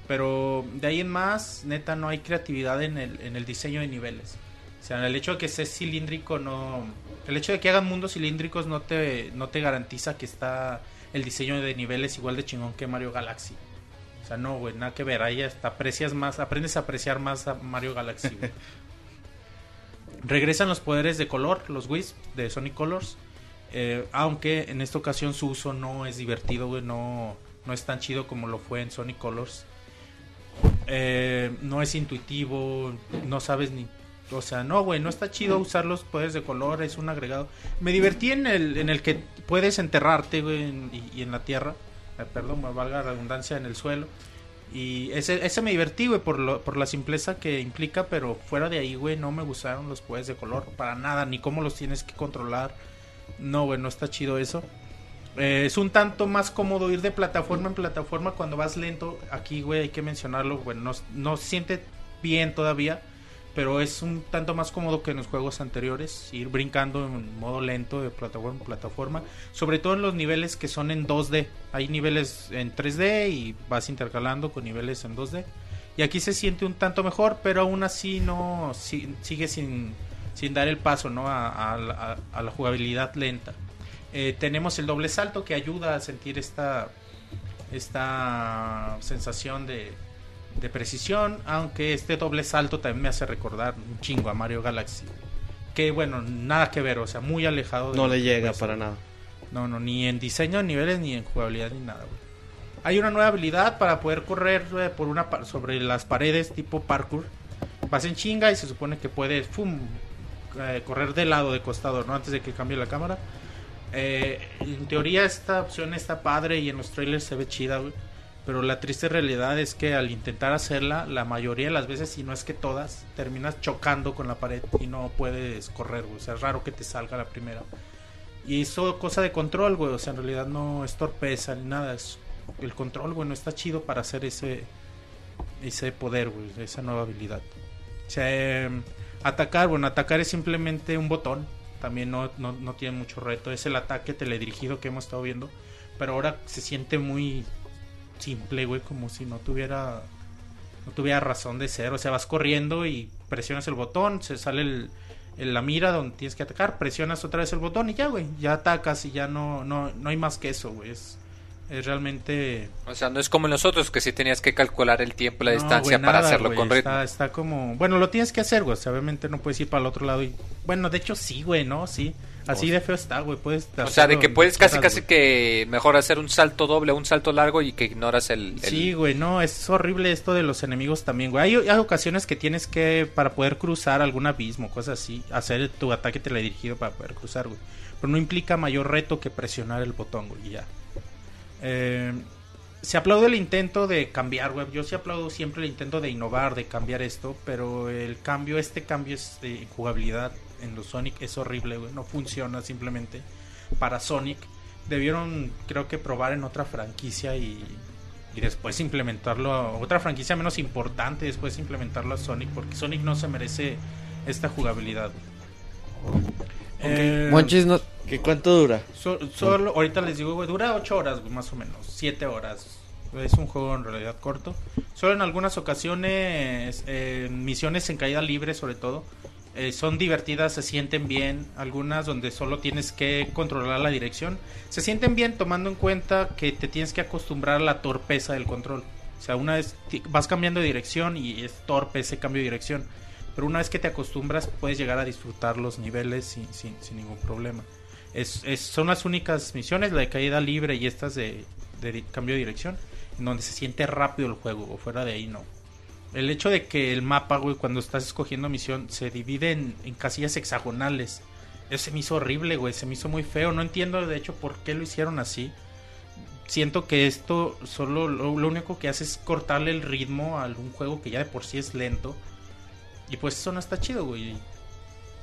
Speaker 3: Pero de ahí en más, neta, no hay creatividad en el, en el diseño de niveles. O sea, el hecho de que sea cilíndrico no... El hecho de que hagan mundos cilíndricos no te, no te garantiza que está el diseño de niveles igual de chingón que Mario Galaxy. Sea, no, güey, nada que ver. Ahí hasta aprecias más, aprendes a apreciar más a Mario Galaxy, güey. Regresan los poderes de color, los Wisp de Sonic Colors. eh, aunque en esta ocasión su uso no es divertido, güey. No, no es tan chido como lo fue en Sonic Colors. Eh, no es intuitivo, no sabes ni... O sea, no, güey, no está chido usar los poderes de color, es un agregado. Me divertí en el, en el que puedes enterrarte, güey, y en la tierra. Eh, perdón, valga la redundancia, en el suelo. Y ese, ese me divertí, güey, por, lo- por la simpleza que implica, pero fuera de ahí, güey, no me gustaron los poderes de color, para nada, ni cómo los tienes que controlar. No, güey, no está chido eso. Eh, es un tanto más cómodo ir de plataforma en plataforma cuando vas lento. Aquí, güey, hay que mencionarlo. Bueno, no, no siente bien todavía. Pero es un tanto más cómodo que en los juegos anteriores. Ir brincando en modo lento de plataforma en plataforma. Sobre todo en los niveles que son en 2D. Hay niveles en 3D y vas intercalando con niveles en 2D. Y aquí se siente un tanto mejor, pero aún así no si- sigue sin, sin dar el paso ¿no? a, a a la jugabilidad lenta. Eh, tenemos el doble salto que ayuda a sentir esta, esta sensación de, de precisión, aunque este doble salto también me hace recordar un chingo a Mario Galaxy. Que bueno, nada que ver, o sea, muy alejado. de
Speaker 1: No le llega para nada.
Speaker 3: No, no, ni en diseño de niveles, ni en jugabilidad, ni nada, güey. Hay una nueva habilidad para poder correr eh, por una sobre las paredes tipo parkour. Vas en chinga y se supone que puedes fum, eh, correr de lado, de costado, ¿no? Antes de que cambie la cámara. Eh, en teoría esta opción está padre y en los trailers se ve chida, güey. Pero la triste realidad es que al intentar hacerla, la mayoría de las veces, si no es que todas, terminas chocando con la pared y no puedes correr, güey. O sea, es raro que te salga la primera. Y eso cosa de control, güey. O sea, en realidad no es torpeza ni nada. Es el control, güey, no está chido para hacer ese ese poder, güey, esa nueva habilidad. O sea, eh, atacar, bueno, atacar es simplemente un botón. También no, no, no tiene mucho reto. Es el ataque teledirigido que hemos estado viendo. Pero ahora se siente muy simple, güey, como si no tuviera no tuviera razón de ser. O sea, vas corriendo y presionas el botón, se sale el, el- la mira donde tienes que atacar, presionas otra vez el botón y ya, güey, ya atacas y ya no, no, no hay más que eso, güey. Es, es realmente...
Speaker 4: O sea, no es como en los otros que sí tenías que calcular el tiempo y la
Speaker 3: No,
Speaker 4: distancia
Speaker 3: güey,
Speaker 4: para hacerlo
Speaker 3: güey,
Speaker 4: con ritmo.
Speaker 3: Está, está como... Bueno, lo tienes que hacer, güey. O sea, obviamente no puedes ir para el otro lado y... Bueno, de hecho sí, güey, ¿no? Sí. Así de feo está, güey. Puedes
Speaker 4: O sea, de que puedes casi
Speaker 3: horas,
Speaker 4: casi que mejor hacer un salto doble o un salto largo y que ignoras el... el-
Speaker 3: Sí, güey, no, es horrible esto de los enemigos también, güey. Hay, hay ocasiones que tienes que, para poder cruzar algún abismo, cosas así, hacer tu ataque teledirigido para poder cruzar, güey. Pero no implica mayor reto que presionar el botón, güey, y ya. Eh, se aplaude el intento de cambiar, güey. Yo sí aplaudo siempre el intento de innovar, de cambiar esto, pero el cambio, este cambio es de jugabilidad en los Sonic es horrible, güey. No funciona simplemente para Sonic. Debieron, creo que, probar en otra franquicia y, y después implementarlo a otra franquicia menos importante, después implementarlo a Sonic, porque Sonic no se merece esta jugabilidad. Eh,
Speaker 2: Monchis, no,
Speaker 5: ¿Qué cuánto dura?
Speaker 3: So- solo, ahorita les digo, güey, dura 8 horas, güey, más o menos, 7 horas. Es un juego en realidad corto. Solo en algunas ocasiones, eh, misiones en caída libre sobre todo, eh, son divertidas, se sienten bien. Algunas donde solo tienes que controlar la dirección. Se sienten bien tomando en cuenta que te tienes que acostumbrar a la torpeza del control. O sea, una vez vas cambiando de dirección y es torpe ese cambio de dirección. Pero una vez que te acostumbras puedes llegar a disfrutar los niveles sin, sin, sin ningún problema. Es, es- son las únicas misiones, la de caída libre y estas de, de cambio de dirección, en donde se siente rápido el juego, o fuera de ahí no. El hecho de que el mapa, güey, cuando estás escogiendo misión, se divide en, casillas hexagonales. Eso se me hizo horrible, güey, se me hizo muy feo. No entiendo, de hecho, por qué lo hicieron así. Siento que esto solo lo, lo único que hace es cortarle el ritmo a un juego que ya de por sí es lento. Y pues eso no está chido, güey.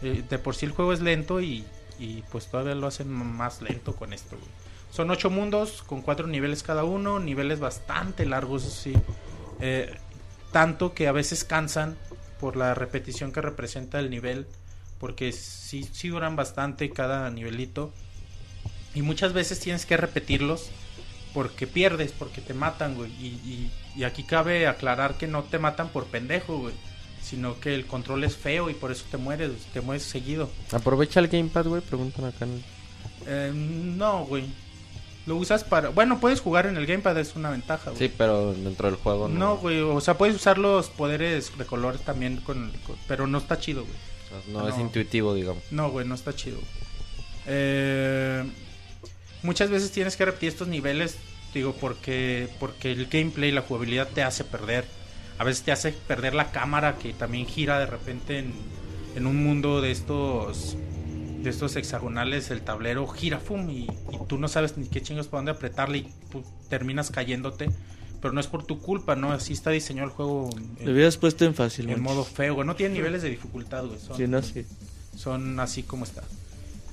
Speaker 3: Eh, de por sí el juego es lento y, y pues todavía lo hacen más lento con esto, güey. Son ocho mundos con cuatro niveles cada uno, niveles bastante largos, sí. Eh, tanto que a veces cansan por la repetición que representa el nivel, porque sí, sí duran bastante cada nivelito. Y muchas veces tienes que repetirlos porque pierdes, porque te matan, güey. Y, y, y aquí cabe aclarar que no te matan por pendejo, güey. Sino que el control es feo y por eso te mueres, te mueres seguido.
Speaker 2: aprovecha el gamepad, güey, preguntan acá. en el-
Speaker 3: Eh, no, güey. Lo usas para... Bueno, puedes jugar en el gamepad, es una ventaja, güey.
Speaker 2: Sí, pero dentro del juego no.
Speaker 3: No, güey, o sea, puedes usar los poderes de colores también, con, con- pero no está chido, güey.
Speaker 2: No, es intuitivo, digamos.
Speaker 3: No, güey, no está chido. Eh, muchas veces tienes que repetir estos niveles, digo, porque, porque el gameplay, la jugabilidad te hace perder. A veces te hace perder la cámara que también gira de repente en, en un mundo de estos de estos hexagonales, el tablero gira, fum, y, y tú no sabes ni qué chingos para dónde apretarle y tú terminas cayéndote. Pero no es por tu culpa, ¿no? Así está diseñado el juego
Speaker 5: Le hubieras puesto en fácil,
Speaker 3: en modo feo, güey. No tiene niveles de dificultad, güey. Son-
Speaker 5: Sí, no, sí.
Speaker 3: son así como está.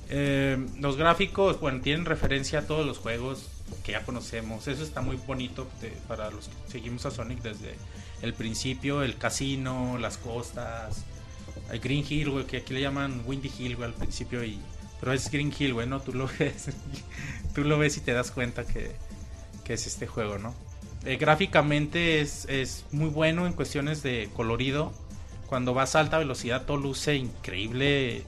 Speaker 3: Eh, los gráficos, bueno, tienen referencia a todos los juegos que ya conocemos. Eso está muy bonito de- para los que seguimos a Sonic desde el principio. El casino, las costas, el Green Hill, güey, que aquí le llaman Windy Hill, güey, al principio. Y, pero es Green Hill, güey, ¿no? Tú lo ves, tú lo ves y te das cuenta que, que es este juego, ¿no? Eh, gráficamente es, es muy bueno en cuestiones de colorido. Cuando vas a alta velocidad todo luce increíble.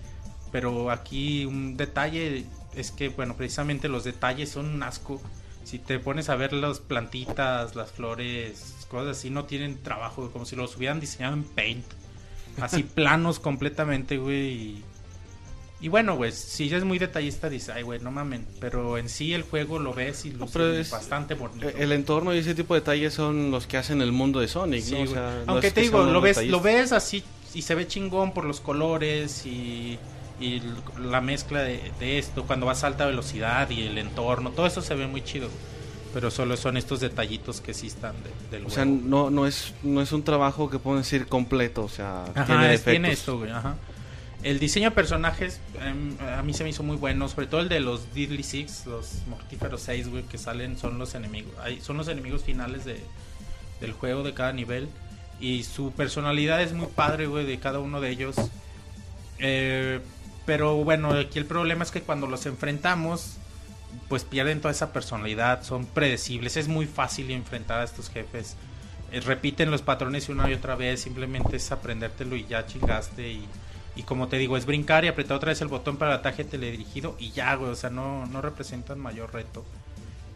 Speaker 3: Pero aquí un detalle es que, bueno, precisamente los detalles son un asco. Si te pones a ver las plantitas, las flores, cosas así, no tienen trabajo, como si los hubieran diseñado en Paint. Así planos completamente, güey. Y, y bueno, güey, si ya es muy detallista, dices, ay, güey, no mamen. Pero en sí el juego lo ves y luce
Speaker 1: es-
Speaker 3: bastante bonito.
Speaker 1: Eh, El entorno y ese tipo de detalles son los que hacen el mundo de Sonic,
Speaker 3: Sí,
Speaker 1: ¿no? O
Speaker 3: güey.
Speaker 1: sea, no
Speaker 3: Aunque te digo, lo ves, lo ves así y se ve chingón por los colores y, la mezcla de, de esto, cuando vas a alta velocidad y el entorno, todo eso se ve muy chido. Pero solo son estos detallitos que sí están de- del
Speaker 1: O sea, no, no, es, no es un trabajo que podemos decir completo, o sea,
Speaker 3: Ajá,
Speaker 1: tiene
Speaker 3: es- tiene esto, güey, ajá. El diseño de personajes em, a mí se me hizo muy bueno, sobre todo el de los Deadly Six, los Mortíferos 6, güey, que salen, son los enemigos, son los enemigos finales de, del juego de cada nivel. Y su personalidad es muy padre, güey, de cada uno de ellos. Eh, pero bueno, aquí el problema es que cuando los enfrentamos, pues pierden toda esa personalidad, son predecibles, es muy fácil enfrentar a estos jefes. Eh, repiten los patrones una y otra vez, simplemente es aprendértelo y ya chingaste. Y, y como te digo, es brincar y apretar otra vez el botón para el ataque teledirigido y ya, güey, o sea, no, no representan mayor reto.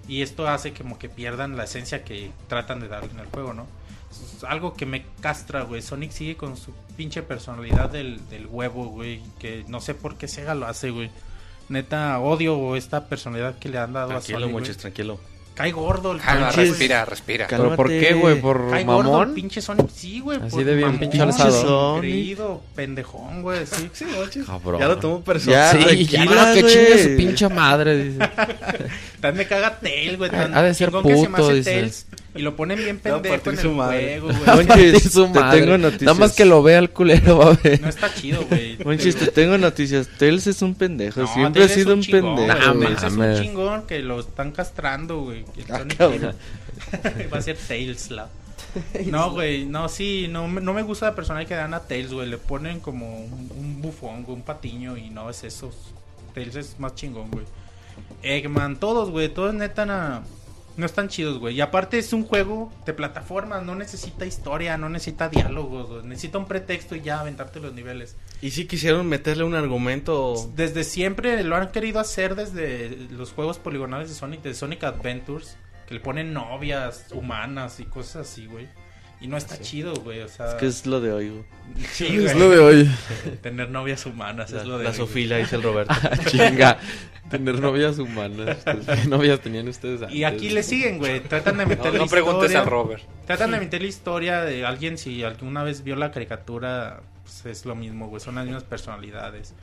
Speaker 3: Y esto hace como que pierdan la esencia que tratan de darle en el juego, ¿no? Es algo que me castra, güey. Sonic sigue con su pinche personalidad del, del huevo, güey. Que no sé por qué Sega lo hace, güey. Neta, odio esta personalidad que le han dado a
Speaker 1: Tranquilo,
Speaker 3: Sonic. güey.
Speaker 1: muchachos, tranquilo.
Speaker 3: Cae gordo el
Speaker 4: Calma,
Speaker 3: pinche-
Speaker 4: respira, respira.
Speaker 5: Cálmate.
Speaker 2: ¿Pero por qué, güey? ¿Por
Speaker 3: Cae gordo el
Speaker 2: mamón?
Speaker 3: pinche Sonic, sí, güey.
Speaker 2: Así
Speaker 3: por
Speaker 2: de bien pinche
Speaker 5: alzado.
Speaker 3: Creído, pendejón, güey. Sí, sí.
Speaker 2: Cabrón.
Speaker 1: Ya lo tomo personal.
Speaker 5: Ya,
Speaker 2: Sí, ya,
Speaker 5: tranquila,
Speaker 2: que
Speaker 5: güey.
Speaker 2: chingue su pinche madre. dice.
Speaker 3: Tan me caga Tails, güey. Tan
Speaker 2: Ha de ser
Speaker 3: chingón que se me
Speaker 2: puto,
Speaker 3: hace
Speaker 2: dice.
Speaker 3: Tails, Y lo ponen bien pendejo en
Speaker 1: su
Speaker 3: el
Speaker 1: madre.
Speaker 3: juego, güey.
Speaker 5: Monchis, te tengo noticias.
Speaker 2: Nada más que lo vea el culero, va a ver.
Speaker 3: No está chido, güey.
Speaker 5: Monchis, te tengo noticias. Tails es un pendejo.
Speaker 3: No,
Speaker 5: Siempre ha sido un,
Speaker 3: chingón,
Speaker 5: pendejo.
Speaker 2: Nah.
Speaker 3: Tails es un chingón que lo están castrando, güey.
Speaker 5: Ah.
Speaker 3: Va a ser Tails la. No, güey, no, sí, no, me- no me gusta la persona que dan a Tails, güey. Le ponen como un, un bufón, güey, un patiño y no es eso. Tails es más chingón, güey. Eggman, todos, güey, todos neta na- no están chidos, güey. Y aparte es un juego de plataformas, no necesita historia, no necesita diálogos, güey. necesita un pretexto y ya aventarte los niveles.
Speaker 1: Y si quisieron meterle un argumento...
Speaker 3: Desde siempre lo han querido hacer desde los juegos poligonales de Sonic, de Sonic Adventures, que le ponen novias humanas y cosas así, güey. Y no está chido, güey, o sea...
Speaker 5: Es que es lo de hoy, güey.
Speaker 3: sí,
Speaker 2: Es lo de hoy.
Speaker 3: Tener novias humanas
Speaker 1: La,
Speaker 3: es lo de
Speaker 1: la
Speaker 3: hoy.
Speaker 1: Sofila, dice el Roberto.
Speaker 2: Chinga. Tener novias humanas. ¿Qué novias tenían ustedes antes?
Speaker 3: Y aquí le siguen, güey. Tratan de meter
Speaker 4: No,
Speaker 3: la
Speaker 4: no preguntes
Speaker 3: historia.
Speaker 4: a Robert.
Speaker 3: Tratan de meter la historia de alguien si alguna vez vio la caricatura, pues es lo mismo, güey. Son las mismas personalidades.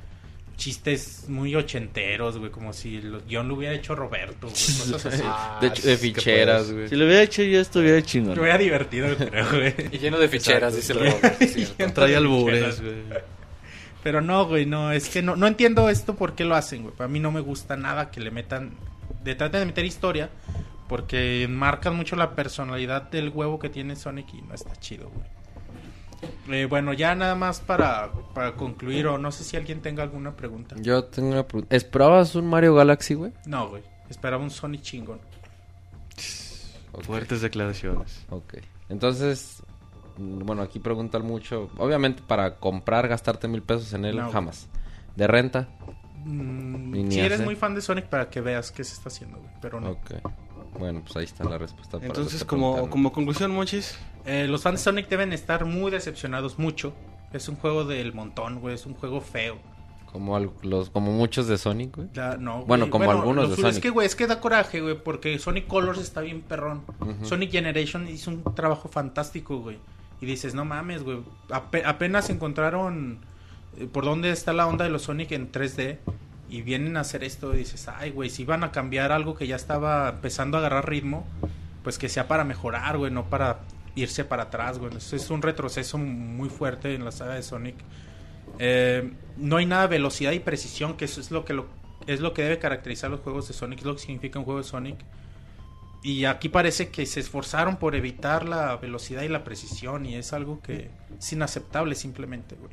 Speaker 3: Chistes muy ochenteros, güey, como si el guion lo hubiera hecho Roberto, güey. Cosas así.
Speaker 2: De, hecho, de ficheras, güey.
Speaker 5: Si lo hubiera hecho yo, estuviera chingón.
Speaker 3: Me hubiera divertido, creo, güey.
Speaker 4: Y lleno de ficheras, dice el Robert. es cierto.
Speaker 1: Trae albures, güey.
Speaker 3: Pero no, güey, no, es que no, no entiendo esto por qué lo hacen, güey. Para mí no me gusta nada que le metan, de traten de meter historia, porque marcan mucho la personalidad del huevo que tiene Sonic y no está chido, güey. Eh, bueno, ya nada más para, para concluir, o no sé si alguien tenga alguna pregunta.
Speaker 2: Yo tengo una pregunta. ¿Esperabas un Mario Galaxy, güey?
Speaker 3: No, güey, esperaba un Sonic chingón.
Speaker 1: Fuertes declaraciones.
Speaker 2: Ok. Entonces, bueno, aquí preguntan mucho. Obviamente, para comprar, gastarte mil pesos en él,
Speaker 3: No,
Speaker 2: jamás. ¿De renta?
Speaker 3: Mm, si eres
Speaker 2: hace.
Speaker 3: muy fan de Sonic, para que veas qué se está haciendo, güey, pero no.
Speaker 2: Ok. Bueno, pues ahí está la respuesta. para
Speaker 1: Entonces, como, como conclusión, Monchis,
Speaker 3: Eh, los fans de Sonic deben estar muy decepcionados, mucho. Es un juego del montón, güey, es un juego feo.
Speaker 2: Como, al- los, como muchos de Sonic, güey.
Speaker 3: Ya, no, güey.
Speaker 2: Bueno, como algunos de
Speaker 3: su- Es
Speaker 2: Sonic.
Speaker 3: que, güey, es que da coraje, güey, porque Sonic Colors está bien perrón. Sonic Generation hizo un trabajo fantástico, güey. Y dices, no mames, güey. ape- apenas encontraron eh, por dónde está la onda de los Sonic en 3D. Y vienen a hacer esto dices, ay, güey, si van a cambiar algo que ya estaba empezando a agarrar ritmo, pues que sea para mejorar, güey, no para irse para atrás, güey. Eso es un retroceso muy fuerte en la saga de Sonic. Eh, no hay nada de velocidad y precisión, que eso es lo que lo, es lo que debe caracterizar los juegos de Sonic, es lo que significa un juego de Sonic. Y aquí parece que se esforzaron por evitar la velocidad y la precisión y es algo que es inaceptable simplemente, güey.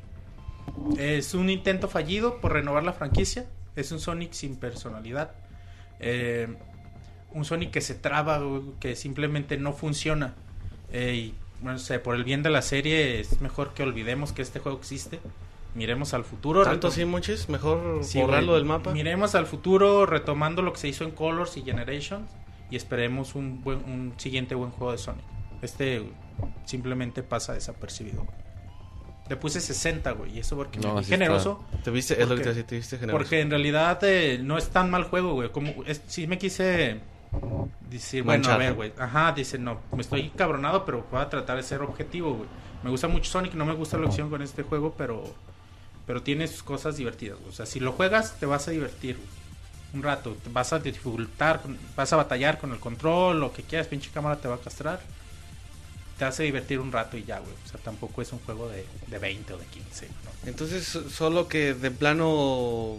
Speaker 3: Es un intento fallido por renovar la franquicia. Es un Sonic sin personalidad. Eh, un Sonic que se traba, que simplemente no funciona. Eh, y bueno, o sea, por el bien de la serie es mejor que olvidemos que este juego existe. Miremos al futuro.
Speaker 1: ¿Tanto así, Monchis? Mejor
Speaker 3: Sí,
Speaker 1: borrarlo del mapa.
Speaker 3: Miremos al futuro retomando lo que se hizo en Colors y Generations y esperemos un buen un siguiente buen juego de Sonic. Este simplemente pasa desapercibido. Le puse 60, güey, y eso porque
Speaker 2: No,
Speaker 3: me generoso.
Speaker 1: ¿Te viste? Es lo que te te viste generoso.
Speaker 3: Porque en realidad eh, no es tan mal juego, güey. Como es, sí me quise decir, bueno, a ver, güey. Ajá, dice, no, me estoy cabronado, pero voy a tratar de ser objetivo, güey. Me gusta mucho Sonic, no me gusta la opción con este juego, pero pero tiene sus cosas divertidas, güey. O sea, si lo juegas, te vas a divertir, güey. Un rato, te vas a dificultar, vas a batallar con el control, lo que quieras, pinche cámara te va a castrar. Te hace divertir un rato y ya, güey. O sea, tampoco es un juego de, de 20 o de 15, ¿no?
Speaker 1: Entonces, solo que de plano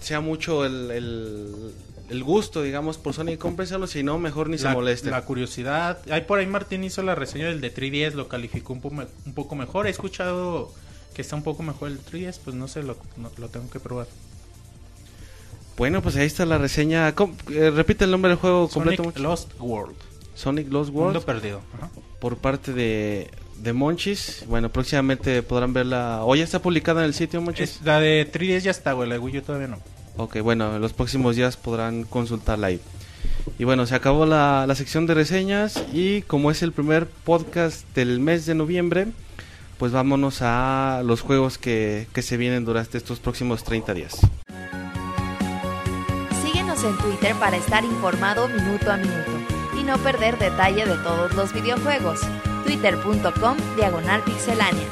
Speaker 1: sea mucho el, el, el gusto, digamos, por Sonic, cómprenselo, si no, mejor ni se moleste.
Speaker 3: la curiosidad. Ahí por ahí Martín hizo la reseña del de 3DS, lo calificó un, po- un poco mejor. He escuchado que está un poco mejor el 3DS, pues no sé, lo, no- lo tengo que probar.
Speaker 1: Bueno, pues ahí está la reseña. Com- eh, repite el nombre del juego completo.
Speaker 3: Sonic
Speaker 1: Monchis.
Speaker 3: Lost World.
Speaker 1: Sonic Lost
Speaker 3: Mundo
Speaker 1: World.
Speaker 3: perdido. Ajá.
Speaker 1: Por parte de, de Monchis. Bueno, próximamente podrán verla. ¿O ya está publicada en el sitio, Monchis?
Speaker 3: Es- la de 3DS ya está, güey. La de Wii U todavía no.
Speaker 1: Ok, bueno, en los próximos días podrán consultarla ahí. Y bueno, se acabó la, la sección de reseñas y como es el primer podcast del mes de noviembre, pues vámonos a los juegos que, que se vienen durante estos próximos 30 días.
Speaker 6: Síguenos en Twitter para estar informado minuto a minuto no perder detalle de todos los videojuegos. Twitter.com Diagonal Pixelánea.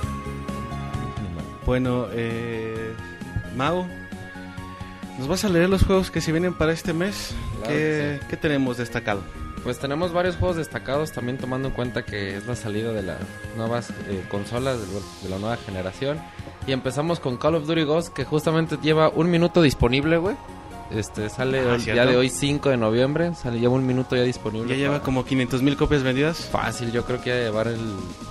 Speaker 1: Bueno, eh, Mau, ¿nos vas a leer los juegos que se vienen para este mes?
Speaker 2: Claro
Speaker 1: ¿Qué,
Speaker 2: sí.
Speaker 1: qué tenemos destacado?
Speaker 2: Pues tenemos varios juegos destacados, también tomando en cuenta que es la salida de las nuevas eh, consolas de, de la nueva generación. Y empezamos con Call of Duty Ghost, que justamente lleva un minuto disponible, güey. Este sale
Speaker 1: Ah,
Speaker 2: el
Speaker 1: ¿cierto?
Speaker 2: día de hoy 5 de noviembre, sale lleva un minuto ya disponible.
Speaker 1: Ya lleva
Speaker 2: para-
Speaker 1: como 500 mil copias vendidas.
Speaker 2: Fácil, yo creo que va a llevar el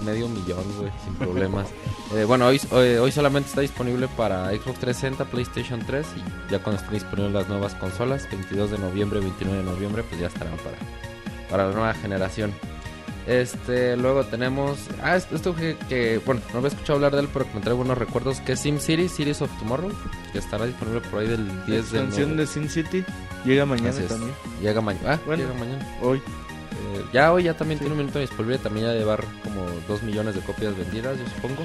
Speaker 2: medio millón, güey, sin problemas. Eh, bueno, hoy, hoy, hoy solamente está disponible para Xbox 360, PlayStation 3 y ya cuando estén disponibles las nuevas consolas, 22 de noviembre, 29 de noviembre, pues ya estarán para, para la nueva generación. Este, luego tenemos, ah, esto, que, que, bueno, no había escuchado hablar de él, pero me trae buenos recuerdos, que es SimCity, Cities of Tomorrow, que estará disponible por ahí del 10 de
Speaker 5: expansión
Speaker 2: noviembre.
Speaker 5: de Sin City llega mañana también.
Speaker 2: Llega mañana. Ah,
Speaker 5: Bueno.
Speaker 2: llega mañana.
Speaker 5: Hoy.
Speaker 2: Eh, ya hoy ya también tiene un minuto disponible, también ya llevar como 2 millones de copias vendidas, yo supongo.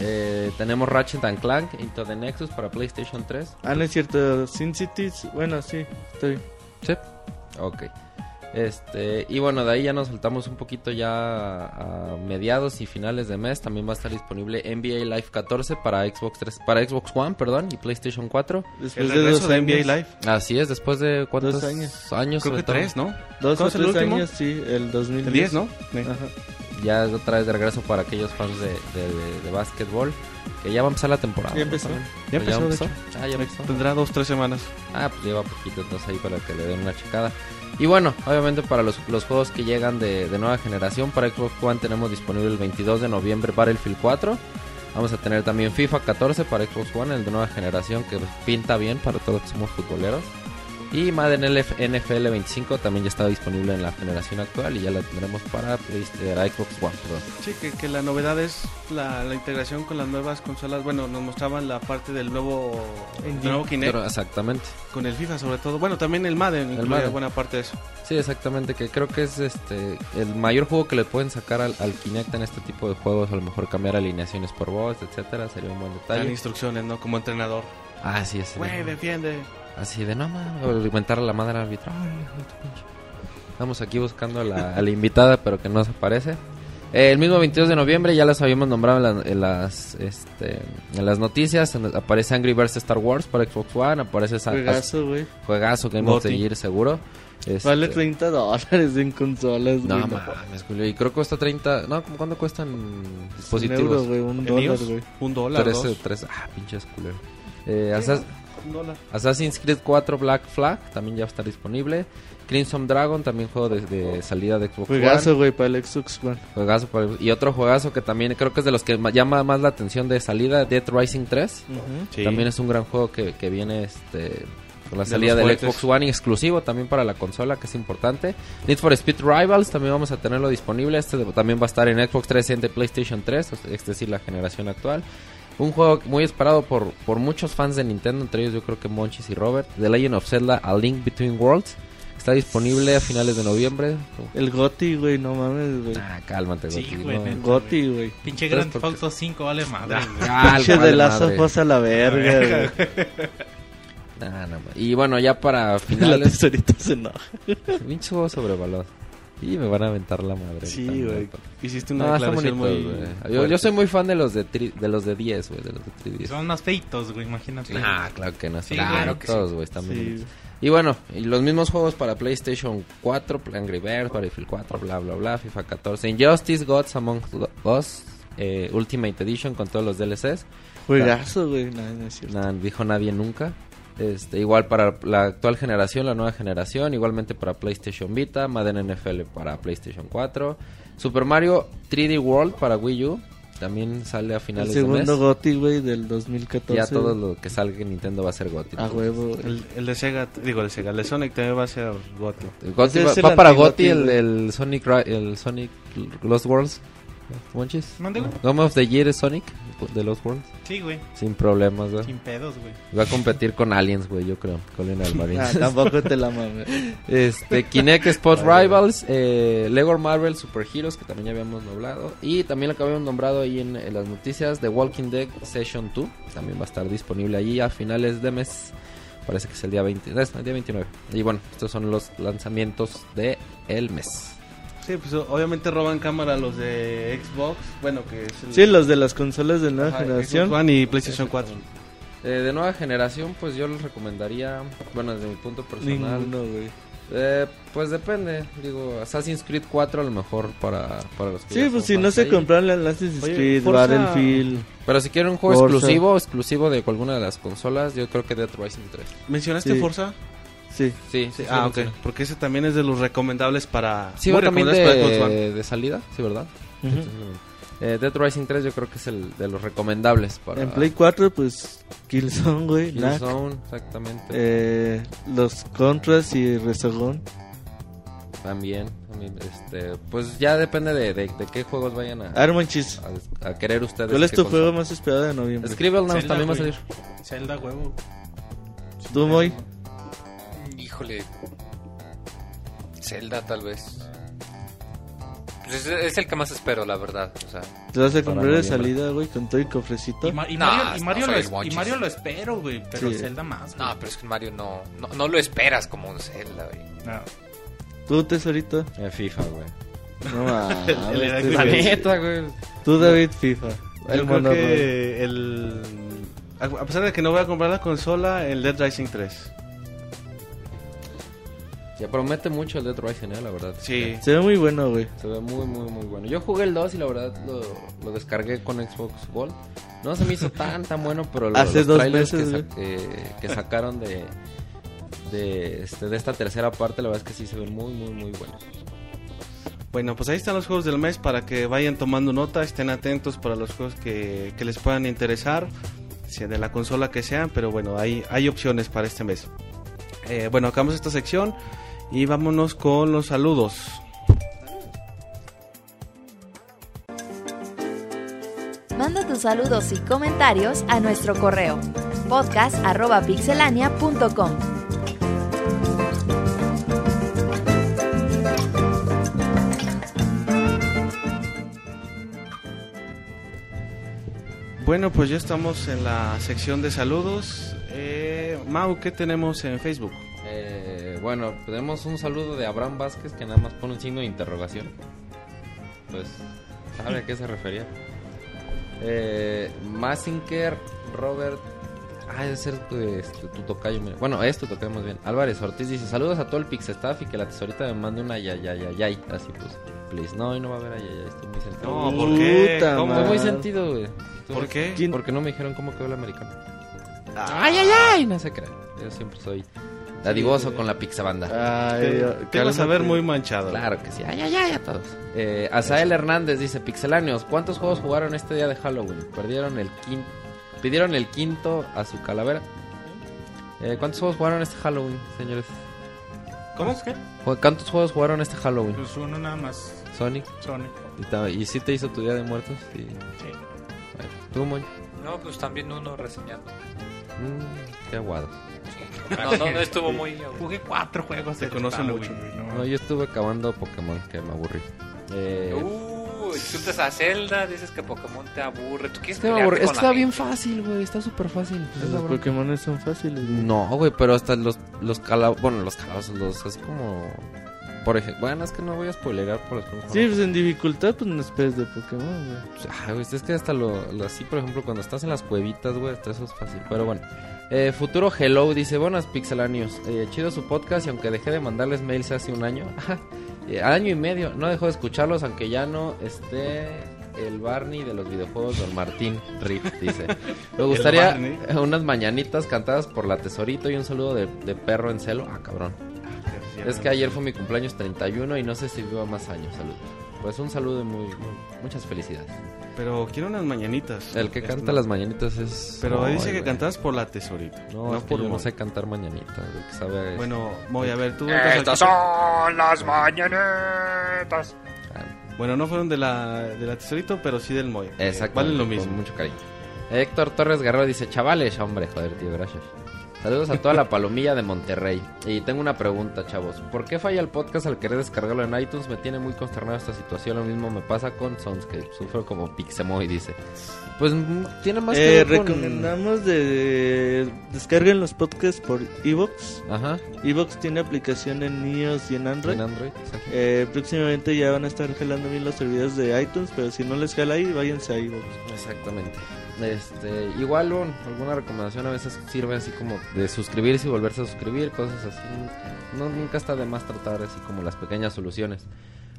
Speaker 2: Eh, tenemos Ratchet and Clank Into the Nexus para PlayStation 3.
Speaker 5: Ah, no es cierto. Sin City. Bueno, sí. Estoy.
Speaker 2: Sí. Ok. Este, y bueno, de ahí ya nos saltamos un poquito ya a mediados y finales de mes. También va a estar disponible NBA Live 14 para Xbox 3, para Xbox One, perdón, y PlayStation 4.
Speaker 5: Después
Speaker 1: El
Speaker 5: de dos
Speaker 1: de
Speaker 5: años.
Speaker 1: NBA Live.
Speaker 2: Así es, después de cuántos
Speaker 5: Dos años.
Speaker 2: años
Speaker 1: Creo que tres, ¿no?
Speaker 5: Dos
Speaker 1: ¿Cuándo
Speaker 5: o
Speaker 1: es el
Speaker 5: tres
Speaker 1: último?
Speaker 5: años, sí. El 2010.
Speaker 1: El 10, ¿no? Sí.
Speaker 5: Ajá.
Speaker 2: Ya es otra vez de regreso para aquellos fans de, de, de, de básquetbol. Que ya va a empezar la temporada.
Speaker 5: Ya
Speaker 2: ¿no?
Speaker 5: empezó.
Speaker 1: Ya empezó, de hecho.
Speaker 2: Ah, ya empezó.
Speaker 1: Tendrá dos, tres semanas.
Speaker 2: Ah, pues lleva poquito, entonces ahí para que le den una checada. Y bueno, obviamente para los, los juegos que llegan de, de nueva generación, para Xbox One tenemos disponible el 22 de noviembre Battlefield 4. Vamos a tener también FIFA 14 para Xbox One, el de nueva generación, que pinta bien para todos los que somos futboleros. Y Madden NFL 25 también ya está disponible en la generación actual y ya la tendremos para, Playst- para Xbox One. perdón.
Speaker 1: Sí, que, que la novedad es la, la integración con las nuevas consolas. Bueno, nos mostraban la parte del nuevo, nuevo Kinect
Speaker 2: Pero exactamente.
Speaker 1: con el FIFA sobre todo. Bueno, también el Madden, incluía
Speaker 2: Madden.
Speaker 1: buena parte de eso.
Speaker 2: Sí, exactamente, que creo que es este el mayor juego que le pueden sacar al, al Kinect en este tipo de juegos, a lo mejor cambiar alineaciones por voz, etcétera, sería un buen
Speaker 1: Dan
Speaker 2: detalle.
Speaker 1: instrucciones, ¿no? Como entrenador.
Speaker 2: Ah, sí, es.
Speaker 1: Güey, defiende.
Speaker 2: Así de no mames, o inventar a la madre al árbitro. Ay, hijo de tu pinche. Estamos aquí buscando a la, a la invitada, pero que no se aparece. Eh, el mismo 22 de noviembre ya las habíamos nombrado en, la- en las este, en las noticias. en- aparece Angry Birds Star Wars para Xbox One. Aparece
Speaker 5: Juegazo, güey.
Speaker 2: Juegazo Game of the
Speaker 1: Goti.
Speaker 2: Year seguro. Este,
Speaker 5: Vale 30 dólares en consolas,
Speaker 2: No
Speaker 5: güey.
Speaker 2: mames, Julio. Y creo que cuesta 30. No, ¿cómo- ¿cuánto cuestan
Speaker 5: Un
Speaker 2: dispositivos?
Speaker 5: euro, güey, un dólar, güey.
Speaker 1: un dólar,
Speaker 2: 13,
Speaker 1: dos.
Speaker 2: 13. Ah, pinches culero. Eh,
Speaker 1: Un dólar.
Speaker 2: Assassin's Creed 4 Black Flag también ya está disponible. Crimson Dragon también juego de, de salida de Xbox
Speaker 5: Juegazo,
Speaker 2: One.
Speaker 5: güey, para el Xbox One.
Speaker 2: Juegazo para- y otro juegazo que también creo que es de los que ma- llama más la atención de salida, Dead Rising 3.
Speaker 1: Sí.
Speaker 2: También es un gran juego que, que viene este con la
Speaker 1: De
Speaker 2: salida del. Xbox One y exclusivo también para la consola, que es importante. Need for Speed Rivals también vamos a tenerlo disponible. Este también va a estar en Xbox 360 y PlayStation 3, o sea, es decir, la generación actual. Un juego muy esperado por, por muchos fans de Nintendo, entre ellos yo creo que Monchis y Robert. The Legend of Zelda A Link Between Worlds. Está disponible a finales de noviembre.
Speaker 5: El Goti, güey, no mames, güey.
Speaker 2: Ah, cálmate,
Speaker 3: Sí,
Speaker 2: Gotti,
Speaker 3: güey,
Speaker 2: no.
Speaker 5: Goti, güey.
Speaker 3: Pinche Grand Theft Auto 5 vale madre.
Speaker 2: Ah,
Speaker 5: Pinche
Speaker 2: vale
Speaker 5: de las
Speaker 2: madre.
Speaker 5: ojos a la verga, güey.
Speaker 2: Nah, nah, y bueno, ya para
Speaker 5: La
Speaker 2: finales.
Speaker 5: tesorita se enoja.
Speaker 2: Pinche juego sobrevalorado. Y me van a aventar la madre.
Speaker 1: Sí, güey. Hiciste una
Speaker 2: No,
Speaker 1: declaración
Speaker 2: bonitos,
Speaker 1: muy...
Speaker 2: Yo, yo soy muy fan de los de, tri- de los de 10, güey, de los de 3DS.
Speaker 3: Son más feitos, güey, imagínate.
Speaker 2: Ah, claro que no.
Speaker 3: Sí,
Speaker 4: claro que sí.
Speaker 2: bonitos, güey, están
Speaker 5: Sí.
Speaker 2: bonitos. Y bueno, y los mismos juegos para PlayStation 4, Angry Birds, Battlefield 4, bla, bla, bla, FIFA 14, Injustice, Gods Among Us, eh, Ultimate Edition con todos los DLCs.
Speaker 5: Juegazo, güey. No, no es cierto.
Speaker 2: Nah, dijo nadie nunca. Este, igual para la actual generación, la nueva generación, igualmente para PlayStation Vita, Madden NFL para PlayStation 4, Super Mario 3D World para Wii U, también sale a
Speaker 5: El
Speaker 2: finales de mes.
Speaker 5: segundo Goti, güey, del 2014.
Speaker 2: Ya todo lo que salga en Nintendo va a ser GOTY.
Speaker 5: A huevo.
Speaker 1: El, el de Sega, digo, el de Sega, el de Sonic también va a ser.
Speaker 2: El GOTY
Speaker 5: Ese
Speaker 2: va,
Speaker 5: el
Speaker 2: va para GOTY el, el Sonic Ra- el Sonic Lost Worlds. ¿Monchis?
Speaker 3: ¿Mande, güey?
Speaker 2: Game of the Year es Sonic de Lost Worlds.
Speaker 3: Sí, güey.
Speaker 2: Sin problemas, güey.
Speaker 3: Sin pedos, güey.
Speaker 2: Va a competir con Aliens, güey, yo creo. Colin Alvarez.
Speaker 5: Ah, tampoco te la mames.
Speaker 2: Este, Kinect Sports Rivals, eh, Lego Marvel Super Heroes, que también ya habíamos nombrado. Y también lo que habíamos nombrado ahí en, en las noticias, The Walking Dead Session 2. También va a estar disponible allí a finales de mes. Parece que es el día 20, es el día 29. Y bueno, estos son los lanzamientos de el mes.
Speaker 1: Sí, pues obviamente roban cámara los de Xbox, bueno, que es el...
Speaker 5: Sí, los de las consolas de nueva
Speaker 1: Ajá,
Speaker 5: generación.
Speaker 1: Xbox One y PlayStation 4.
Speaker 2: Eh, de nueva generación, pues yo les recomendaría, bueno, desde mi punto personal,
Speaker 5: Ninguno, güey.
Speaker 2: eh, pues depende. Digo, Assassin's Creed 4 a lo mejor para, para los que
Speaker 5: Sí, pues si no se compraron el Assassin's
Speaker 1: Oye,
Speaker 5: Creed,
Speaker 1: Forza-
Speaker 5: Battlefield.
Speaker 2: Pero si quieren un juego
Speaker 5: Forza.
Speaker 2: exclusivo, exclusivo de alguna de las consolas, yo creo que Dead Rising 3.
Speaker 1: ¿Mencionaste
Speaker 5: Sí.
Speaker 1: Forza?
Speaker 5: Sí.
Speaker 2: Sí, sí.
Speaker 1: ah, ok. Porque ese también es de los recomendables para...
Speaker 2: Sí, va también
Speaker 1: recomendables para
Speaker 2: de, de salida, sí, ¿verdad?
Speaker 5: Ujú.
Speaker 2: Eh, Dead Rising 3 yo creo que es el de los recomendables para...
Speaker 5: En Play 4, pues Killzone, güey. Knack.
Speaker 2: Killzone, exactamente.
Speaker 5: Eh, los Contras y Resogun.
Speaker 2: También, también, este, pues ya depende de, de, de qué juegos vayan a, a, a querer ustedes.
Speaker 5: ¿Cuál es tu juego más esperado de noviembre?
Speaker 3: Zelda,
Speaker 2: también va a salir.
Speaker 3: Zelda, huevo.
Speaker 5: ¿Tú, Moy?
Speaker 4: Híjole. Zelda, tal vez. Pues es, es el que más espero, la verdad. O sea,
Speaker 5: ¿Te vas a comprar de salida, güey, con todo y cofrecito?
Speaker 3: Y, Ma- y
Speaker 4: No,
Speaker 3: Mario, y Mario lo,
Speaker 4: el
Speaker 3: es- y
Speaker 4: Monchis.
Speaker 3: Mario lo espero, güey. Pero
Speaker 5: Sí.
Speaker 3: Zelda más, güey.
Speaker 4: no, pero es que Mario no, no, no lo esperas como un Zelda, güey.
Speaker 3: No.
Speaker 5: ¿Tú, Tesorito?
Speaker 2: Eh, FIFA, güey.
Speaker 5: No mames.
Speaker 1: El- el- la
Speaker 2: neta, güey.
Speaker 5: Tú, David, FIFA.
Speaker 1: Yo
Speaker 5: El
Speaker 1: creo
Speaker 5: mono, güey.
Speaker 1: que el... A a pesar de que no voy a comprar la consola, el Dead Rising 3.
Speaker 2: Ya promete mucho el Dead Rising, eh, la verdad.
Speaker 1: Sí.
Speaker 5: Se ve muy bueno, güey.
Speaker 2: Se ve muy, muy, muy bueno. Yo jugué el 2 y la verdad lo, lo descargué con Xbox Gold. No se me hizo tan, tan bueno, pero lo-
Speaker 5: Hace
Speaker 2: los
Speaker 5: dos
Speaker 2: trailers
Speaker 5: meses,
Speaker 2: que, sa- que- que sacaron de, de, este, de esta tercera parte, la verdad es que sí se ven muy, muy, muy buenos.
Speaker 1: Bueno, pues ahí están los juegos del mes para que vayan tomando nota, estén atentos para los juegos que, que les puedan interesar, sea de la consola que sean, pero bueno, hay, hay opciones para este mes. Eh, bueno, acabamos esta sección y vámonos con los saludos.
Speaker 6: Manda tus saludos y comentarios a nuestro correo podcast@pixelania.com.
Speaker 1: Bueno, pues ya estamos en la sección de saludos. Eh, Mau, ¿qué tenemos en Facebook?
Speaker 2: Eh, bueno, tenemos un saludo de Abraham Vázquez que nada más pone un signo de interrogación. Pues, ¿sabe a qué se refería? Eh, Masinker Robert Ah, debe ser tu, este, tu tocayo. mira. Bueno, es tu tocayo más bien. Álvarez Ortiz dice: Saludos a todo el Pixestaff y que la tesorita me mande una yayayayay. Así pues, please. No, hoy no va a haber ayayay. Estoy muy sentido.
Speaker 1: No, ¿por qué? ¿Cómo?
Speaker 2: Estoy muy sentido, güey.
Speaker 1: ¿Por qué?
Speaker 2: Porque no me dijeron cómo quedó el americano.
Speaker 1: Ah.
Speaker 2: ¡Ay, ay, ay! No se crean. Yo siempre soy dadivoso con la pixabanda.
Speaker 5: Ay,
Speaker 1: Te, vas a ver muy manchado.
Speaker 2: Claro que sí. ¡Ay, ay, ay! A todos. Eh, Azael Hernández dice: Pixeláneos, ¿cuántos juegos jugaron este día de Halloween? Perdieron el quinto. Pidieron el quinto a su calavera. Eh, ¿Cuántos juegos jugaron este Halloween, señores?
Speaker 3: ¿Cómo es que?
Speaker 2: ¿Cuántos juegos jugaron este Halloween?
Speaker 3: Pues uno nada más.
Speaker 2: Sonic.
Speaker 3: Sonic.
Speaker 2: ¿Y, y sí te hizo tu día de muertos? Sí.
Speaker 3: Sí.
Speaker 2: Bueno, ¿Tú, Moy?
Speaker 4: No, pues también uno reseñando.
Speaker 2: Mm, qué aguado.
Speaker 4: No, no, no estuvo muy...
Speaker 3: Jugué cuatro juegos
Speaker 1: Te
Speaker 3: de
Speaker 1: conoce mucho.
Speaker 3: güey, no.
Speaker 2: No, yo estuve acabando Pokémon, que me aburrí. Eh,
Speaker 4: Uh, insultas a Zelda, dices que Pokémon te aburre. ¿Tú quieres
Speaker 2: es que me. Es
Speaker 4: con la
Speaker 2: está bien
Speaker 4: gente?
Speaker 2: fácil, güey. Está súper fácil.
Speaker 5: Los. Pokémon son fáciles. güey.
Speaker 2: No, güey, pero hasta los, los calabozos, bueno, los calabozos, los, es como, por ejemplo, bueno, es que no voy a spoilear por las cosas.
Speaker 5: Sí, pues en dificultad, pues no esperes de Pokémon, güey.
Speaker 2: Ay, güey, es que hasta lo, lo- así, por ejemplo, cuando estás en las cuevitas, güey, hasta eso es fácil. Pero bueno, eh, Futuro Hello dice, buenas pixelanios, eh, chido su podcast y aunque dejé de mandarles mails hace un año, eh, año y medio, no dejo de escucharlos aunque ya no esté el Barney de los videojuegos, don Martín Riff, dice. Me gustaría unas mañanitas cantadas por la Tesorito y un saludo de, de perro en celo. Ah, cabrón. Es que ayer fue mi cumpleaños 31 y no sé si viva más años. Saludos. Pues un saludo y muy, muchas felicidades.
Speaker 1: Pero quiero unas mañanitas.
Speaker 2: El que
Speaker 1: Es-
Speaker 2: canta las mañanitas es.
Speaker 1: Pero
Speaker 2: Ay,
Speaker 1: dice que
Speaker 2: güey.
Speaker 1: cantabas por la tesorita.
Speaker 2: No, es que
Speaker 1: por
Speaker 2: yo no sé cantar mañanitas. que sabe
Speaker 1: Bueno, voy a ver, tú.
Speaker 4: Estas son las mañanitas.
Speaker 1: Bueno, no fueron de la, de la tesorito, pero sí del Moy. Eh,
Speaker 2: Exacto.
Speaker 1: Valen lo
Speaker 2: con
Speaker 1: mismo.
Speaker 2: mucho cariño. Héctor Torres Guerrero dice: Chavales, hombre, joder, tío, gracias. Saludos a toda la palomilla de Monterrey. Y tengo una pregunta, chavos. ¿Por qué falla el podcast al querer descargarlo en iTunes? Me tiene muy consternado esta situación. Lo mismo me pasa con Soundscape. Sufro como Pixemoy, dice. Pues mm, tiene más que
Speaker 5: Eh,
Speaker 2: ver con...
Speaker 5: recomendamos de descarguen los podcasts por Evox.
Speaker 2: Ajá,
Speaker 5: Evox tiene aplicación en iOS y en Android.
Speaker 2: en Android. exacto.
Speaker 5: Eh, próximamente ya van a estar jalando bien los servidores de iTunes, pero si no les jala ahí, váyanse a Evox.
Speaker 2: Exactamente. Este, igual un- alguna recomendación a veces sirve así como de suscribirse y volverse a suscribir, cosas así. No, nunca está de más tratar así como las pequeñas soluciones.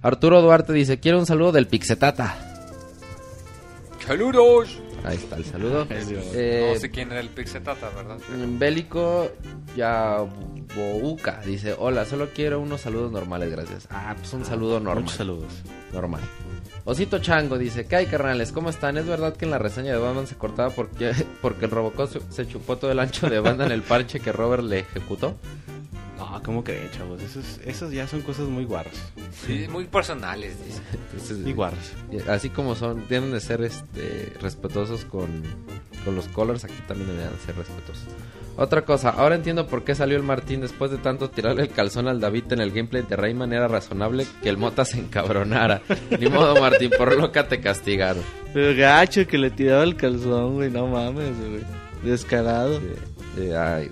Speaker 2: Arturo Duarte dice, quiero un saludo del Pixetata.
Speaker 4: ¡Saludos!
Speaker 2: Ahí está el saludo. Eh,
Speaker 4: no sé quién era el Pixetata, ¿verdad?
Speaker 2: Bélico Yabouka dice, hola, solo quiero unos saludos normales, gracias. Ah, pues un saludo normal.
Speaker 1: Muchos saludos.
Speaker 2: Normal. Osito Chango dice, ¿qué hay carnales? ¿Cómo están? ¿Es verdad que en la reseña de Batman se cortaba porque, porque el Robocop se- chupó todo el ancho de banda en el parche que Robert le ejecutó?
Speaker 1: No, ¿cómo creen, chavos? Esos, esos ya son cosas muy guarras.
Speaker 4: Sí, muy personales, dice.
Speaker 2: Entonces,
Speaker 1: Y guarras.
Speaker 2: así como son, tienen de ser este respetuosos con, con los colors, aquí también deben ser respetuosos. Otra cosa, ahora entiendo por qué salió el Martín después de tanto tirarle el calzón al David en el gameplay de Rayman. Era razonable que el Mota se encabronara. Ni modo, Martín, por loca te castigaron.
Speaker 5: Pero gacho que le tiraba el calzón, güey, no mames, güey. Descarado.
Speaker 2: Eh, ay.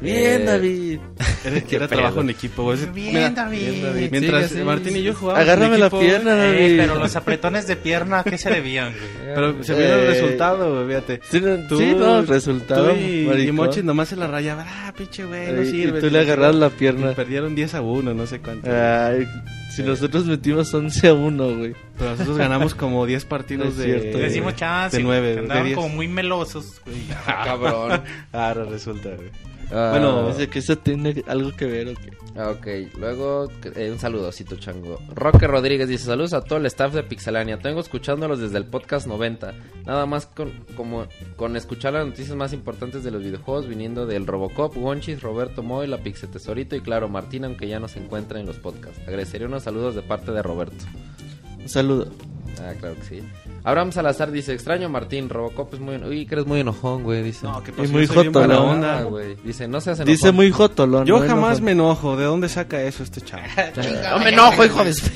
Speaker 5: Bien,
Speaker 2: Eh,
Speaker 5: David.
Speaker 1: Era, trabajo en equipo, güey.
Speaker 3: Bien,
Speaker 1: Mira,
Speaker 3: David.
Speaker 2: bien, David.
Speaker 1: Mientras
Speaker 2: Sí, sí,
Speaker 1: Martín y yo jugábamos. en
Speaker 5: Agárrame la
Speaker 1: equipo,
Speaker 5: pierna,
Speaker 3: Eh,
Speaker 5: David.
Speaker 3: pero los apretones de pierna, ¿a qué se debían, güey?
Speaker 1: Pero se vio el
Speaker 5: Eh,
Speaker 1: resultado, güey, fíjate.
Speaker 5: Sí, no,
Speaker 1: Tú-
Speaker 5: sí, no, resultado.
Speaker 1: Tú y, y. Mochi nomás se la rayaba. Ah, pinche güey, no
Speaker 5: Eh, y
Speaker 1: sirve.
Speaker 5: tú le agarras la pierna.
Speaker 1: Y perdieron 10 a 1, no sé cuánto.
Speaker 5: Ay, si nosotros metimos 11 a 1, güey.
Speaker 1: Pero nosotros ganamos como 10 partidos
Speaker 5: Es
Speaker 1: de.
Speaker 3: decimos chance,
Speaker 1: de nueve,
Speaker 3: que
Speaker 1: de
Speaker 3: andaban
Speaker 1: diez.
Speaker 3: como muy melosos, güey.
Speaker 2: Cabrón.
Speaker 1: Ahora resulta, güey.
Speaker 2: Ah,
Speaker 1: Bueno,
Speaker 5: Dice que eso tiene algo que ver, ¿o qué?
Speaker 2: Ah, Ok, luego eh, un saludocito, chango. Roque Rodríguez dice: Saludos a todo el staff de Pixelania. Tengo escuchándolos desde el podcast 90. Nada más con, como, con escuchar las noticias más importantes de los videojuegos, viniendo del Robocop, Gonchis, Roberto Moy, la Pixel Tesorito y claro, Martín, aunque ya no se encuentra en los podcasts. Agradecería unos saludos de parte de Roberto.
Speaker 5: Un saludo.
Speaker 2: Ah, claro que sí. Abraham Salazar dice: Extraño Martín, Robocop es muy. Uy, que eres muy enojón, güey. Dice.
Speaker 1: No, que
Speaker 5: Y muy
Speaker 1: soy bien buena
Speaker 5: jotolón.
Speaker 2: Ah,
Speaker 1: onda.
Speaker 2: güey. Dice: No seas enojón.
Speaker 5: Dice muy jotolón.
Speaker 1: Yo
Speaker 5: ¿no?
Speaker 1: jamás
Speaker 5: Enojón.
Speaker 1: me enojo. ¿De dónde saca eso este chavo?
Speaker 2: No me enojo, hijo de. su-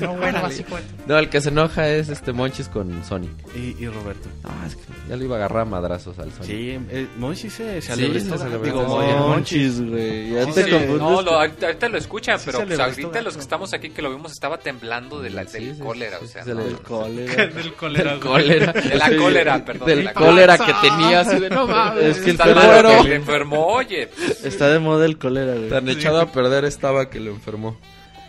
Speaker 7: No, bueno, así cuenta.
Speaker 2: No, el que se enoja es este Monchis con Sonic.
Speaker 1: Y, y Roberto.
Speaker 2: No, es que ya lo iba a agarrar a madrazos al Sonic.
Speaker 1: Sí, eh, Monchi se, se
Speaker 2: Sí,
Speaker 1: alebrestó,
Speaker 2: se alebrestó.
Speaker 1: Digo,
Speaker 5: Monchis, güey. Ya
Speaker 1: Sí,
Speaker 5: te confundes.
Speaker 4: No, lo, ahorita ahorita lo escuchan,
Speaker 1: Sí
Speaker 4: pero
Speaker 1: se le
Speaker 4: pues, ahorita los que estamos aquí que lo vimos estaba temblando de la,
Speaker 2: Sí,
Speaker 4: del
Speaker 2: sí,
Speaker 4: cólera, o sea,
Speaker 2: se
Speaker 4: no,
Speaker 2: le-
Speaker 5: El cólera.
Speaker 3: Del cólera.
Speaker 2: Del cólera.
Speaker 4: de la cólera, perdón. de
Speaker 2: Del
Speaker 4: la
Speaker 2: cólera que tenía así de no mames.
Speaker 5: Es que el
Speaker 4: que le enfermó, oye.
Speaker 5: Está de moda el cólera, güey.
Speaker 2: Tan echado a perder estaba que lo enfermó.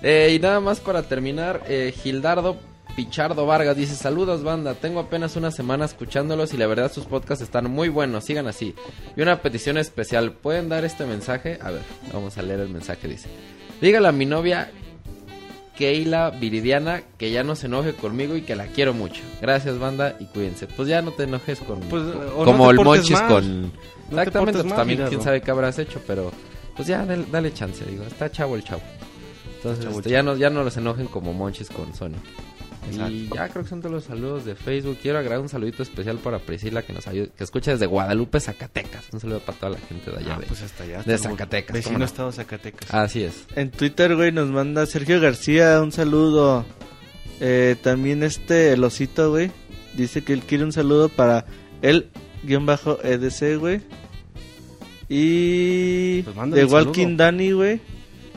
Speaker 2: Eh, y nada más para terminar, eh, Gildardo Pichardo Vargas dice, saludos banda, tengo apenas una semana escuchándolos y la verdad sus podcasts están muy buenos, sigan así. Y una petición especial, ¿pueden dar este mensaje? A ver, vamos a leer el mensaje, dice. Dígale a mi novia Keila Viridiana que ya no se enoje conmigo y que la quiero mucho. Gracias banda y cuídense. Pues ya no te enojes con...
Speaker 1: Pues,
Speaker 2: con-
Speaker 1: o no
Speaker 2: como el Monchis
Speaker 1: mal.
Speaker 2: con...
Speaker 1: No te
Speaker 2: Exactamente, pues
Speaker 1: mal,
Speaker 2: también quién sabe qué habrás hecho, pero pues ya dale, dale chance, digo, está chavo el chavo. Entonces,
Speaker 1: Chavo
Speaker 2: este, ya no ya no los enojen como Monchis con Sony.
Speaker 1: Exacto.
Speaker 2: Y ya creo que son todos los saludos de Facebook. Quiero agregar un saludito especial para Priscila que nos ayuda, que escucha desde Guadalupe, Zacatecas. Un saludo para toda la gente de allá
Speaker 1: Ah,
Speaker 2: de-
Speaker 1: pues hasta allá.
Speaker 2: de Zacatecas,
Speaker 1: Vecino
Speaker 2: ¿cómo no?
Speaker 1: estado Zacatecas.
Speaker 2: Así es.
Speaker 5: En Twitter, güey, nos manda Sergio García un saludo. Eh, también este, el osito, güey, dice que él quiere un saludo para el guion bajo EDC, güey. Y
Speaker 1: Pues
Speaker 5: de Walking. Danny, güey,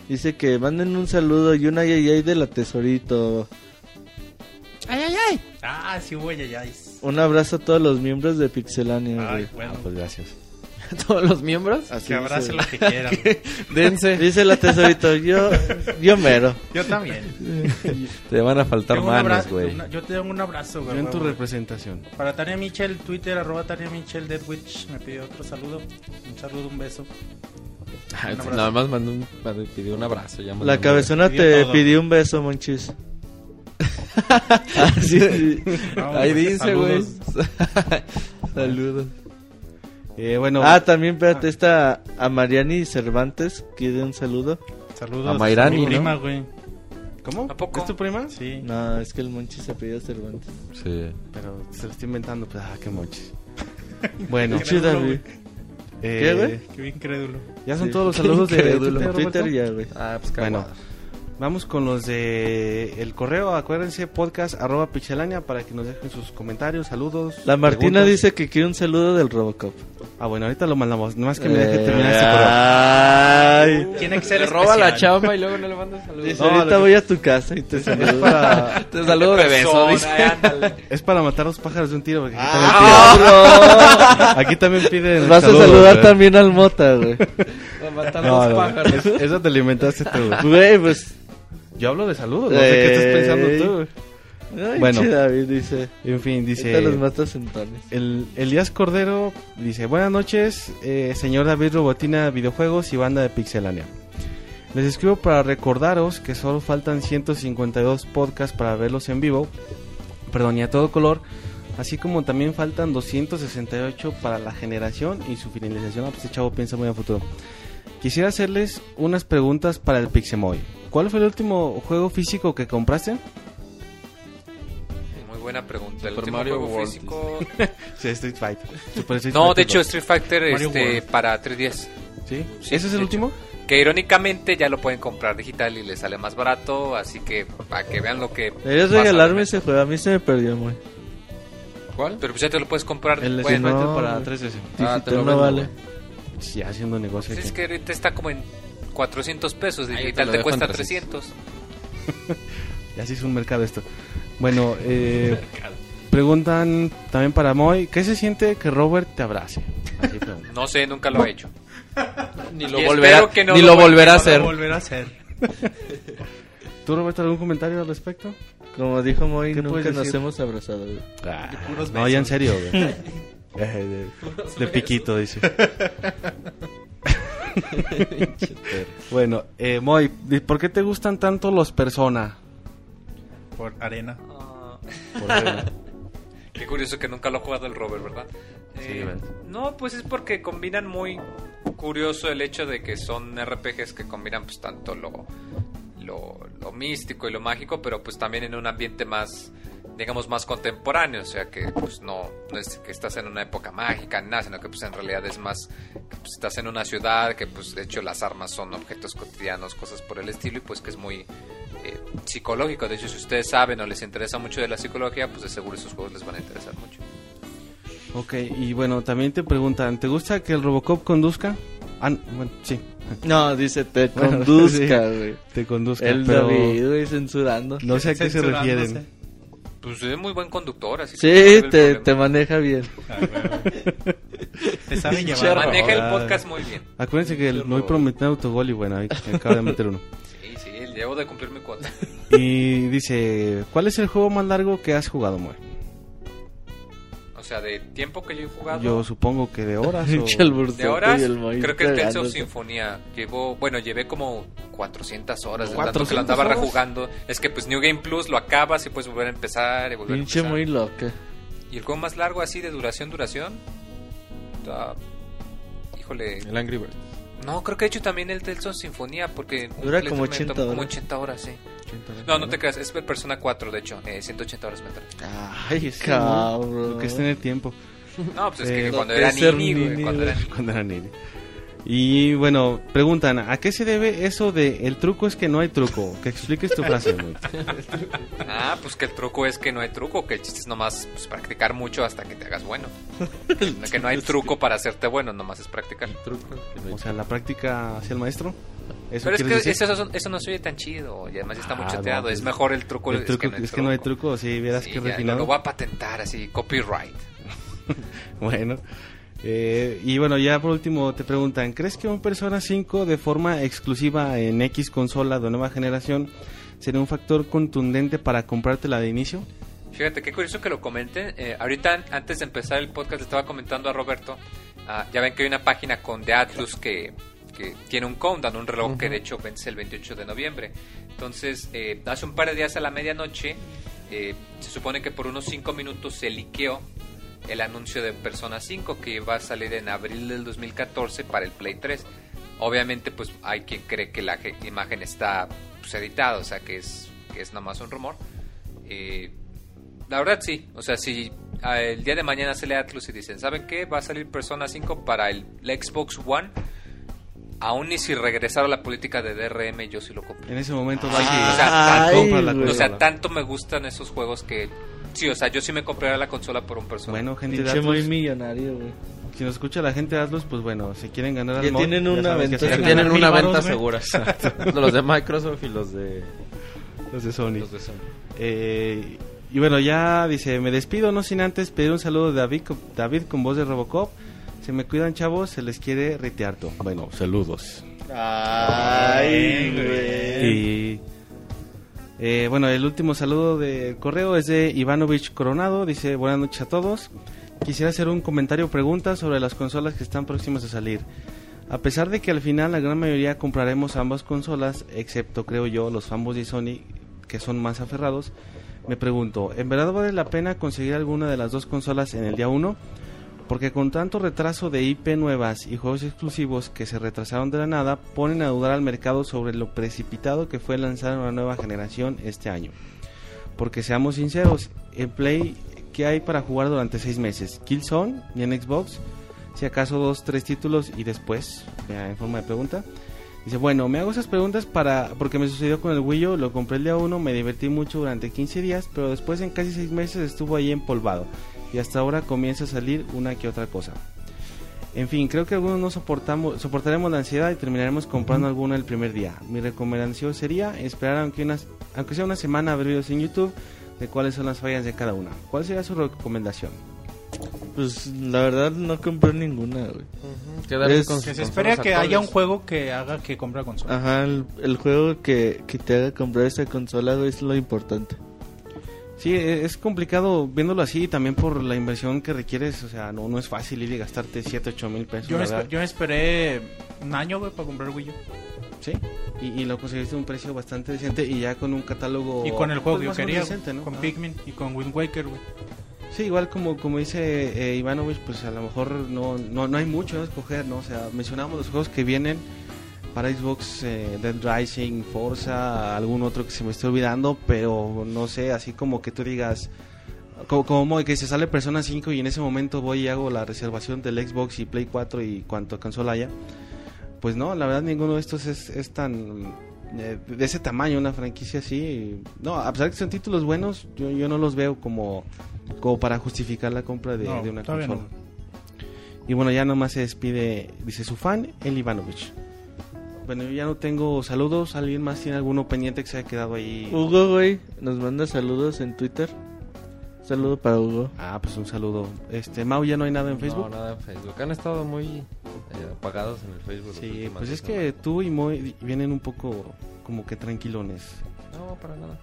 Speaker 5: dice que manden un saludo y una yayay de la tesorito.
Speaker 3: Ah, sí, güey, ya, ya.
Speaker 5: Un abrazo a todos los miembros de Pixelania,
Speaker 3: Ay, bueno.
Speaker 1: Ah, pues gracias.
Speaker 2: Todos los miembros,
Speaker 5: Así
Speaker 3: Que abrace
Speaker 5: dice,
Speaker 3: lo que quieran.
Speaker 2: dense.
Speaker 5: dice la tesorito, yo, yo mero.
Speaker 3: Yo también.
Speaker 2: Te van a faltar
Speaker 3: Tengo
Speaker 2: manos, güey.
Speaker 3: Yo te doy un abrazo, güey.
Speaker 1: Yo en tu representación.
Speaker 3: Para Tania Michel, Twitter, arroba Tania Michel, Deadwitch, me pidió otro saludo. Un saludo, un beso.
Speaker 2: Ay,
Speaker 3: un abrazo.
Speaker 2: Nada más mandó un, pidió un abrazo. ya
Speaker 5: La cabezona te pidió un beso, Monchis. Ah, sí, sí.
Speaker 3: No,
Speaker 2: Ahí
Speaker 3: güey,
Speaker 2: dice, güey.
Speaker 3: saludos.
Speaker 2: Saludos.
Speaker 1: Eh, bueno,
Speaker 5: Ah, también, espérate, esta a Mariani Cervantes quiere un saludo.
Speaker 3: Saludos
Speaker 2: A Mayrani,
Speaker 3: mi
Speaker 2: ¿no?
Speaker 3: prima, güey.
Speaker 1: ¿cómo?
Speaker 4: ¿A poco?
Speaker 1: ¿Es tu prima?
Speaker 3: Sí.
Speaker 5: No, es que el Monchis se pidió Cervantes.
Speaker 2: Sí.
Speaker 1: Pero se lo estoy inventando, pues, ah, qué mochis. bueno,
Speaker 5: Qué chido, güey.
Speaker 1: eh,
Speaker 5: ¿Qué, güey?
Speaker 3: Qué bien crédulo.
Speaker 1: Ya son
Speaker 5: Sí.
Speaker 1: todos los saludos de
Speaker 5: Incrédulo.
Speaker 1: Twitter,
Speaker 5: ya, güey.
Speaker 2: Ah, pues
Speaker 1: Bueno,
Speaker 2: bueno.
Speaker 1: Vamos con los de el correo. Acuérdense, podcast arroba pixelania para que nos dejen sus comentarios, saludos.
Speaker 5: La Martina
Speaker 1: preguntas.
Speaker 5: dice que quiere un saludo del Robocop.
Speaker 1: Ah, bueno, ahorita lo mandamos. Nomás que me
Speaker 5: Eh,
Speaker 1: deje terminar este correo.
Speaker 5: Ay.
Speaker 3: Tiene que ser
Speaker 2: roba la chamba y luego no le mandas saludos.
Speaker 5: Dice,
Speaker 1: No,
Speaker 5: ahorita
Speaker 1: que-
Speaker 5: voy a tu casa y te
Speaker 1: Es
Speaker 5: saludo.
Speaker 1: para,
Speaker 2: Te saludo de beso,
Speaker 4: ándale.
Speaker 1: es para matar dos pájaros de un tiro. Porque aquí,
Speaker 5: Ah,
Speaker 1: también piden, aquí también piden
Speaker 5: Vas a saludar también al Mota, güey.
Speaker 2: A matar
Speaker 1: No,
Speaker 2: los
Speaker 1: no,
Speaker 2: pájaros.
Speaker 1: es- eso te lo inventaste tú. Güey,
Speaker 5: pues.
Speaker 1: Yo hablo de saludos, no sé qué estás pensando tú.
Speaker 5: Ay,
Speaker 1: Bueno.
Speaker 5: che, David dice.
Speaker 1: En fin,
Speaker 5: Ahorita los
Speaker 1: dice...
Speaker 5: matas en.
Speaker 1: El Elías Cordero dice, buenas noches, eh, señor David Robotina Videojuegos y banda de Pixelania. Les escribo para recordaros que solo faltan 152 podcasts para verlos en vivo, perdón, y a todo color, así como también faltan 268 para la generación y su finalización. Ah, pues este chavo piensa muy a futuro. Quisiera hacerles unas preguntas para el Pixemoy. ¿Cuál fue el último juego físico que compraste?
Speaker 4: Muy buena pregunta. El
Speaker 2: Super
Speaker 4: último
Speaker 2: Mario
Speaker 4: juego
Speaker 2: World,
Speaker 4: físico.
Speaker 1: Sí, Street Fighter. Super Street
Speaker 4: No,
Speaker 1: Fighter
Speaker 4: de hecho,
Speaker 1: 2.
Speaker 4: Street Fighter
Speaker 3: Mario
Speaker 4: este,
Speaker 3: World.
Speaker 4: para 3DS.
Speaker 1: ¿Sí?
Speaker 4: Sí,
Speaker 1: ¿Ese es el
Speaker 4: hecho.
Speaker 1: último?
Speaker 4: Que irónicamente ya lo pueden comprar digital y les sale más barato. Así que para que vean lo que.
Speaker 5: Deberías regalarme ese juego. A mí se me perdió, güey.
Speaker 2: ¿Cuál?
Speaker 4: Pero pues ya te lo puedes comprar.
Speaker 1: El
Speaker 4: bueno,
Speaker 5: no,
Speaker 1: para
Speaker 5: güey.
Speaker 1: 3DS.
Speaker 2: Ah,
Speaker 5: Digital
Speaker 2: te lo
Speaker 5: no
Speaker 2: vendo,
Speaker 5: vale.
Speaker 1: Sí, haciendo negocio.
Speaker 4: pues es que ahorita está como en 400 pesos.
Speaker 2: Te
Speaker 4: Digital te,
Speaker 2: en
Speaker 4: cuesta
Speaker 2: 300.
Speaker 4: 300.
Speaker 1: Ya hizo un mercado esto. Bueno, eh, preguntan también para Moy, ¿qué se siente que Robert te abrace? Así.
Speaker 4: No sé, nunca lo he hecho.
Speaker 2: Ni lo volverá,
Speaker 4: que no
Speaker 2: ni
Speaker 4: lo
Speaker 2: lo volverá a
Speaker 4: no lo
Speaker 2: hacer.
Speaker 3: volver a hacer.
Speaker 1: ¿Tú, Roberto, algún comentario al respecto?
Speaker 5: Como dijo Moy,
Speaker 1: ¿Qué
Speaker 5: nunca nos
Speaker 1: decir?
Speaker 5: hemos abrazado, güey.
Speaker 3: puros
Speaker 1: no, ya en serio, güey. Eh, de, de piquito, dice. bueno, eh, Moy, ¿por qué te gustan tanto los Persona?
Speaker 3: Por arena.
Speaker 1: Por ver-
Speaker 4: Qué curioso que nunca lo ha jugado el Robert, Eh,
Speaker 1: ¿verdad?
Speaker 4: no, pues es porque combinan muy curioso el hecho de que son RPGs que combinan pues tanto lo, lo, lo místico y lo mágico, pero pues también en un ambiente más, digamos, más contemporáneo, o sea que pues no, no es que estás en una época mágica, nada, sino que pues en realidad es más, que, pues, estás en una ciudad, que pues de hecho las armas son objetos cotidianos, cosas por el estilo, y pues que es muy... eh, psicológico. De hecho, si ustedes saben o les interesa mucho de la psicología, pues de seguro esos juegos les van a interesar mucho.
Speaker 1: Ok, y bueno, también te preguntan, ¿te gusta que el Robocop conduzca? Ah, bueno, sí.
Speaker 5: No, dice te
Speaker 1: Bueno,
Speaker 5: conduzca,
Speaker 1: sí,
Speaker 5: güey.
Speaker 1: Te conduzca,
Speaker 5: El
Speaker 1: pero
Speaker 5: David, güey, censurando.
Speaker 1: no sé a qué se refieren.
Speaker 4: Pues es muy buen conductor, así que
Speaker 5: Sí,
Speaker 4: no
Speaker 5: te, te maneja bien.
Speaker 3: Te saben
Speaker 5: Pinche
Speaker 3: llevar.
Speaker 4: Maneja el
Speaker 1: Ah.
Speaker 4: podcast muy bien.
Speaker 1: Acuérdense que el- voy prometiendo autogol y bueno, ahí acabo de meter uno.
Speaker 4: Sí, sí, llevo de cumplir mi cuota.
Speaker 1: Y dice, ¿cuál es el juego más largo que has jugado, Moe?
Speaker 4: O sea, de tiempo que yo he jugado.
Speaker 1: Yo supongo que de horas o...
Speaker 4: De horas, creo que el Tales. Sinfonía llevó, bueno, llevé como 400 horas de tanto que
Speaker 1: 400
Speaker 4: lo andaba
Speaker 1: horas.
Speaker 4: rejugando. Es que pues New Game Plus lo acabas y puedes volver a empezar y volver
Speaker 5: Pinche
Speaker 4: a empezar.
Speaker 5: muy loca.
Speaker 4: Y el juego más largo así de duración, duración. está- Híjole.
Speaker 2: El Angry Bird.
Speaker 4: No, creo que he hecho también el Tales of Sinfonía porque
Speaker 5: Dura como
Speaker 4: me
Speaker 5: 80
Speaker 4: tomó como
Speaker 5: horas.
Speaker 4: 80 horas, sí. No, no te creas, es Persona 4 de hecho, eh, 180 horas me trae.
Speaker 5: Ay,
Speaker 1: Lo
Speaker 5: cabrón.
Speaker 1: que es tener tiempo.
Speaker 4: No, pues es
Speaker 1: Eh,
Speaker 4: que
Speaker 5: lo
Speaker 4: cuando era güey,
Speaker 5: nini,
Speaker 4: cuando era nini.
Speaker 1: Cuando era niño. Y bueno, preguntan, ¿a qué se debe eso de el truco es que no hay truco? Que expliques tu frase.
Speaker 4: Ah, pues que el truco es que no hay truco, que el chiste es nomás pues, practicar mucho hasta que te hagas bueno. que no hay truco para hacerte bueno, nomás es practicar.
Speaker 1: O sea, la práctica hacia el maestro. ¿Eso
Speaker 4: Pero es que
Speaker 1: decir?
Speaker 4: eso, eso no se oye tan chido y además está muy
Speaker 1: Ah,
Speaker 4: chateado.
Speaker 1: no, pues,
Speaker 4: es mejor el truco.
Speaker 1: El truco es que no hay truco, si vieras
Speaker 4: Sí,
Speaker 1: que
Speaker 4: ya, lo,
Speaker 1: refinado.
Speaker 4: lo voy a patentar así, copyright.
Speaker 1: Bueno, eh, y bueno, ya por último te preguntan, ¿crees que un Persona 5 de forma exclusiva en X consola de nueva generación sería un factor contundente para comprártela de inicio?
Speaker 4: Fíjate, qué curioso que lo comenten. Eh, ahorita, an- antes de empezar el podcast, le estaba comentando a Roberto. ah, ya ven que hay una página con The Atlus que, que tiene un countdown, un reloj que de hecho vence el 28 de noviembre. Entonces, eh, hace un par de días a la medianoche, eh, se supone que por unos 5 minutos se liqueó el anuncio de Persona 5 que va a salir en abril del 2014 para el Play 3. Obviamente, pues hay quien cree que la ge- imagen está pues, editada, o sea que es, que es nomás un rumor. Eh, la verdad sí, o sea, si ah, el día de mañana sale Atlus y dicen, ¿saben qué? Va a salir Persona 5 para el la Xbox One. Aún ni si regresara la política de DRM, yo sí lo compro.
Speaker 1: En ese momento
Speaker 4: Sí,
Speaker 1: va
Speaker 4: o sea,
Speaker 1: a
Speaker 5: Ay, güey.
Speaker 4: O sea, tanto me gustan esos juegos que... Sí, o sea, yo sí me compraría la consola por un Persona.
Speaker 1: Bueno, gente de
Speaker 5: Pinche muy millonario, güey.
Speaker 1: si nos escucha la gente de Atlus, pues bueno, si quieren ganar al mod,
Speaker 5: tienen una
Speaker 2: tienen venta segura. los de Microsoft y los de,
Speaker 1: Los de Sony.
Speaker 2: los de Sony.
Speaker 1: Eh, y bueno, ya dice, me despido no sin antes pedir un saludo de David, con- David con voz de Robocop. Se me cuidan chavos, se les quiere retearto. Bueno, saludos.
Speaker 5: Ay, güey.
Speaker 1: Y eh, bueno, el último saludo del correo es de Ivanovich Coronado. Dice, buenas noches a todos. Quisiera hacer un comentario o pregunta sobre las consolas que están próximas a salir. A pesar de que al final la gran mayoría compraremos ambas consolas, excepto creo yo los fanboys de Sony que son más aferrados, me pregunto, ¿en verdad vale la pena conseguir alguna de las dos consolas en el día 1? Porque con tanto retraso de IP nuevas y juegos exclusivos que se retrasaron de la nada, ponen a dudar al mercado sobre lo precipitado que fue lanzar una nueva generación este año. Porque seamos sinceros, en Play, ¿qué hay para jugar durante seis meses? Killzone y en Xbox, si acaso dos, tres títulos y después, ya en forma de pregunta. Dice, bueno, me hago esas preguntas para porque me sucedió con el Wii U, lo compré el día 1, me divertí mucho durante 15 días, pero después en casi 6 meses estuvo ahí empolvado y hasta ahora comienza a salir una que otra cosa. En fin, creo que algunos no soportamos, soportaremos la ansiedad y terminaremos comprando alguna el primer día. Mi recomendación sería esperar aunque, unas, aunque sea una semana a ver videos en YouTube de cuáles son las fallas de cada una. ¿Cuál sería su recomendación?
Speaker 5: Pues la verdad no compré ninguna, güey. Es-
Speaker 3: Que se espera que haya un juego que haga que compre consola.
Speaker 5: Ajá, el, el juego que, que te haga comprar esta consola, güey, es lo importante.
Speaker 1: Sí, e- es complicado viéndolo así también por la inversión que requieres. O sea, no, no es fácil ir y gastarte 7, 8 mil pesos.
Speaker 3: Yo me,
Speaker 1: ¿verdad?
Speaker 3: espe- yo esperé un año, güey, para comprar Wii U.
Speaker 1: Sí, y, y lo conseguiste a un precio bastante decente y ya con un catálogo.
Speaker 3: Y con el juego
Speaker 1: pues,
Speaker 3: que yo quería,
Speaker 1: decente, ¿no?
Speaker 3: con
Speaker 1: Ah.
Speaker 3: Pikmin y con Wind Waker, güey.
Speaker 1: Sí, igual como, como dice eh, Ivanovich, pues a lo mejor no, no, no hay mucho a escoger, ¿no? O sea, mencionamos los juegos que vienen para Xbox, eh, Dead Rising, Forza, algún otro que se me esté olvidando, pero no sé, así como que tú digas, como, como que se sale Persona 5 y en ese momento voy y hago la reservación del Xbox y Play 4 y cuanto consola haya. Pues no, la verdad ninguno de estos es, es tan eh, de ese tamaño, una franquicia así. No, a pesar de que son títulos buenos, yo, yo no los veo como, como para justificar la compra de,
Speaker 3: No,
Speaker 1: de una consola. Y bueno, ya nomás se despide, dice su fan, El Ivanovich. Bueno, yo ya no tengo saludos. ¿Alguien más tiene alguno pendiente que se haya quedado ahí?
Speaker 5: Hugo, güey, nos manda saludos en Twitter. Saludo para Hugo.
Speaker 1: Ah, pues un saludo. Este, Mau, ¿ya no hay nada en Facebook?
Speaker 2: No, nada en Facebook. Han estado muy eh, apagados en el Facebook.
Speaker 1: Sí, pues es que tú y Moy vienen un poco como que tranquilones.
Speaker 2: No, para nada.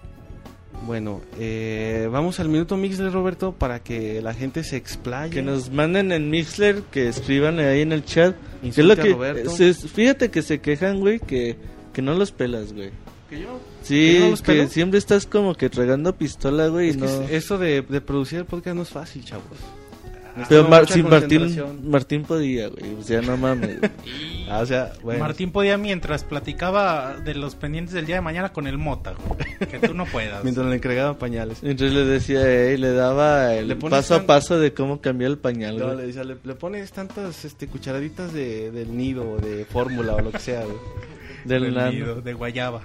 Speaker 1: Bueno, eh, vamos al minuto Mixler, Roberto, para que la gente se explaye.
Speaker 5: Que nos manden en Mixler, que escriban ahí en el chat. ¿Qué es lo que,
Speaker 1: Roberto.
Speaker 5: se- fíjate que se quejan, güey, que, que no los pelas, güey.
Speaker 1: ¿Que yo?
Speaker 5: Sí,
Speaker 1: ¿Que no los
Speaker 5: que siempre estás como que tragando pistola, güey.
Speaker 1: Es
Speaker 5: y
Speaker 1: que
Speaker 5: no...
Speaker 1: eso de, de producir el podcast no es fácil, chavos.
Speaker 5: Pero Mar- sí, Martín. Martín podía, güey. O sea, no mames.
Speaker 1: Ah, o sea, bueno.
Speaker 3: Martín podía mientras platicaba de los pendientes del día de mañana con el Mota, güey. Que tú no puedas.
Speaker 1: Mientras le entregaba pañales.
Speaker 5: Entonces le decía, ey, le daba el
Speaker 1: Le
Speaker 5: paso a paso de cómo cambiar el pañal,
Speaker 1: No,
Speaker 5: güey.
Speaker 1: le, decía, le, le pones tantas este, cucharaditas de, del nido, o de fórmula o lo que sea, güey.
Speaker 5: Del
Speaker 3: Del
Speaker 5: nano.
Speaker 3: nido, de guayaba.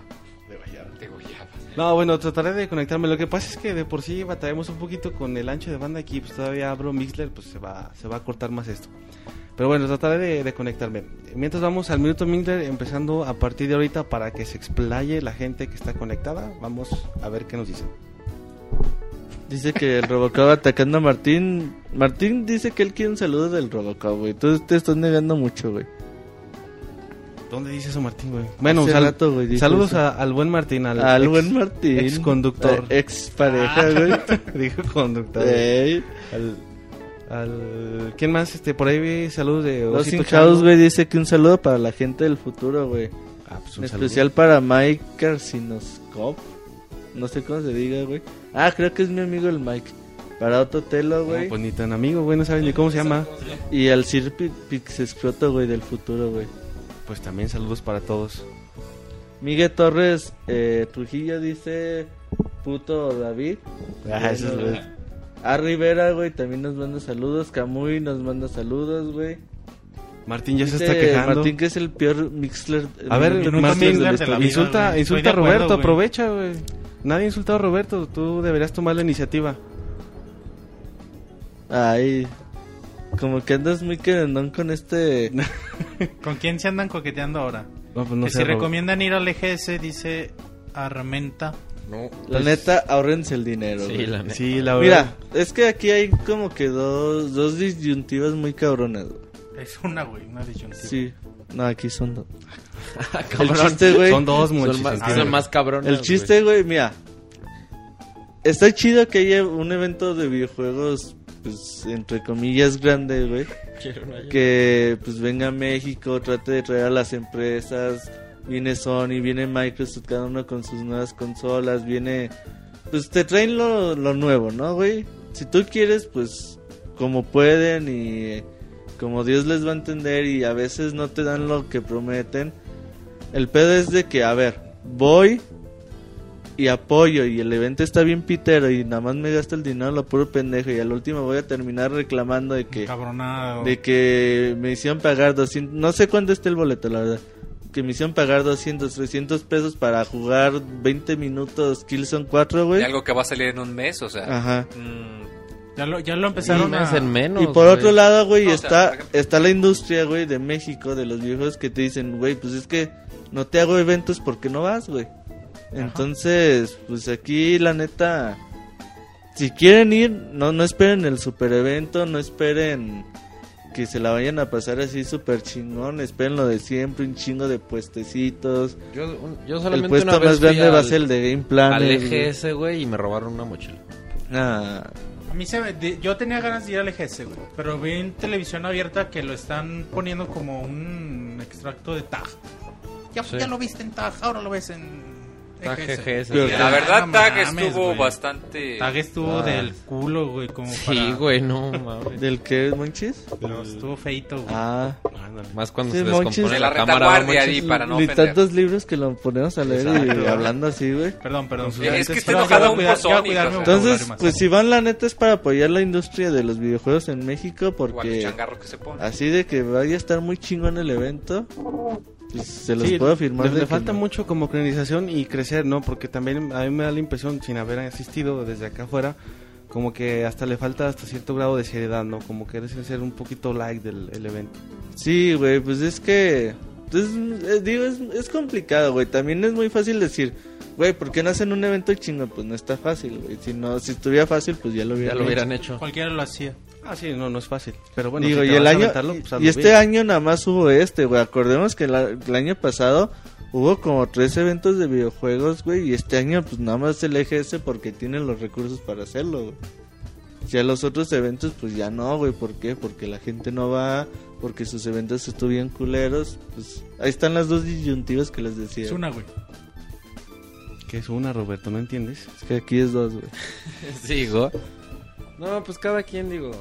Speaker 4: De Goyaba.
Speaker 1: No, bueno, trataré de conectarme. Lo que pasa es que de por sí batallamos un poquito con el ancho de banda aquí. Pues todavía abro Mixler, pues se va, se va a cortar más esto. Pero bueno, trataré de, conectarme. Mientras vamos al minuto Mixler, empezando a partir de ahorita para que se explaye la gente que está conectada. Vamos a ver qué nos dicen.
Speaker 5: Dice que el Robocop atacando a Martín. Martín dice que él quiere un saludo del Robocop, güey. Tú te estás negando mucho, güey.
Speaker 1: ¿Dónde dice eso Martín, güey? Bueno,
Speaker 5: Hace
Speaker 1: sal-
Speaker 5: rato, güey,
Speaker 1: saludos a- al buen Martín. Al,
Speaker 5: Al
Speaker 1: ex-
Speaker 5: buen Martín.
Speaker 1: Ex conductor.
Speaker 5: Eh, ex pareja, güey.
Speaker 1: Dijo conductor.
Speaker 5: Ey.
Speaker 1: Al, al- ¿Quién más? Este, por ahí vi saludos de
Speaker 5: Los
Speaker 1: Osito.
Speaker 5: House, güey, dice que un saludo para la gente del futuro, güey.
Speaker 1: Ah, pues
Speaker 5: En
Speaker 1: un saludo.
Speaker 5: especial para Mike Carcinoscop. No sé cómo se diga, güey. Ah, creo que es mi amigo el Mike. Para Otto Telo,
Speaker 1: No,
Speaker 5: güey.
Speaker 1: pues ni tan amigo, güey, no saben ni cómo se llama.
Speaker 5: Y al Sir Pi- Pixescroto, güey, del futuro, güey.
Speaker 1: Pues también saludos para todos.
Speaker 5: Miguel Torres eh, Trujillo dice puto David.
Speaker 1: Ah, eso es.
Speaker 5: A Rivera, güey, también nos manda saludos. Camuy nos manda saludos, güey.
Speaker 1: Martín ya se está quejando.
Speaker 5: Martín que es el peor Mixler.
Speaker 1: a ver, Martín,
Speaker 3: de la vida,
Speaker 1: insulta, insulta a
Speaker 3: acuerdo,
Speaker 1: Roberto, aprovecha, güey. Nadie ha insultado a Roberto, tú deberías tomar la iniciativa.
Speaker 5: Ay, como que andas muy querendón con este.
Speaker 3: ¿Con quién se andan coqueteando ahora?
Speaker 1: No, pues no
Speaker 3: que
Speaker 1: sé,
Speaker 3: si recomiendan ir al EGS, dice Armenta.
Speaker 2: No.
Speaker 5: La neta, ahorrense el dinero.
Speaker 2: Sí,
Speaker 5: güey.
Speaker 2: la neta.
Speaker 1: Sí, la verdad.
Speaker 5: Mira, es que aquí hay como que dos, dos disyuntivas muy cabronas. güey.
Speaker 3: Es una, güey, una disyuntiva.
Speaker 5: Sí, no, aquí son dos. El
Speaker 2: Cabrón.
Speaker 5: chiste, güey.
Speaker 1: Son dos,
Speaker 2: más, son más cabrones.
Speaker 5: El chiste, güey, mira. Está chido que haya un evento de videojuegos, pues, entre comillas, grande, güey. Que, pues, venga a México, trate de traer a las empresas. Viene Sony, viene Microsoft, cada uno con sus nuevas consolas. Viene, pues, te traen lo, lo nuevo, ¿no, güey? Si tú quieres, pues, como pueden y como Dios les va a entender y a veces no te dan lo que prometen. El pedo es de que, a ver, voy y apoyo y el evento está bien pitero y nada más me gasto el dinero lo puro pendejo y al último voy a terminar reclamando de que
Speaker 3: Cabronado.
Speaker 5: de que me hicieron pagar 200, no sé cuánto está el boleto la verdad. Que me hicieron pagar 200, 300 pesos para jugar 20 minutos Killzone 4,
Speaker 4: De
Speaker 5: güey.
Speaker 4: algo que va a salir en un mes, o sea.
Speaker 5: Ajá.
Speaker 4: mm,
Speaker 3: Ya lo, ya lo empezaron
Speaker 2: mes
Speaker 3: a...
Speaker 2: en menos.
Speaker 5: Y por
Speaker 2: güey.
Speaker 5: otro lado, güey,
Speaker 4: No, o sea,
Speaker 5: está, está la industria, güey, de México, de los viejos que te dicen, güey, pues es que no te hago eventos porque no vas, güey. Entonces, pues aquí la neta, si quieren ir, no, no esperen el super evento, no esperen que se la vayan a pasar así súper chingón, esperen lo de siempre, un chingo de puestecitos.
Speaker 2: Yo, un- yo
Speaker 5: El
Speaker 2: solamente
Speaker 5: puesto
Speaker 2: una vez
Speaker 5: más grande
Speaker 2: fui
Speaker 5: va a
Speaker 2: al-
Speaker 5: ser el de Game Plan.
Speaker 2: Al EGS, güey, y me robaron una mochila.
Speaker 5: Ah,
Speaker 3: A mí se me- de- yo tenía ganas de ir al EGS, güey. Pero vi en televisión abierta que lo están poniendo como un extracto de TAG. Ya,
Speaker 2: Sí.
Speaker 3: ya lo viste en TAG, ahora lo ves en
Speaker 2: Tag sí.
Speaker 4: la verdad,
Speaker 3: no
Speaker 4: Tag estuvo
Speaker 3: güey.
Speaker 4: bastante.
Speaker 3: TAG estuvo
Speaker 5: Ah.
Speaker 3: del culo, güey, como
Speaker 2: Sí,
Speaker 3: para...
Speaker 2: güey, no mames.
Speaker 5: ¿Del que Monchis?
Speaker 3: Pero estuvo feito, güey.
Speaker 5: Ah.
Speaker 2: Más cuando
Speaker 5: Sí,
Speaker 2: se
Speaker 5: Monchis.
Speaker 2: descompone
Speaker 4: De la
Speaker 2: la, cámara. ¿no, Monchis?
Speaker 4: ahí para no
Speaker 5: ni
Speaker 4: ofender.
Speaker 5: tantos libros que lo ponemos a leer y
Speaker 1: Exacto.
Speaker 5: hablando así, güey.
Speaker 3: Perdón, perdón.
Speaker 1: Es
Speaker 3: Ya-
Speaker 4: que está enojado un sea.
Speaker 5: Entonces, pues si van la neta es para apoyar la industria de los videojuegos en México porque
Speaker 4: changarro que se pone.
Speaker 5: así de que vaya a estar muy chingón el evento. Pues se los
Speaker 1: Sí,
Speaker 5: puedo afirmar.
Speaker 1: Le, falta
Speaker 5: no.
Speaker 1: mucho como organización y crecer, ¿no? Porque también a mí me da la impresión, sin haber asistido desde acá afuera, como que hasta le falta hasta cierto grado de seriedad, ¿no? Como que debe ser un poquito like del el evento.
Speaker 5: Sí, güey, pues es que. pues, eh, digo, es, es complicado, güey. También es muy fácil decir, güey, ¿por qué no hacen un evento chingón? Pues no está fácil, güey. Si, no, si estuviera fácil, pues ya lo
Speaker 2: Ya
Speaker 5: hubieran,
Speaker 2: lo hubieran
Speaker 5: hecho.
Speaker 2: hecho.
Speaker 3: Cualquiera lo hacía.
Speaker 1: Ah, sí, no, no es fácil. Pero bueno,
Speaker 5: Digo,
Speaker 1: si
Speaker 5: y el año.
Speaker 1: aventarlo, pues,
Speaker 5: y este
Speaker 1: bien.
Speaker 5: año nada más hubo este, güey. Acordemos que la- el año pasado hubo como tres eventos de videojuegos, güey. Y este año, pues nada más el EGS porque tiene los recursos para hacerlo, güey. Ya los otros eventos, pues ya no, güey. ¿Por qué? Porque la gente no va, porque sus eventos estuvieron culeros. Pues ahí están las dos disyuntivas que les decía.
Speaker 3: Es una, güey.
Speaker 1: Que es una, Roberto, ¿no entiendes?
Speaker 5: Es que aquí es dos, güey.
Speaker 2: Sigo. No, pues cada quien, digo,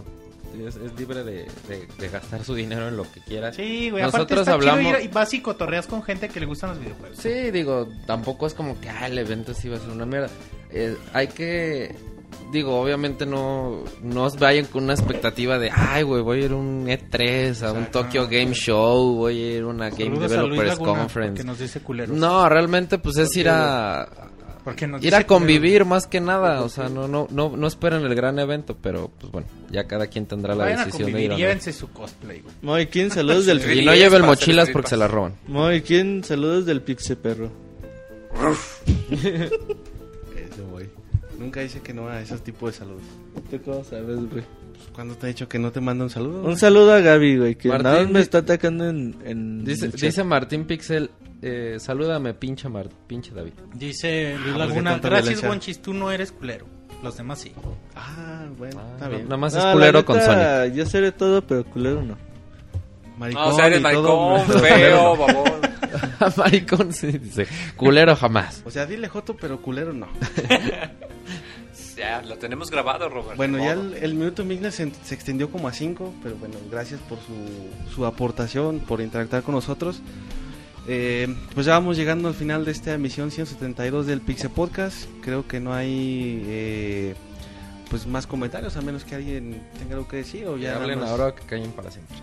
Speaker 2: es, es libre de, de- de gastar su dinero en lo que quiera.
Speaker 3: Sí, güey.
Speaker 2: Nosotros
Speaker 3: está
Speaker 2: hablamos...
Speaker 3: y vas y cotorreas con gente que le gustan los videojuegos.
Speaker 2: Sí, digo, tampoco es como que ah, el evento sí va a ser una mierda. Eh, hay que, digo, obviamente no, no os vayan con una expectativa de, ay, güey, voy a ir a un E3, a un. Tokyo Game Show, voy a ir a una Game
Speaker 3: Saludos a Luis
Speaker 2: Developers
Speaker 3: Laguna,
Speaker 2: Conference.
Speaker 3: Que nos dice culeros.
Speaker 2: No, realmente pues es ir a
Speaker 3: Porque nos
Speaker 2: ir a convivir
Speaker 3: culeros.
Speaker 2: más que nada, o sea, no no no no esperen el gran evento, pero pues bueno, ya cada quien tendrá la
Speaker 3: Vayan a
Speaker 2: decisión de
Speaker 3: convivir,
Speaker 2: ir.
Speaker 3: llévense su cosplay, güey.
Speaker 5: Moy, ¿quién? Saludos del...
Speaker 2: Y no lleven mochilas porque se las roban.
Speaker 5: Moy, ¿quién? Saludos del Pixe Perro.
Speaker 1: Nunca dice que no a ese tipo de saludos.
Speaker 5: ¿Tú cómo sabes, güey?
Speaker 1: Pues, ¿Cuándo te ha dicho que no te manda un saludo?
Speaker 5: Un saludo a Gaby, güey, que
Speaker 2: Martín,
Speaker 5: nada más me está atacando en... en
Speaker 2: Dice, Martín Pixel, eh, salúdame pinche Mar, pinche David.
Speaker 3: Dice Luis
Speaker 1: Ah,
Speaker 3: Laguna, gracias. Wonchis, tú no eres culero. Los demás sí.
Speaker 1: Ah, bueno,
Speaker 2: Ah,
Speaker 1: está
Speaker 2: no-
Speaker 1: bien.
Speaker 2: Nada más
Speaker 5: No,
Speaker 2: es culero con Sonic.
Speaker 5: Yo seré todo, pero culero no.
Speaker 1: Maricón
Speaker 4: No, o sea, eres maricón,
Speaker 1: pero
Speaker 4: feo, babón.
Speaker 2: Maricón, sí, dice, culero jamás.
Speaker 1: O sea, dile joto, pero culero no.
Speaker 4: Ya, lo tenemos grabado, Robert.
Speaker 1: Bueno, ya el, el minuto Migner se, se extendió como a 5, pero bueno, gracias por su, su aportación, por interactuar con nosotros. Eh, pues ya vamos llegando al final de esta emisión 172 del Pixel Podcast. Creo que no hay eh, pues más comentarios, a menos que alguien tenga algo que decir o ya
Speaker 2: hablen ahora o que callen para siempre.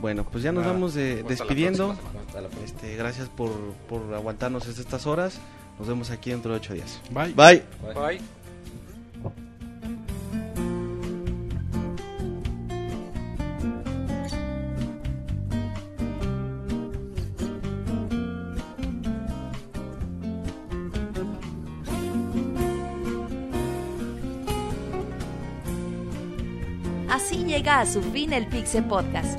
Speaker 1: Bueno, pues ya nos
Speaker 4: Nada,
Speaker 1: vamos
Speaker 4: la
Speaker 1: despidiendo.
Speaker 2: la.
Speaker 1: Este, gracias por, por aguantarnos hasta estas horas. Nos vemos aquí dentro de 8 días.
Speaker 3: Bye.
Speaker 5: Bye.
Speaker 4: Bye.
Speaker 6: Así llega a su fin el Pixel Podcast.